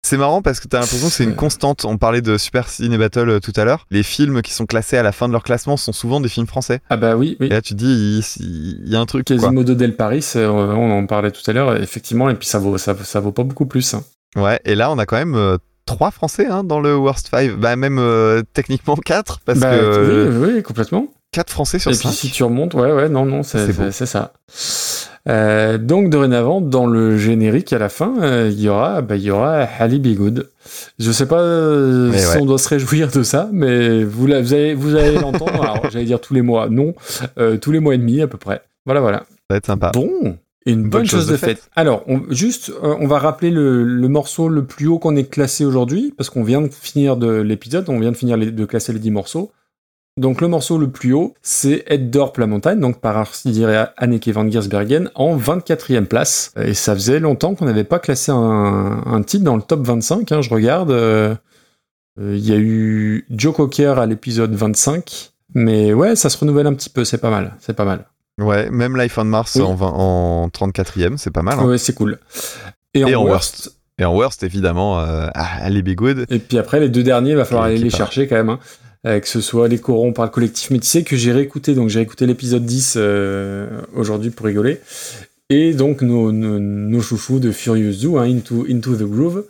Speaker 3: C'est marrant parce que t'as l'impression que c'est une constante. On parlait de Super Ciné Battle euh, tout à l'heure. Les films qui sont classés à la fin de leur classement sont souvent des films français.
Speaker 2: Ah bah oui, oui.
Speaker 3: Et là tu te dis il, il y a un truc. quoi.
Speaker 2: Quasimodo del Paris, euh, on en parlait tout à l'heure, effectivement, et puis ça vaut, ça, ça vaut pas beaucoup plus. hein.
Speaker 3: Ouais. Et là on a quand même euh, trois Français hein, dans le Worst 5. Bah même euh, techniquement quatre parce
Speaker 2: Bah,
Speaker 3: que
Speaker 2: oui, oui, complètement.
Speaker 3: quatre Français sur
Speaker 2: Et puis
Speaker 3: cinq.
Speaker 2: si tu remontes, ouais, ouais, non, non, c'est ça. Euh, donc dorénavant, dans le générique à la fin, euh, il y aura, bah, il y aura Ali B. Good. Je sais pas euh,
Speaker 3: Mais
Speaker 2: si
Speaker 3: ouais.
Speaker 2: on doit se réjouir de ça, mais vous, la- vous allez, vous allez l'entendre. alors, j'allais dire tous les mois, non, euh, tous les mois et demi à peu près. Voilà, voilà.
Speaker 3: Ça va être sympa.
Speaker 2: Bon, une bonne, chose, de faite. Alors, on, juste, on va rappeler le, le morceau le plus haut qu'on ait classé aujourd'hui, parce qu'on vient de finir de l'épisode, on vient de finir les- de classer les 10 morceaux. Donc, le morceau le plus haut, c'est Eddorp la montagne, donc par Arsidir Anneke van Giersbergen, en 24e place. Et ça faisait longtemps qu'on n'avait pas classé un, un titre dans le top 25, hein, je regarde. euh, euh, Il y a eu Joe Cocker à l'épisode 25, mais ouais, ça se renouvelle un petit peu, c'est pas mal, c'est pas mal.
Speaker 3: Ouais, même Life on Mars
Speaker 2: Oui.
Speaker 3: en, 20 en 34e, c'est pas mal. hein.
Speaker 2: Ouais, c'est cool. Et,
Speaker 3: Et
Speaker 2: en
Speaker 3: en
Speaker 2: worst,
Speaker 3: Et en Worst, évidemment, euh, ah.
Speaker 2: Et puis après, les deux derniers, il va falloir aller les chercher quand même. hein. Euh, que ce soit Les Corons par le collectif métissé, que j'ai réécouté. Donc j'ai écouté l'épisode 10 euh, aujourd'hui pour rigoler. Et donc nos, nos, nos chouchous de Furious Zoo, hein, Into, Into the Groove,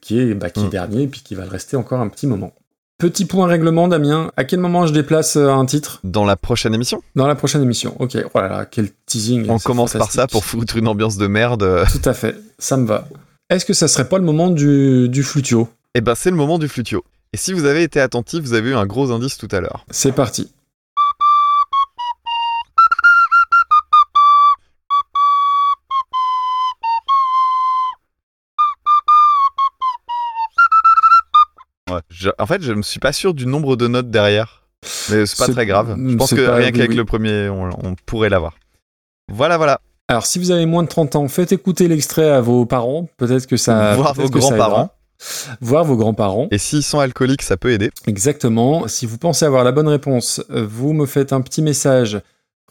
Speaker 2: qui est, bah, qui
Speaker 3: Mm.
Speaker 2: est dernier et puis qui va le rester encore un petit moment. Petit point règlement, Damien. À quel moment je déplace euh, un titre?
Speaker 3: Dans la prochaine émission,
Speaker 2: Dans la prochaine émission. Ok. Oh là là, quel teasing.
Speaker 3: on commence par ça pour foutre une ambiance de merde.
Speaker 2: Tout à fait. Ça me va. Est-ce que ça serait pas le moment du, du flutio?
Speaker 3: Eh ben, c'est le moment du flutio. Et si vous avez été attentif, vous avez eu un gros indice tout à l'heure.
Speaker 2: C'est parti.
Speaker 3: Ouais. Je- en fait, je me suis pas sûr du nombre de notes derrière. Mais c'est pas très grave. Je pense que rien qu'avec
Speaker 2: oui.
Speaker 3: le premier, on, on pourrait l'avoir. Voilà, voilà.
Speaker 2: Alors, si vous avez moins de 30 ans, faites écouter l'extrait à vos parents. Peut-être que ça.
Speaker 3: Voir vos grands-parents.
Speaker 2: Voir vos grands-parents.
Speaker 3: Et s'ils sont alcooliques, ça peut aider.
Speaker 2: Exactement. Si vous pensez avoir la bonne réponse, vous me faites un petit message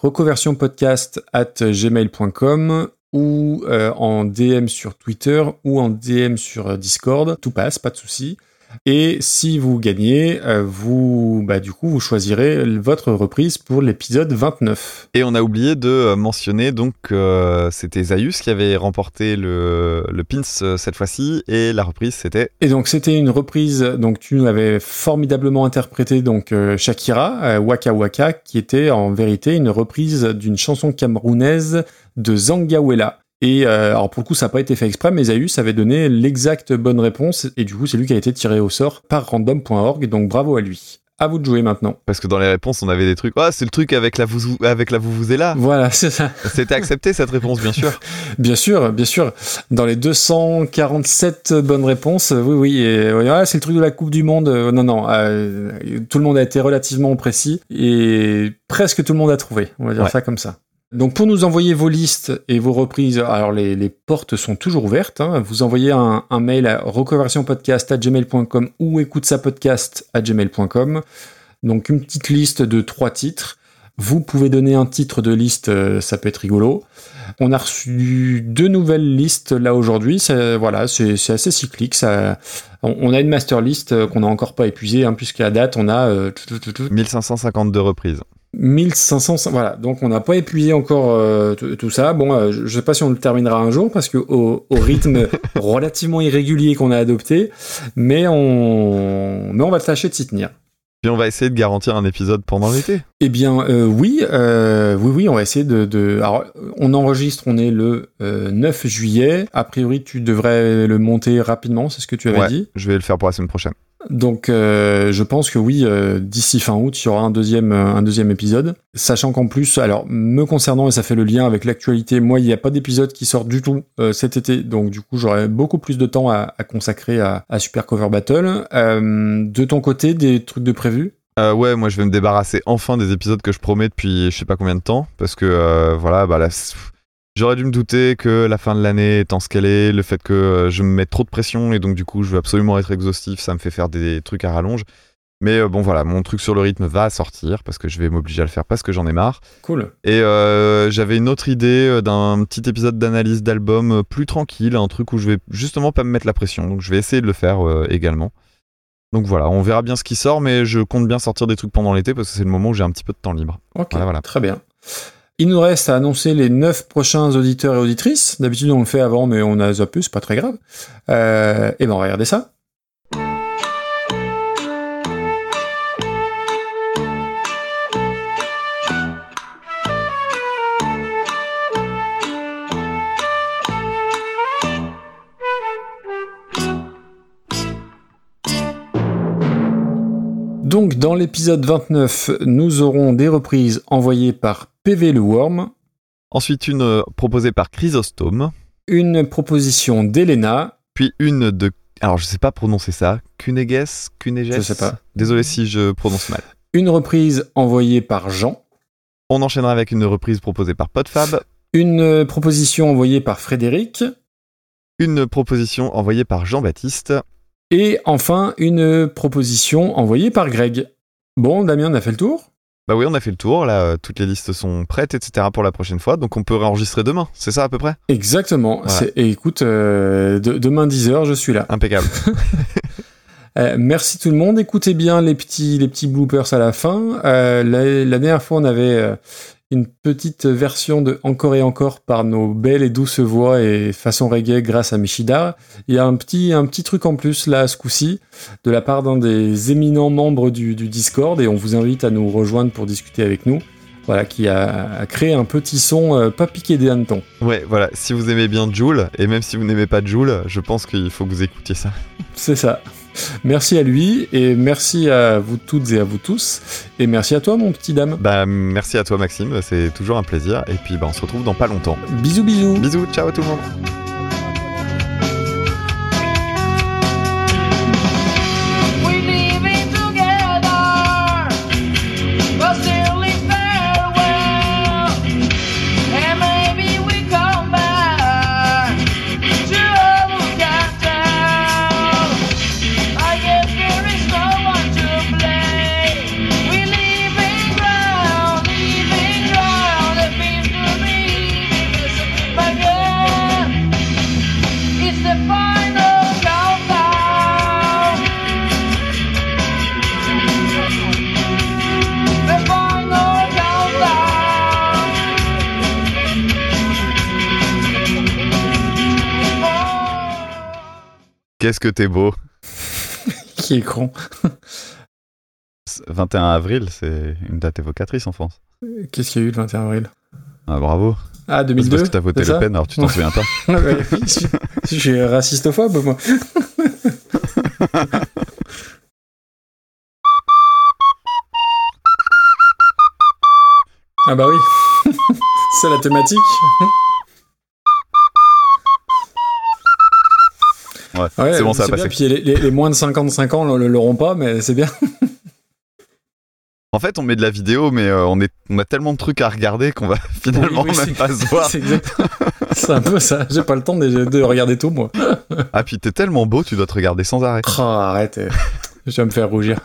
Speaker 2: reconversionpodcast at gmail.com ou euh, en DM sur Twitter ou en DM sur euh, Discord. Tout passe, pas de souci. Et si vous gagnez, euh, vous, bah, du coup, vous choisirez votre reprise pour l'épisode 29.
Speaker 3: Et on a oublié de euh, mentionner donc euh, c'était Zaius qui avait remporté le, le pins cette fois-ci et la reprise c'était
Speaker 2: Et donc c'était une reprise, donc tu nous avais formidablement interprété donc euh, Shakira, euh, Waka Waka, qui était en vérité une reprise d'une chanson camerounaise de Zangawela. Et euh, alors pour le coup ça n'a pas été fait exprès, mais Zaius avait donné l'exacte bonne réponse, et du coup c'est lui qui a été tiré au sort par random.org, donc bravo à lui. À vous de jouer maintenant.
Speaker 3: parce que dans les réponses on avait des trucs ah c'est le truc avec la vous avec la vous là
Speaker 2: Voilà, c'est ça.
Speaker 3: c'était accepté cette réponse bien sûr
Speaker 2: Bien sûr, bien sûr. Dans les 247 bonnes réponses, oui, oui. Et, ah, c'est le truc de la Coupe du Monde. Euh, non, non. euh, tout le monde a été relativement précis et presque tout le monde a trouvé. On va dire
Speaker 3: Ouais.
Speaker 2: ça comme ça. Donc pour nous envoyer vos listes et vos reprises, alors les, portes sont toujours ouvertes. hein. Vous envoyez un, mail à reconversionpodcast@gmail.com ou écoute. Donc une petite liste de trois titres. Vous pouvez donner un titre de liste, euh, ça peut être rigolo. On a reçu deux nouvelles listes là aujourd'hui. Voilà, c'est assez cyclique. On, a une master list euh, qu'on n'a encore pas épuisée, hein, puisqu'à date on a euh, tout, tout, tout, tout,
Speaker 3: 1552 reprises.
Speaker 2: 1500, voilà. Donc on n'a pas épuisé encore euh, tout ça. Bon, euh, je je sais pas si on le terminera un jour parce que au, au rythme relativement irrégulier qu'on a adopté, mais on, mais on va tâcher de s'y tenir.
Speaker 3: Puis on va essayer de garantir un épisode pendant l'été.
Speaker 2: Eh bien, euh, oui, oui, oui, on va essayer de, de- Alors, on enregistre, on est le euh, 9 juillet. A priori, tu devrais le monter rapidement, c'est ce que tu avais
Speaker 3: Ouais,
Speaker 2: dit.
Speaker 3: je vais le faire pour la semaine prochaine.
Speaker 2: Donc, euh, je pense que oui, euh, d'ici fin août, il y aura un deuxième, euh, un deuxième épisode. Sachant qu'en plus, alors, me concernant, et ça fait le lien avec l'actualité, moi, il n'y a pas d'épisode qui sort du tout cet été. Donc, du coup, j'aurai beaucoup plus de temps à, consacrer à, Super Cover Battle. De ton côté, des trucs de prévu
Speaker 3: ouais, moi je vais me débarrasser enfin des épisodes que je promets depuis je sais pas combien de temps. Parce que voilà, bah là, j'aurais dû me douter que la fin de l'année étant ce qu'elle est, le fait que euh, je me mette trop de pression et donc du coup je veux absolument être exhaustif, ça me fait faire des trucs à rallonge. Mais euh, bon voilà, mon truc sur le rythme va sortir parce que je vais m'obliger à le faire parce que j'en ai marre.
Speaker 2: Cool.
Speaker 3: Et euh, j'avais une autre idée d'un petit épisode d'analyse d'album plus tranquille, un truc où je vais justement pas me mettre la pression. Donc je vais essayer de le faire euh, également. Donc voilà, on verra bien ce qui sort, mais je compte bien sortir des trucs pendant l'été parce que c'est le moment où j'ai un petit peu de temps libre.
Speaker 2: Ok,
Speaker 3: Voilà, voilà.
Speaker 2: très bien. Il nous reste à annoncer les neuf prochains auditeurs et auditrices. D'habitude, on le fait avant, mais on a zappé, c'est pas très grave. Euh, et ben, on va regarder ça. Donc, dans l'épisode 29, nous aurons des reprises envoyées par PV le Worm,
Speaker 3: Ensuite, une euh, proposée par Chrysostome,
Speaker 2: une proposition d'Elena,
Speaker 3: puis une de. Alors je sais pas prononcer ça. Kuneges Kuneges
Speaker 2: Je sais pas.
Speaker 3: Désolé si je prononce mal.
Speaker 2: une reprise envoyée par Jean,
Speaker 3: On enchaînera avec une reprise proposée par Podfab,
Speaker 2: une proposition envoyée par Frédéric,
Speaker 3: une proposition envoyée par Jean-Baptiste.
Speaker 2: Et enfin une proposition envoyée par Greg. Bon, Damien, on a fait le tour?
Speaker 3: Bah oui, on a fait le tour, là, euh, toutes les listes sont prêtes, etc. pour la prochaine fois, donc on peut réenregistrer demain, c'est ça à peu près?
Speaker 2: Exactement.
Speaker 3: Voilà.
Speaker 2: C'est- Et écoute, euh, de- demain 10h, je suis là.
Speaker 3: Impeccable.
Speaker 2: Euh, merci tout le monde. Écoutez bien les petits, les petits bloopers à la fin. Euh, la, la dernière fois, on avait une petite version de Encore et encore par nos belles et douces voix et façon reggae grâce à Michidar. Il y a un petit, un petit truc en plus là, ce coup-ci, de la part d'un des éminents membres du, du Discord et on vous invite à nous rejoindre pour discuter avec nous. Voilà, qui a, a créé un petit son euh, pas piqué des hannetons.
Speaker 3: Ouais, voilà, si vous aimez bien Joule, et même si vous n'aimez pas Joule, je pense qu'il faut que vous écoutiez ça.
Speaker 2: C'est ça. Merci à lui et merci à vous toutes et à vous tous. Et merci à toi, mon petit dame.
Speaker 3: Bah, merci à toi, Maxime, c'est toujours un plaisir, et puis bah, on se retrouve dans pas longtemps.
Speaker 2: Bisous, bisous.
Speaker 3: Bisous, ciao à tout le monde. Qu'est-ce que t'es beau?
Speaker 2: Qui est con?
Speaker 3: 21 avril, c'est une date évocatrice en France.
Speaker 2: Qu'est-ce qu'il y a eu le 21 avril?
Speaker 3: Ah, bravo.
Speaker 2: Ah,
Speaker 3: C'est
Speaker 2: 2002
Speaker 3: parce que t'as voté Le Pen, alors tu t'en souviens pas.
Speaker 2: Je, je suis racistophobe, moi. ah bah oui, c'est la thématique.
Speaker 3: Ouais,
Speaker 2: Ouais,
Speaker 3: c'est bon, ça a
Speaker 2: bien,
Speaker 3: passé.
Speaker 2: Puis les, les- les moins de 55 ans le- l'auront pas, mais c'est bien.
Speaker 3: En fait, on met de la vidéo, mais euh, on, est, on a tellement de trucs à regarder qu'on va finalement
Speaker 2: Oui, oui,
Speaker 3: même pas se voir.
Speaker 2: C'est exactement- un peu ça. J'ai pas le temps de, de regarder tout, moi.
Speaker 3: Ah, puis t'es tellement beau, tu dois te regarder sans arrêt.
Speaker 2: Oh, arrête. Je vais me faire rougir.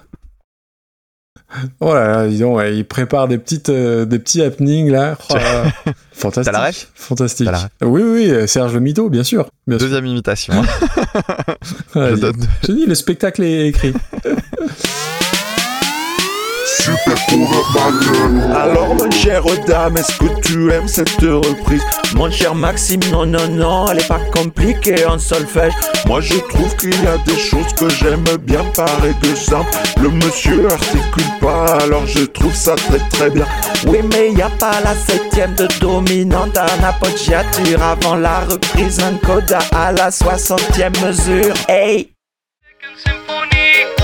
Speaker 2: Oh là là, dis donc, ouais, il prépare des petites, euh, des petits happenings là. Oh là là. Fantastique.
Speaker 3: T'as la ref
Speaker 2: Fantastique.
Speaker 3: T'as la ref
Speaker 2: Oui, oui, oui, Serge le Mito, bien sûr. Bien sûr.
Speaker 3: Deuxième imitation. hein. Je donne-
Speaker 2: J'ai dit, le spectacle est écrit.
Speaker 18: Alors mon cher dame, est-ce que tu aimes cette reprise? Mon cher Maxime, non, non, non, elle est pas compliquée en solfège. Moi je trouve qu'il y a des choses que j'aime bien par exemple Le monsieur articule pas, alors je trouve ça très très bien. Oui mais y a pas la septième de dominante en appoggiature Avant la reprise, un coda à la soixantième mesure. Hey!
Speaker 19: By